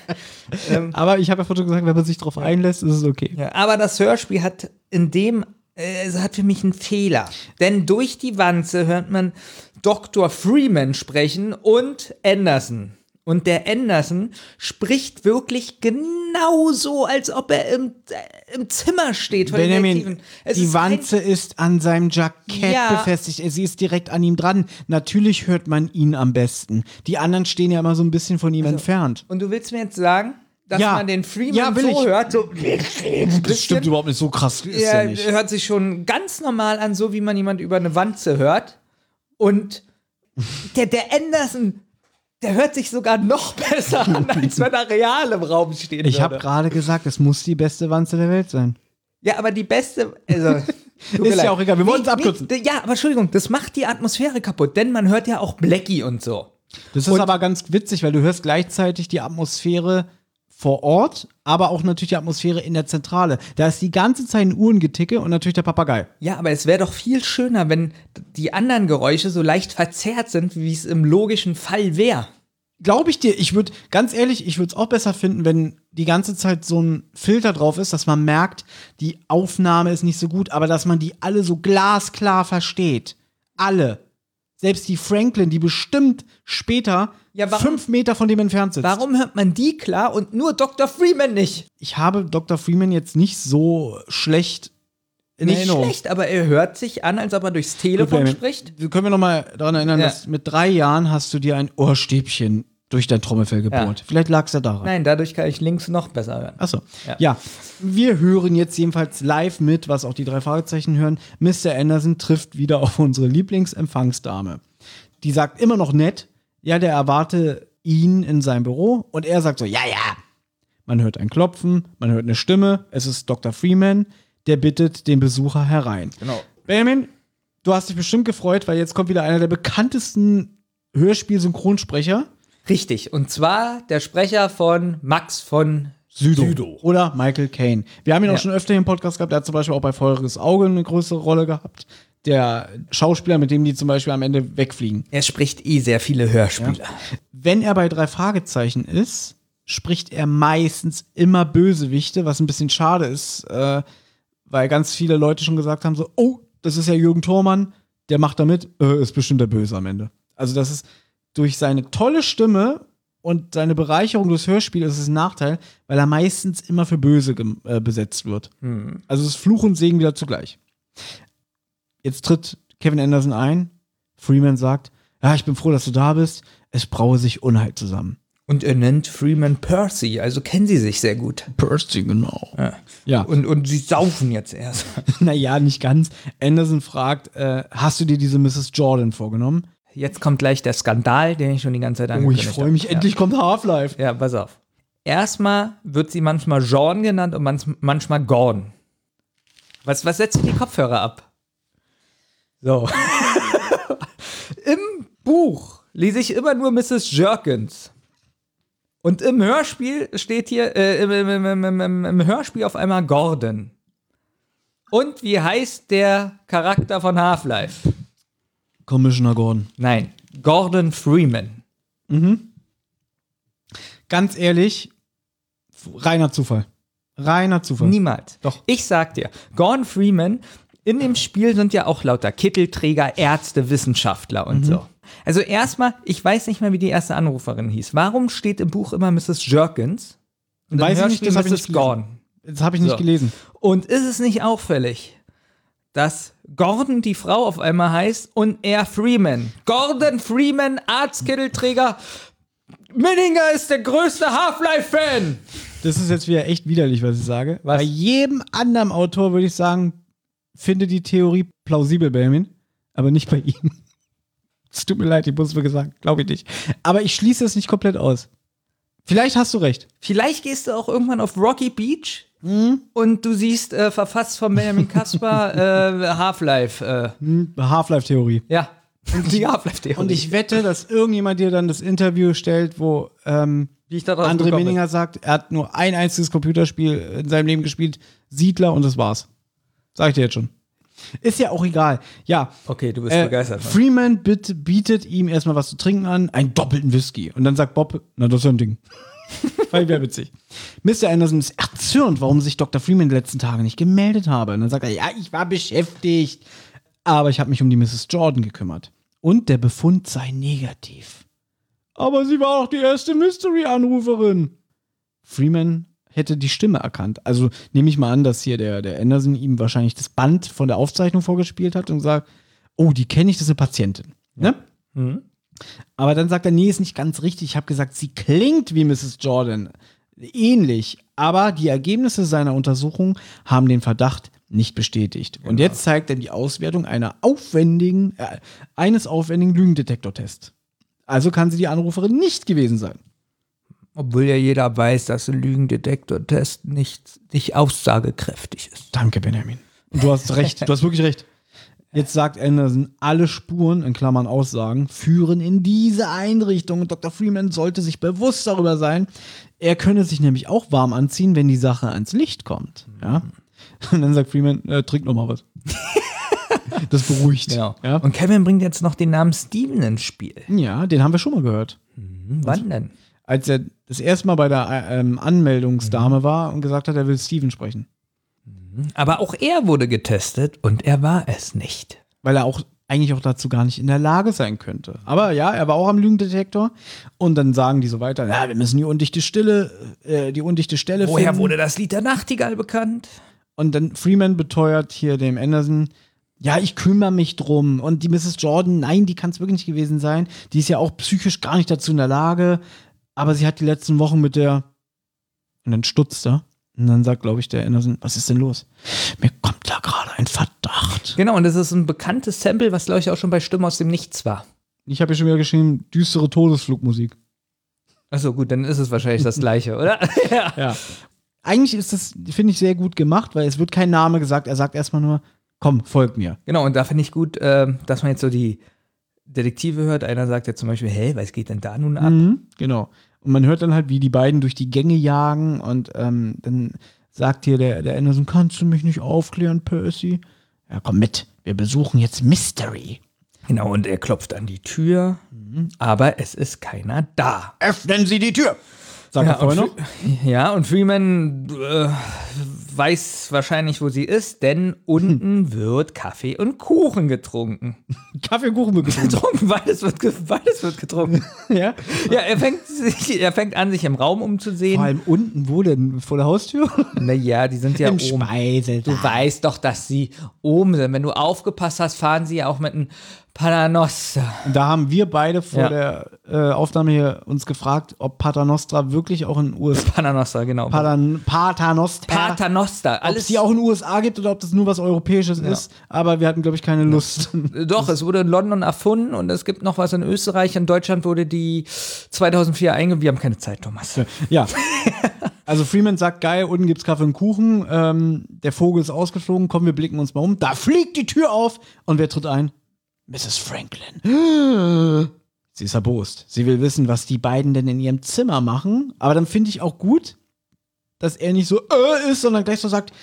Speaker 3: [laughs]
Speaker 2: Aber ich habe ja vorhin gesagt, wenn man sich darauf einlässt, ist es okay.
Speaker 3: Ja, aber das Hörspiel hat in dem, äh, es hat für mich einen Fehler. Denn durch die Wanze hört man Dr. Freeman sprechen und Anderson. Und der Anderson spricht wirklich genauso, als ob er im, äh, im Zimmer steht.
Speaker 2: Benjamin, die
Speaker 3: ist kein-
Speaker 2: Wanze ist an seinem Jackett
Speaker 3: Ja.
Speaker 2: befestigt. Sie ist direkt an ihm dran. Natürlich hört man ihn am besten. Die anderen stehen ja immer so ein bisschen von ihm entfernt.
Speaker 3: Und du willst mir jetzt sagen, dass
Speaker 2: Ja.
Speaker 3: man den Freeman
Speaker 2: Ja, will
Speaker 3: so
Speaker 2: ich.
Speaker 3: hört, so
Speaker 2: Das stimmt überhaupt nicht. So krass ist
Speaker 3: er
Speaker 2: er nicht.
Speaker 3: hört sich schon ganz normal an, so wie man jemand über eine Wanze hört. Und der, der Anderson, der hört sich sogar noch [laughs] besser an, als wenn er real im Raum stehen
Speaker 2: Ich habe gerade gesagt, es muss die beste Wanze der Welt sein.
Speaker 3: Ja, aber die beste, also [laughs]
Speaker 2: Ist ja auch egal, wir wollen es abkürzen.
Speaker 3: Nee, ja, aber Entschuldigung, das macht die Atmosphäre kaputt, denn man hört ja auch Blackie und so.
Speaker 2: Das ist aber ganz witzig, weil du hörst gleichzeitig die Atmosphäre vor Ort, aber auch natürlich die Atmosphäre in der Zentrale. Da ist die ganze Zeit ein Uhrengeticke und natürlich der Papagei.
Speaker 3: Ja, aber es wäre doch viel schöner, wenn die anderen Geräusche so leicht verzerrt sind, wie es im logischen Fall wäre.
Speaker 2: Glaube ich dir, ich würde, ganz ehrlich, ich würde es auch besser finden, wenn die ganze Zeit so ein Filter drauf ist, dass man merkt, die Aufnahme ist nicht so gut, aber dass man die alle so glasklar versteht. Alle. Selbst die Franklin, die bestimmt später
Speaker 3: Ja, warum-
Speaker 2: fünf Meter von dem entfernt sitzt.
Speaker 3: Warum hört man die klar und nur Dr. Freeman nicht?
Speaker 2: Ich habe Dr. Freeman jetzt nicht so schlecht in
Speaker 3: nicht
Speaker 2: Erinnerung.
Speaker 3: schlecht, aber er hört sich an, als ob er durchs Telefon
Speaker 2: Gut,
Speaker 3: spricht.
Speaker 2: Können wir noch mal daran erinnern,
Speaker 3: Ja.
Speaker 2: dass mit drei Jahren hast du dir ein Ohrstäbchen durch dein Trommelfell gebohrt.
Speaker 3: Ja.
Speaker 2: Vielleicht lag es ja daran.
Speaker 3: Nein, dadurch kann ich links noch besser hören.
Speaker 2: Achso.
Speaker 3: Ja.
Speaker 2: Ja. wir hören jetzt jedenfalls live mit, was auch die drei Fragezeichen hören. Mr. Anderson trifft wieder auf unsere Lieblingsempfangsdame. Die sagt immer noch nett, ja, der erwarte ihn in seinem Büro und er sagt so, ja, ja. Man hört ein Klopfen, man hört eine Stimme, es ist Dr. Freeman, der bittet den Besucher herein.
Speaker 3: Genau.
Speaker 2: Benjamin, du hast dich bestimmt gefreut, weil jetzt kommt wieder einer der bekanntesten Hörspiel-Synchronsprecher.
Speaker 3: Richtig. Und zwar der Sprecher von Max von
Speaker 2: Südo. Oder Michael Caine. Wir haben ihn
Speaker 3: Ja.
Speaker 2: auch schon öfter im Podcast gehabt. Der hat zum Beispiel auch bei Feuriges Auge eine größere Rolle gehabt. Der Schauspieler, mit dem die zum Beispiel am Ende wegfliegen.
Speaker 3: Er spricht eh sehr viele Hörspiele.
Speaker 2: Wenn er bei drei Fragezeichen ist, spricht er meistens immer Bösewichte, was ein bisschen schade ist, äh, weil ganz viele Leute schon gesagt haben: so, oh, das ist ja Jürgen Thormann, der macht da mit, äh, ist bestimmt der Böse am Ende. Also, das ist durch seine tolle Stimme und seine Bereicherung durchs Hörspiel ist es ein Nachteil, weil er meistens immer für böse äh, besetzt wird.
Speaker 3: Hm.
Speaker 2: Also es ist Fluch und Segen wieder zugleich. Jetzt tritt Kevin Anderson ein. Freeman sagt, ja, ich bin froh, dass du da bist. Es braue sich Unheil zusammen.
Speaker 3: Und er nennt Freeman Percy, also kennen sie sich sehr gut.
Speaker 2: Percy, genau.
Speaker 3: Ja.
Speaker 2: Ja.
Speaker 3: Und, und sie saufen jetzt erst. [laughs]
Speaker 2: naja, nicht ganz. Anderson fragt, äh, hast du dir diese Mrs. Jordan vorgenommen?
Speaker 3: Jetzt kommt gleich der Skandal, den ich schon die ganze Zeit
Speaker 2: Oh,
Speaker 3: angekündigt
Speaker 2: ich freue mich,
Speaker 3: habe.
Speaker 2: endlich kommt Half-Life.
Speaker 3: Ja. ja, pass auf. Erstmal wird sie manchmal Jean genannt und manch- manchmal Gordon. Was, was setzt die Kopfhörer ab? So. [laughs] Im Buch lese ich immer nur Mrs. Jerkins. Und im Hörspiel steht hier, äh, im, im, im, im Hörspiel auf einmal Gordon. Und wie heißt der Charakter von Half-Life?
Speaker 2: Commissioner Gordon.
Speaker 3: Nein, Gordon Freeman.
Speaker 2: Ganz ehrlich, reiner Zufall. Reiner Zufall.
Speaker 3: Niemals.
Speaker 2: Doch.
Speaker 3: Ich sag dir, Gordon Freeman, in dem Spiel sind ja auch lauter Kittelträger, Ärzte, Wissenschaftler und so. Also erstmal, ich weiß nicht mehr, wie die erste Anruferin hieß. Warum steht im Buch immer Mrs. Jerkins? Und
Speaker 2: Weiß ich nicht, das habe ich
Speaker 3: Mrs.
Speaker 2: nicht gelesen.
Speaker 3: Gordon.
Speaker 2: Das habe ich nicht
Speaker 3: So.
Speaker 2: gelesen.
Speaker 3: Und ist es nicht auffällig, dass Gordon die Frau auf einmal heißt und er Freeman? Gordon Freeman, Arztkittelträger. Minninger ist der größte Half-Life-Fan.
Speaker 2: Das ist jetzt wieder echt widerlich, was ich sage. Bei jedem anderen Autor würde ich sagen, finde die Theorie plausibel, Benjamin, aber nicht bei ihm. [laughs] Es tut mir leid, ich muss mir gesagt, glaube ich nicht. Aber ich schließe es nicht komplett aus. Vielleicht hast du recht.
Speaker 3: Vielleicht gehst du auch irgendwann auf Rocky Beach
Speaker 2: Mhm.
Speaker 3: und du siehst äh, verfasst von Benjamin Kasper äh, Half-Life. Äh,
Speaker 2: Hm, Half-Life-Theorie.
Speaker 3: ja, die Half-Life-Theorie.
Speaker 2: Und ich wette, dass irgendjemand dir dann das Interview stellt, wo ähm,
Speaker 3: Wie ich
Speaker 2: André. Minninger sagt, er hat nur ein einziges Computerspiel in seinem Leben gespielt, Siedler, und das war's. Sag ich dir jetzt schon. Ist ja auch egal. Ja.
Speaker 3: Okay, du bist
Speaker 2: Äh,
Speaker 3: begeistert. Mann.
Speaker 2: Freeman bitt, bietet ihm erstmal was zu trinken an, einen doppelten Whisky. Und dann sagt Bob, na, das ist ja ein Ding. Weil wäre witzig. Mr. Anderson ist erzürnt, warum sich Dr. Freeman die letzten Tage nicht gemeldet habe. Und dann sagt er, ja, ich war beschäftigt. Aber ich habe mich um die Mrs. Jordan gekümmert. Und der Befund sei negativ. Aber sie war auch die erste Mystery-Anruferin. Freeman hätte die Stimme erkannt. Also nehme ich mal an, dass hier der, der Anderson ihm wahrscheinlich das Band von der Aufzeichnung vorgespielt hat und sagt, oh, die kenne ich, das ist eine Patientin. Ne?
Speaker 3: Mhm.
Speaker 2: Aber dann sagt er, nee, ist nicht ganz richtig. Ich habe gesagt, sie klingt wie Mrs. Jordan. Ähnlich. Aber die Ergebnisse seiner Untersuchung haben den Verdacht nicht bestätigt. Und jetzt zeigt er die Auswertung einer aufwendigen, äh, eines aufwendigen Lügendetektortests. Also kann sie die Anruferin nicht gewesen sein.
Speaker 3: Obwohl ja jeder weiß, dass ein Lügendetektor-Test nicht, nicht aussagekräftig ist.
Speaker 2: Danke, Benjamin. Du hast recht, du hast wirklich recht. Jetzt sagt Anderson, alle Spuren, in Klammern Aussagen, führen in diese Einrichtung. Und Dr. Freeman sollte sich bewusst darüber sein, er könne sich nämlich auch warm anziehen, wenn die Sache ans Licht kommt. Ja? Und dann sagt Freeman, äh, trink noch mal was. [laughs] das beruhigt.
Speaker 3: Genau.
Speaker 2: Ja?
Speaker 3: Und Kevin bringt jetzt noch den Namen Steven ins Spiel.
Speaker 2: ja, den haben wir schon mal gehört.
Speaker 3: Hm, wann denn?
Speaker 2: Als er das erste Mal bei der äh, ähm, Anmeldungsdame war und gesagt hat, er will Steven sprechen.
Speaker 3: Aber auch er wurde getestet und er war es nicht.
Speaker 2: weil er auch eigentlich auch dazu gar nicht in der Lage sein könnte. Aber ja, er war auch am Lügendetektor und dann sagen die so weiter, ja, wir müssen die undichte Stille, äh, die undichte Stelle
Speaker 3: Woher
Speaker 2: finden.
Speaker 3: wurde das Lied der Nachtigall bekannt?
Speaker 2: Und dann Freeman beteuert hier dem Anderson, ja, ich kümmere mich drum. Und die Mrs. Jordan, nein, die kann es wirklich nicht gewesen sein. Die ist ja auch psychisch gar nicht dazu in der Lage. Aber sie hat die letzten Wochen mit der. Und dann stutzt er. Und dann sagt, glaube ich, der Anderson, was ist denn los? Mir kommt da gerade ein Verdacht.
Speaker 3: Genau, und das ist ein bekanntes Sample, was glaube ich auch schon bei Stimme aus dem Nichts war.
Speaker 2: Ich habe hier schon wieder geschrieben, düstere Todesflugmusik.
Speaker 3: Achso, gut, dann ist es wahrscheinlich das gleiche, oder? [laughs] ja.
Speaker 2: Ja. Eigentlich ist das, finde ich, sehr gut gemacht, weil es wird kein Name gesagt. Er sagt erstmal nur, komm, folg mir.
Speaker 3: Genau, und da finde ich gut, äh, dass man jetzt so die Detektive hört. Einer sagt ja zum Beispiel, hey, was geht denn da nun ab?
Speaker 2: Mhm, genau. Und man hört dann halt, wie die beiden durch die Gänge jagen und ähm, dann sagt hier der, der Anderson, kannst du mich nicht aufklären, Percy? Ja, komm mit, wir besuchen jetzt Mystery.
Speaker 3: Genau, und er klopft an die Tür, aber es ist keiner da.
Speaker 2: Öffnen Sie die Tür! Sagt
Speaker 3: Ja, und
Speaker 2: vorher noch. [laughs]
Speaker 3: Ja, und Freeman äh, weiß wahrscheinlich, wo sie ist, denn unten [laughs] wird Kaffee und Kuchen getrunken. [laughs]
Speaker 2: Kaffee und Kuchen wird getrunken.
Speaker 3: getrunken, beides wird, ge- beides wird getrunken.
Speaker 2: ja.
Speaker 3: Ja, er fängt, sich, er fängt an, sich im Raum umzusehen.
Speaker 2: Vor allem unten, wo denn? Vor der Haustür?
Speaker 3: Naja, die sind ja
Speaker 2: Im
Speaker 3: oben.
Speaker 2: Speisesaal.
Speaker 3: Du weißt doch, dass sie oben sind. Wenn du aufgepasst hast, fahren sie ja auch mit einem Paternoster.
Speaker 2: Da haben wir beide vor
Speaker 3: Ja.
Speaker 2: der äh, Aufnahme hier uns gefragt, ob Paternostra wirklich auch in USA
Speaker 3: Paternoster, genau.
Speaker 2: Patern, Paternostra,
Speaker 3: Paternoster.
Speaker 2: ob es die auch in den USA gibt oder ob das nur was Europäisches ist. Aber wir hatten, glaube ich, keine Lust.
Speaker 3: Doch, es wurde in London erfunden und es gibt noch was in Österreich. In Deutschland wurde die 2004 eingeführt. Wir haben keine Zeit, Thomas.
Speaker 2: ja. Also Freeman sagt, geil, unten gibt's Kaffee und Kuchen. Ähm, der Vogel ist ausgeflogen. Komm, wir blicken uns mal um. Da fliegt die Tür auf. Und wer tritt ein? Mrs. Franklin. [gasps] Sie ist erbost. Sie will wissen, was die beiden denn in ihrem Zimmer machen. Aber dann finde ich auch gut, dass er nicht so äh ist, sondern gleich so sagt,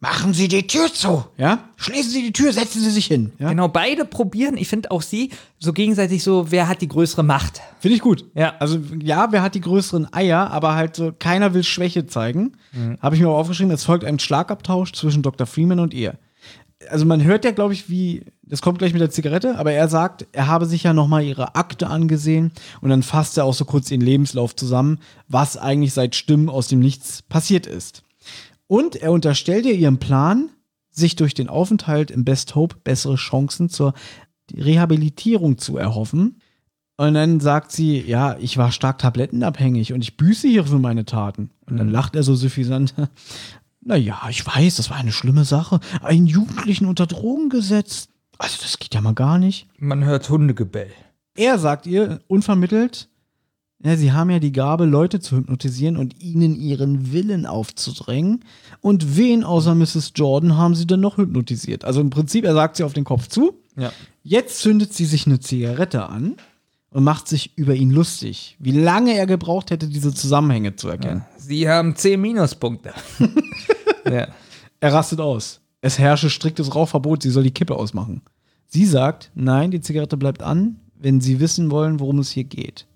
Speaker 2: machen Sie die Tür zu. Ja? Schließen Sie die Tür, setzen Sie sich hin. Ja?
Speaker 3: Genau, beide probieren. Ich finde auch sie so gegenseitig so, wer hat die größere Macht?
Speaker 2: Finde ich gut.
Speaker 3: Ja.
Speaker 2: Also ja, wer hat die größeren Eier, aber halt so, keiner will Schwäche zeigen. Habe ich mir auch aufgeschrieben, es folgt ein Schlagabtausch zwischen Dr. Freeman und ihr. Also man hört ja, glaube ich, wie, das kommt gleich mit der Zigarette, aber er sagt, er habe sich ja nochmal ihre Akte angesehen und dann fasst er auch so kurz ihren Lebenslauf zusammen, was eigentlich seit Stimmen aus dem Nichts passiert ist. Und er unterstellt ihr ihren Plan, sich durch den Aufenthalt im Best Hope bessere Chancen zur Rehabilitierung zu erhoffen. Und dann sagt sie, ja, ich war stark tablettenabhängig und ich büße hier für meine Taten. Und dann lacht er so suffisant. Naja, ich weiß, das war eine schlimme Sache. Einen Jugendlichen unter Drogen gesetzt. Also, das geht ja mal gar nicht.
Speaker 3: Man hört Hundegebell.
Speaker 2: Er sagt ihr unvermittelt, ja, sie haben ja die Gabe, Leute zu hypnotisieren und ihnen ihren Willen aufzudrängen. Und wen außer Mrs. Jordan haben sie denn noch hypnotisiert? Also im Prinzip, er sagt sie auf den Kopf zu.
Speaker 3: Ja.
Speaker 2: Jetzt zündet sie sich eine Zigarette an und macht sich über ihn lustig. Wie lange er gebraucht hätte, diese Zusammenhänge zu erkennen.
Speaker 3: Sie haben 10 Minuspunkte. [laughs] ja.
Speaker 2: Er rastet aus. Es herrsche striktes Rauchverbot, sie soll die Kippe ausmachen. Sie sagt, nein, die Zigarette bleibt an, wenn sie wissen wollen, worum es hier geht.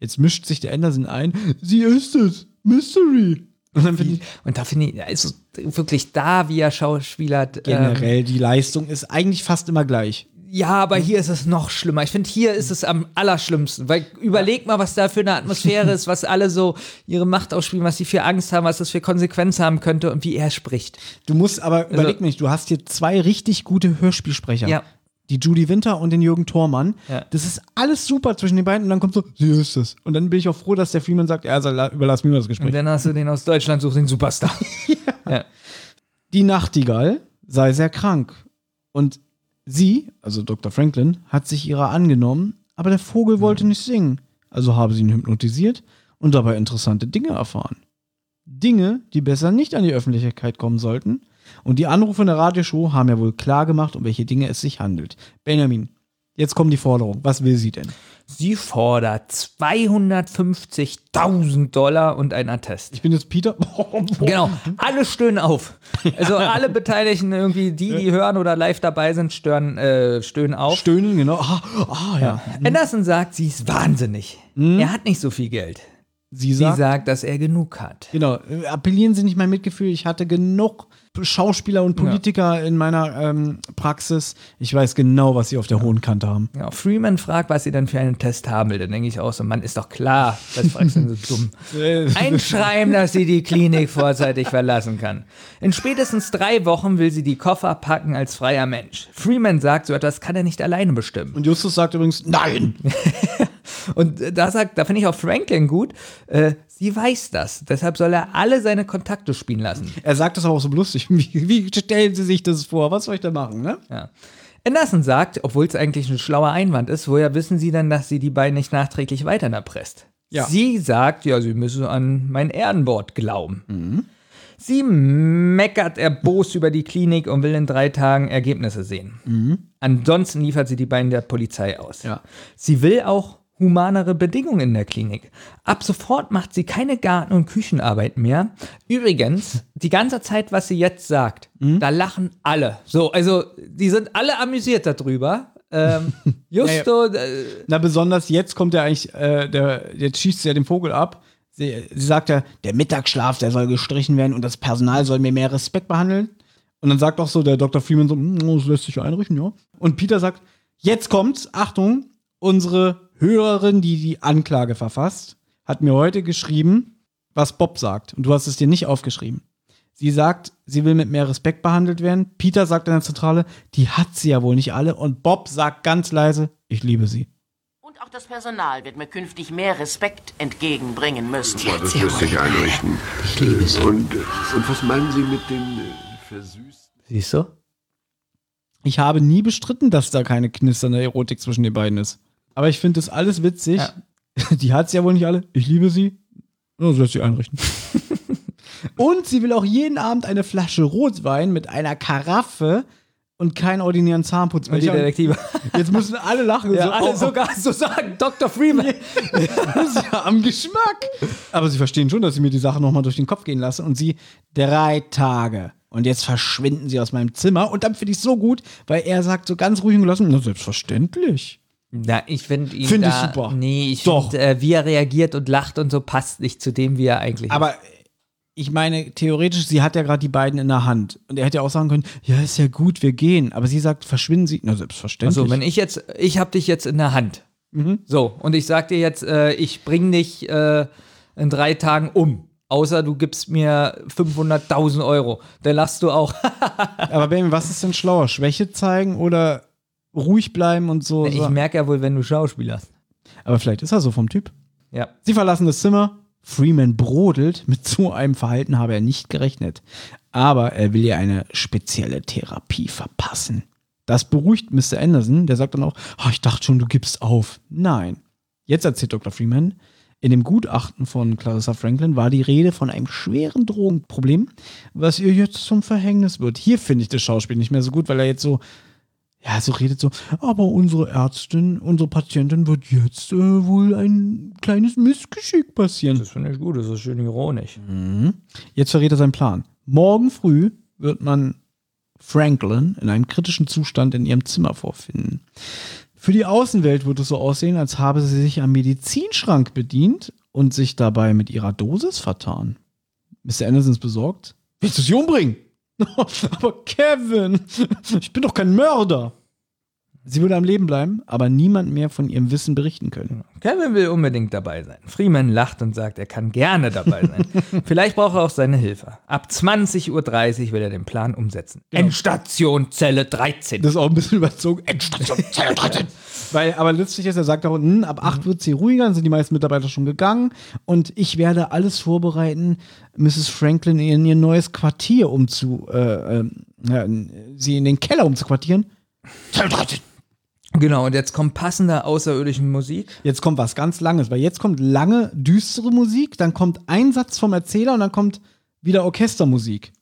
Speaker 2: Jetzt mischt sich der Anderson ein. Sie ist es. Mystery. Und dann finde ich
Speaker 3: Und da finde ich, also wirklich da, wie er Schauspieler. Ähm,
Speaker 2: generell, die Leistung ist eigentlich fast immer gleich.
Speaker 3: Ja, aber hier ist es noch schlimmer. Ich finde, hier ist es am allerschlimmsten. Weil überleg mal, was da für eine Atmosphäre [laughs] ist, was alle so ihre Macht ausspielen, was sie für Angst haben, was das für Konsequenzen haben könnte und wie er spricht.
Speaker 2: Du musst aber, überleg mich, du hast hier zwei richtig gute Hörspielsprecher.
Speaker 3: Ja.
Speaker 2: Die Judy Winter und den Jürgen Thormann.
Speaker 3: Ja.
Speaker 2: Das ist alles super zwischen den beiden und dann kommt so, sie ist es. Und dann bin ich auch froh, dass der Freeman sagt, ja, also la- überlass mir das Gespräch.
Speaker 3: Und dann hast du den aus Deutschland, suchst den Superstar. [laughs] ja.
Speaker 2: die Nachtigall sei sehr krank. Und sie, also Dr. Franklin, hat sich ihrer angenommen, aber der Vogel wollte nicht singen. Also habe sie ihn hypnotisiert und dabei interessante Dinge erfahren. Dinge, die besser nicht an die Öffentlichkeit kommen sollten. Und die Anrufe in der Radioshow haben ja wohl klar gemacht, um welche Dinge es sich handelt. Benjamin, jetzt kommt die Forderung. Was will sie denn?
Speaker 3: Sie fordert 250.000 Dollar und ein Attest.
Speaker 2: Ich bin jetzt Peter. [laughs]
Speaker 3: Genau, alle stöhnen auf. Also alle Beteiligten irgendwie, die, die hören oder live dabei sind, stören, äh, stöhnen auf.
Speaker 2: Stöhnen, genau. Ah, ah ja.
Speaker 3: Anderson sagt, sie ist wahnsinnig. Er hat nicht so viel Geld.
Speaker 2: Sie
Speaker 3: Sie
Speaker 2: sagt,
Speaker 3: sagt, dass er genug hat.
Speaker 2: Genau, appellieren Sie nicht mein Mitgefühl. Ich hatte genug Schauspieler und Politiker in meiner ähm, Praxis. Ich weiß genau, was sie auf der hohen Kante haben.
Speaker 3: Genau. Freeman fragt, was sie denn für einen Test haben will. Dann denke ich auch so, Mann, ist doch klar. Was fragst du so dumm? [laughs] Einschreiben, dass sie die Klinik vorzeitig verlassen kann. In spätestens drei Wochen will sie die Koffer packen als freier Mensch. Freeman sagt, so etwas kann er nicht alleine bestimmen.
Speaker 2: Und Justus sagt übrigens, nein. [laughs]
Speaker 3: Und äh, da sagt, da finde ich auch Franklin gut, äh, sie weiß das. Deshalb soll er alle seine Kontakte spielen lassen.
Speaker 2: Er sagt das aber auch so lustig. [laughs] Wie, wie stellen Sie sich das vor? Was soll ich da machen, ne?
Speaker 3: Ja. Anderson sagt, obwohl es eigentlich ein schlauer Einwand ist, woher wissen Sie denn, dass sie die beiden nicht nachträglich weiter erpresst?
Speaker 2: Ja.
Speaker 3: Sie sagt, ja, sie müsse an mein Ehrenwort glauben.
Speaker 2: Mhm.
Speaker 3: Sie meckert erbost über die Klinik und will in drei Tagen Ergebnisse sehen. Ansonsten liefert sie die beiden der Polizei aus.
Speaker 2: Mhm. Ja.
Speaker 3: Sie will auch humanere Bedingungen in der Klinik. Ab sofort macht sie keine Garten- und Küchenarbeit mehr. Übrigens, die ganze Zeit, was sie jetzt sagt,
Speaker 2: Mhm.
Speaker 3: da lachen alle. So, also, die sind alle amüsiert darüber. Ähm, [laughs] Justo, äh,
Speaker 2: Na, besonders jetzt kommt ja eigentlich, äh, der, jetzt schießt sie ja den Vogel ab. Sie, sie sagt ja, der Mittagsschlaf, der soll gestrichen werden und das Personal soll mir mehr Respekt behandeln. Und dann sagt auch so der Dr. Freeman so, "Hm, das lässt sich einrichten, ja. Und Peter sagt, jetzt kommt's, Achtung, unsere Hörerin, die die Anklage verfasst, hat mir heute geschrieben, was Bob sagt. Und du hast es dir nicht aufgeschrieben. Sie sagt, sie will mit mehr Respekt behandelt werden. Peter sagt in der Zentrale, die hat sie ja wohl nicht alle. Und Bob sagt ganz leise, ich liebe sie.
Speaker 12: Und auch das Personal wird mir künftig mehr Respekt entgegenbringen müssen.
Speaker 13: Ja, das lässt sich einrichten. Ich liebe Sie. Und, und was meinen Sie mit den äh, versüßten?
Speaker 3: Siehst du?
Speaker 2: Ich habe nie bestritten, dass da keine knisternde Erotik zwischen den beiden ist. Aber ich finde das alles witzig. [laughs] Die hat sie ja wohl nicht alle. Ich liebe sie. Ja, so lässt sie einrichten. [laughs] und sie will auch jeden Abend eine Flasche Rotwein mit einer Karaffe und keinen ordinären Zahnputz.
Speaker 3: Und die Detektive.
Speaker 2: Jetzt müssen alle lachen. [laughs]
Speaker 3: Ja,
Speaker 2: so,
Speaker 3: alle
Speaker 2: oh,
Speaker 3: sogar so sagen, Dr. Freeman.
Speaker 2: das ist ja am Geschmack. Aber sie verstehen schon, dass ich mir die Sache nochmal durch den Kopf gehen lasse. Und sie drei Tage. Und jetzt verschwinden sie aus meinem Zimmer. Und dann finde ich es so gut, weil er sagt so ganz ruhig und gelassen, na selbstverständlich.
Speaker 3: Na, ich finde ihn
Speaker 2: Find ich super.
Speaker 3: Nee, ich finde, äh, wie er reagiert und lacht und so passt nicht zu dem, wie er eigentlich
Speaker 2: Aber ich meine, theoretisch, sie hat ja gerade die beiden in der Hand. Und er hätte ja auch sagen können, ja, ist ja gut, wir gehen. Aber sie sagt, verschwinden sie. Na, selbstverständlich.
Speaker 3: Also, wenn ich jetzt, ich habe dich jetzt in der Hand.
Speaker 2: Mhm.
Speaker 3: So, und ich sag dir jetzt, äh, ich bring dich äh, in drei Tagen um. Außer du gibst mir 500.000 Euro. Dann lachst du auch. [laughs]
Speaker 2: Aber Benjamin, was ist denn schlauer? Schwäche zeigen oder ruhig bleiben und so?
Speaker 3: ich merke ja wohl, wenn du Schauspielerst.
Speaker 2: Aber vielleicht ist er so vom Typ.
Speaker 3: Ja.
Speaker 2: Sie verlassen das Zimmer. Freeman brodelt. Mit so einem Verhalten habe er nicht gerechnet. Aber er will ihr eine spezielle Therapie verpassen. Das beruhigt Mr. Anderson. Der sagt dann auch, "Ah, ich dachte schon, du gibst auf. Nein. Jetzt erzählt Dr. Freeman, in dem Gutachten von Clarissa Franklin war die Rede von einem schweren Drogenproblem, was ihr jetzt zum Verhängnis wird. Hier finde ich das Schauspiel nicht mehr so gut, weil er jetzt so, ja, so redet so, aber unsere Ärztin, unsere Patientin wird jetzt äh, wohl ein kleines Missgeschick passieren.
Speaker 3: Das finde ich gut, das ist schön ironisch.
Speaker 2: Mhm. Jetzt verrät er seinen Plan. Morgen früh wird man Franklin in einem kritischen Zustand in ihrem Zimmer vorfinden. Für die Außenwelt wird es so aussehen, als habe sie sich am Medizinschrank bedient und sich dabei mit ihrer Dosis vertan. Mr. Anderson ist besorgt. Willst du sie umbringen? [laughs] aber Kevin, [laughs] ich bin doch kein Mörder. Sie würde am Leben bleiben, aber niemand mehr von ihrem Wissen berichten können.
Speaker 3: Kevin will unbedingt dabei sein. Freeman lacht und sagt, er kann gerne dabei sein. [laughs] Vielleicht braucht er auch seine Hilfe. Ab 20.30 Uhr will er den Plan umsetzen. Endstation Zelle 13.
Speaker 2: Das ist auch ein bisschen überzogen. Endstation Zelle 13. Weil, aber letztlich ist, er sagt auch, hm, ab 8 wird sie ruhiger, dann sind die meisten Mitarbeiter schon gegangen und ich werde alles vorbereiten, Mrs. Franklin in ihr neues Quartier umzu, äh, äh, sie in den Keller umzuquartieren. Zelle 13.
Speaker 3: Genau, und jetzt kommt passende außerirdische Musik.
Speaker 2: Jetzt kommt was ganz Langes, weil jetzt kommt lange, düstere Musik, dann kommt ein Satz vom Erzähler und dann kommt wieder Orchestermusik.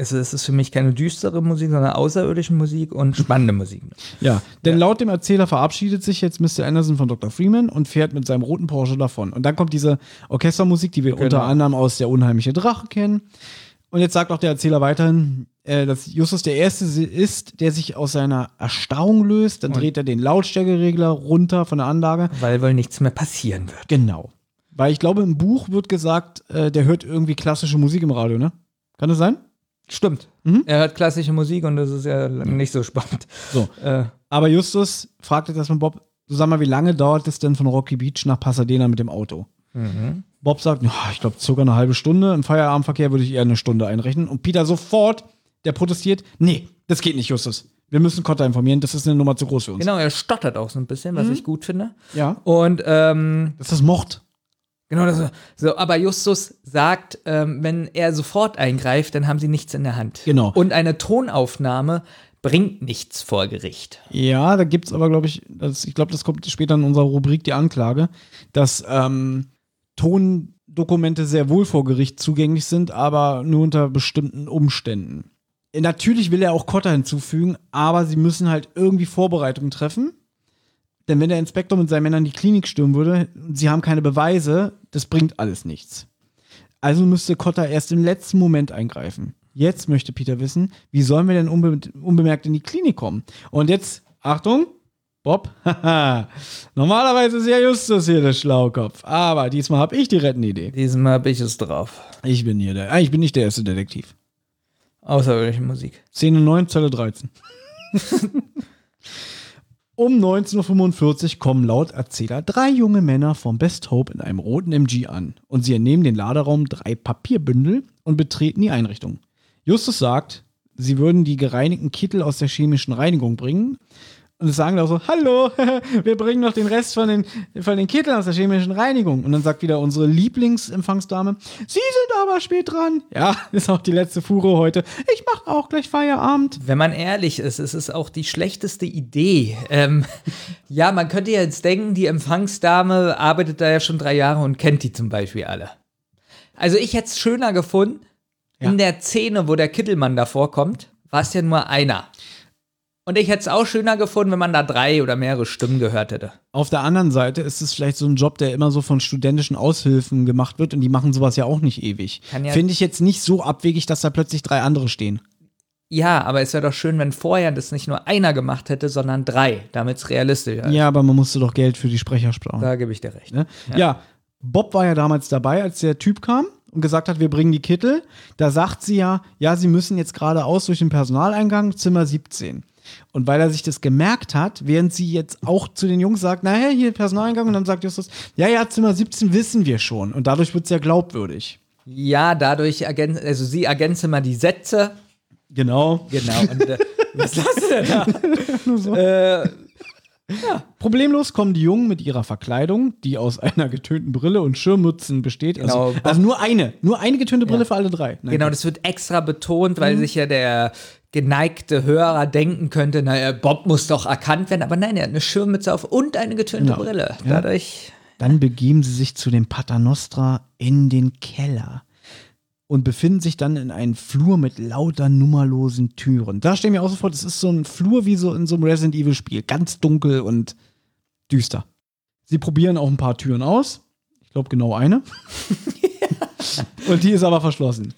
Speaker 3: Es ist, es ist für mich keine düstere Musik, sondern außerirdische Musik und spannende Musik.
Speaker 2: Ja, denn laut dem Erzähler verabschiedet sich jetzt Mr. Anderson von Dr. Freeman und fährt mit seinem roten Porsche davon. Und dann kommt diese Orchestermusik, die wir
Speaker 3: Genau.
Speaker 2: unter anderem aus Der unheimliche Drache kennen. Und jetzt sagt auch der Erzähler weiterhin, äh, dass Justus der Erste ist, der sich aus seiner Erstarrung löst. Dann
Speaker 3: Und-
Speaker 2: dreht er den Lautstärkeregler runter von der Anlage.
Speaker 3: Weil wohl nichts mehr passieren wird.
Speaker 2: Genau. Weil ich glaube, im Buch wird gesagt, äh, der hört irgendwie klassische Musik im Radio, ne? Kann das sein?
Speaker 3: Stimmt. Er hört klassische Musik und das ist ja nicht so spannend.
Speaker 2: So.
Speaker 3: Äh,
Speaker 2: Aber Justus fragt jetzt erstmal Bob, du sag mal, wie lange dauert es denn von Rocky Beach nach Pasadena mit dem Auto?
Speaker 3: mhm.
Speaker 2: Bob sagt, ja, ich glaube, circa eine halbe Stunde. Im Feierabendverkehr würde ich eher eine Stunde einrechnen. Und Peter sofort, der protestiert, nee, das geht nicht, Justus. Wir müssen Cotta informieren, das ist eine Nummer zu groß für uns.
Speaker 3: Genau, er stottert auch so ein bisschen, was
Speaker 2: Mhm.
Speaker 3: ich gut finde.
Speaker 2: Ja.
Speaker 3: Und ähm,
Speaker 2: Das ist Mord.
Speaker 3: Genau, das, so, aber Justus sagt, ähm, wenn er sofort eingreift, dann haben sie nichts in der Hand.
Speaker 2: Genau.
Speaker 3: Und eine Tonaufnahme bringt nichts vor Gericht.
Speaker 2: Ja, da gibt es aber, glaube ich, das, ich glaube, das kommt später in unserer Rubrik die Anklage, dass ähm, Tondokumente sehr wohl vor Gericht zugänglich sind, aber nur unter bestimmten Umständen. Natürlich will er auch Cotta hinzufügen, aber sie müssen halt irgendwie Vorbereitungen treffen. Denn wenn der Inspektor mit seinen Männern die Klinik stürmen würde und sie haben keine Beweise, das bringt alles nichts. Also müsste Cotta erst im letzten Moment eingreifen. Jetzt möchte Peter wissen, wie sollen wir denn unbe unbemerkt in die Klinik kommen? Und jetzt, Achtung, Bob. Normalerweise ist ja Justus hier der Schlaukopf. Aber diesmal habe ich die rettende Idee.
Speaker 3: Diesmal habe ich es drauf.
Speaker 2: Ich bin hier der. Ah, ich bin nicht der erste Detektiv.
Speaker 3: Außergewöhnliche Musik.
Speaker 2: Szene 9, Zelle 13. um 19.45 Uhr kommen laut Erzähler drei junge Männer vom Best Hope in einem roten MG an. Und sie entnehmen den Laderaum drei Papierbündel und betreten die Einrichtung. Justus sagt, sie würden die gereinigten Kittel aus der chemischen Reinigung bringen. Und es sagen da so, hallo, [laughs] wir bringen noch den Rest von den, von den Kitteln aus der chemischen Reinigung. Und dann sagt wieder unsere Lieblingsempfangsdame, Sie sind aber spät dran. Ja, [laughs] ist auch die letzte Fuhre heute. Ich mache auch gleich Feierabend.
Speaker 3: Wenn man ehrlich ist, es ist auch die schlechteste Idee. Ähm, [laughs] ja, man könnte ja jetzt denken, die Empfangsdame arbeitet da ja schon drei Jahre und kennt die zum Beispiel alle. Also ich hätte es schöner gefunden, in der Szene, wo der Kittelmann davor kommt, war es ja nur einer. Und ich hätte es auch schöner gefunden, wenn man da drei oder mehrere Stimmen gehört hätte.
Speaker 2: Auf der anderen Seite ist es vielleicht so ein Job, der immer so von studentischen Aushilfen gemacht wird und die machen sowas ja auch nicht ewig.
Speaker 3: Ja-
Speaker 2: Finde ich jetzt nicht so abwegig, dass da plötzlich drei andere stehen.
Speaker 3: Ja, aber es wäre doch schön, wenn vorher das nicht nur einer gemacht hätte, sondern drei, damit es realistischer ist.
Speaker 2: Ja, aber man musste doch Geld für die Sprecher sparen.
Speaker 3: Da gebe ich dir recht.
Speaker 2: Ne? Ja. Bob war ja damals dabei, als der Typ kam und gesagt hat, wir bringen die Kittel. Da sagt sie ja, ja, sie müssen jetzt geradeaus durch den Personaleingang, Zimmer 17. Und weil er sich das gemerkt hat, während sie jetzt auch zu den Jungs sagt, naja, hier Personaleingang, und dann sagt Justus, ja, ja, Zimmer 17 wissen wir schon. Und dadurch wird es ja glaubwürdig.
Speaker 3: Ja, dadurch ergänzt, also sie ergänzt immer die Sätze.
Speaker 2: Genau.
Speaker 3: Genau. Und, äh, [laughs] was hast du denn da? [laughs]
Speaker 2: Nur so.
Speaker 3: Äh,
Speaker 2: Problemlos kommen die Jungen mit ihrer Verkleidung, die aus einer getönten Brille und Schirmmützen besteht.
Speaker 3: Genau.
Speaker 2: Also, also nur eine, nur eine getönte Brille für alle drei. Nein,
Speaker 3: Genau, das wird extra betont, weil
Speaker 2: Mhm.
Speaker 3: sich ja der geneigte Hörer denken könnte, naja, Bob muss doch erkannt werden, aber nein, er hat eine Schirmmütze auf und eine getönte
Speaker 2: Genau.
Speaker 3: Brille. Dadurch,
Speaker 2: Dann begeben sie sich zu dem Paternostra in den Keller und befinden sich dann in einem Flur mit lauter nummerlosen Türen. Da stehen mir auch so vor, das ist so ein Flur wie so in so einem Resident Evil Spiel, ganz dunkel und düster. Sie probieren auch ein paar Türen aus. Ich glaube genau eine. [laughs] und die ist aber verschlossen.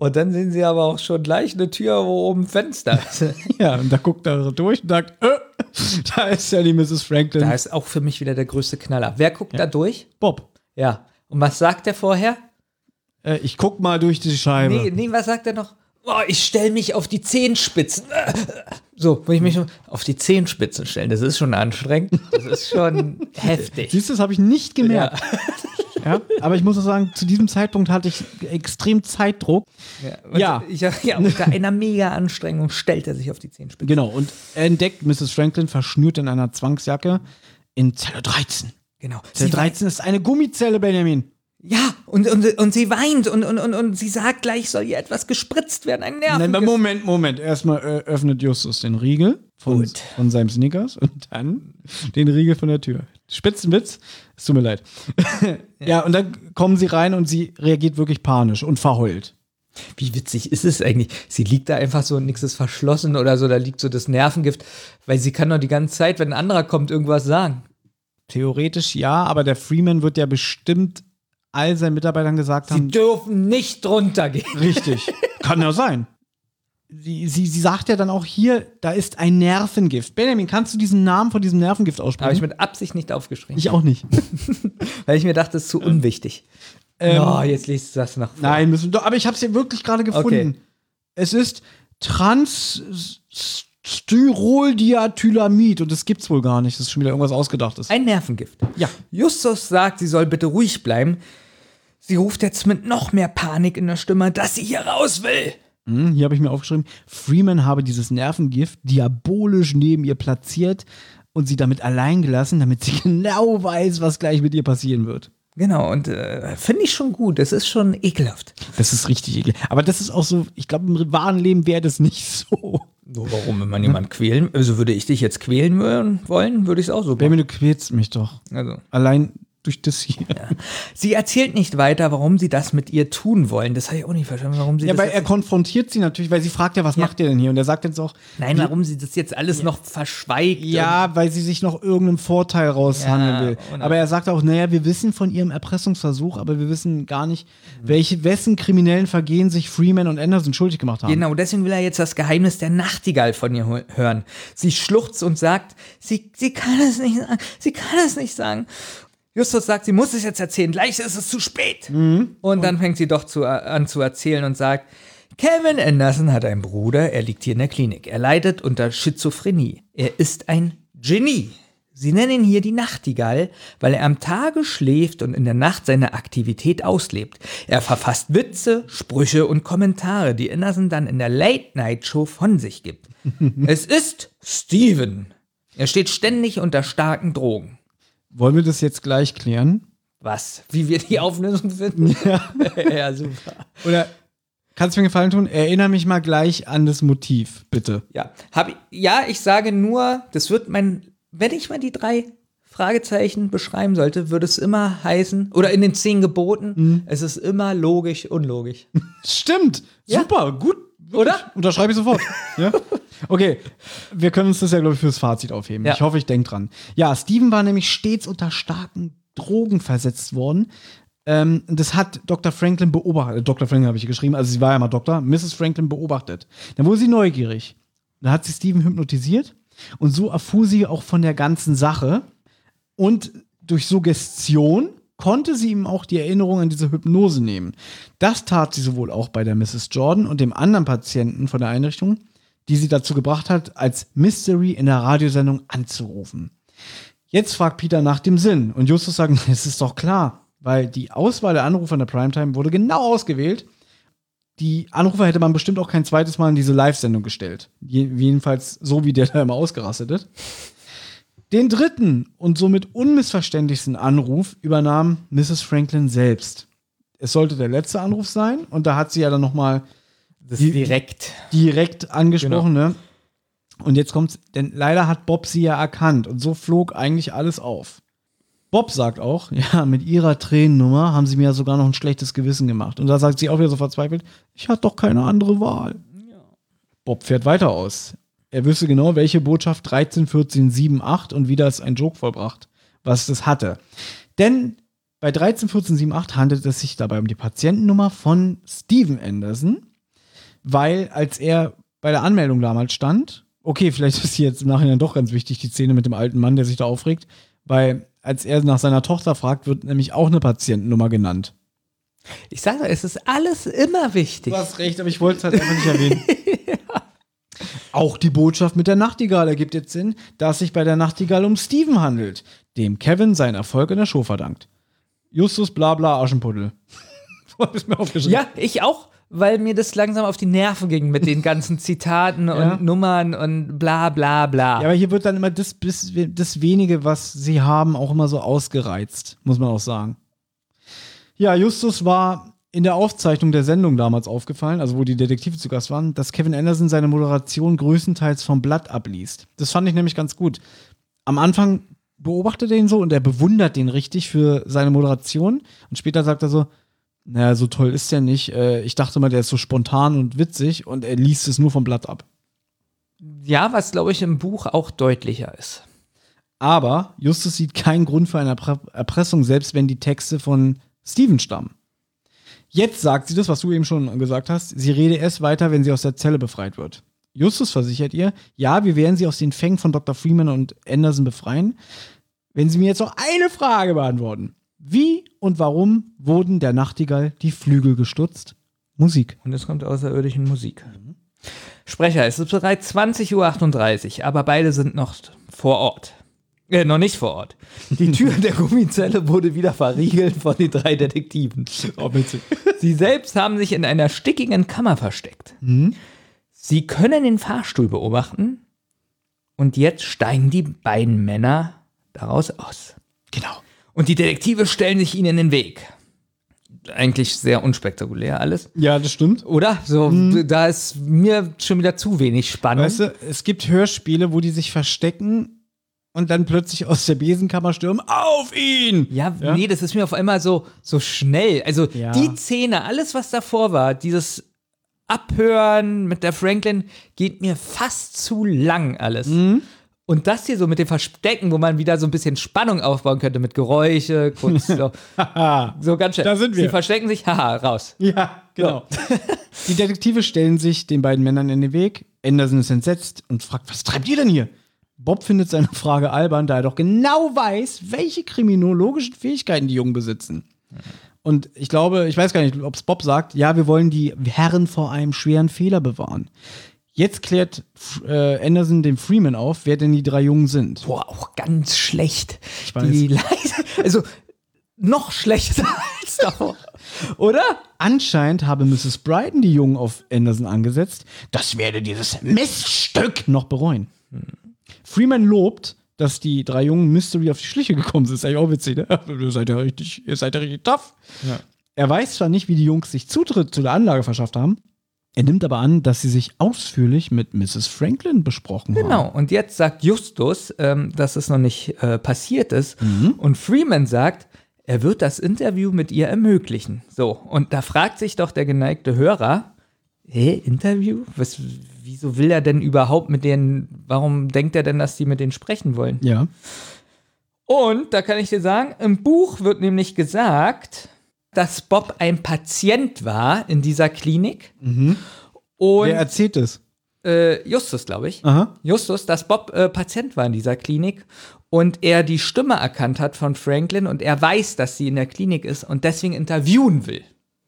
Speaker 3: Und dann sehen sie aber auch schon gleich eine Tür, wo oben ein Fenster ist. [laughs]
Speaker 2: Ja, und da guckt er durch und sagt, äh, [laughs] da ist ja die Mrs. Franklin.
Speaker 3: Da ist auch für mich wieder der größte Knaller. Wer guckt da durch?
Speaker 2: Bob.
Speaker 3: Ja. Und was sagt er vorher?
Speaker 2: Äh, ich guck mal durch die Scheibe.
Speaker 3: Nee, nee, was sagt er noch? Oh, ich stelle mich auf die Zehenspitzen. So, wo ich mich auf die Zehenspitzen stellen, das ist schon anstrengend. Das ist schon [laughs] heftig.
Speaker 2: Siehst du, das habe ich nicht gemerkt. Ja. Aber ich muss auch sagen, zu diesem Zeitpunkt hatte ich extrem Zeitdruck.
Speaker 3: und
Speaker 2: Ja.
Speaker 3: Ich, ja, unter einer mega Anstrengung stellt er sich auf die Zehenspitzen.
Speaker 2: Genau, und er entdeckt Mrs. Franklin verschnürt in einer Zwangsjacke in Zelle 13.
Speaker 3: Genau.
Speaker 2: Zelle
Speaker 3: Sie
Speaker 2: 13 ist eine Gummizelle, Benjamin.
Speaker 3: Ja, und, und, und sie weint und, und, und, und sie sagt gleich, soll ihr etwas gespritzt werden, ein Nerven.
Speaker 2: Nein, Moment, Moment. Erstmal äh, öffnet Justus den Riegel von, von seinem Snickers und dann den Riegel von der Tür. Spitzenwitz, es tut mir leid. [laughs] ja. und dann kommen sie rein und sie reagiert wirklich panisch und verheult.
Speaker 3: Wie witzig ist es eigentlich? Sie liegt da einfach so und nichts ist verschlossen oder so, da liegt so das Nervengift, weil sie kann doch die ganze Zeit, wenn ein anderer kommt, irgendwas sagen.
Speaker 2: Theoretisch ja, aber der Freeman wird ja bestimmt all seinen Mitarbeitern gesagt
Speaker 3: Sie
Speaker 2: haben.
Speaker 3: dürfen nicht runtergehen.
Speaker 2: Richtig. [laughs] Kann ja sein. Sie, sie, sie sagt ja dann auch hier, da ist ein Nervengift. Benjamin, kannst du diesen Namen von diesem Nervengift aussprechen?
Speaker 3: Habe ich mit Absicht nicht aufgeschrieben.
Speaker 2: Ich auch nicht. [laughs]
Speaker 3: Weil ich mir dachte, das ist zu unwichtig.
Speaker 2: Ähm,
Speaker 3: oh, jetzt liest du das noch vor.
Speaker 2: Nein, müssen doch, aber ich habe es hier wirklich gerade gefunden. Es ist Transstyroldiathylamid und das gibt's wohl gar nicht. Das ist schon wieder irgendwas ausgedachtes.
Speaker 3: Ein Nervengift.
Speaker 2: Ja.
Speaker 3: Justus sagt, sie soll bitte ruhig bleiben. Sie ruft jetzt mit noch mehr Panik in der Stimme, dass sie hier raus will.
Speaker 2: Hm, hier habe ich mir aufgeschrieben, Freeman habe dieses Nervengift diabolisch neben ihr platziert und sie damit allein gelassen, damit sie [laughs] genau weiß, was gleich mit ihr passieren wird.
Speaker 3: Genau, und äh, finde ich schon gut. Das ist schon ekelhaft.
Speaker 2: Das ist richtig eklig. Aber das ist auch so, ich glaube, im wahren Leben wäre das nicht [laughs] so.
Speaker 3: So, warum, wenn man jemanden quälen, also würde ich dich jetzt quälen wollen, würde ich es auch so
Speaker 2: Benjamin, du quälst mich doch.
Speaker 3: Also.
Speaker 2: Allein durch das hier.
Speaker 3: Sie erzählt nicht weiter, warum sie das mit ihr tun wollen. Das habe ich auch nicht verstanden, warum sie
Speaker 2: Ja,
Speaker 3: das
Speaker 2: weil
Speaker 3: jetzt
Speaker 2: er konfrontiert sie natürlich, weil sie fragt ja, was macht ihr denn hier? Und er sagt jetzt auch,
Speaker 3: Nein,
Speaker 2: wie-
Speaker 3: warum sie das jetzt alles noch verschweigt.
Speaker 2: Ja, weil sie sich noch irgendeinem Vorteil raushandeln
Speaker 3: Ja,
Speaker 2: will. Aber er sagt auch, naja, wir wissen von ihrem Erpressungsversuch, aber wir wissen gar nicht, welche, wessen kriminellen Vergehen sich Freeman und Anderson schuldig gemacht haben.
Speaker 3: Genau, deswegen will er jetzt das Geheimnis der Nachtigall von ihr hören. Sie schluchzt und sagt, sie, sie kann es nicht sagen, sie kann es nicht sagen. Justus sagt, sie muss es jetzt erzählen, gleich ist es zu spät. Und dann fängt sie doch zu, an zu erzählen und sagt, Kevin Anderson hat einen Bruder, er liegt hier in der Klinik. Er leidet unter Schizophrenie. Er ist ein Genie. Sie nennen ihn hier die Nachtigall, weil er am Tage schläft und in der Nacht seine Aktivität auslebt. Er verfasst Witze, Sprüche und Kommentare, die Anderson dann in der Late-Night-Show von sich gibt. [laughs] es ist Steven. Er steht ständig unter starken Drogen.
Speaker 2: Wollen wir das jetzt gleich klären?
Speaker 3: Was? Wie wir die Auflösung finden? [laughs] Ja, [laughs] ja super.
Speaker 2: Oder kannst du mir einen Gefallen tun? Erinnere mich mal gleich an das Motiv, bitte.
Speaker 3: Ja, hab ich, ja, ich sage nur, das wird mein, wenn ich mal die drei Fragezeichen beschreiben sollte, würde es immer heißen, oder in den zehn Geboten, es ist immer logisch, unlogisch. [laughs]
Speaker 2: Stimmt. Super, gut.
Speaker 3: Oder?
Speaker 2: Unterschreibe ich sofort. ja? [laughs] Okay, wir können uns das ja, glaube ich, fürs Fazit aufheben.
Speaker 3: Ja.
Speaker 2: Ich hoffe, ich denke dran. Ja, Steven war nämlich stets unter starken Drogen versetzt worden. Ähm, das hat Dr. Franklin beobachtet. Dr. Franklin habe ich geschrieben, also sie war ja mal Doktor. Mrs. Franklin beobachtet. Dann wurde sie neugierig. Dann hat sie Steven hypnotisiert und so erfuhr sie auch von der ganzen Sache. Und durch Suggestion konnte sie ihm auch die Erinnerung an diese Hypnose nehmen. Das tat sie sowohl auch bei der Mrs. Jordan und dem anderen Patienten von der Einrichtung, die sie dazu gebracht hat, als Mystery in der Radiosendung anzurufen. Jetzt fragt Peter nach dem Sinn und Justus sagt, [laughs] es ist doch klar, weil die Auswahl der Anrufer in der Primetime wurde genau ausgewählt. Die Anrufer hätte man bestimmt auch kein zweites Mal in diese Live-Sendung gestellt. Je- Jedenfalls so, wie der da immer ausgerastet ist. Den dritten und somit unmissverständlichsten Anruf übernahm Mrs. Franklin selbst. Es sollte der letzte Anruf sein und da hat sie ja dann noch mal
Speaker 3: direkt.
Speaker 2: direkt angesprochen, ne? Und jetzt kommt's, denn leider hat Bob sie ja erkannt und so flog eigentlich alles auf. Bob sagt auch, [laughs] ja, mit ihrer Tränennummer haben sie mir ja sogar noch ein schlechtes Gewissen gemacht. Und da sagt sie auch wieder so verzweifelt, ich hatte doch keine andere Wahl. Bob fährt weiter aus. Er wüsste genau, welche Botschaft 13, 14, 7, 8 und wie das ein Joke vollbracht, was das hatte. Denn bei 13, 14, 7, 8 handelt es sich dabei um die Patientennummer von Steven Anderson, weil als er bei der Anmeldung damals stand, okay, vielleicht ist hier jetzt im Nachhinein doch ganz wichtig, die Szene mit dem alten Mann, der sich da aufregt, weil als er nach seiner Tochter fragt, wird nämlich auch eine Patientennummer genannt.
Speaker 3: Ich sage, es ist alles immer wichtig.
Speaker 2: Du hast recht, aber ich wollte es halt einfach nicht erwähnen. [laughs] Auch die Botschaft mit der Nachtigall ergibt jetzt Sinn, da es sich bei der Nachtigall um Steven handelt, dem Kevin seinen Erfolg in der Show verdankt. Justus Blabla Aschenputtel. [laughs] Ich's mir aufgeschrieben.
Speaker 3: Ja, ich auch, weil mir das langsam auf die Nerven ging mit den ganzen Zitaten [laughs] und
Speaker 2: Ja.
Speaker 3: Nummern und bla bla bla.
Speaker 2: Ja, aber hier wird dann immer das, das wenige, was sie haben, auch immer so ausgereizt, muss man auch sagen. Ja, Justus war in der Aufzeichnung der Sendung damals aufgefallen, also wo die Detektive zu Gast waren, dass Kevin Anderson seine Moderation größtenteils vom Blatt abliest. Das fand ich nämlich ganz gut. Am Anfang beobachtet er ihn so und er bewundert den richtig für seine Moderation und später sagt er so, naja, so toll ist der nicht. Äh, Ich dachte mal, der ist so spontan und witzig und er liest es nur vom Blatt ab.
Speaker 3: Ja, was glaube ich im Buch auch deutlicher ist.
Speaker 2: Aber Justus sieht keinen Grund für eine Erpre Erpressung, selbst wenn die Texte von Steven stammen. Jetzt sagt sie das, was du eben schon gesagt hast. Sie rede erst weiter, wenn sie aus der Zelle befreit wird. Justus versichert ihr, ja, wir werden sie aus den Fängen von Dr. Freeman und Anderson befreien, wenn sie mir jetzt noch eine Frage beantworten. Wie und warum wurden der Nachtigall die Flügel gestutzt? Musik.
Speaker 3: Und es kommt außerirdischen Musik. Sprecher, es ist bereits 20.38 Uhr, aber beide sind noch vor Ort. Äh, noch nicht vor Ort. Die Tür der Gummizelle wurde wieder verriegelt von den drei Detektiven. Sie selbst haben sich in einer stickigen Kammer versteckt. Sie können den Fahrstuhl beobachten und jetzt steigen die beiden Männer daraus aus.
Speaker 2: Genau.
Speaker 3: Und die Detektive stellen sich ihnen in den Weg. Eigentlich sehr unspektakulär alles.
Speaker 2: Ja, das stimmt.
Speaker 3: Oder? So, da ist mir schon wieder zu wenig Spannung.
Speaker 2: Weißt du, es gibt Hörspiele, wo die sich verstecken und dann plötzlich aus der Besenkammer stürmen, auf ihn!
Speaker 3: Ja, nee, das ist mir auf einmal so, so schnell. Also
Speaker 2: Ja.
Speaker 3: die Szene, alles, was davor war, dieses Abhören mit der Franklin, geht mir fast zu lang alles.
Speaker 2: Mhm.
Speaker 3: Und das hier so mit dem Verstecken, wo man wieder so ein bisschen Spannung aufbauen könnte mit Geräusche, kurz so, [laughs] so ganz schnell.
Speaker 2: Da sind wir.
Speaker 3: Sie verstecken sich, haha, raus.
Speaker 2: Ja, genau. Die Detektive stellen sich den beiden Männern in den Weg. Anderson ist entsetzt und fragt, was treibt ihr denn hier? Bob findet seine Frage albern, da er doch genau weiß, welche kriminologischen Fähigkeiten die Jungen besitzen. Und ich glaube, ich weiß gar nicht, ob es Bob sagt, ja, wir wollen die Herren vor einem schweren Fehler bewahren. Jetzt klärt äh, Anderson dem Freeman auf, wer denn die drei Jungen sind.
Speaker 3: Boah, auch ganz schlecht.
Speaker 2: Ich weiß.
Speaker 3: Die also noch schlechter [laughs] als davor. Oder?
Speaker 2: Anscheinend habe Mrs. Brighton die Jungen auf Anderson angesetzt. Das werde dieses Miststück noch bereuen. Freeman lobt, dass die drei Jungen Mystery auf die Schliche gekommen sind. Das ist eigentlich auch witzig, ne? [laughs] Ihr seid ja richtig, ihr seid ja richtig tough. Er weiß zwar nicht, wie die Jungs sich Zutritt zu der Anlage verschafft haben. Er nimmt aber an, dass sie sich ausführlich mit Mrs. Franklin besprochen haben.
Speaker 3: Genau, und jetzt sagt Justus, ähm, dass es noch nicht äh, passiert ist.
Speaker 2: Mhm.
Speaker 3: Und Freeman sagt, er wird das Interview mit ihr ermöglichen. So, und da fragt sich doch der geneigte Hörer, hä, Interview? Was, wieso will er denn überhaupt mit denen, warum denkt er denn, dass die mit denen sprechen wollen?
Speaker 2: Ja.
Speaker 3: Und da kann ich dir sagen, im Buch wird nämlich gesagt, dass Bob ein Patient war in dieser Klinik. Und
Speaker 2: Wer erzählt es?
Speaker 3: äh, Justus, glaube ich.
Speaker 2: Aha.
Speaker 3: Justus, dass Bob äh, Patient war in dieser Klinik und er die Stimme erkannt hat von Franklin und er weiß, dass sie in der Klinik ist und deswegen interviewen will.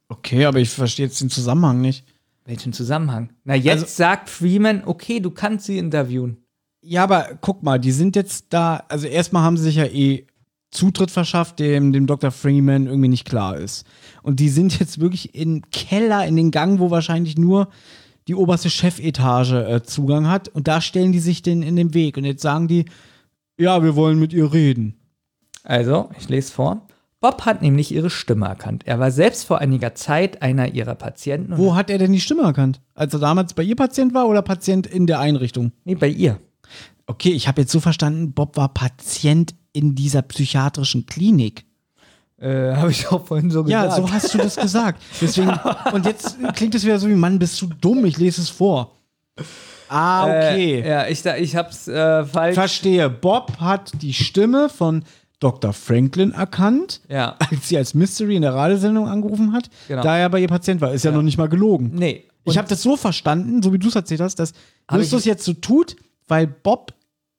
Speaker 2: Okay, aber ich verstehe jetzt den Zusammenhang nicht.
Speaker 3: Welchen Zusammenhang? Na, jetzt
Speaker 2: Also-
Speaker 3: sagt Freeman, okay, du kannst sie interviewen.
Speaker 2: Ja, aber guck mal, die sind jetzt da, also erstmal haben sie sich ja eh Zutritt verschafft, dem, dem Dr. Freeman irgendwie nicht klar ist. Und die sind jetzt wirklich im Keller, in den Gang, wo wahrscheinlich nur die oberste Chefetage äh, Zugang hat. Und da stellen die sich den in den Weg. Und jetzt sagen die, ja, wir wollen mit ihr reden.
Speaker 3: Also, ich lese vor. Bob hat nämlich ihre Stimme erkannt. Er war selbst vor einiger Zeit einer ihrer Patienten.
Speaker 2: Wo hat er denn die Stimme erkannt? Als er damals bei ihr Patient war oder Patient in der Einrichtung?
Speaker 3: Nee, bei ihr.
Speaker 2: Okay, ich habe jetzt so verstanden, Bob war Patient in dieser psychiatrischen Klinik.
Speaker 3: Äh, habe ich auch vorhin so gesagt.
Speaker 2: Ja, so hast du das gesagt. [laughs] Deswegen, und jetzt klingt es wieder so wie, Mann, bist du dumm, ich lese es vor. Ah, okay.
Speaker 3: Äh, ja, ich, ich hab's äh, falsch.
Speaker 2: Verstehe. Bob hat die Stimme von Dr. Franklin erkannt,
Speaker 3: Ja. [laughs]
Speaker 2: als sie als Mystery in der Radiosendung angerufen hat,
Speaker 3: Genau.
Speaker 2: da er bei ihr Patient war. Ist ja, noch nicht mal gelogen.
Speaker 3: Nee.
Speaker 2: Ich habe das so verstanden, so wie du es erzählt hast, dass Justus jetzt so tut, weil Bob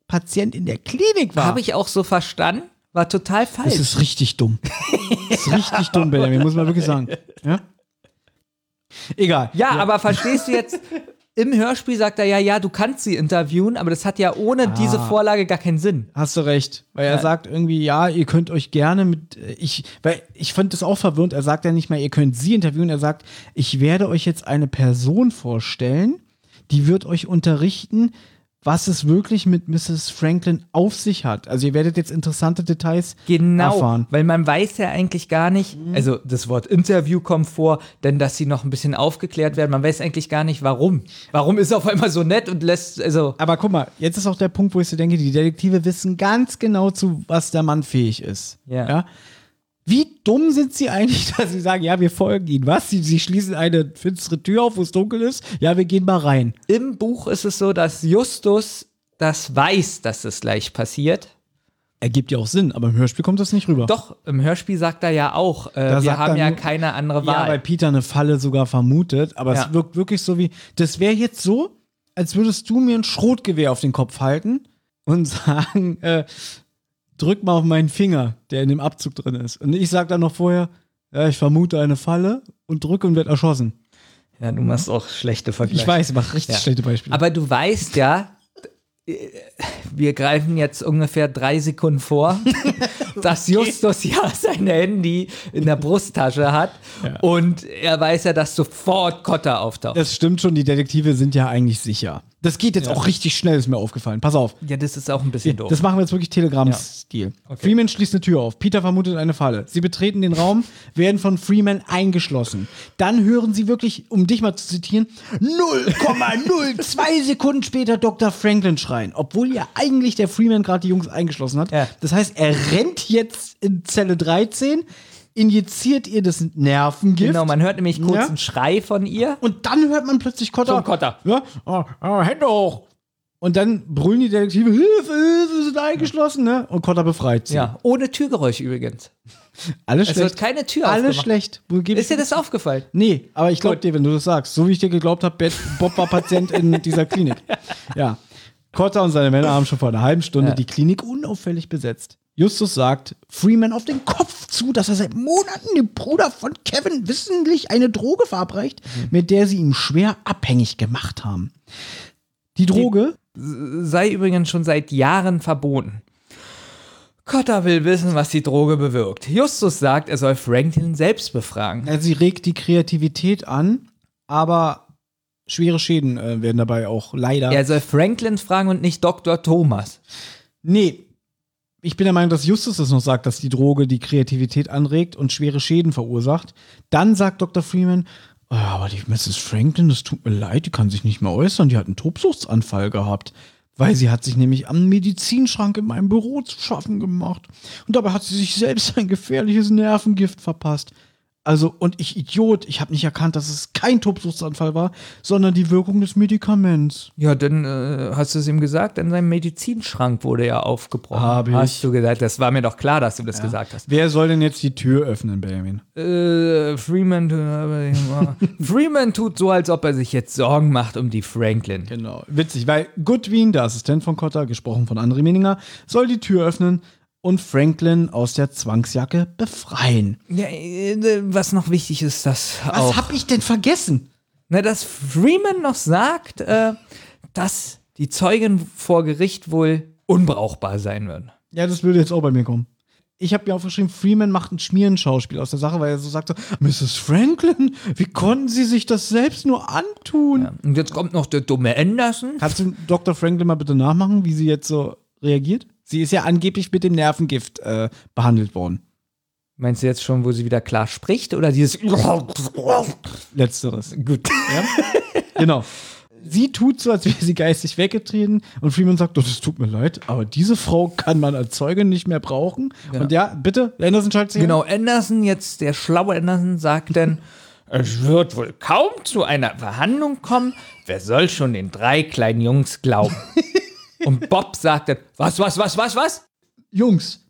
Speaker 2: Patient in der Klinik war.
Speaker 3: Habe ich auch so verstanden. War total falsch.
Speaker 2: Das ist richtig dumm. [laughs] Das ist richtig dumm, Benjamin, muss man wirklich sagen. Ja? Egal.
Speaker 3: Ja, aber verstehst du jetzt, [laughs] im Hörspiel sagt er ja, ja, du kannst sie interviewen, aber das hat ja ohne diese Vorlage gar keinen Sinn.
Speaker 2: Hast du recht. Weil er
Speaker 3: Ja.
Speaker 2: sagt irgendwie, ja, ihr könnt euch gerne mit. äh, Ich, weil ich fand das auch verwirrend. Er sagt ja nicht mal, ihr könnt sie interviewen. Er sagt, ich werde euch jetzt eine Person vorstellen, die wird euch unterrichten, was es wirklich mit Mrs. Franklin auf sich hat. Also ihr werdet jetzt interessante Details
Speaker 3: Genau,
Speaker 2: erfahren.
Speaker 3: weil man weiß ja eigentlich gar nicht, also das Wort Interview kommt vor, denn dass sie noch ein bisschen aufgeklärt werden, man weiß eigentlich gar nicht, warum. Warum ist er auf einmal so nett und lässt, also
Speaker 2: Aber guck mal, jetzt ist auch der Punkt, wo ich so denke, die Detektive wissen ganz genau, zu was der Mann fähig ist.
Speaker 3: Ja.
Speaker 2: Wie dumm sind sie eigentlich, [laughs] dass sie sagen, ja, wir folgen ihnen. Was? Sie, sie schließen eine finstere Tür auf, wo es dunkel ist? Ja, wir gehen mal rein.
Speaker 3: im Buch ist es so, dass Justus das weiß, dass es gleich passiert.
Speaker 2: Ergibt ja auch Sinn, aber im Hörspiel kommt das nicht rüber.
Speaker 3: Doch, im Hörspiel sagt er ja auch, äh, wir haben ja
Speaker 2: nur-
Speaker 3: keine andere
Speaker 2: Ja,
Speaker 3: Wahl.
Speaker 2: weil Peter eine Falle sogar vermutet, aber
Speaker 3: Ja.
Speaker 2: es wirkt wirklich so wie, das wäre jetzt so, als würdest du mir ein Schrotgewehr auf den Kopf halten und [laughs] sagen, äh, drück mal auf meinen Finger, der in dem Abzug drin ist. Und ich sag dann noch vorher, ja, ich vermute eine Falle und drücke und werde erschossen.
Speaker 3: ja, du machst auch schlechte Vergleiche.
Speaker 2: Ich weiß, ich mache richtig
Speaker 3: Ja.
Speaker 2: schlechte Beispiele.
Speaker 3: Aber du weißt ja, wir greifen jetzt ungefähr drei Sekunden vor, [laughs] dass Justus ja sein Handy in der Brusttasche hat und er weiß ja, dass sofort Kotter auftaucht.
Speaker 2: Das stimmt schon, die Detektive sind ja eigentlich sicher. Das geht jetzt auch richtig schnell, ist mir aufgefallen. Pass auf.
Speaker 3: Ja, das ist auch ein bisschen doof.
Speaker 2: Das machen wir jetzt wirklich Telegram-Stil. Freeman schließt eine Tür auf. Peter vermutet eine Falle. Sie betreten den Raum, [laughs] werden von Freeman eingeschlossen. Dann hören sie wirklich, um dich mal zu zitieren, 0,02 [laughs] Sekunden später Dr. Franklin schreien. Obwohl ja eigentlich der Freeman gerade die Jungs eingeschlossen hat. Das heißt, er rennt jetzt in Zelle 13, injiziert ihr das Nervengift.
Speaker 3: Genau, man hört nämlich kurz
Speaker 2: Ja.
Speaker 3: einen Schrei von ihr.
Speaker 2: Und dann hört man plötzlich Kotter.
Speaker 3: Zum Kotter.
Speaker 2: Ja, oh, oh, Hände hoch. Und dann brüllen die Detektive, Hilfe, Hilfe, wir sind eingeschlossen, ne? Und Kotter befreit sie.
Speaker 3: Ja, ohne Türgeräusch übrigens.
Speaker 2: Alles
Speaker 3: Es
Speaker 2: schlecht.
Speaker 3: wird keine Tür
Speaker 2: Alles schlecht.
Speaker 3: Ist dir das aufgefallen?
Speaker 2: Nee, aber ich glaube dir, wenn du das sagst. So wie ich dir geglaubt habe, Bob war Patient in dieser Klinik. [laughs] Ja. Cotter und seine Männer haben schon vor einer halben Stunde
Speaker 3: Ja.
Speaker 2: die Klinik unauffällig besetzt. Justus sagt Freeman auf den Kopf zu, dass er seit Monaten dem Bruder von Kevin wissentlich eine Droge verabreicht, mit der sie ihn schwer abhängig gemacht haben. Die Droge?
Speaker 3: Sei übrigens schon seit Jahren verboten. Cotter will wissen, was die Droge bewirkt. Justus sagt, er soll Franklin selbst befragen.
Speaker 2: Also sie regt die Kreativität an, aber schwere Schäden äh, werden dabei auch leider.
Speaker 3: Er soll Franklin fragen und nicht Dr. Thomas.
Speaker 2: Nee. Ich bin der Meinung, dass Justus das noch sagt, dass die Droge die Kreativität anregt und schwere Schäden verursacht. Dann sagt Dr. Freeman, "Ah, aber die Mrs. Franklin, das tut mir leid, die kann sich nicht mehr äußern, die hat einen Tobsuchtsanfall gehabt. Weil sie hat sich nämlich am Medizinschrank in meinem Büro zu schaffen gemacht. Und dabei hat sie sich selbst ein gefährliches Nervengift verpasst. Also, und ich Idiot, ich habe nicht erkannt, dass es kein Tobsuchtsanfall war, sondern die Wirkung des Medikaments.
Speaker 3: Ja, dann äh, hast du es ihm gesagt, in seinem Medizinschrank wurde er aufgebrochen.
Speaker 2: Hab ich.
Speaker 3: Hast du gesagt, das war mir doch klar, dass du das gesagt hast.
Speaker 2: Wer soll denn jetzt die Tür öffnen, Benjamin?
Speaker 3: Äh, Freeman, [laughs] Freeman tut so, als ob er sich jetzt Sorgen macht um die Franklin.
Speaker 2: Genau. Witzig, weil Goodwin, der Assistent von Cotter, gesprochen von André Meninger, soll die Tür öffnen und Franklin aus der Zwangsjacke befreien.
Speaker 3: Ja, äh, was noch wichtig ist, das
Speaker 2: Was
Speaker 3: auch.
Speaker 2: hab ich denn vergessen?
Speaker 3: Na, dass Freeman noch sagt, äh, dass die Zeugen vor Gericht wohl unbrauchbar sein würden.
Speaker 2: Ja, das würde jetzt auch bei mir kommen. Ich habe mir aufgeschrieben, Freeman macht ein Schmierenschauspiel aus der Sache, weil er so sagt, so, Mrs. Franklin, wie konnten Sie sich das selbst nur antun?
Speaker 3: Und jetzt kommt noch der dumme Anderson.
Speaker 2: Kannst du Dr. Franklin mal bitte nachmachen, wie sie jetzt so reagiert? Sie ist ja angeblich mit dem Nervengift äh, behandelt worden.
Speaker 3: Meinst du jetzt schon, wo sie wieder klar spricht oder dieses [laughs]
Speaker 2: Letzteres.
Speaker 3: Gut.
Speaker 2: Ja? genau. Sie tut so, als wäre sie geistig weggetreten und Freeman sagt, oh, das tut mir leid, aber diese Frau kann man als Zeugin nicht mehr brauchen. Und ja, bitte, Anderson schaltet sich
Speaker 3: Genau, Anderson, jetzt der schlaue Anderson, sagt dann, es wird wohl kaum zu einer Verhandlung kommen. Wer soll schon den drei kleinen Jungs glauben? [laughs] Und Bob sagt dann, was, was, was, was, was?
Speaker 2: Jungs,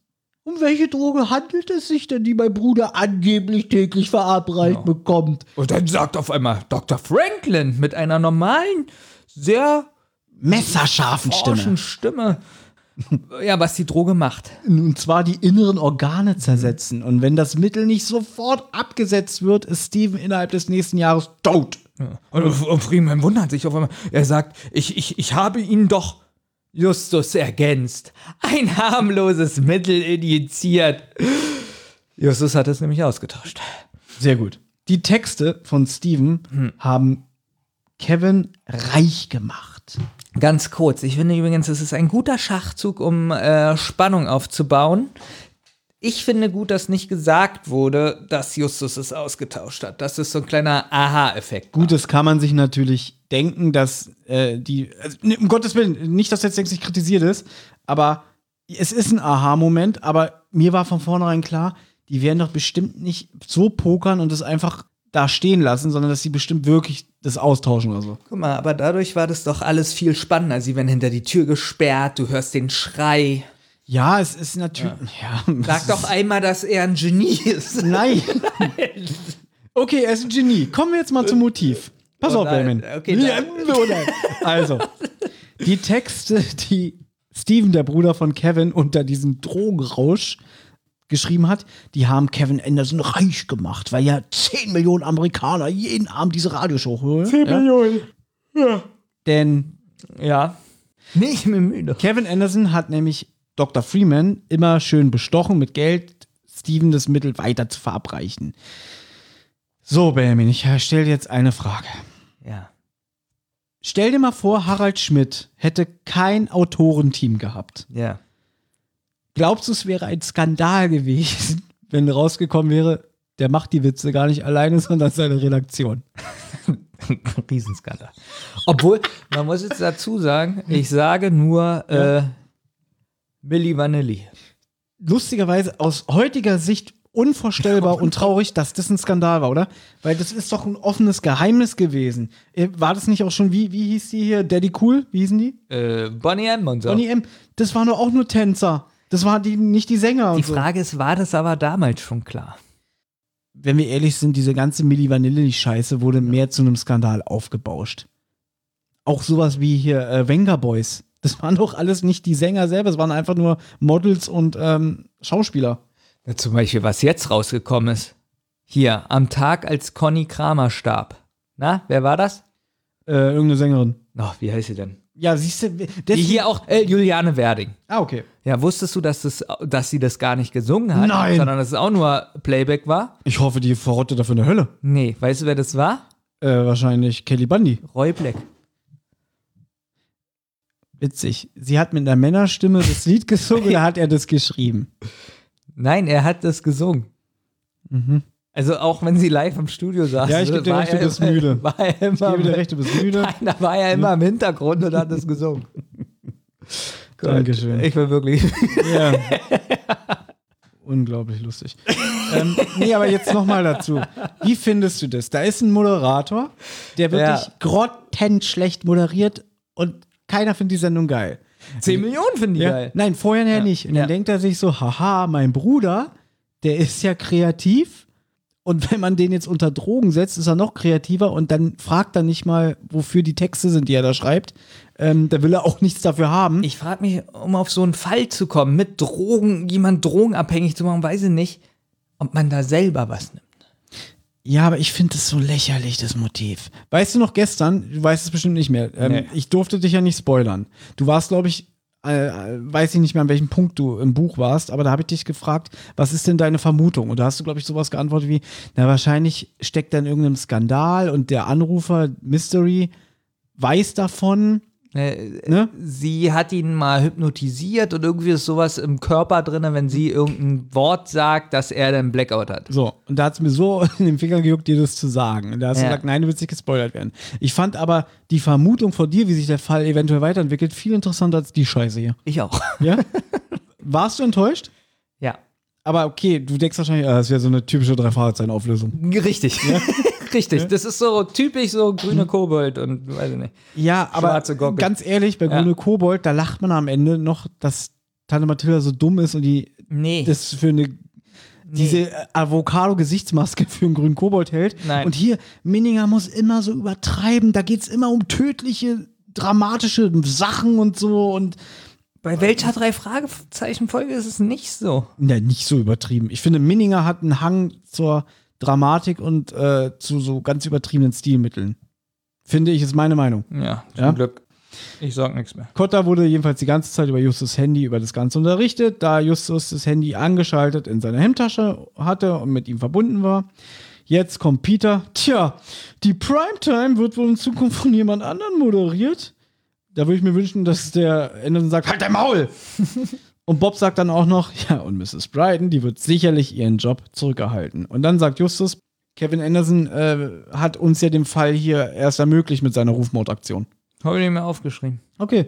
Speaker 2: um welche Droge handelt es sich denn, die mein Bruder angeblich täglich verabreicht bekommt?
Speaker 3: Und dann sagt auf einmal Dr. Franklin mit einer normalen, sehr
Speaker 2: Messerscharfen Stimme.
Speaker 3: Stimme. [laughs] Ja, was die Droge macht.
Speaker 2: Und zwar die inneren Organe zersetzen. Und wenn das Mittel nicht sofort abgesetzt wird, ist Steven innerhalb des nächsten Jahres tot.
Speaker 3: Und, und Freeman wundert sich auf einmal. Er sagt, ich, ich, ich habe ihn doch Justus ergänzt. Ein harmloses Mittel injiziert. Justus hat es nämlich ausgetauscht.
Speaker 2: Sehr gut. Die Texte von Steven haben Kevin reich gemacht.
Speaker 3: Ganz kurz, ich finde übrigens, es ist ein guter Schachzug, um äh, Spannung aufzubauen. Ich finde gut, dass nicht gesagt wurde, dass Justus es ausgetauscht hat. Das ist so ein kleiner Aha-Effekt.
Speaker 2: Gut, das kann man sich natürlich denken, dass äh, die, also, ne, um Gottes Willen, nicht, dass jetzt denkst, ich kritisiert ist, aber es ist ein Aha-Moment, aber mir war von vornherein klar, die werden doch bestimmt nicht so pokern und das einfach da stehen lassen, sondern dass sie bestimmt wirklich das austauschen oder so.
Speaker 3: Guck mal, aber dadurch war das doch alles viel spannender. Sie werden hinter die Tür gesperrt, du hörst den Schrei.
Speaker 2: Ja, es ist natürlich. Ja.
Speaker 3: Sag doch einmal, dass er ein Genie ist. [laughs]
Speaker 2: Nein. Okay, er ist ein Genie. Kommen wir jetzt mal zum Motiv. Pass
Speaker 3: Oh
Speaker 2: auf. Benjamin.
Speaker 3: Okay,
Speaker 2: Ja, oh. Also, die Texte, die Steven, der Bruder von Kevin, unter diesem Drogenrausch geschrieben hat, die haben Kevin Anderson reich gemacht, weil ja 10 Millionen Amerikaner jeden Abend diese Radioshow hören.
Speaker 3: 10
Speaker 2: ja?
Speaker 3: Millionen.
Speaker 2: Ja. Denn
Speaker 3: Ja. Ich bin müde.
Speaker 2: Kevin Anderson hat nämlich Dr. Freeman immer schön bestochen mit Geld, Steven das Mittel weiter zu verabreichen. So, Benjamin, ich stelle jetzt eine Frage.
Speaker 3: Ja.
Speaker 2: Stell dir mal vor, Harald Schmidt hätte kein Autorenteam gehabt.
Speaker 3: Ja.
Speaker 2: Glaubst du, es wäre ein Skandal gewesen, [laughs] wenn rausgekommen wäre, der macht die Witze gar nicht alleine, sondern seine Redaktion? [laughs]
Speaker 3: Riesenskandal. Obwohl, man muss jetzt dazu sagen, ich sage nur äh, Milli Vanilli.
Speaker 2: Lustigerweise aus heutiger Sicht unvorstellbar und traurig, dass das ein Skandal war, oder? Weil das ist doch ein offenes Geheimnis gewesen. Äh, War das nicht auch schon, wie, wie hieß die hier? Daddy Cool? Wie hießen die?
Speaker 3: Äh, Bonnie M und so.
Speaker 2: Bonnie M. Das waren doch auch nur Tänzer. Das waren die, nicht die Sänger.
Speaker 3: Die
Speaker 2: und so.
Speaker 3: Frage ist, war das aber damals schon klar?
Speaker 2: wenn wir ehrlich sind, diese ganze Milli Vanilli-Scheiße wurde mehr zu einem Skandal aufgebauscht. Auch sowas wie hier äh, Venga Boys. Das waren doch alles nicht die Sänger selber, es waren einfach nur Models und ähm, Schauspieler.
Speaker 3: Ja, zum Beispiel, was jetzt rausgekommen ist. Hier, am Tag, als Conny Kramer starb. Na, wer war das?
Speaker 2: Äh, irgendeine Sängerin.
Speaker 3: Ach, wie heißt sie denn?
Speaker 2: Ja, siehst du,
Speaker 3: Die hier auch, äh, Juliane Werding.
Speaker 2: Ah, okay.
Speaker 3: Ja, wusstest du, dass, das, dass sie das gar nicht gesungen hat?
Speaker 2: Nein.
Speaker 3: Sondern dass es auch nur Playback war?
Speaker 2: Ich hoffe, die verrottet dafür eine Hölle.
Speaker 3: Nee, weißt du, wer das war?
Speaker 2: Äh, wahrscheinlich Kelly Bundy.
Speaker 3: Roy Black.
Speaker 2: Witzig. Sie hat mit einer Männerstimme das Lied gesungen [laughs] oder hat er das geschrieben?
Speaker 3: Nein, er hat das gesungen.
Speaker 2: Mhm.
Speaker 3: Also auch wenn sie live im Studio saß.
Speaker 2: Ja, ich [laughs] gebe dir recht, du bist müde.
Speaker 3: War er immer,
Speaker 2: Ich gebe dir recht, du bist müde.
Speaker 3: Nein, da war er immer im Hintergrund und hat es gesungen. [laughs] Gott,
Speaker 2: Dankeschön.
Speaker 3: Ich bin wirklich.
Speaker 2: Ja. [laughs] Unglaublich lustig. ähm, nee, aber jetzt nochmal dazu. Wie findest du das? Da ist ein Moderator, der wirklich
Speaker 3: Ja.
Speaker 2: grottenschlecht moderiert und keiner findet die Sendung geil.
Speaker 3: 10 Millionen finde ich
Speaker 2: Ja?
Speaker 3: geil.
Speaker 2: Nein, vorher ja.
Speaker 3: Ja.
Speaker 2: nicht. Und dann
Speaker 3: Ja.
Speaker 2: denkt er sich so, haha, mein Bruder, der ist ja kreativ. Und wenn man den jetzt unter Drogen setzt, ist er noch kreativer und dann fragt er nicht mal, wofür die Texte sind, die er da schreibt. Ähm, da will er auch nichts dafür haben.
Speaker 3: Ich frage mich, um auf so einen Fall zu kommen, mit Drogen, jemand drogenabhängig zu machen, weiß ich nicht, ob man da selber was nimmt.
Speaker 2: Ja, aber ich finde das so lächerlich, das Motiv. Weißt du noch gestern, du weißt es bestimmt nicht mehr, ähm,
Speaker 3: Nee.
Speaker 2: ich durfte dich ja nicht spoilern. Du warst, glaube ich, äh, äh, weiß ich nicht mehr, an welchem Punkt du im Buch warst, aber da habe ich dich gefragt, was ist denn deine Vermutung? Und da hast du, glaube ich, sowas geantwortet wie, na, wahrscheinlich steckt da in irgendeinem Skandal und der Anrufer Mystery weiß davon.
Speaker 3: Äh,
Speaker 2: Ne?
Speaker 3: Sie hat ihn mal hypnotisiert und irgendwie ist sowas im Körper drin, wenn sie irgendein Wort sagt, dass er dann Blackout hat.
Speaker 2: So, und da hat es mir so [laughs] in den Finger gejuckt, dir das zu sagen. Und da hast du
Speaker 3: Ja.
Speaker 2: gesagt, nein, du willst nicht gespoilert werden. Ich fand aber die Vermutung von dir, wie sich der Fall eventuell weiterentwickelt, viel interessanter als die Scheiße hier.
Speaker 3: Ich auch. [laughs]
Speaker 2: Ja? Warst du enttäuscht?
Speaker 3: Ja.
Speaker 2: Aber okay, du denkst wahrscheinlich, ah, das wäre so eine typische Drei-Fragezeichen-Auflösung.
Speaker 3: Richtig. [laughs] Richtig. Das ist so typisch so grüne Kobold und weiß ich nicht.
Speaker 2: Ja, aber ganz ehrlich, bei
Speaker 3: Ja.
Speaker 2: Grüne Kobold, da lacht man am Ende noch, dass Tante Mathilda so dumm ist und die
Speaker 3: Nee.
Speaker 2: das für eine diese Avocado-Gesichtsmaske für einen grünen Kobold hält.
Speaker 3: Nein.
Speaker 2: Und hier, Minninger muss immer so übertreiben, da geht es immer um tödliche, dramatische Sachen und so und
Speaker 3: Bei welcher drei Fragezeichen Folge ist es nicht so?
Speaker 2: Ja, nicht so übertrieben. Ich finde, Minninger hat einen Hang zur Dramatik und äh, zu so ganz übertriebenen Stilmitteln. Finde ich, ist meine Meinung.
Speaker 3: Ja, zum
Speaker 2: Ja?
Speaker 3: Glück. Ich sag nichts mehr.
Speaker 2: Kotta wurde jedenfalls die ganze Zeit über Justus Handy über das Ganze unterrichtet, da Justus das Handy angeschaltet in seiner Hemdtasche hatte und mit ihm verbunden war. Jetzt kommt Peter. Tja, die Primetime wird wohl in Zukunft von jemand anderem moderiert. Da würde ich mir wünschen, dass der Anderson sagt, halt dein Maul! [laughs] und Bob sagt dann auch noch, ja, und Mrs. Bryden, die wird sicherlich ihren Job zurückerhalten. Und dann sagt Justus, Kevin Anderson äh, hat uns ja den Fall hier erst ermöglicht mit seiner Rufmordaktion.
Speaker 3: Habe ich nicht mehr aufgeschrieben.
Speaker 2: Okay.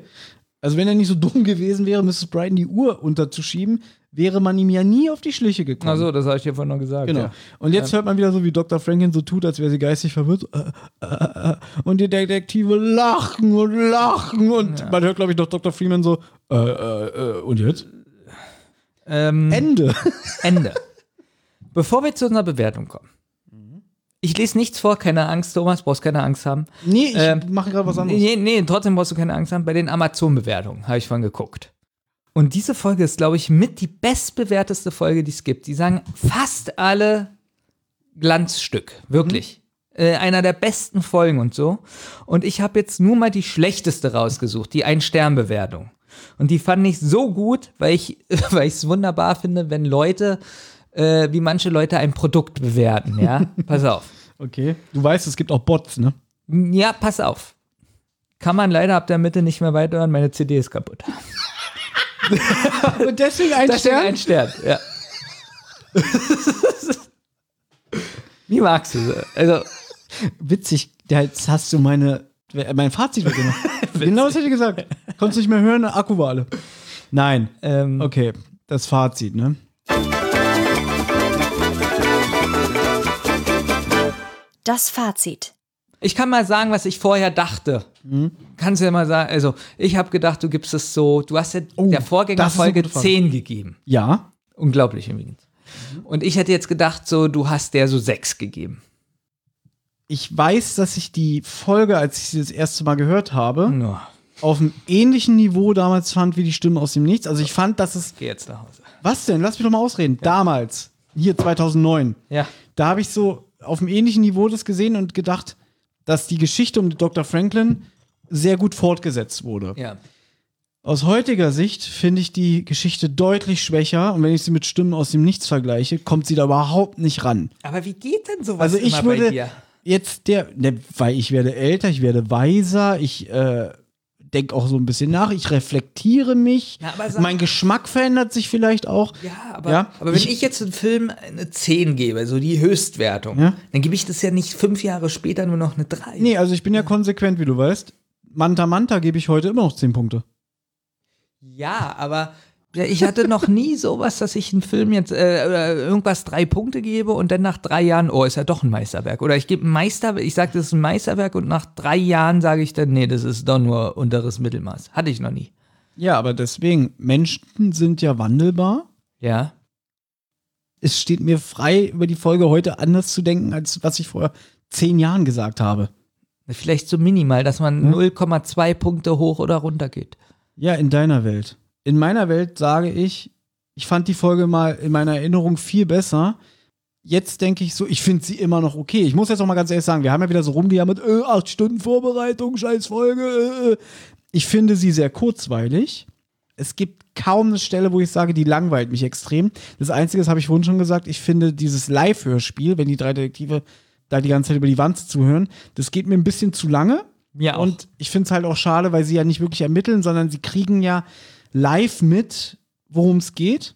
Speaker 2: Also wenn er nicht so dumm gewesen wäre, Mrs. Bryden die Uhr unterzuschieben, wäre man ihm ja nie auf die Schliche gekommen.
Speaker 3: Achso, das habe ich dir vorhin noch gesagt.
Speaker 2: Genau.
Speaker 3: Ja.
Speaker 2: Und jetzt hört man wieder so, wie Dr. Franklin so tut, als wäre sie geistig verwirrt. Äh, äh, äh, und die Detektive lachen und lachen. Und man hört, glaube ich, noch Dr. Freeman so, äh, äh, äh, und jetzt?
Speaker 3: Ähm,
Speaker 2: Ende. [laughs]
Speaker 3: Ende. Bevor wir zu unserer Bewertung kommen. Ich lese nichts vor, keine Angst, Thomas, brauchst keine Angst haben.
Speaker 2: Nee, ich
Speaker 3: Ähm,
Speaker 2: mache gerade was anderes.
Speaker 3: Nee, nee, trotzdem brauchst du keine Angst haben. Bei den Amazon-Bewertungen habe ich vorhin geguckt. Und diese Folge ist, glaube ich, mit die bestbewerteste Folge, die es gibt. Die sagen fast alle Glanzstück, wirklich. Äh, einer der besten Folgen und so. Und ich habe jetzt nur mal die schlechteste rausgesucht, die Ein-Stern-Bewertung. Und die fand ich so gut, weil ich [laughs] weil ich es wunderbar finde, wenn Leute, äh, wie manche Leute ein Produkt bewerten, ja. [laughs] Pass auf.
Speaker 2: Okay. Du weißt, es gibt auch Bots, ne?
Speaker 3: Ja, pass auf. Kann man leider ab der Mitte nicht mehr weiterhören, meine CD ist kaputt. [laughs] [laughs]
Speaker 2: Und deswegen ein
Speaker 3: Deswegen
Speaker 2: Stern?
Speaker 3: ein Stern, ja. Wie magst du sie? Also,
Speaker 2: Witzig, jetzt hast du meine, mein Fazit weggemacht. [laughs] genau das hätte ich gesagt. Konntest nicht mehr hören, Akku war alle. Nein.
Speaker 3: ähm,
Speaker 2: Okay, das Fazit, ne?
Speaker 1: Das Fazit.
Speaker 3: Ich kann mal sagen, was ich vorher dachte.
Speaker 2: Mhm.
Speaker 3: Kannst du ja mal sagen, also ich habe gedacht, du gibst es so, du hast ja der
Speaker 2: Oh, eine
Speaker 3: Vorgängerfolge
Speaker 2: gute Frage.
Speaker 3: 10 gegeben.
Speaker 2: Ja.
Speaker 3: Unglaublich übrigens. Und ich hätte jetzt gedacht, so, du hast der so 6 gegeben.
Speaker 2: Ich weiß, dass ich die Folge, als ich sie das erste Mal gehört habe,
Speaker 3: No.
Speaker 2: auf einem ähnlichen Niveau damals fand wie die Stimme aus dem Nichts. Also ich fand, dass es.
Speaker 3: Geh jetzt nach Hause.
Speaker 2: Was denn? Lass mich doch mal ausreden. Damals, hier 2009,
Speaker 3: Ja.
Speaker 2: da habe ich so auf einem ähnlichen Niveau das gesehen und gedacht, dass die Geschichte um Dr. Franklin sehr gut fortgesetzt wurde.
Speaker 3: Ja.
Speaker 2: Aus heutiger Sicht finde ich die Geschichte deutlich schwächer und wenn ich sie mit Stimmen aus dem Nichts vergleiche, kommt sie da überhaupt nicht ran.
Speaker 3: Aber wie geht denn sowas
Speaker 2: Also ich würde
Speaker 3: dir?
Speaker 2: jetzt der, ne, weil ich werde älter, ich werde weiser, ich äh, denke auch so ein bisschen nach, ich reflektiere mich,
Speaker 3: Ja, sag-
Speaker 2: mein Geschmack verändert sich vielleicht auch.
Speaker 3: Ja, aber,
Speaker 2: Ja,
Speaker 3: aber wenn
Speaker 2: ich-
Speaker 3: ich, jetzt einem Film eine 10 gebe, so die Höchstwertung,
Speaker 2: Ja.
Speaker 3: dann gebe ich das ja nicht fünf Jahre später nur noch eine 3.
Speaker 2: Nee, also ich bin ja konsequent, wie du weißt. Manta Manta gebe ich heute immer noch 10 Punkte.
Speaker 3: Ja, aber ich hatte noch nie [laughs] sowas, dass ich einen Film jetzt äh, irgendwas drei Punkte gebe und dann nach drei Jahren, oh, ist ja doch ein Meisterwerk. Oder ich gebe ein Meisterwerk, ich sage, das ist ein Meisterwerk und nach drei Jahren sage ich dann, nee, das ist doch nur unteres Mittelmaß. Hatte ich noch nie.
Speaker 2: Ja, aber deswegen, Menschen sind ja wandelbar.
Speaker 3: Ja.
Speaker 2: Es steht mir frei, über die Folge heute anders zu denken, als was ich vor zehn Jahren gesagt habe.
Speaker 3: Vielleicht so minimal, dass man
Speaker 2: Hm?
Speaker 3: 0,2 Punkte hoch oder runter geht.
Speaker 2: Ja, in deiner Welt. In meiner Welt sage ich, ich fand die Folge mal in meiner Erinnerung viel besser. Jetzt denke ich so, ich finde sie immer noch okay. Ich muss jetzt auch mal ganz ehrlich sagen, wir haben ja wieder so rumgejammert, äh, acht Stunden Vorbereitung, scheiß Folge. Äh, äh. Ich finde sie sehr kurzweilig. Es gibt kaum eine Stelle, wo ich sage, die langweilt mich extrem. Das Einzige, das habe ich vorhin schon gesagt, ich finde dieses Live-Hörspiel, wenn die drei Detektive da die ganze Zeit über die Wand zuhören, das geht mir ein bisschen zu lange.
Speaker 3: Ja.
Speaker 2: Und ich finde es halt auch schade, weil sie ja nicht wirklich ermitteln, sondern sie kriegen ja live mit, worum es geht.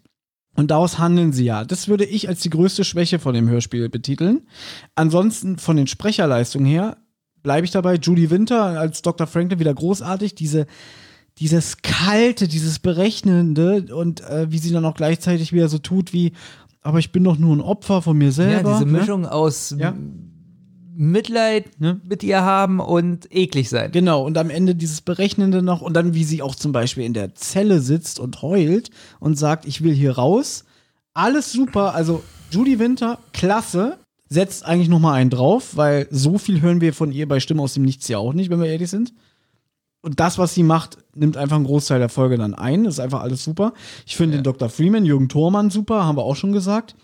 Speaker 2: Und daraus handeln sie ja. Das würde ich als die größte Schwäche von dem Hörspiel betiteln. Ansonsten von den Sprecherleistungen her bleibe ich dabei. Judy Winter als Dr. Franklin wieder großartig. Diese, dieses Kalte, dieses Berechnende und äh, wie sie dann auch gleichzeitig wieder so tut wie, aber ich bin doch nur ein Opfer von mir selber.
Speaker 3: ja, diese
Speaker 2: ne?
Speaker 3: Mischung aus
Speaker 2: Ja.
Speaker 3: Mitleid mit ihr haben und eklig sein.
Speaker 2: Genau, und am Ende dieses Berechnende noch und dann, wie sie auch zum Beispiel in der Zelle sitzt und heult und sagt, ich will hier raus. Alles super, also Judy Winter, klasse, setzt eigentlich noch mal einen drauf, weil so viel hören wir von ihr bei Stimme aus dem Nichts ja auch nicht, wenn wir ehrlich sind. Und das, was sie macht, nimmt einfach einen Großteil der Folge dann ein. Das ist einfach alles super. Ich finde den Dr. Freeman, Jürgen Thormann super, haben wir auch schon gesagt.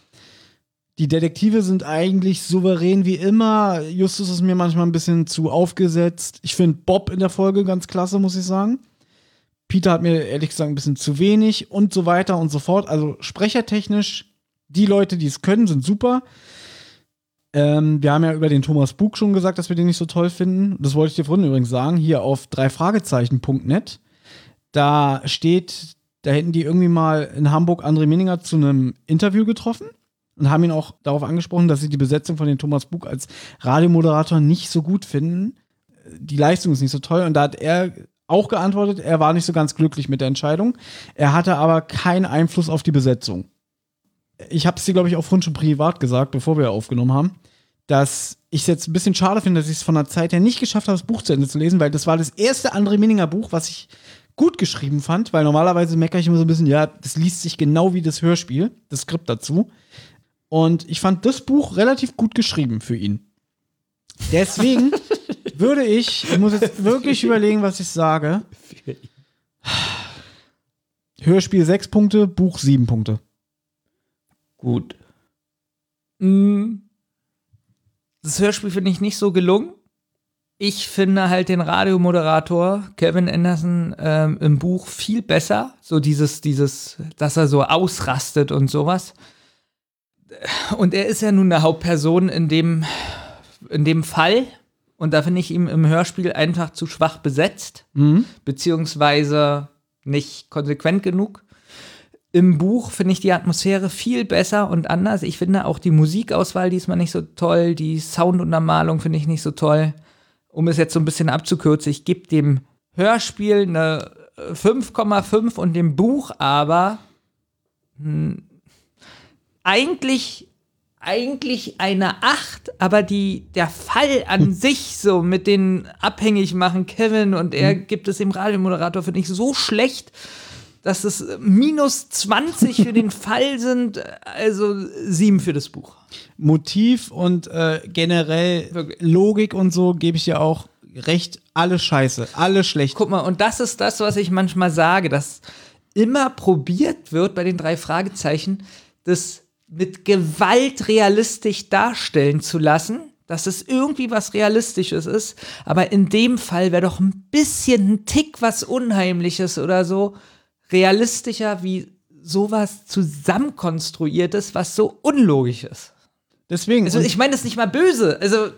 Speaker 2: Die Detektive sind eigentlich souverän wie immer. Justus ist mir manchmal ein bisschen zu aufgesetzt. Ich finde Bob in der Folge ganz klasse, muss ich sagen. Peter hat mir ehrlich gesagt ein bisschen zu wenig und so weiter und so fort. Also sprechertechnisch, die Leute, die es können, sind super. Ähm, wir haben ja über den Thomas Bug schon gesagt, dass wir den nicht so toll finden. Das wollte ich dir vorhin übrigens sagen, hier auf dreifragezeichen.net. Da steht, da hätten die irgendwie mal in Hamburg André Minninger zu einem Interview getroffen und haben ihn auch darauf angesprochen, dass sie die Besetzung von den Thomas Bug als Radiomoderator nicht so gut finden. Die Leistung ist nicht so toll. Und da hat er auch geantwortet, er war nicht so ganz glücklich mit der Entscheidung. Er hatte aber keinen Einfluss auf die Besetzung. Ich habe es dir, glaube ich, auch vorhin schon privat gesagt, bevor wir aufgenommen haben, dass ich es jetzt ein bisschen schade finde, dass ich es von der Zeit her nicht geschafft habe, das Buch zu Ende zu lesen, weil das war das erste André Minninger Buch, was ich gut geschrieben fand, weil normalerweise meckere ich immer so ein bisschen, ja, das liest sich genau wie das Hörspiel, das Skript dazu. Und ich fand das Buch relativ gut geschrieben für ihn. Deswegen [laughs] würde ich, ich muss jetzt wirklich überlegen, was ich sage. Hörspiel 6 Punkte, Buch 7 Punkte.
Speaker 3: Gut. Mm. Das Hörspiel finde ich nicht so gelungen. Ich finde halt den Radiomoderator Kevin Anderson ähm, im Buch viel besser. So dieses, dieses, dass er so ausrastet und sowas. Und er ist ja nun eine Hauptperson in dem, in dem Fall. Und da finde ich ihn im Hörspiel einfach zu schwach besetzt,
Speaker 2: Mhm.
Speaker 3: beziehungsweise nicht konsequent genug. Im Buch finde ich die Atmosphäre viel besser und anders. Ich finde auch die Musikauswahl diesmal nicht so toll, die Sounduntermalung finde ich nicht so toll. Um es jetzt so ein bisschen abzukürzen, ich gebe dem Hörspiel eine äh, 5,5 und dem Buch aber hm, eigentlich eigentlich eine 8, aber die, der Fall an sich so mit den abhängig machen Kevin und er gibt es dem Radiomoderator, finde ich so schlecht, dass es minus 20 für den Fall sind, also 7 für das Buch.
Speaker 2: Motiv und äh, generell Logik und so gebe ich dir auch recht. Alles scheiße, alles schlecht.
Speaker 3: Guck mal, und das ist das, was ich manchmal sage, dass immer probiert wird bei den drei Fragezeichen, das mit Gewalt realistisch darstellen zu lassen, dass es irgendwie was Realistisches ist. Aber in dem Fall wäre doch ein bisschen ein Tick was Unheimliches oder so realistischer wie sowas zusammenkonstruiertes, was so unlogisch ist.
Speaker 2: Deswegen.
Speaker 3: Also ich meine das nicht mal böse. Also,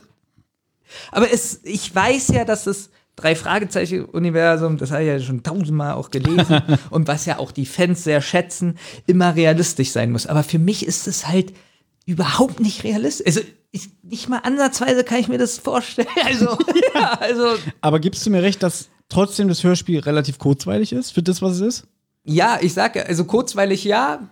Speaker 3: aber es, ich weiß ja, dass das drei Fragezeichen-Universum, das habe ich ja schon tausendmal auch gelesen [laughs] und was ja auch die Fans sehr schätzen, immer realistisch sein muss. Aber für mich ist es halt überhaupt nicht realistisch. Also ich, nicht mal ansatzweise kann ich mir das vorstellen. Also, [laughs] ja, also
Speaker 2: Aber gibst du mir recht, dass trotzdem das Hörspiel relativ kurzweilig ist für das, was es ist?
Speaker 3: Ja, ich sage, also kurzweilig ja.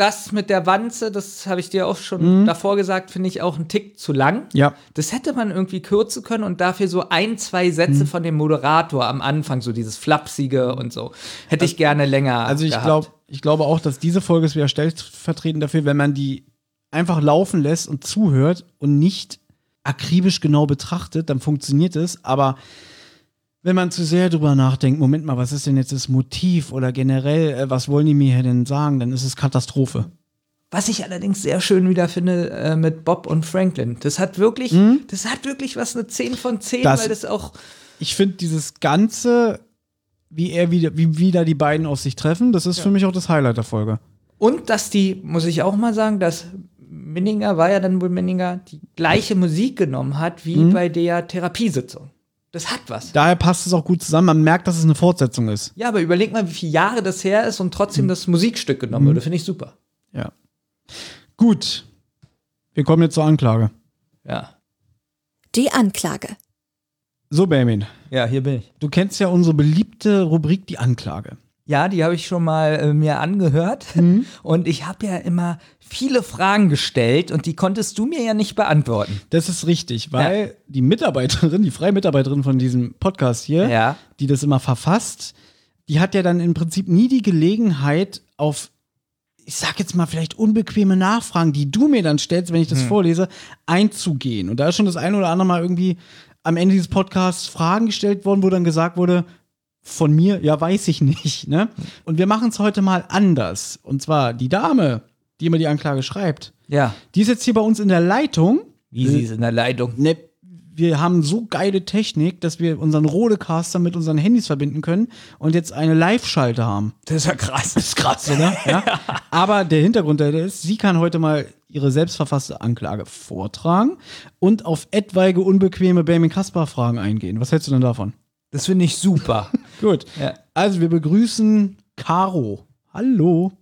Speaker 3: Das mit der Wanze, das habe ich dir auch schon
Speaker 2: Mhm.
Speaker 3: davor gesagt, finde ich auch einen Tick zu lang.
Speaker 2: Ja.
Speaker 3: Das hätte man irgendwie kürzen können und dafür so ein, zwei Sätze
Speaker 2: Mhm.
Speaker 3: von dem Moderator am Anfang, so dieses Flapsige und so, hätte ich gerne länger.
Speaker 2: Also ich glaube, ich glaube auch, dass diese Folge ist wieder stellvertretend dafür, wenn man die einfach laufen lässt und zuhört und nicht akribisch genau betrachtet, dann funktioniert es. Aber wenn man zu sehr drüber nachdenkt, Moment mal, was ist denn jetzt das Motiv oder generell, äh, was wollen die mir hier denn sagen, dann ist es Katastrophe.
Speaker 3: Was ich allerdings sehr schön wieder finde äh, mit Bob und Franklin. Das hat wirklich,
Speaker 2: Mhm.
Speaker 3: das hat wirklich was eine 10 von 10,
Speaker 2: Das-
Speaker 3: weil das auch
Speaker 2: Ich finde dieses Ganze, wie er wieder, wie wieder die beiden auf sich treffen, das ist für mich auch das Highlight der Folge.
Speaker 3: Und dass die, muss ich auch mal sagen, dass Minninger, war ja dann wohl Minninger, die gleiche Musik genommen hat wie
Speaker 2: Mhm.
Speaker 3: bei der Therapiesitzung. Das hat was.
Speaker 2: Daher passt es auch gut zusammen. Man merkt, dass es eine Fortsetzung ist.
Speaker 3: Ja, aber überleg mal, wie viele Jahre das her ist und trotzdem das Musikstück genommen
Speaker 2: Mhm.
Speaker 3: wurde. Finde ich super.
Speaker 2: Ja. Gut. Wir kommen jetzt zur Anklage.
Speaker 3: Ja.
Speaker 1: Die Anklage.
Speaker 2: So, Benjamin.
Speaker 3: Ja, hier bin ich.
Speaker 2: Du kennst ja unsere beliebte Rubrik, die Anklage.
Speaker 3: Ja, die habe ich schon mal äh, mir angehört.
Speaker 2: Mhm. [laughs]
Speaker 3: Und ich habe ja immer viele Fragen gestellt und die konntest du mir ja nicht beantworten.
Speaker 2: Das ist richtig, weil die Mitarbeiterin, die freie Mitarbeiterin von diesem Podcast hier,
Speaker 3: Ja.
Speaker 2: die das immer verfasst, die hat ja dann im Prinzip nie die Gelegenheit auf, ich sag jetzt mal vielleicht unbequeme Nachfragen, die du mir dann stellst, wenn ich das
Speaker 3: Hm.
Speaker 2: vorlese, einzugehen. Und da ist schon das ein oder andere Mal irgendwie am Ende dieses Podcasts Fragen gestellt worden, wo dann gesagt wurde, von mir, ja, weiß ich nicht. Ne? Und wir machen es heute mal anders. Und zwar die Dame, die immer die Anklage schreibt,
Speaker 3: Ja.
Speaker 2: die ist jetzt hier bei uns in der Leitung.
Speaker 3: Wie sie ist in der Leitung.
Speaker 2: Ne, wir haben so geile Technik, dass wir unseren Rodecaster mit unseren Handys verbinden können und jetzt eine Live-Schalte haben.
Speaker 3: Das ist ja krass.
Speaker 2: Das ist krass, oder? [laughs] ja. Aber der Hintergrund der ist, sie kann heute mal ihre selbstverfasste Anklage vortragen und auf etwaige unbequeme Benjamin Kaspar Fragen eingehen. Was hältst du denn davon?
Speaker 3: Das finde ich super. [laughs]
Speaker 2: Gut.
Speaker 3: Ja.
Speaker 2: Also wir begrüßen Caro. Hallo.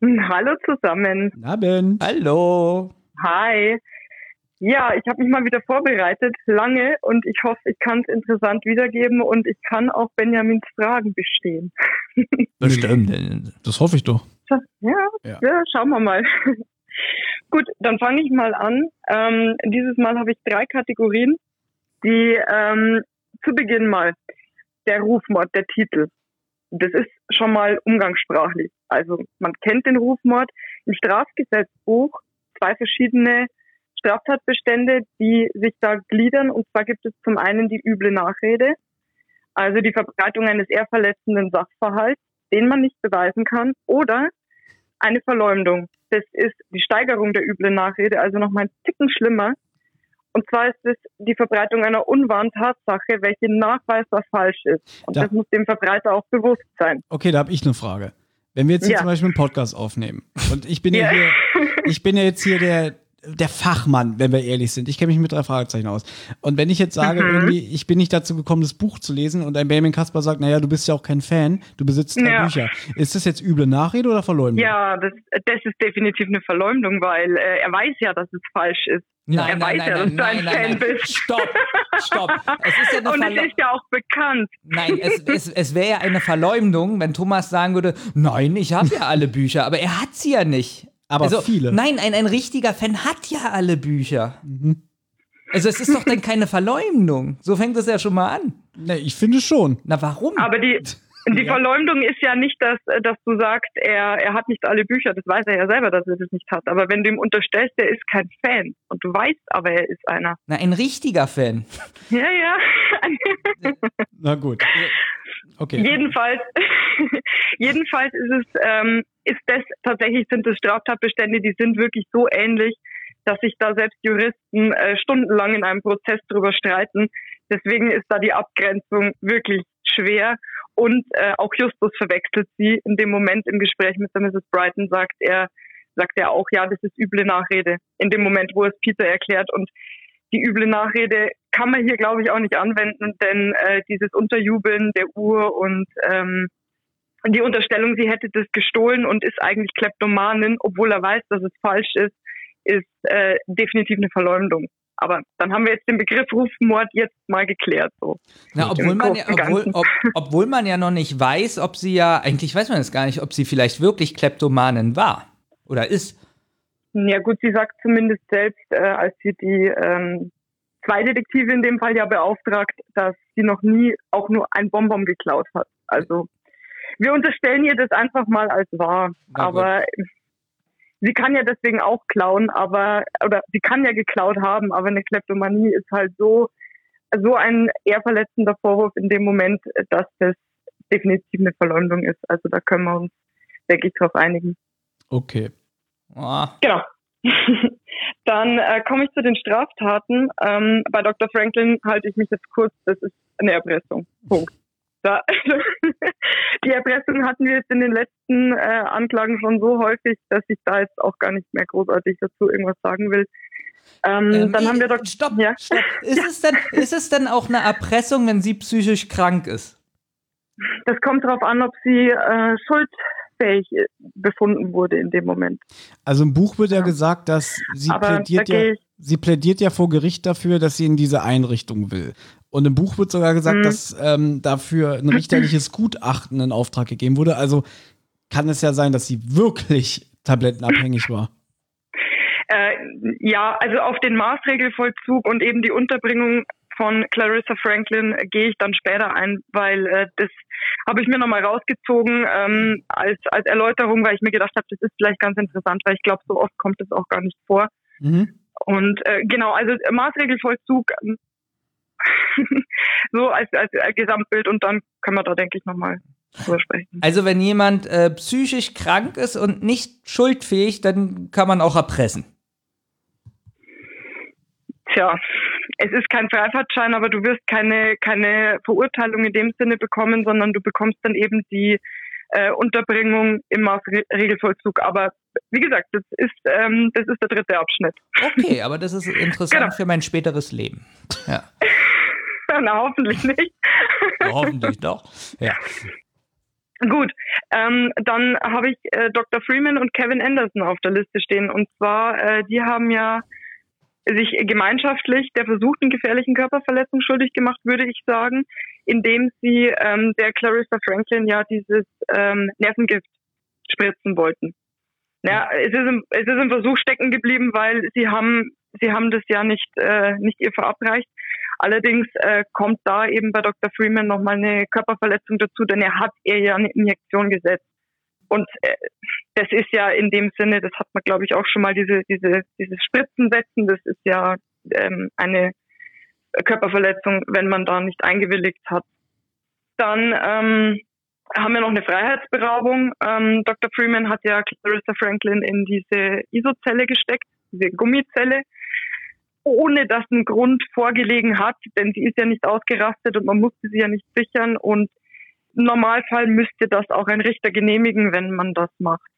Speaker 14: Hallo zusammen.
Speaker 2: Guten Abend.
Speaker 3: Hallo.
Speaker 14: Hi. Ja, ich habe mich mal wieder vorbereitet, lange, und ich hoffe, ich kann es interessant wiedergeben und ich kann auch Benjamins Fragen bestehen. [laughs]
Speaker 3: Bestimmt.
Speaker 2: Das hoffe ich doch.
Speaker 14: Ja,
Speaker 2: Ja.
Speaker 14: ja. schauen wir mal. [laughs] Gut, dann fange ich mal an. Ähm, dieses Mal habe ich drei Kategorien, die ähm, zu Beginn mal der Rufmord, der Titel. Das ist schon mal umgangssprachlich. Also man kennt den Rufmord im Strafgesetzbuch, zwei verschiedene Straftatbestände, die sich da gliedern. Und zwar gibt es zum einen die üble Nachrede, also die Verbreitung eines eher verletzenden Sachverhalts, den man nicht beweisen kann, oder eine Verleumdung. Das ist die Steigerung der üblen Nachrede, also noch mal ein Ticken schlimmer. Und zwar ist es die Verbreitung einer unwahren Tatsache, welche nachweisbar falsch ist. Und
Speaker 2: Da-
Speaker 14: das muss dem Verbreiter auch bewusst sein.
Speaker 2: Okay, da habe ich eine Frage. Wenn wir jetzt hier
Speaker 14: Ja.
Speaker 2: zum Beispiel einen Podcast aufnehmen und ich bin ja,
Speaker 14: Ja.
Speaker 2: hier, [laughs] ich bin ja jetzt hier der der Fachmann, wenn wir ehrlich sind. Ich kenne mich mit drei Fragezeichen aus. Und wenn ich jetzt sage,
Speaker 14: Mhm.
Speaker 2: irgendwie, ich bin nicht dazu gekommen, das Buch zu lesen und ein Benjamin Kasper sagt, naja, du bist ja auch kein Fan, du besitzt drei
Speaker 14: Ja.
Speaker 2: Bücher. Ist das jetzt üble Nachrede oder Verleumdung?
Speaker 14: Ja, das, das ist definitiv eine Verleumdung, weil äh, er weiß ja, dass es falsch ist.
Speaker 3: Nein,
Speaker 14: er
Speaker 3: nein,
Speaker 14: weiß
Speaker 3: nein,
Speaker 14: ja, dass
Speaker 3: nein,
Speaker 14: du ein
Speaker 3: nein, nein,
Speaker 14: Fan
Speaker 3: nein.
Speaker 14: bist.
Speaker 3: Stopp, stopp. Es ist ja eine
Speaker 14: Und es ist ja auch bekannt.
Speaker 3: Nein, es, es, es wäre ja eine Verleumdung, wenn Thomas sagen würde, nein, ich habe ja alle Bücher, aber er hat sie ja nicht.
Speaker 2: Aber
Speaker 3: also,
Speaker 2: viele.
Speaker 3: Nein, ein, ein richtiger Fan hat ja alle Bücher. Also es ist doch dann keine Verleumdung. So fängt es ja schon mal an.
Speaker 2: Nee, ich finde schon.
Speaker 3: Na warum?
Speaker 14: Aber die, die Verleumdung ist ja nicht, dass, dass du sagst, er, er hat nicht alle Bücher. Das weiß er ja selber, dass er das nicht hat. Aber wenn du ihm unterstellst, er ist kein Fan und du weißt aber, er ist einer.
Speaker 3: Na, ein richtiger Fan.
Speaker 14: Ja, ja. [laughs]
Speaker 2: Na gut. Okay.
Speaker 14: Jedenfalls, [laughs] jedenfalls ist es, ähm, ist das tatsächlich sind es Straftatbestände, die sind wirklich so ähnlich, dass sich da selbst Juristen äh, stundenlang in einem Prozess drüber streiten. Deswegen ist da die Abgrenzung wirklich schwer. Und äh, auch Justus verwechselt sie in dem Moment im Gespräch mit der Mrs. Brighton, sagt er, sagt er auch, ja, das ist üble Nachrede. In dem Moment, wo es Peter erklärt. Und die üble Nachrede kann man hier, glaube ich, auch nicht anwenden, denn äh, dieses Unterjubeln der Uhr und ähm, die Unterstellung, sie hätte das gestohlen und ist eigentlich Kleptomanin, obwohl er weiß, dass es falsch ist, ist äh, definitiv eine Verleumdung. Aber dann haben wir jetzt den Begriff Rufmord jetzt mal geklärt. So.
Speaker 3: Na, obwohl man, ja, obwohl, ob, obwohl man ja noch nicht weiß, ob sie ja, eigentlich weiß man es gar nicht, ob sie vielleicht wirklich Kleptomanin war oder ist.
Speaker 14: Ja gut, sie sagt zumindest selbst, äh, als sie die ähm, zwei Detektive in dem Fall ja beauftragt, dass sie noch nie auch nur ein Bonbon geklaut hat. Also wir unterstellen ihr das einfach mal als wahr.
Speaker 3: Na gut.
Speaker 14: Sie kann ja deswegen auch klauen, aber oder sie kann ja geklaut haben, aber eine Kleptomanie ist halt so so ein eher verletzender Vorwurf in dem Moment, dass das definitiv eine Verleumdung ist. Also da können wir uns, denke ich, drauf einigen.
Speaker 2: Okay.
Speaker 3: Ah,
Speaker 14: Genau. [laughs] Dann äh, komme ich zu den Straftaten. Ähm, bei Dr. Franklin halte ich mich jetzt kurz. Das ist eine Erpressung. Punkt. Da, [laughs] die Erpressung hatten wir jetzt in den letzten äh, Anklagen schon so häufig, dass ich da jetzt auch gar nicht mehr großartig dazu irgendwas sagen will. Ähm,
Speaker 3: Ähm,
Speaker 14: dann haben wir Dr.
Speaker 3: Stopp,
Speaker 14: ja.
Speaker 3: stopp. [laughs] Ist, es denn, ist es denn auch eine Erpressung, wenn sie psychisch krank ist?
Speaker 14: Das kommt darauf an, ob sie äh, schuldfähig äh, befunden wurde in dem Moment.
Speaker 2: Also im Buch wird ja gesagt, dass sie
Speaker 14: Aber
Speaker 2: plädiert
Speaker 14: da
Speaker 2: ja,
Speaker 14: gehe ich-
Speaker 2: sie plädiert ja vor Gericht dafür, dass sie in diese Einrichtung will. Und im Buch wird sogar gesagt,
Speaker 14: Mhm.
Speaker 2: dass ähm, dafür ein richterliches Gutachten in Auftrag gegeben wurde. Also kann es ja sein, dass sie wirklich tablettenabhängig war.
Speaker 14: Äh, ja, also auf den Maßregelvollzug und eben die Unterbringung von Clarissa Franklin gehe ich dann später ein, weil äh, das habe ich mir nochmal rausgezogen ähm, als, als Erläuterung, weil ich mir gedacht habe, das ist vielleicht ganz interessant, weil ich glaube, so oft kommt es auch gar nicht vor.
Speaker 2: Mhm.
Speaker 14: Und äh, genau, also Maßregelvollzug [laughs] so als, als, als Gesamtbild und dann können wir da, denke ich, nochmal drüber sprechen.
Speaker 3: Also wenn jemand äh, psychisch krank ist und nicht schuldfähig, dann kann man auch erpressen.
Speaker 14: Tja, es ist kein Freifahrtschein, aber du wirst keine, keine Verurteilung in dem Sinne bekommen, sondern du bekommst dann eben die äh, Unterbringung im Maßregelvollzug. Aber wie gesagt, das ist, ähm, das ist der dritte Abschnitt.
Speaker 3: Okay, aber das ist interessant
Speaker 14: Genau.
Speaker 3: für mein späteres Leben. Ja, [laughs] [laughs]
Speaker 14: Na, hoffentlich nicht.
Speaker 3: hoffentlich doch. Ja.
Speaker 14: Gut, ähm, dann habe ich äh, Dr. Freeman und Kevin Anderson auf der Liste stehen. Und zwar, äh, die haben ja sich gemeinschaftlich der versuchten gefährlichen Körperverletzung schuldig gemacht, würde ich sagen, indem sie ähm, der Clarissa Franklin ja dieses ähm, Nervengift spritzen wollten. Ja, es ist, im, es ist im Versuch stecken geblieben, weil sie haben, sie haben das ja nicht, äh, nicht ihr verabreicht. Allerdings äh, kommt da eben bei Dr. Freeman nochmal eine Körperverletzung dazu, denn er hat ihr ja eine Injektion gesetzt. Und äh, das ist ja in dem Sinne, das hat man glaube ich auch schon mal, diese, diese, dieses Spritzen setzen, das ist ja ähm, eine Körperverletzung, wenn man da nicht eingewilligt hat. Dann ähm, haben wir noch eine Freiheitsberaubung. Ähm, Dr. Freeman hat ja Clarissa Franklin in diese ISO-Zelle gesteckt, diese Gummizelle, ohne dass ein Grund vorgelegen hat, denn sie ist ja nicht ausgerastet und man musste sie ja nicht sichern und im Normalfall müsste das auch ein Richter genehmigen, wenn man das macht.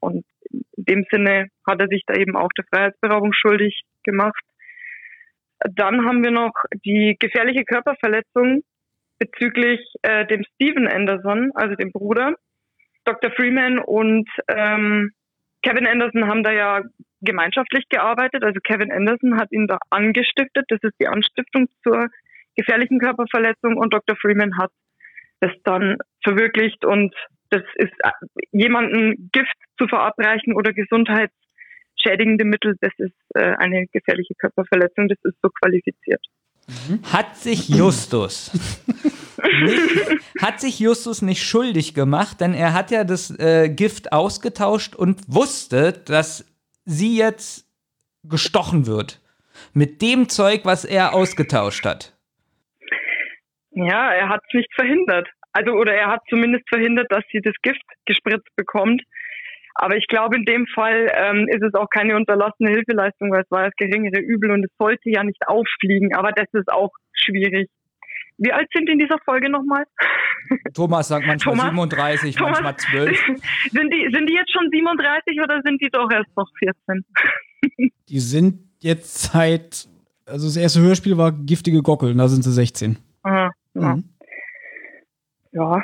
Speaker 14: Und in dem Sinne hat er sich da eben auch der Freiheitsberaubung schuldig gemacht. Dann haben wir noch die gefährliche Körperverletzung bezüglich äh, dem Steven Anderson, also dem Bruder. Dr. Freeman und ähm, Kevin Anderson haben da ja gemeinschaftlich gearbeitet. Also Kevin Anderson hat ihn da angestiftet. Das ist die Anstiftung zur gefährlichen Körperverletzung und Dr. Freeman hat das dann verwirklicht und das ist äh, jemanden Gift zu verabreichen oder gesundheitsschädigende Mittel, das ist äh, eine gefährliche Körperverletzung, das ist so qualifiziert.
Speaker 3: Hat sich Justus nicht, hat sich Justus nicht schuldig gemacht, denn er hat ja das äh, Gift ausgetauscht und wusste, dass sie jetzt gestochen wird. Mit dem Zeug, was er ausgetauscht hat.
Speaker 14: Ja, er hat es nicht verhindert. Also, oder er hat zumindest verhindert, dass sie das Gift gespritzt bekommt. Aber ich glaube, in dem Fall ähm, ist es auch keine unterlassene Hilfeleistung, weil es war das geringere Übel und es sollte ja nicht auffliegen. Aber das ist auch schwierig. Wie alt sind in dieser Folge nochmal?
Speaker 3: Thomas sagt manchmal
Speaker 14: Thomas?
Speaker 3: 37,
Speaker 14: Thomas?
Speaker 3: manchmal 12. [laughs]
Speaker 14: sind, die, sind die jetzt schon 37 oder sind die doch erst noch 14? [laughs]
Speaker 2: Die sind jetzt seit, also das erste Hörspiel war Giftige Gockel, und da sind sie 16.
Speaker 14: Aha, ja.
Speaker 2: Mhm.
Speaker 14: ja.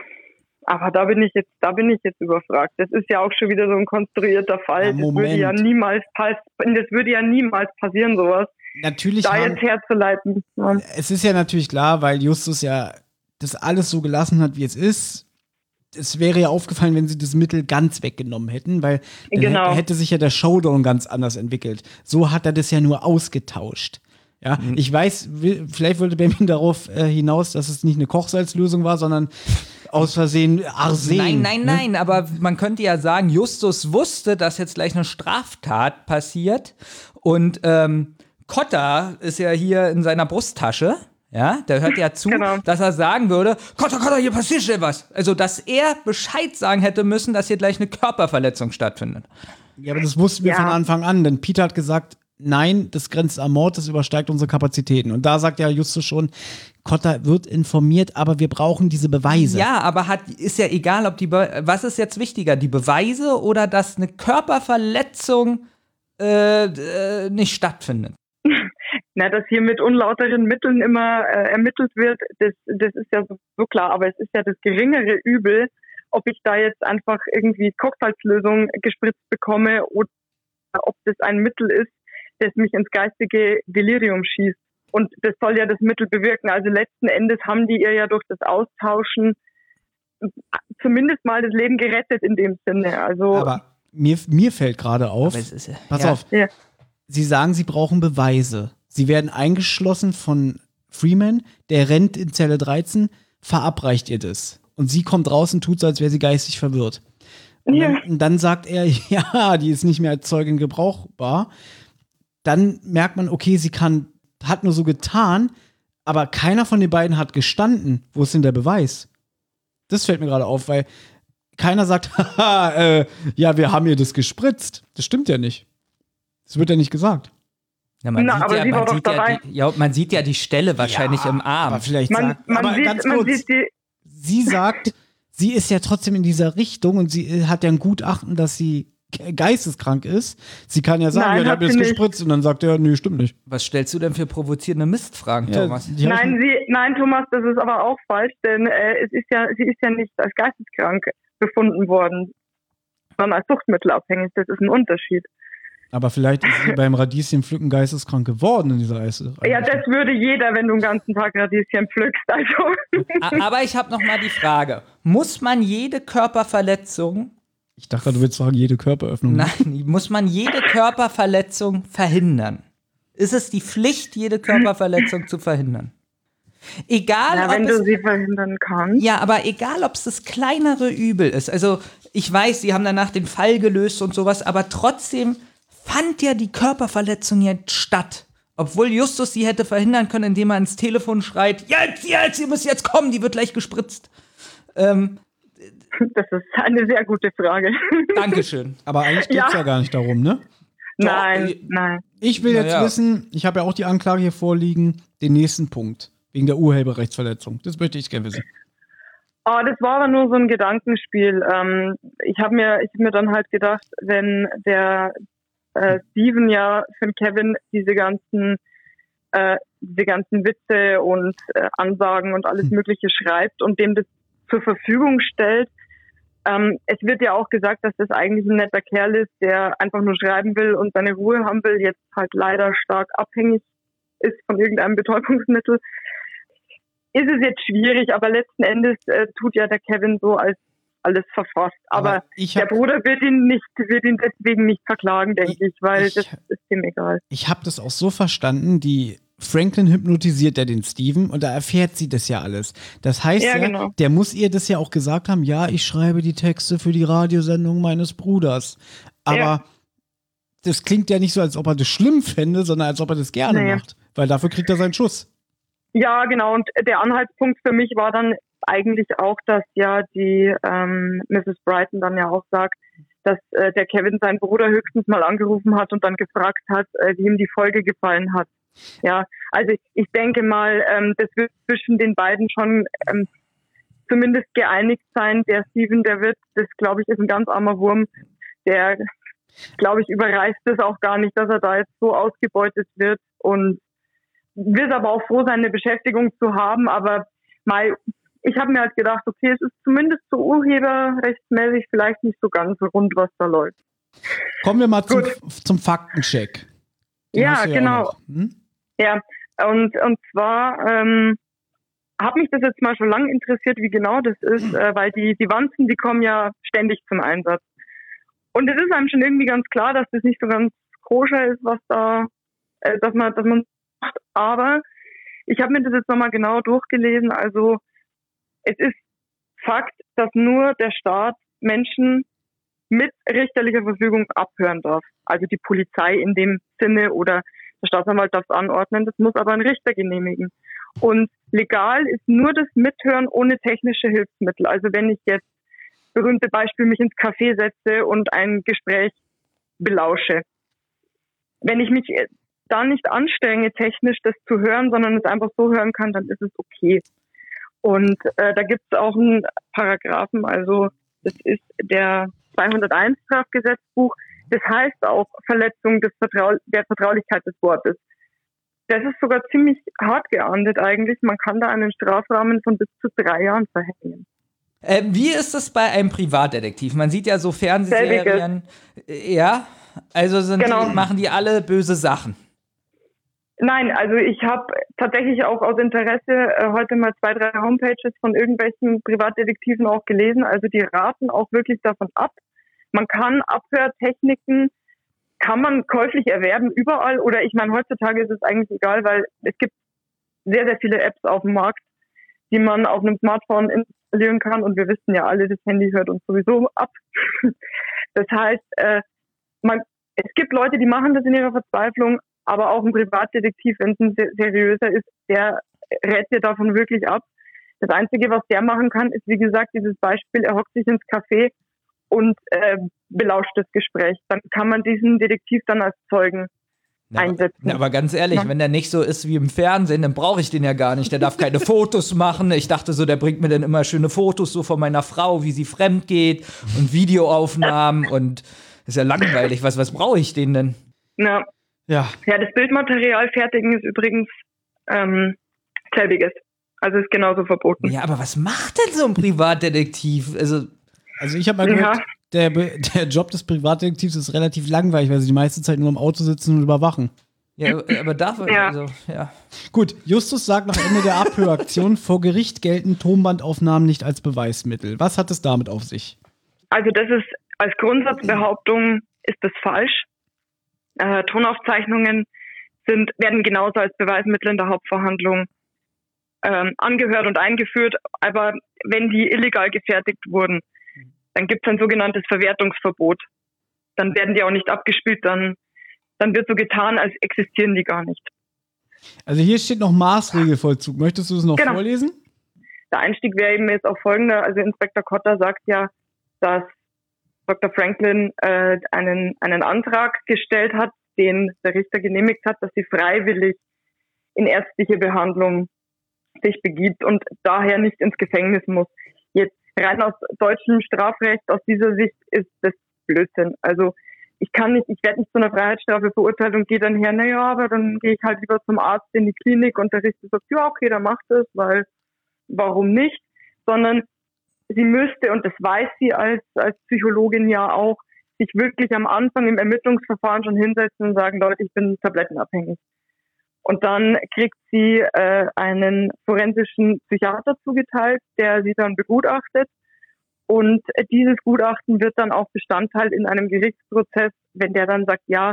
Speaker 14: Aber da bin ich jetzt, da bin ich jetzt überfragt. Das ist ja auch schon wieder so ein konstruierter Fall.
Speaker 2: Ja,
Speaker 14: das würde ja niemals pass das würde ja niemals passieren, sowas.
Speaker 2: Natürlich
Speaker 14: Da
Speaker 2: haben,
Speaker 14: jetzt herzuleiten. Ja.
Speaker 2: es ist ja natürlich klar, weil Justus ja das alles so gelassen hat, wie es ist. Es wäre ja aufgefallen, wenn sie das Mittel ganz weggenommen hätten, weil dann
Speaker 14: Genau.
Speaker 2: hätte, sich ja der Showdown ganz anders entwickelt. So hat er das ja nur ausgetauscht. Ja,
Speaker 3: Mhm.
Speaker 2: ich weiß, vielleicht wollte Benjamin darauf äh, hinaus, dass es nicht eine Kochsalzlösung war, sondern aus Versehen Arsen.
Speaker 3: Nein, nein,
Speaker 2: ne?
Speaker 3: nein, aber man könnte ja sagen, Justus wusste, dass jetzt gleich eine Straftat passiert und ähm, Cotta ist ja hier in seiner Brusttasche. Ja, der hört ja zu,
Speaker 14: Genau.
Speaker 3: dass er sagen würde, Cotta, Cotta, hier passiert schnell was. Also, dass er Bescheid sagen hätte müssen, dass hier gleich eine Körperverletzung stattfindet.
Speaker 2: Ja, aber das wussten wir
Speaker 14: Ja.
Speaker 2: von Anfang an, denn Peter hat gesagt, nein, das grenzt am Mord, das übersteigt unsere Kapazitäten. Und da sagt ja Justus schon, Cotta wird informiert, aber wir brauchen diese Beweise.
Speaker 3: Ja, aber hat, ist ja egal, ob die, Be was ist jetzt wichtiger, die Beweise oder dass eine Körperverletzung äh, äh, nicht stattfindet?
Speaker 14: Na, dass hier mit unlauteren Mitteln immer äh, ermittelt wird, das, das ist ja so, so klar. Aber es ist ja das geringere Übel, ob ich da jetzt einfach irgendwie Kochsalzlösung gespritzt bekomme oder ob das ein Mittel ist, das mich ins geistige Delirium schießt. Und das soll ja das Mittel bewirken. Also letzten Endes haben die ihr ja durch das Austauschen zumindest mal das Leben gerettet in dem Sinne. Also
Speaker 2: Aber mir, mir fällt gerade auf,
Speaker 3: Aber es ist ja-
Speaker 2: pass
Speaker 3: ja.
Speaker 2: auf,
Speaker 14: Ja.
Speaker 2: Sie sagen, Sie brauchen Beweise. Sie werden eingeschlossen von Freeman, der rennt in Zelle 13, verabreicht ihr das. Und sie kommt raus und tut so, als wäre sie geistig verwirrt. Und,
Speaker 14: Ja.
Speaker 2: dann, und dann sagt er, [laughs] ja, die ist nicht mehr als Zeugin gebrauchbar. Dann merkt man, okay, sie kann, hat nur so getan, aber keiner von den beiden hat gestanden. Wo ist denn der Beweis? Das fällt mir gerade auf, weil keiner sagt, [laughs] haha, äh, ja, wir haben ihr das gespritzt. Das stimmt ja nicht. Das wird ja nicht gesagt.
Speaker 3: Ja, man,
Speaker 14: Na,
Speaker 3: sieht
Speaker 14: aber
Speaker 3: ja,
Speaker 14: sie war
Speaker 3: man,
Speaker 14: doch
Speaker 3: sieht ja, die, ja, man sieht ja die Stelle wahrscheinlich im Arm.
Speaker 2: Aber vielleicht
Speaker 14: man,
Speaker 2: sagt,
Speaker 14: man,
Speaker 2: aber
Speaker 14: sieht,
Speaker 2: ganz kurz,
Speaker 14: sieht die,
Speaker 2: sie sagt, sie ist ja trotzdem in dieser Richtung und sie äh, hat ja ein Gutachten, dass sie ge- geisteskrank ist. Sie kann ja sagen,
Speaker 14: Nein,
Speaker 2: ja, der
Speaker 14: hat
Speaker 2: mir das gespritzt und dann sagt er, nee, stimmt nicht.
Speaker 3: Was stellst du denn für provozierende Mistfragen,
Speaker 2: Ja,
Speaker 3: Thomas?
Speaker 14: Nein, sie, nein, Thomas, das ist aber auch falsch, denn äh, es ist ja, sie ist ja nicht als geisteskrank befunden worden, sondern als suchtmittelabhängig. Das ist ein Unterschied.
Speaker 2: Aber vielleicht ist sie beim Radieschenpflücken geisteskrank geworden in dieser Eise.
Speaker 14: Ja, das würde jeder, wenn du den ganzen Tag Radieschen pflückst. Also,
Speaker 3: Aber ich habe noch mal die Frage: Muss man jede Körperverletzung,
Speaker 2: Ich dachte, du willst sagen, jede Körperöffnung.
Speaker 3: nein, muss man jede Körperverletzung verhindern? Ist es die Pflicht, jede Körperverletzung zu verhindern? Egal,
Speaker 14: na, wenn
Speaker 3: ob
Speaker 14: du
Speaker 3: es
Speaker 14: sie verhindern kannst.
Speaker 3: Ja, aber egal, ob es das kleinere Übel ist. Also, ich weiß, sie haben danach den Fall gelöst und sowas, aber trotzdem fand ja die Körperverletzung jetzt statt. Obwohl Justus sie hätte verhindern können, indem er ins Telefon schreit: Jetzt, jetzt, ihr müsst jetzt kommen, die wird gleich gespritzt. Ähm,
Speaker 14: Das ist eine sehr gute Frage. [laughs]
Speaker 3: Dankeschön.
Speaker 2: Aber eigentlich geht es ja.
Speaker 14: Ja.
Speaker 2: gar nicht darum, ne?
Speaker 14: Nein, nein.
Speaker 2: Ich will jetzt wissen, ich habe ja auch die Anklage hier vorliegen, den nächsten Punkt. Wegen der Urheberrechtsverletzung. Das möchte ich gerne wissen.
Speaker 14: Ah, das war aber nur so ein Gedankenspiel. Ähm, ich habe mir, ich hab mir dann halt gedacht, wenn der äh, Steven ja für Kevin diese ganzen, äh, diese ganzen Witze und äh, Ansagen und alles Mögliche schreibt und dem das zur Verfügung stellt. Ähm, es wird ja auch gesagt, dass das eigentlich ein netter Kerl ist, der einfach nur schreiben will und seine Ruhe haben will, jetzt halt leider stark abhängig ist von irgendeinem Betäubungsmittel. Ist es jetzt schwierig, aber letzten Endes äh, tut ja der Kevin so, als alles verfasst. Aber,
Speaker 2: Aber ich
Speaker 14: der
Speaker 2: hab-
Speaker 14: Bruder wird ihn nicht, wird ihn deswegen nicht verklagen, denke ich, weil
Speaker 2: ich-
Speaker 14: das ist ihm egal.
Speaker 2: Ich habe das auch so verstanden, die Franklin hypnotisiert ja den Steven und da erfährt sie das ja alles. Das heißt
Speaker 14: Ja,
Speaker 2: ja,
Speaker 14: genau.
Speaker 2: der muss ihr das ja auch gesagt haben, ja, ich schreibe die Texte für die Radiosendung meines Bruders. Aber
Speaker 14: Ja.
Speaker 2: das klingt ja nicht so, als ob er das schlimm fände, sondern als ob er das gerne
Speaker 14: Nee.
Speaker 2: macht. Weil dafür kriegt er seinen Schuss.
Speaker 14: Ja, genau. Und der Anhaltspunkt für mich war dann eigentlich auch, dass ja die ähm, Mrs. Brighton dann ja auch sagt, dass äh, der Kevin seinen Bruder höchstens mal angerufen hat und dann gefragt hat, äh, wie ihm die Folge gefallen hat. Ja, also ich denke mal, ähm, das wird zwischen den beiden schon ähm, zumindest geeinigt sein. Der Steven, der wird, das glaube ich, ist ein ganz armer Wurm, der glaube ich, überreißt es auch gar nicht, dass er da jetzt so ausgebeutet wird und wird aber auch froh sein, eine Beschäftigung zu haben. Aber mal, ich habe mir halt gedacht, okay, es ist zumindest so urheberrechtsmäßig vielleicht nicht so ganz rund, was da läuft.
Speaker 2: Kommen wir mal zum, zum Faktencheck. Den
Speaker 14: Ja, genau.
Speaker 2: Hm?
Speaker 14: Ja, und, und zwar ähm, hat mich das jetzt mal schon lange interessiert, wie genau das ist, äh, weil die, die Wanzen, die kommen ja ständig zum Einsatz. Und es ist einem schon irgendwie ganz klar, dass das nicht so ganz koscher ist, was da, äh, dass man, dass man macht. Aber ich habe mir das jetzt nochmal genau durchgelesen. Also es ist Fakt, dass nur der Staat Menschen mit richterlicher Verfügung abhören darf. Also die Polizei in dem Sinne oder der Staatsanwalt darf es anordnen, das muss aber ein Richter genehmigen. Und legal ist nur das Mithören ohne technische Hilfsmittel. Also wenn ich jetzt berühmte Beispiel mich ins Café setze und ein Gespräch belausche. Wenn ich mich da nicht anstrenge, technisch das zu hören, sondern es einfach so hören kann, dann ist es okay. Und äh, da gibt es auch einen Paragraphen, also das ist der 201 Strafgesetzbuch. Das heißt auch Verletzung des Vertrau der Vertraulichkeit des Wortes. Das ist sogar ziemlich hart geahndet eigentlich. Man kann da einen Strafrahmen von bis zu drei Jahren verhängen.
Speaker 3: Ähm, wie ist es bei einem Privatdetektiv? Man sieht ja so Fernsehserien. äh, Ja, also sind
Speaker 14: Genau.
Speaker 3: die, machen die alle böse Sachen.
Speaker 14: Nein, also ich habe tatsächlich auch aus Interesse äh, heute mal zwei, drei Homepages von irgendwelchen Privatdetektiven auch gelesen. Also die raten auch wirklich davon ab. Man kann Abhörtechniken, kann man käuflich erwerben überall oder ich meine, heutzutage ist es eigentlich egal, weil es gibt sehr, sehr viele Apps auf dem Markt, die man auf einem Smartphone installieren kann und wir wissen ja alle, das Handy hört uns sowieso ab. [laughs] Das heißt, äh, man, es gibt Leute, die machen das in ihrer Verzweiflung, aber auch ein Privatdetektiv, wenn es ein se- seriöser ist, der rät dir davon wirklich ab. Das Einzige, was der machen kann, ist, wie gesagt, dieses Beispiel, er hockt sich ins Café und äh, belauscht das Gespräch. Dann kann man diesen Detektiv dann als Zeugen einsetzen.
Speaker 3: Ja, aber ganz ehrlich,
Speaker 14: Ja.
Speaker 3: wenn der nicht so ist wie im Fernsehen, dann brauche ich den ja gar nicht. Der darf keine [laughs] Fotos machen. Ich dachte so, der bringt mir dann immer schöne Fotos so von meiner Frau, wie sie fremd geht und Videoaufnahmen und ist ja langweilig. Was, was brauche ich den denn?
Speaker 14: Ja.
Speaker 2: Ja.
Speaker 14: Ja, das Bildmaterial fertigen ist übrigens ähm, selbiges. Also ist genauso verboten.
Speaker 3: Ja, aber was macht denn so ein Privatdetektiv? Also,
Speaker 2: Also ich habe mal
Speaker 14: Ja.
Speaker 2: gehört, der, Be- der Job des Privatdetektivs ist relativ langweilig, weil sie die meiste Zeit nur im Auto sitzen und überwachen.
Speaker 3: ja, aber dafür,
Speaker 14: Ja.
Speaker 3: also, ja.
Speaker 2: Gut, Justus sagt nach Ende der Abhöraktion, vor Gericht gelten Tonbandaufnahmen nicht als Beweismittel. Was hat es damit auf sich?
Speaker 14: Also das ist als Grundsatzbehauptung ist das falsch. Äh, Tonaufzeichnungen sind, werden genauso als Beweismittel in der Hauptverhandlung ähm, angehört und eingeführt. Aber wenn die illegal gefertigt wurden, dann gibt es ein sogenanntes Verwertungsverbot. Dann werden die auch nicht abgespielt, dann, dann wird so getan, als existieren die gar nicht.
Speaker 2: Also hier steht noch Maßregelvollzug. Möchtest du es noch
Speaker 14: Genau.
Speaker 2: vorlesen?
Speaker 14: Der Einstieg wäre eben jetzt auch folgender. Also Inspektor Cotter sagt ja, dass Dr. Franklin äh, einen, einen Antrag gestellt hat, den der Richter genehmigt hat, dass sie freiwillig in ärztliche Behandlung sich begibt und daher nicht ins Gefängnis muss. Jetzt rein aus deutschem Strafrecht, aus dieser Sicht ist das Blödsinn. Also ich kann nicht, ich werde nicht zu einer Freiheitsstrafe verurteilt und gehe dann her, naja, aber dann gehe ich halt lieber zum Arzt in die Klinik und der Richter sagt, ja, okay, dann macht es, weil warum nicht? Sondern sie müsste, und das weiß sie als, als Psychologin ja auch, sich wirklich am Anfang im Ermittlungsverfahren schon hinsetzen und sagen, Leute, ich bin tablettenabhängig. Und dann kriegt sie äh, einen forensischen Psychiater zugeteilt, der sie dann begutachtet. Und dieses Gutachten wird dann auch Bestandteil in einem Gerichtsprozess, wenn der dann sagt, ja,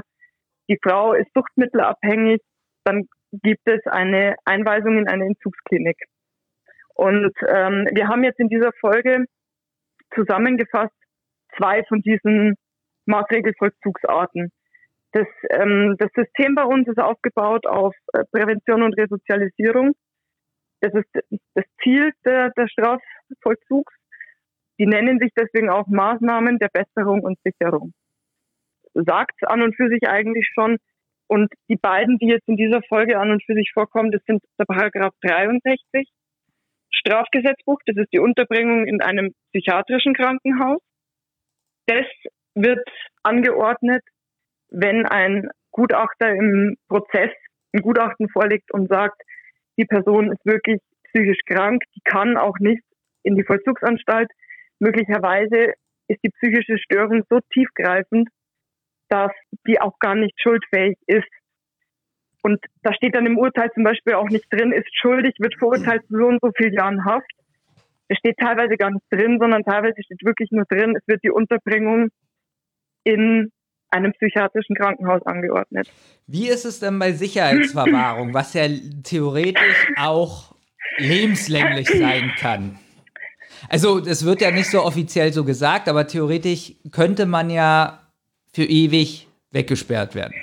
Speaker 14: die Frau ist suchtmittelabhängig, dann gibt es eine Einweisung in eine Entzugsklinik. Und ähm, wir haben jetzt in dieser Folge zusammengefasst zwei von diesen Maßregelvollzugsarten. Das, ähm, das System bei uns ist aufgebaut auf äh, Prävention und Resozialisierung. Das ist das Ziel der, der Strafvollzugs. Die nennen sich deswegen auch Maßnahmen der Besserung und Sicherung. Sagt an und für sich eigentlich schon. Und die beiden, die jetzt in dieser Folge an und für sich vorkommen, das sind der Paragraph 63 Strafgesetzbuch. Das ist die Unterbringung in einem psychiatrischen Krankenhaus. Das wird angeordnet, wenn ein Gutachter im Prozess ein Gutachten vorlegt und sagt, die Person ist wirklich psychisch krank, die kann auch nicht in die Vollzugsanstalt. Möglicherweise ist die psychische Störung so tiefgreifend, dass die auch gar nicht schuldfähig ist. Und da steht dann im Urteil zum Beispiel auch nicht drin, ist schuldig, wird verurteilt zu so und so vielen Jahren Haft. Es steht teilweise gar nicht drin, sondern teilweise steht wirklich nur drin, es wird die Unterbringung in einem psychiatrischen Krankenhaus angeordnet.
Speaker 3: Wie ist es denn bei Sicherheitsverwahrung, was ja theoretisch auch lebenslänglich sein kann? Also, es wird ja nicht so offiziell so gesagt, aber theoretisch könnte man ja für ewig weggesperrt werden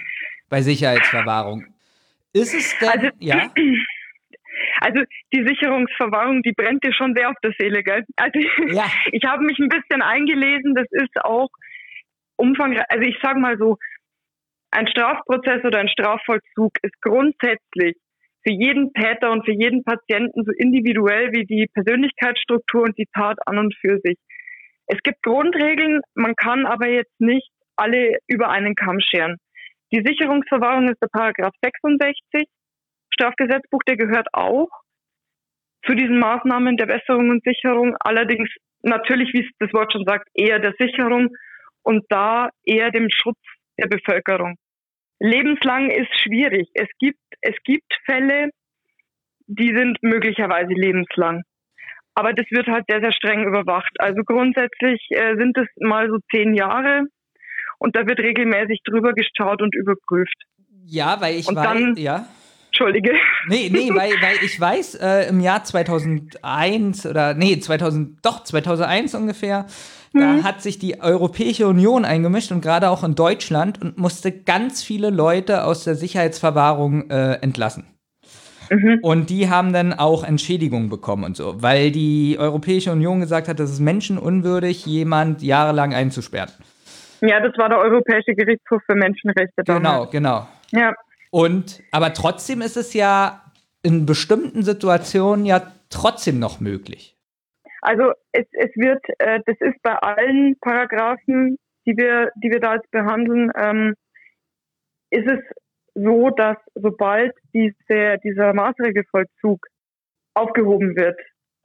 Speaker 3: bei Sicherheitsverwahrung. Ist es denn,
Speaker 14: also,
Speaker 3: ja? [clears throat]
Speaker 14: Also die Sicherungsverwahrung, die brennt dir schon sehr auf der Seele, gell? Also
Speaker 3: ja. [laughs]
Speaker 14: ich habe mich ein bisschen eingelesen, das ist auch umfangreich, also ich sage mal so, ein Strafprozess oder ein Strafvollzug ist grundsätzlich für jeden Täter und für jeden Patienten so individuell wie die Persönlichkeitsstruktur und die Tat an und für sich. Es gibt Grundregeln, man kann aber jetzt nicht alle über einen Kamm scheren. Die Sicherungsverwahrung ist der Paragraph 66 Strafgesetzbuch, der gehört auch zu diesen Maßnahmen der Besserung und Sicherung, allerdings natürlich, wie es das Wort schon sagt, eher der Sicherung und da eher dem Schutz der Bevölkerung. Lebenslang ist schwierig. Es gibt, es gibt Fälle, die sind möglicherweise lebenslang. Aber das wird halt sehr, sehr streng überwacht. Also grundsätzlich äh, sind es mal so zehn Jahre und da wird regelmäßig drüber geschaut und überprüft.
Speaker 3: Ja, weil ich
Speaker 14: und dann,
Speaker 3: ja.
Speaker 14: Entschuldige.
Speaker 3: Nee, nee, weil, weil ich weiß, äh, im Jahr 2001 oder, nee, 2000, doch, 2001 ungefähr, da hat sich die Europäische Union eingemischt und gerade auch in Deutschland und musste ganz viele Leute aus der Sicherheitsverwahrung äh, entlassen. Und die haben dann auch Entschädigungen bekommen und so, weil die Europäische Union gesagt hat, das ist menschenunwürdig, jemand jahrelang einzusperren.
Speaker 14: Ja, das war der Europäische Gerichtshof für Menschenrechte.
Speaker 3: Genau,
Speaker 14: damals.
Speaker 3: genau.
Speaker 14: Ja.
Speaker 3: Und, aber trotzdem ist es ja in bestimmten Situationen ja trotzdem noch möglich.
Speaker 14: Also es, es wird, äh, das ist bei allen Paragraphen, die wir, die wir da jetzt behandeln, ähm, ist es so, dass sobald diese, dieser Maßregelvollzug aufgehoben wird,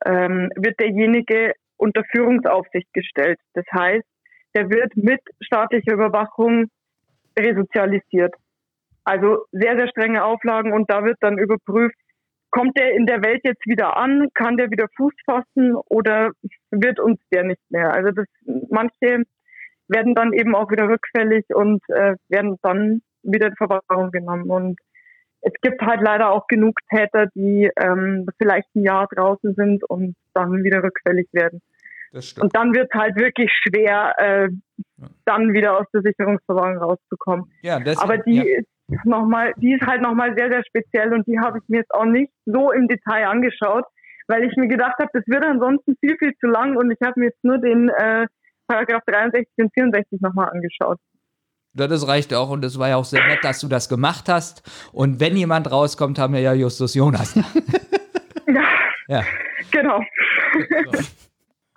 Speaker 14: ähm, wird derjenige unter Führungsaufsicht gestellt. Das heißt, der wird mit staatlicher Überwachung resozialisiert. Also sehr, sehr strenge Auflagen und da wird dann überprüft, kommt der in der Welt jetzt wieder an, kann der wieder Fuß fassen oder wird uns der nicht mehr? Also das, manche werden dann eben auch wieder rückfällig und äh, werden dann wieder in Verwahrung genommen. Und es gibt halt leider auch genug Täter, die ähm, vielleicht ein Jahr draußen sind und dann wieder rückfällig werden. Und dann wird halt wirklich schwer, äh, dann wieder aus der Sicherungsverwahrung rauszukommen.
Speaker 3: Ja, das,
Speaker 14: Aber die
Speaker 3: ja.
Speaker 14: ist nochmal, die ist halt nochmal sehr, sehr speziell und die habe ich mir jetzt auch nicht so im Detail angeschaut, weil ich mir gedacht habe, das wird ansonsten viel, viel zu lang und ich habe mir jetzt nur den äh, Paragraph 63 und 64 nochmal angeschaut.
Speaker 3: Ja, das reicht auch und es war ja auch sehr nett, dass du das gemacht hast. Und wenn jemand rauskommt, haben wir ja Justus Jonas. [laughs]
Speaker 14: Ja,
Speaker 3: ja.
Speaker 14: genau.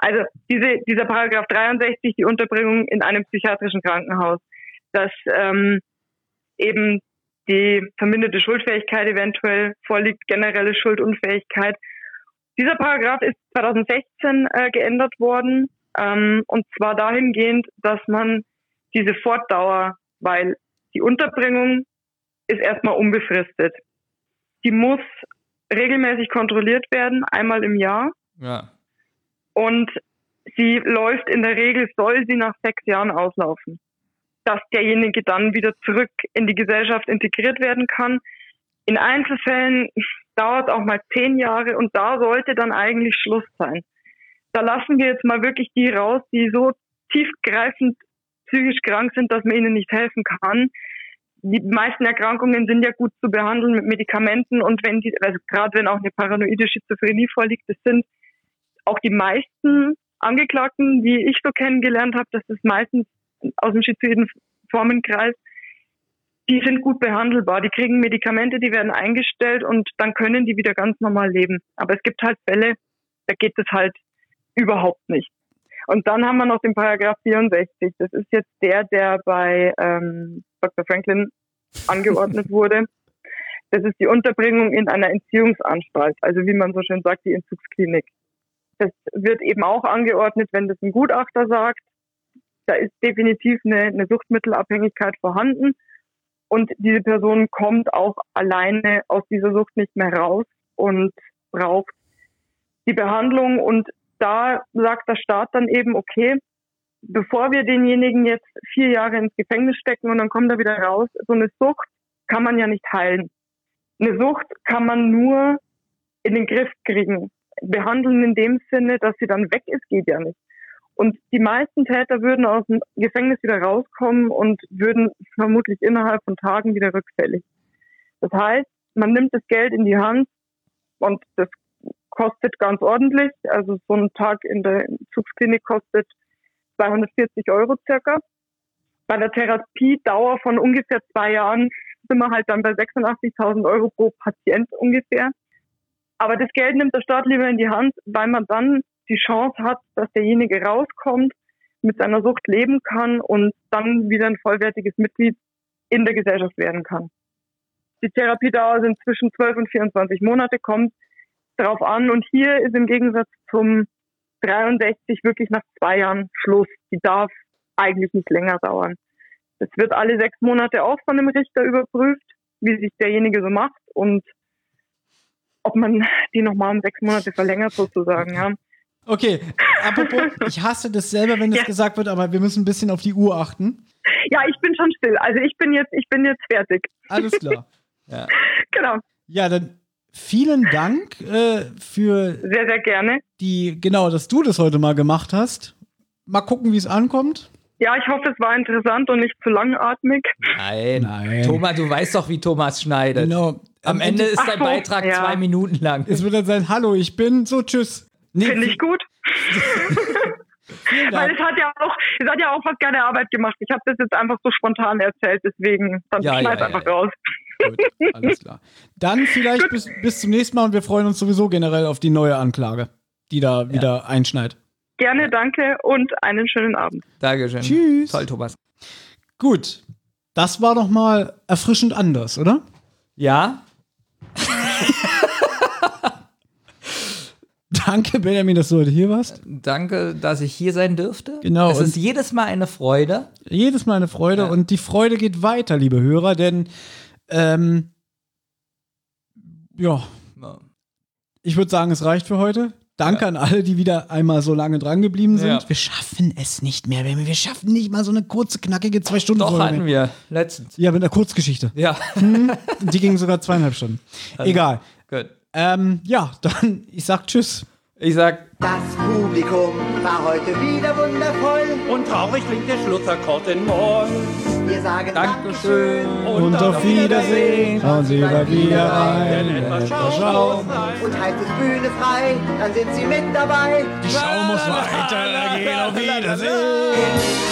Speaker 14: Also diese, dieser Paragraph 63, die Unterbringung in einem psychiatrischen Krankenhaus, dass ähm, eben die verminderte Schuldfähigkeit eventuell vorliegt, generelle Schuldunfähigkeit. Dieser Paragraph ist 2016 äh, geändert worden ähm, und zwar dahingehend, dass man diese Fortdauer, weil die Unterbringung ist erstmal unbefristet. Die muss regelmäßig kontrolliert werden, einmal im Jahr.
Speaker 3: Ja.
Speaker 14: Und sie läuft in der Regel, soll sie nach sechs Jahren auslaufen. Dass derjenige dann wieder zurück in die Gesellschaft integriert werden kann. In Einzelfällen dauert auch mal zehn Jahre und da sollte dann eigentlich Schluss sein. Da lassen wir jetzt mal wirklich die raus, die so tiefgreifend psychisch krank sind, dass man ihnen nicht helfen kann. Die meisten Erkrankungen sind ja gut zu behandeln mit Medikamenten und wenn die, also gerade wenn auch eine paranoide Schizophrenie vorliegt, das sind auch die meisten Angeklagten, die ich so kennengelernt habe, das ist meistens aus dem schizoiden Formenkreis, die sind gut behandelbar. Die kriegen Medikamente, die werden eingestellt und dann können die wieder ganz normal leben. Aber es gibt halt Fälle, da geht es halt überhaupt nicht. Und dann haben wir noch den Paragraph 64. Das ist jetzt der, der bei ähm, Dr. Franklin angeordnet [laughs] wurde. Das ist die Unterbringung in einer Entziehungsanstalt, also wie man so schön sagt, die Entzugsklinik. Das wird eben auch angeordnet, wenn das ein Gutachter sagt, da ist definitiv eine, eine Suchtmittelabhängigkeit vorhanden und diese Person kommt auch alleine aus dieser Sucht nicht mehr raus und braucht die Behandlung und da sagt der Staat dann eben, okay, bevor wir denjenigen jetzt vier Jahre ins Gefängnis stecken und dann kommt er wieder raus, so eine Sucht kann man ja nicht heilen. Eine Sucht kann man nur in den Griff kriegen. Behandeln in dem Sinne, dass sie dann weg ist, geht ja nicht. Und die meisten Täter würden aus dem Gefängnis wieder rauskommen und würden vermutlich innerhalb von Tagen wieder rückfällig. Das heißt, man nimmt das Geld in die Hand und das kostet ganz ordentlich. Also so ein Tag in der Zugsklinik kostet 240 Euro circa. Bei der Therapiedauer von ungefähr zwei Jahren sind wir halt dann bei 86.000 Euro pro Patient ungefähr. Aber das Geld nimmt der Staat lieber in die Hand, weil man dann die Chance hat, dass derjenige rauskommt, mit seiner Sucht leben kann und dann wieder ein vollwertiges Mitglied in der Gesellschaft werden kann. Die Therapiedauer sind zwischen 12 und 24 Monate, kommt darauf an. Und hier ist im Gegensatz zum 63 wirklich nach zwei Jahren Schluss. Die darf eigentlich nicht länger dauern. Es wird alle sechs Monate auch von einem Richter überprüft, wie sich derjenige so macht und ob man die nochmal um sechs Monate verlängert sozusagen, ja.
Speaker 2: Okay, apropos, [laughs] ich hasse das selber, wenn das ja. gesagt wird, aber wir müssen ein bisschen auf die Uhr achten.
Speaker 14: Ja, ich bin schon still. Also ich bin jetzt, ich bin jetzt fertig.
Speaker 2: Alles klar. [laughs]
Speaker 14: Ja. genau.
Speaker 2: Ja, dann vielen Dank äh, für
Speaker 14: sehr, sehr gerne.
Speaker 2: Die, genau, dass du das heute mal gemacht hast. Mal gucken, wie es ankommt.
Speaker 14: Ja, ich hoffe, es war interessant und nicht zu langatmig.
Speaker 3: Nein. Nein. Thomas, du weißt doch, wie Thomas schneidet.
Speaker 2: Genau.
Speaker 3: Am Ende ist dein so, Beitrag ja. zwei Minuten lang.
Speaker 2: Es wird dann sein, hallo, ich bin, so tschüss.
Speaker 14: Nee, Finde ich gut. [laughs] Weil es hat ja auch, es hat ja auch fast keine Arbeit gemacht. Ich habe das jetzt einfach so spontan erzählt, deswegen dann ja, schneid ja, einfach ja, raus.
Speaker 2: Gut, alles klar. Dann vielleicht bis, bis zum nächsten Mal und wir freuen uns sowieso generell auf die neue Anklage, die da wieder einschneidet.
Speaker 14: Gerne, danke und einen schönen Abend.
Speaker 3: Dankeschön.
Speaker 2: Tschüss.
Speaker 3: Toll, Thomas.
Speaker 2: Gut, das war doch mal erfrischend anders, oder?
Speaker 3: Ja. [laughs]
Speaker 2: Danke, Benjamin, dass du heute hier warst.
Speaker 3: Danke, dass ich hier sein dürfte.
Speaker 2: Genau.
Speaker 3: Es ist jedes Mal eine Freude.
Speaker 2: Jedes Mal eine Freude ja. und die Freude geht weiter, liebe Hörer, denn ähm, ja. Ich würde sagen, es reicht für heute. Danke ja. an alle, die wieder einmal so lange dran geblieben sind. Ja. Wir schaffen es nicht mehr. Wir schaffen nicht mal so eine kurze, knackige zwei Stunden.
Speaker 3: Doch, hatten wir letztens.
Speaker 2: Ja, mit einer Kurzgeschichte.
Speaker 3: Ja.
Speaker 2: Hm, die ging sogar zweieinhalb Stunden. Also, Egal.
Speaker 3: Gut.
Speaker 2: Ähm, ja, dann, ich sag Tschüss.
Speaker 3: Ich sag.
Speaker 15: Das Publikum war heute wieder wundervoll.
Speaker 9: Und traurig klingt der Schlussakkord in Moll.
Speaker 15: Wir sagen
Speaker 3: Dankeschön
Speaker 2: und, und auf Wiedersehen. Schauen Sie mal wieder rein.
Speaker 9: Denn etwas Schau
Speaker 15: Und heißt es Bühne frei, dann sind Sie mit dabei.
Speaker 2: Die Schau muss weitergehen. Auf Wiedersehen.